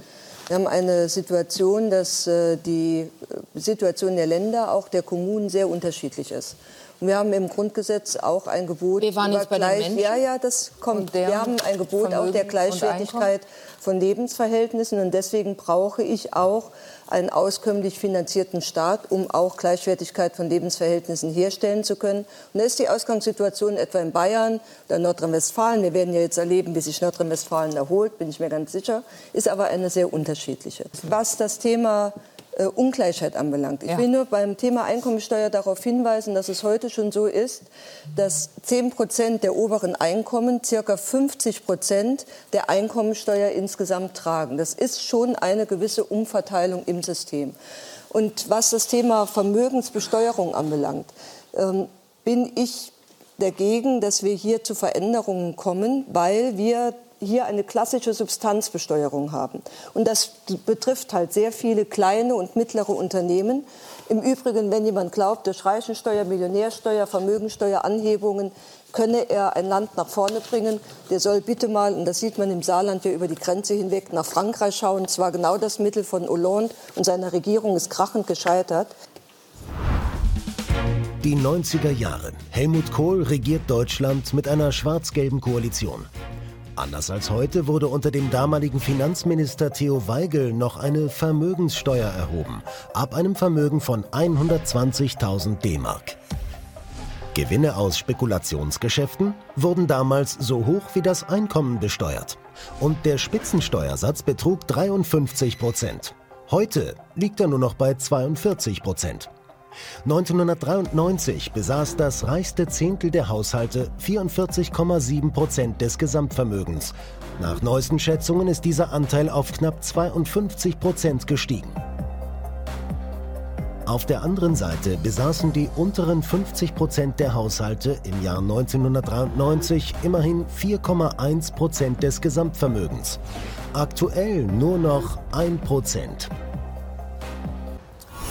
Wir haben eine Situation, dass äh, die äh, Situation der Länder, auch der Kommunen, sehr unterschiedlich ist. Und wir haben im Grundgesetz auch ein Gebot. Wir waren über jetzt bei den Gleich- Menschen Ja, ja, das kommt. Wir haben ein Gebot auch Vermögen der und Gleichwertigkeit von Lebensverhältnissen. Und deswegen brauche ich auch einen auskömmlich finanzierten Staat, um auch Gleichwertigkeit von Lebensverhältnissen herstellen zu können. Und da ist die Ausgangssituation etwa in Bayern oder Nordrhein-Westfalen, wir werden ja jetzt erleben, wie sich Nordrhein-Westfalen erholt, bin ich mir ganz sicher, ist aber eine sehr unterschiedliche. Was das Thema äh, Ungleichheit anbelangt. Ich Ja. will nur beim Thema Einkommensteuer darauf hinweisen, dass es heute schon so ist, dass 10 Prozent der oberen Einkommen circa 50 Prozent der Einkommensteuer insgesamt tragen. Das ist schon eine gewisse Umverteilung im System. Und was das Thema Vermögensbesteuerung anbelangt, ähm, bin ich dagegen, dass wir hier zu Veränderungen kommen, weil wir hier eine klassische Substanzbesteuerung haben. Und das betrifft halt sehr viele kleine und mittlere Unternehmen. Im Übrigen, wenn jemand glaubt, durch Reichensteuer, Millionärsteuer, Vermögensteuer, Anhebungen könne er ein Land nach vorne bringen, der soll bitte mal, und das sieht man im Saarland ja über die Grenze hinweg, nach Frankreich schauen. Es genau das Mittel von Hollande und seiner Regierung ist krachend gescheitert. Die 90er Jahre. Helmut Kohl regiert Deutschland mit einer schwarz-gelben Koalition. Anders als heute wurde unter dem damaligen Finanzminister Theo Weigel noch eine Vermögenssteuer erhoben, ab einem Vermögen von 120.000 D-Mark. Gewinne aus Spekulationsgeschäften wurden damals so hoch wie das Einkommen besteuert. Und der Spitzensteuersatz betrug 53 Prozent. Heute liegt er nur noch bei 42 Prozent. 1993 besaß das reichste Zehntel der Haushalte 44,7 Prozent des Gesamtvermögens. Nach neuesten Schätzungen ist dieser Anteil auf knapp 52 Prozent gestiegen. Auf der anderen Seite besaßen die unteren 50 Prozent der Haushalte im Jahr 1993 immerhin 4,1 Prozent des Gesamtvermögens. Aktuell nur noch 1 Prozent.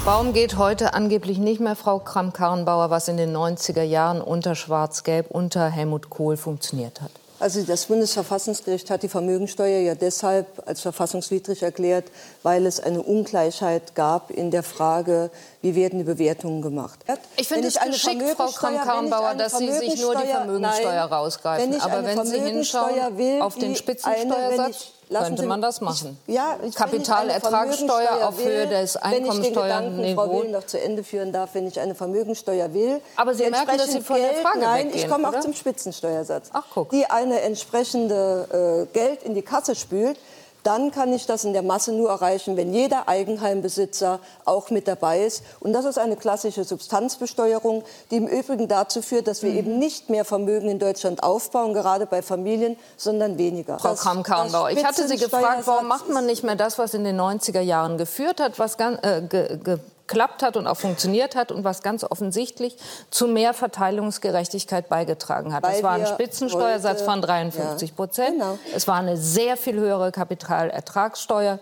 Warum geht heute angeblich nicht mehr Frau Kramp-Karrenbauer, was in den 90er Jahren unter Schwarz-Gelb, unter Helmut Kohl funktioniert hat? Also das Bundesverfassungsgericht hat die Vermögensteuer ja deshalb als verfassungswidrig erklärt, weil es eine Ungleichheit gab in der Frage, wie werden die Bewertungen gemacht. Ich finde es geschickt, Frau Kramp-Karrenbauer, dass Sie sich nur die Vermögensteuer nein, rausgreifen. Wenn Aber wenn Sie hinschauen will, auf den Spitzensteuersatz, könnte man das machen. Ich, ja, ich, Kapitalertragssteuer auf Höhe des Einkommensteuerniveaus. Frau Will noch zu Ende führen darf, wenn ich eine Vermögensteuer will. Aber Sie merken, dass Sie von der Frage Nein, weggehen, ich komme auch zum Spitzensteuersatz. Ach, guck. Die eine entsprechende äh, Geld in die Kasse spült, dann kann ich das in der Masse nur erreichen, wenn jeder Eigenheimbesitzer auch mit dabei ist. Und das ist eine klassische Substanzbesteuerung, die im Übrigen dazu führt, dass wir Mhm. eben nicht mehr Vermögen in Deutschland aufbauen, gerade bei Familien, sondern weniger. Frau das ich hatte Sie gefragt, warum macht man nicht mehr das, was in den 90er Jahren geführt hat, was ganz, äh, ge, geklappt hat und auch funktioniert hat und was ganz offensichtlich zu mehr Verteilungsgerechtigkeit beigetragen hat. Weil es war ein Spitzensteuersatz heute- von 53 Prozent. Ja, genau. Es war eine sehr viel höhere Kapitalertragssteuer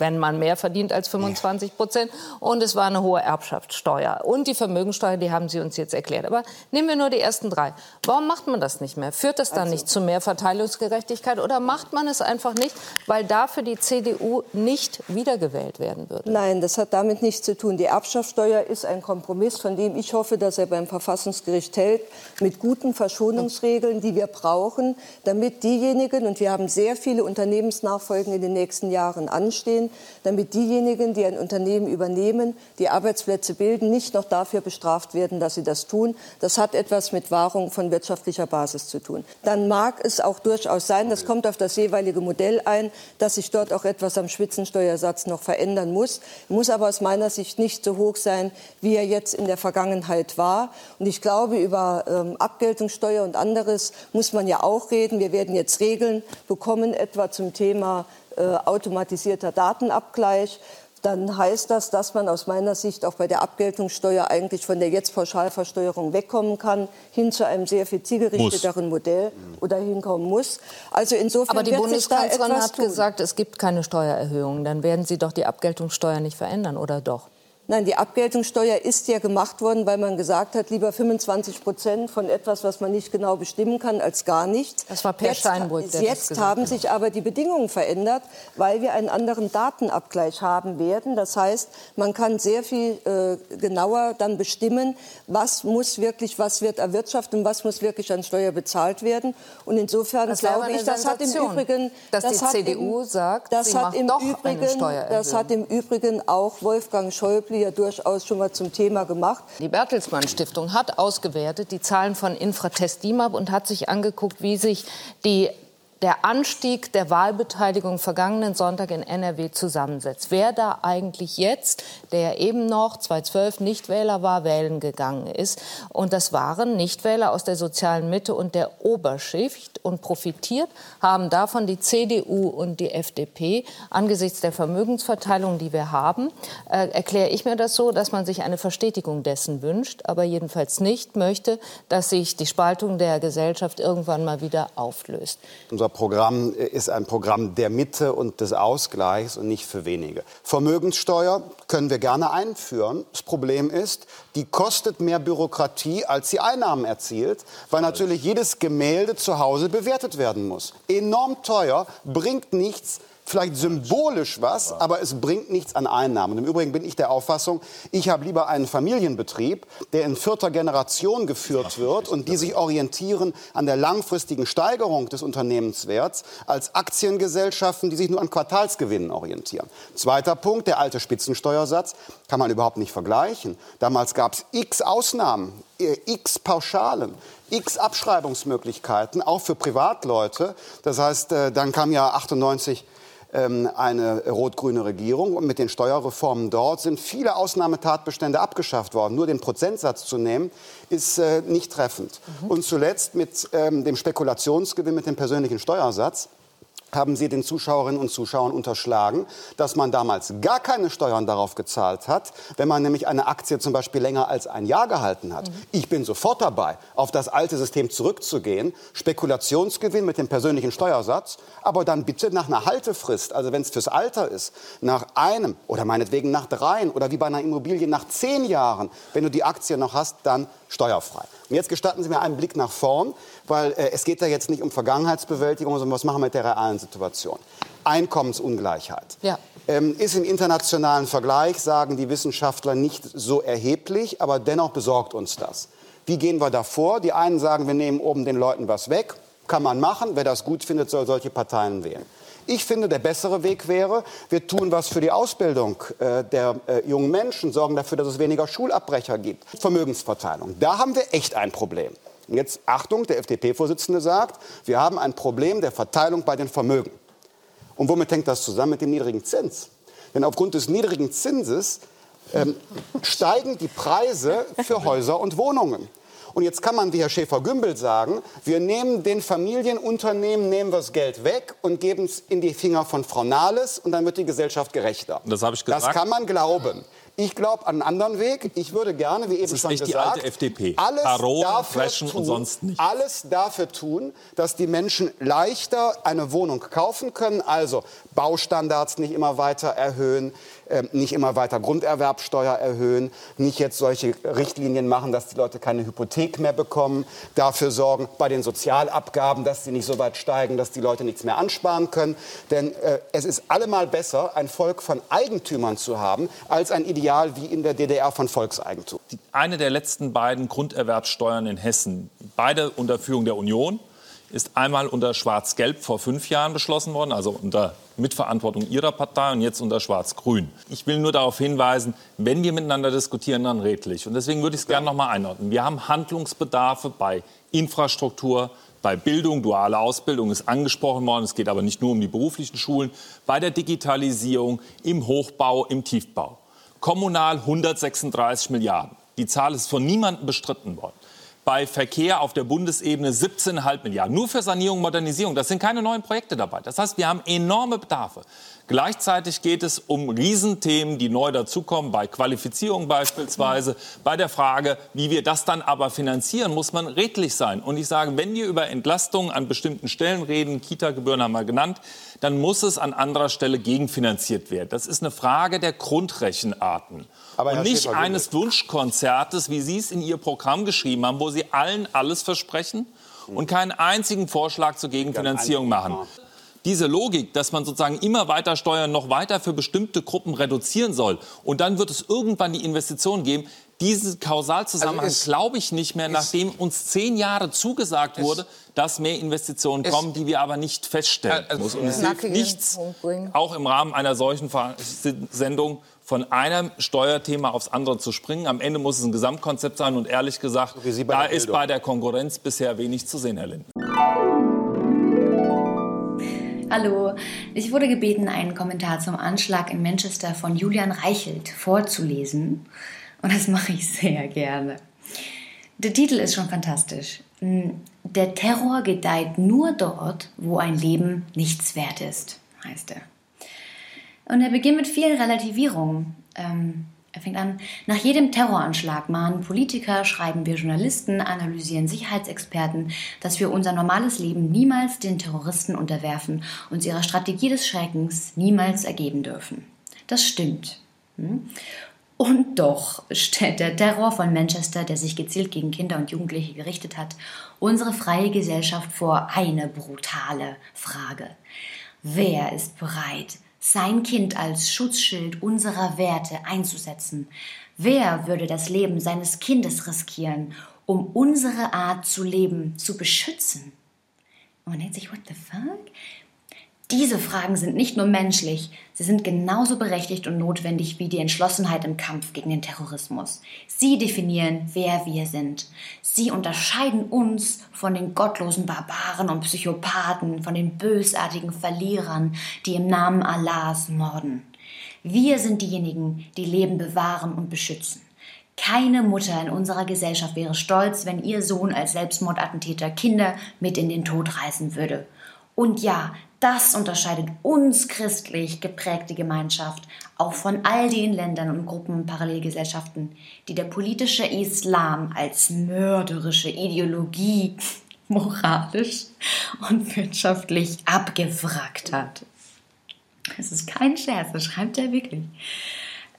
wenn man mehr verdient als 25 Prozent. Und es war eine hohe Erbschaftssteuer. Und die Vermögensteuer, die haben Sie uns jetzt erklärt. Aber nehmen wir nur die ersten drei. Warum macht man das nicht mehr? Führt das dann Also nicht zu mehr Verteilungsgerechtigkeit? Oder macht man es einfach nicht, weil dafür die CDU nicht wiedergewählt werden würde? Nein, das hat damit nichts zu tun. Die Erbschaftssteuer ist ein Kompromiss, von dem ich hoffe, dass er beim Verfassungsgericht hält, mit guten Verschonungsregeln, die wir brauchen, damit diejenigen, und wir haben sehr viele Unternehmensnachfolgen in den nächsten Jahren anstehen, damit diejenigen, die ein Unternehmen übernehmen, die Arbeitsplätze bilden, nicht noch dafür bestraft werden, dass sie das tun. Das hat etwas mit Wahrung von wirtschaftlicher Basis zu tun. Dann mag es auch durchaus sein, das kommt auf das jeweilige Modell ein, dass sich dort auch etwas am Spitzensteuersatz noch verändern muss, muss aber aus meiner Sicht nicht so hoch sein, wie er jetzt in der Vergangenheit war. Und ich glaube, über ähm, Abgeltungssteuer und anderes muss man ja auch reden. Wir werden jetzt Regeln bekommen, etwa zum Thema automatisierter Datenabgleich. Dann heißt das, dass man aus meiner Sicht auch bei der Abgeltungssteuer eigentlich von der jetzt Pauschalversteuerung wegkommen kann, hin zu einem sehr viel zielgerichteteren Modell oder hinkommen muss. Also insofern Aber die wird Bundeskanzlerin etwas hat tun. gesagt, es gibt keine Steuererhöhungen. Dann werden Sie doch die Abgeltungssteuer nicht verändern, oder doch? Nein, die Abgeltungssteuer ist ja gemacht worden, weil man gesagt hat, lieber 25 Prozent von etwas, was man nicht genau bestimmen kann, als gar nichts. Das war Per jetzt, Steinbrück, der Jetzt haben sich aber die Bedingungen verändert, weil wir einen anderen Datenabgleich haben werden. Das heißt, man kann sehr viel äh, genauer dann bestimmen, was muss wirklich, was wird erwirtschaftet und was muss wirklich an Steuer bezahlt werden. Und insofern Das glaube eine ich, das hat im Übrigen, dass das die CDU im, sagt, das sie hat macht im doch eine Übrigen, Steuererhöhung. das hat im Übrigen auch Wolfgang Schäuble ja durchaus schon mal zum Thema gemacht. Die Bertelsmann Stiftung hat ausgewertet die Zahlen von Infratest DIMAP und hat sich angeguckt, wie sich die der Anstieg der Wahlbeteiligung vergangenen Sonntag in NRW zusammensetzt. Wer da eigentlich jetzt, der eben noch 2012 Nichtwähler war, wählen gegangen ist. Und das waren Nichtwähler aus der sozialen Mitte und der Oberschicht. Und profitiert haben davon die CDU und die FDP. Angesichts der Vermögensverteilung, die wir haben, äh, erkläre ich mir das so, dass man sich eine Verstetigung dessen wünscht, aber jedenfalls nicht möchte, dass sich die Spaltung der Gesellschaft irgendwann mal wieder auflöst. Unser Programm ist ein Programm der Mitte und des Ausgleichs und nicht für wenige. Vermögenssteuer können wir gerne einführen. Das Problem ist, die kostet mehr Bürokratie, als sie Einnahmen erzielt, weil natürlich jedes Gemälde zu Hause bewertet werden muss. Enorm teuer, bringt nichts, vielleicht symbolisch was, aber es bringt nichts an Einnahmen. Und Im Übrigen bin ich der Auffassung, ich habe lieber einen Familienbetrieb, der in vierter Generation geführt wird und die sich orientieren an der langfristigen Steigerung des Unternehmenswerts, als Aktiengesellschaften, die sich nur an Quartalsgewinnen orientieren. Zweiter Punkt, der alte Spitzensteuersatz, kann man überhaupt nicht vergleichen. Damals gab es x Ausnahmen, äh, x Pauschalen, x Abschreibungsmöglichkeiten, auch für Privatleute. Das heißt, äh, dann kam ja 98 ähm, eine rot-grüne Regierung. Und mit den Steuerreformen dort sind viele Ausnahmetatbestände abgeschafft worden. Nur den Prozentsatz zu nehmen, ist äh, nicht treffend. Mhm. Und zuletzt mit ähm, dem Spekulationsgewinn, mit dem persönlichen Steuersatz haben Sie den Zuschauerinnen und Zuschauern unterschlagen, dass man damals gar keine Steuern darauf gezahlt hat, wenn man nämlich eine Aktie zum Beispiel länger als ein Jahr gehalten hat. Mhm. Ich bin sofort dabei, auf das alte System zurückzugehen, Spekulationsgewinn mit dem persönlichen Steuersatz, aber dann bitte nach einer Haltefrist, also wenn es fürs Alter ist, nach einem oder meinetwegen nach dreien oder wie bei einer Immobilie nach zehn Jahren, wenn du die Aktie noch hast, dann steuerfrei. Und jetzt gestatten Sie mir einen Blick nach vorn, weil äh, es geht da jetzt nicht um Vergangenheitsbewältigung, sondern was machen wir mit der realen Situation. Einkommensungleichheit. Ja. Ähm, ist im internationalen Vergleich, sagen die Wissenschaftler, nicht so erheblich, aber dennoch besorgt uns das. Wie gehen wir da vor? Die einen sagen, wir nehmen oben den Leuten was weg. Kann man machen. Wer das gut findet, soll solche Parteien wählen. Ich finde, der bessere Weg wäre, wir tun was für die Ausbildung äh, der äh, jungen Menschen, sorgen dafür, dass es weniger Schulabbrecher gibt. Vermögensverteilung. Da haben wir echt ein Problem. Und jetzt Achtung, der FDP-Vorsitzende sagt, wir haben ein Problem der Verteilung bei den Vermögen. Und womit hängt das zusammen? Mit dem niedrigen Zins. Denn aufgrund des niedrigen Zinses ähm, steigen die Preise für Häuser und Wohnungen. Und jetzt kann man wie Herr Schäfer-Gümbel sagen, wir nehmen den Familienunternehmen, nehmen wir das Geld weg und geben es in die Finger von Frau Nahles und dann wird die Gesellschaft gerechter. Das habe ich gesagt. Das kann man glauben. Ich glaube an einen anderen Weg. Ich würde gerne, wie eben das ist schon nicht gesagt, die alte FDP. alles Parolen, dafür tun, und sonst nicht. alles dafür tun, dass die Menschen leichter eine Wohnung kaufen können. Also Baustandards nicht immer weiter erhöhen, äh, nicht immer weiter Grunderwerbsteuer erhöhen, nicht jetzt solche Richtlinien machen, dass die Leute keine Hypothek mehr bekommen, dafür sorgen bei den Sozialabgaben, dass sie nicht so weit steigen, dass die Leute nichts mehr ansparen können. Denn äh, es ist allemal besser, ein Volk von Eigentümern zu haben, als ein Ideal wie in der DDR von Volkseigentum. Eine der letzten beiden Grunderwerbsteuern in Hessen, beide unter Führung der Union, ist einmal unter Schwarz-Gelb vor fünf Jahren beschlossen worden, also unter Mitverantwortung Ihrer Partei und jetzt unter Schwarz-Grün. Ich will nur darauf hinweisen, wenn wir miteinander diskutieren, dann redlich. Und deswegen würde ich es gerne noch mal einordnen. Wir haben Handlungsbedarfe bei Infrastruktur, bei Bildung, duale Ausbildung ist angesprochen worden. Es geht aber nicht nur um die beruflichen Schulen, bei der Digitalisierung, im Hochbau, im Tiefbau. Kommunal 136 Milliarden. Die Zahl ist von niemandem bestritten worden bei Verkehr auf der Bundesebene 17,5 Milliarden. Nur für Sanierung und Modernisierung. Das sind keine neuen Projekte dabei. Das heißt, wir haben enorme Bedarfe. Gleichzeitig geht es um Riesenthemen, die neu dazukommen, bei Qualifizierung beispielsweise, bei der Frage, wie wir das dann aber finanzieren, muss man redlich sein. Und ich sage, wenn wir über Entlastungen an bestimmten Stellen reden, Kita-Gebühren haben wir genannt, dann muss es an anderer Stelle gegenfinanziert werden. Das ist eine Frage der Grundrechenarten. Aber und nicht eines Wunschkonzertes, wie Sie es in Ihr Programm geschrieben haben, wo Sie allen alles versprechen und keinen einzigen Vorschlag zur Gegenfinanzierung machen. Diese Logik, dass man sozusagen immer weiter Steuern noch weiter für bestimmte Gruppen reduzieren soll und dann wird es irgendwann die Investitionen geben, diesen Kausalzusammenhang also glaube ich nicht mehr, nachdem uns zehn Jahre zugesagt wurde, dass mehr Investitionen kommen, die wir aber nicht feststellen also, muss. Und es hilft nichts, auch im Rahmen einer solchen Sendung von einem Steuerthema aufs andere zu springen. Am Ende muss es ein Gesamtkonzept sein und ehrlich gesagt, da ist bei der Konkurrenz bisher wenig zu sehen, Herr Lind. Hallo, ich wurde gebeten, einen Kommentar zum Anschlag in Manchester von Julian Reichelt vorzulesen. Und das mache ich sehr gerne. Der Titel ist schon fantastisch. Hm, der Terror gedeiht nur dort, wo ein Leben nichts wert ist, heißt er. Und er beginnt mit vielen Relativierungen. Ähm, er fängt an, nach jedem Terroranschlag mahnen Politiker, schreiben wir Journalisten, analysieren Sicherheitsexperten, dass wir unser normales Leben niemals den Terroristen unterwerfen, uns ihrer Strategie des Schreckens niemals ergeben dürfen. Das stimmt. Hm? Und doch stellt der Terror von Manchester, der sich gezielt gegen Kinder und Jugendliche gerichtet hat, unsere freie Gesellschaft vor eine brutale Frage. Wer ist bereit, sein Kind als Schutzschild unserer Werte einzusetzen. Wer würde das Leben seines Kindes riskieren, um unsere Art zu leben zu beschützen? Und man denkt sich, what the fuck? Diese Fragen sind nicht nur menschlich, sie sind genauso berechtigt und notwendig wie die Entschlossenheit im Kampf gegen den Terrorismus. Sie definieren, wer wir sind. Sie unterscheiden uns von den gottlosen Barbaren und Psychopathen, von den bösartigen Verlierern, die im Namen Allahs morden. Wir sind diejenigen, die Leben bewahren und beschützen. Keine Mutter in unserer Gesellschaft wäre stolz, wenn ihr Sohn als Selbstmordattentäter Kinder mit in den Tod reißen würde. Und ja, das unterscheidet uns christlich geprägte Gemeinschaft auch von all den Ländern und Gruppen Parallelgesellschaften, die der politische Islam als mörderische Ideologie moralisch und wirtschaftlich abgewrackt hat. Das ist kein Scherz, das schreibt er wirklich.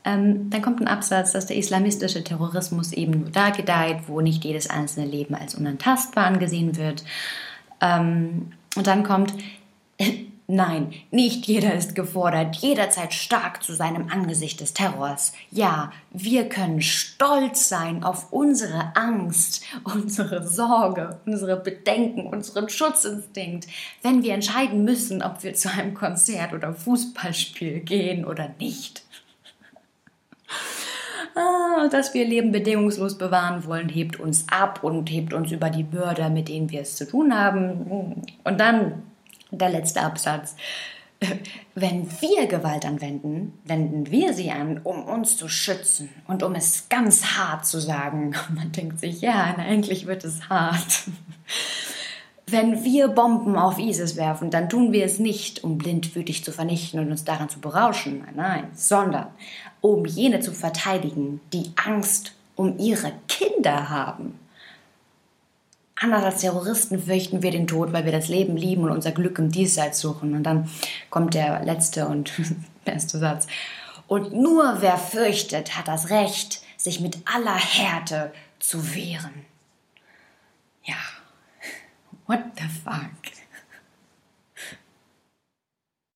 Ähm, dann kommt ein Absatz, dass der islamistische Terrorismus eben nur da gedeiht, wo nicht jedes einzelne Leben als unantastbar angesehen wird. Ähm, und dann kommt, Nein, nicht jeder ist gefordert, jederzeit stark zu seinem Angesicht des Terrors. Ja, wir können stolz sein auf unsere Angst, unsere Sorge, unsere Bedenken, unseren Schutzinstinkt, wenn wir entscheiden müssen, ob wir zu einem Konzert oder Fußballspiel gehen oder nicht. Ah, dass wir Leben bedingungslos bewahren wollen, hebt uns ab und hebt uns über die Bürder, mit denen wir es zu tun haben. Und dann der letzte Absatz. Wenn wir Gewalt anwenden, wenden wir sie an, um uns zu schützen und um es ganz hart zu sagen. Man denkt sich, ja, endlich wird es hart. Wenn wir Bomben auf ISIS werfen, dann tun wir es nicht, um blindwütig zu vernichten und uns daran zu berauschen, nein, sondern um jene zu verteidigen, die Angst um ihre Kinder haben. Anders als Terroristen fürchten wir den Tod, weil wir das Leben lieben und unser Glück im Diesseits suchen. Und dann kommt der letzte und beste Satz. Und nur wer fürchtet, hat das Recht, sich mit aller Härte zu wehren. Ja, what the fuck?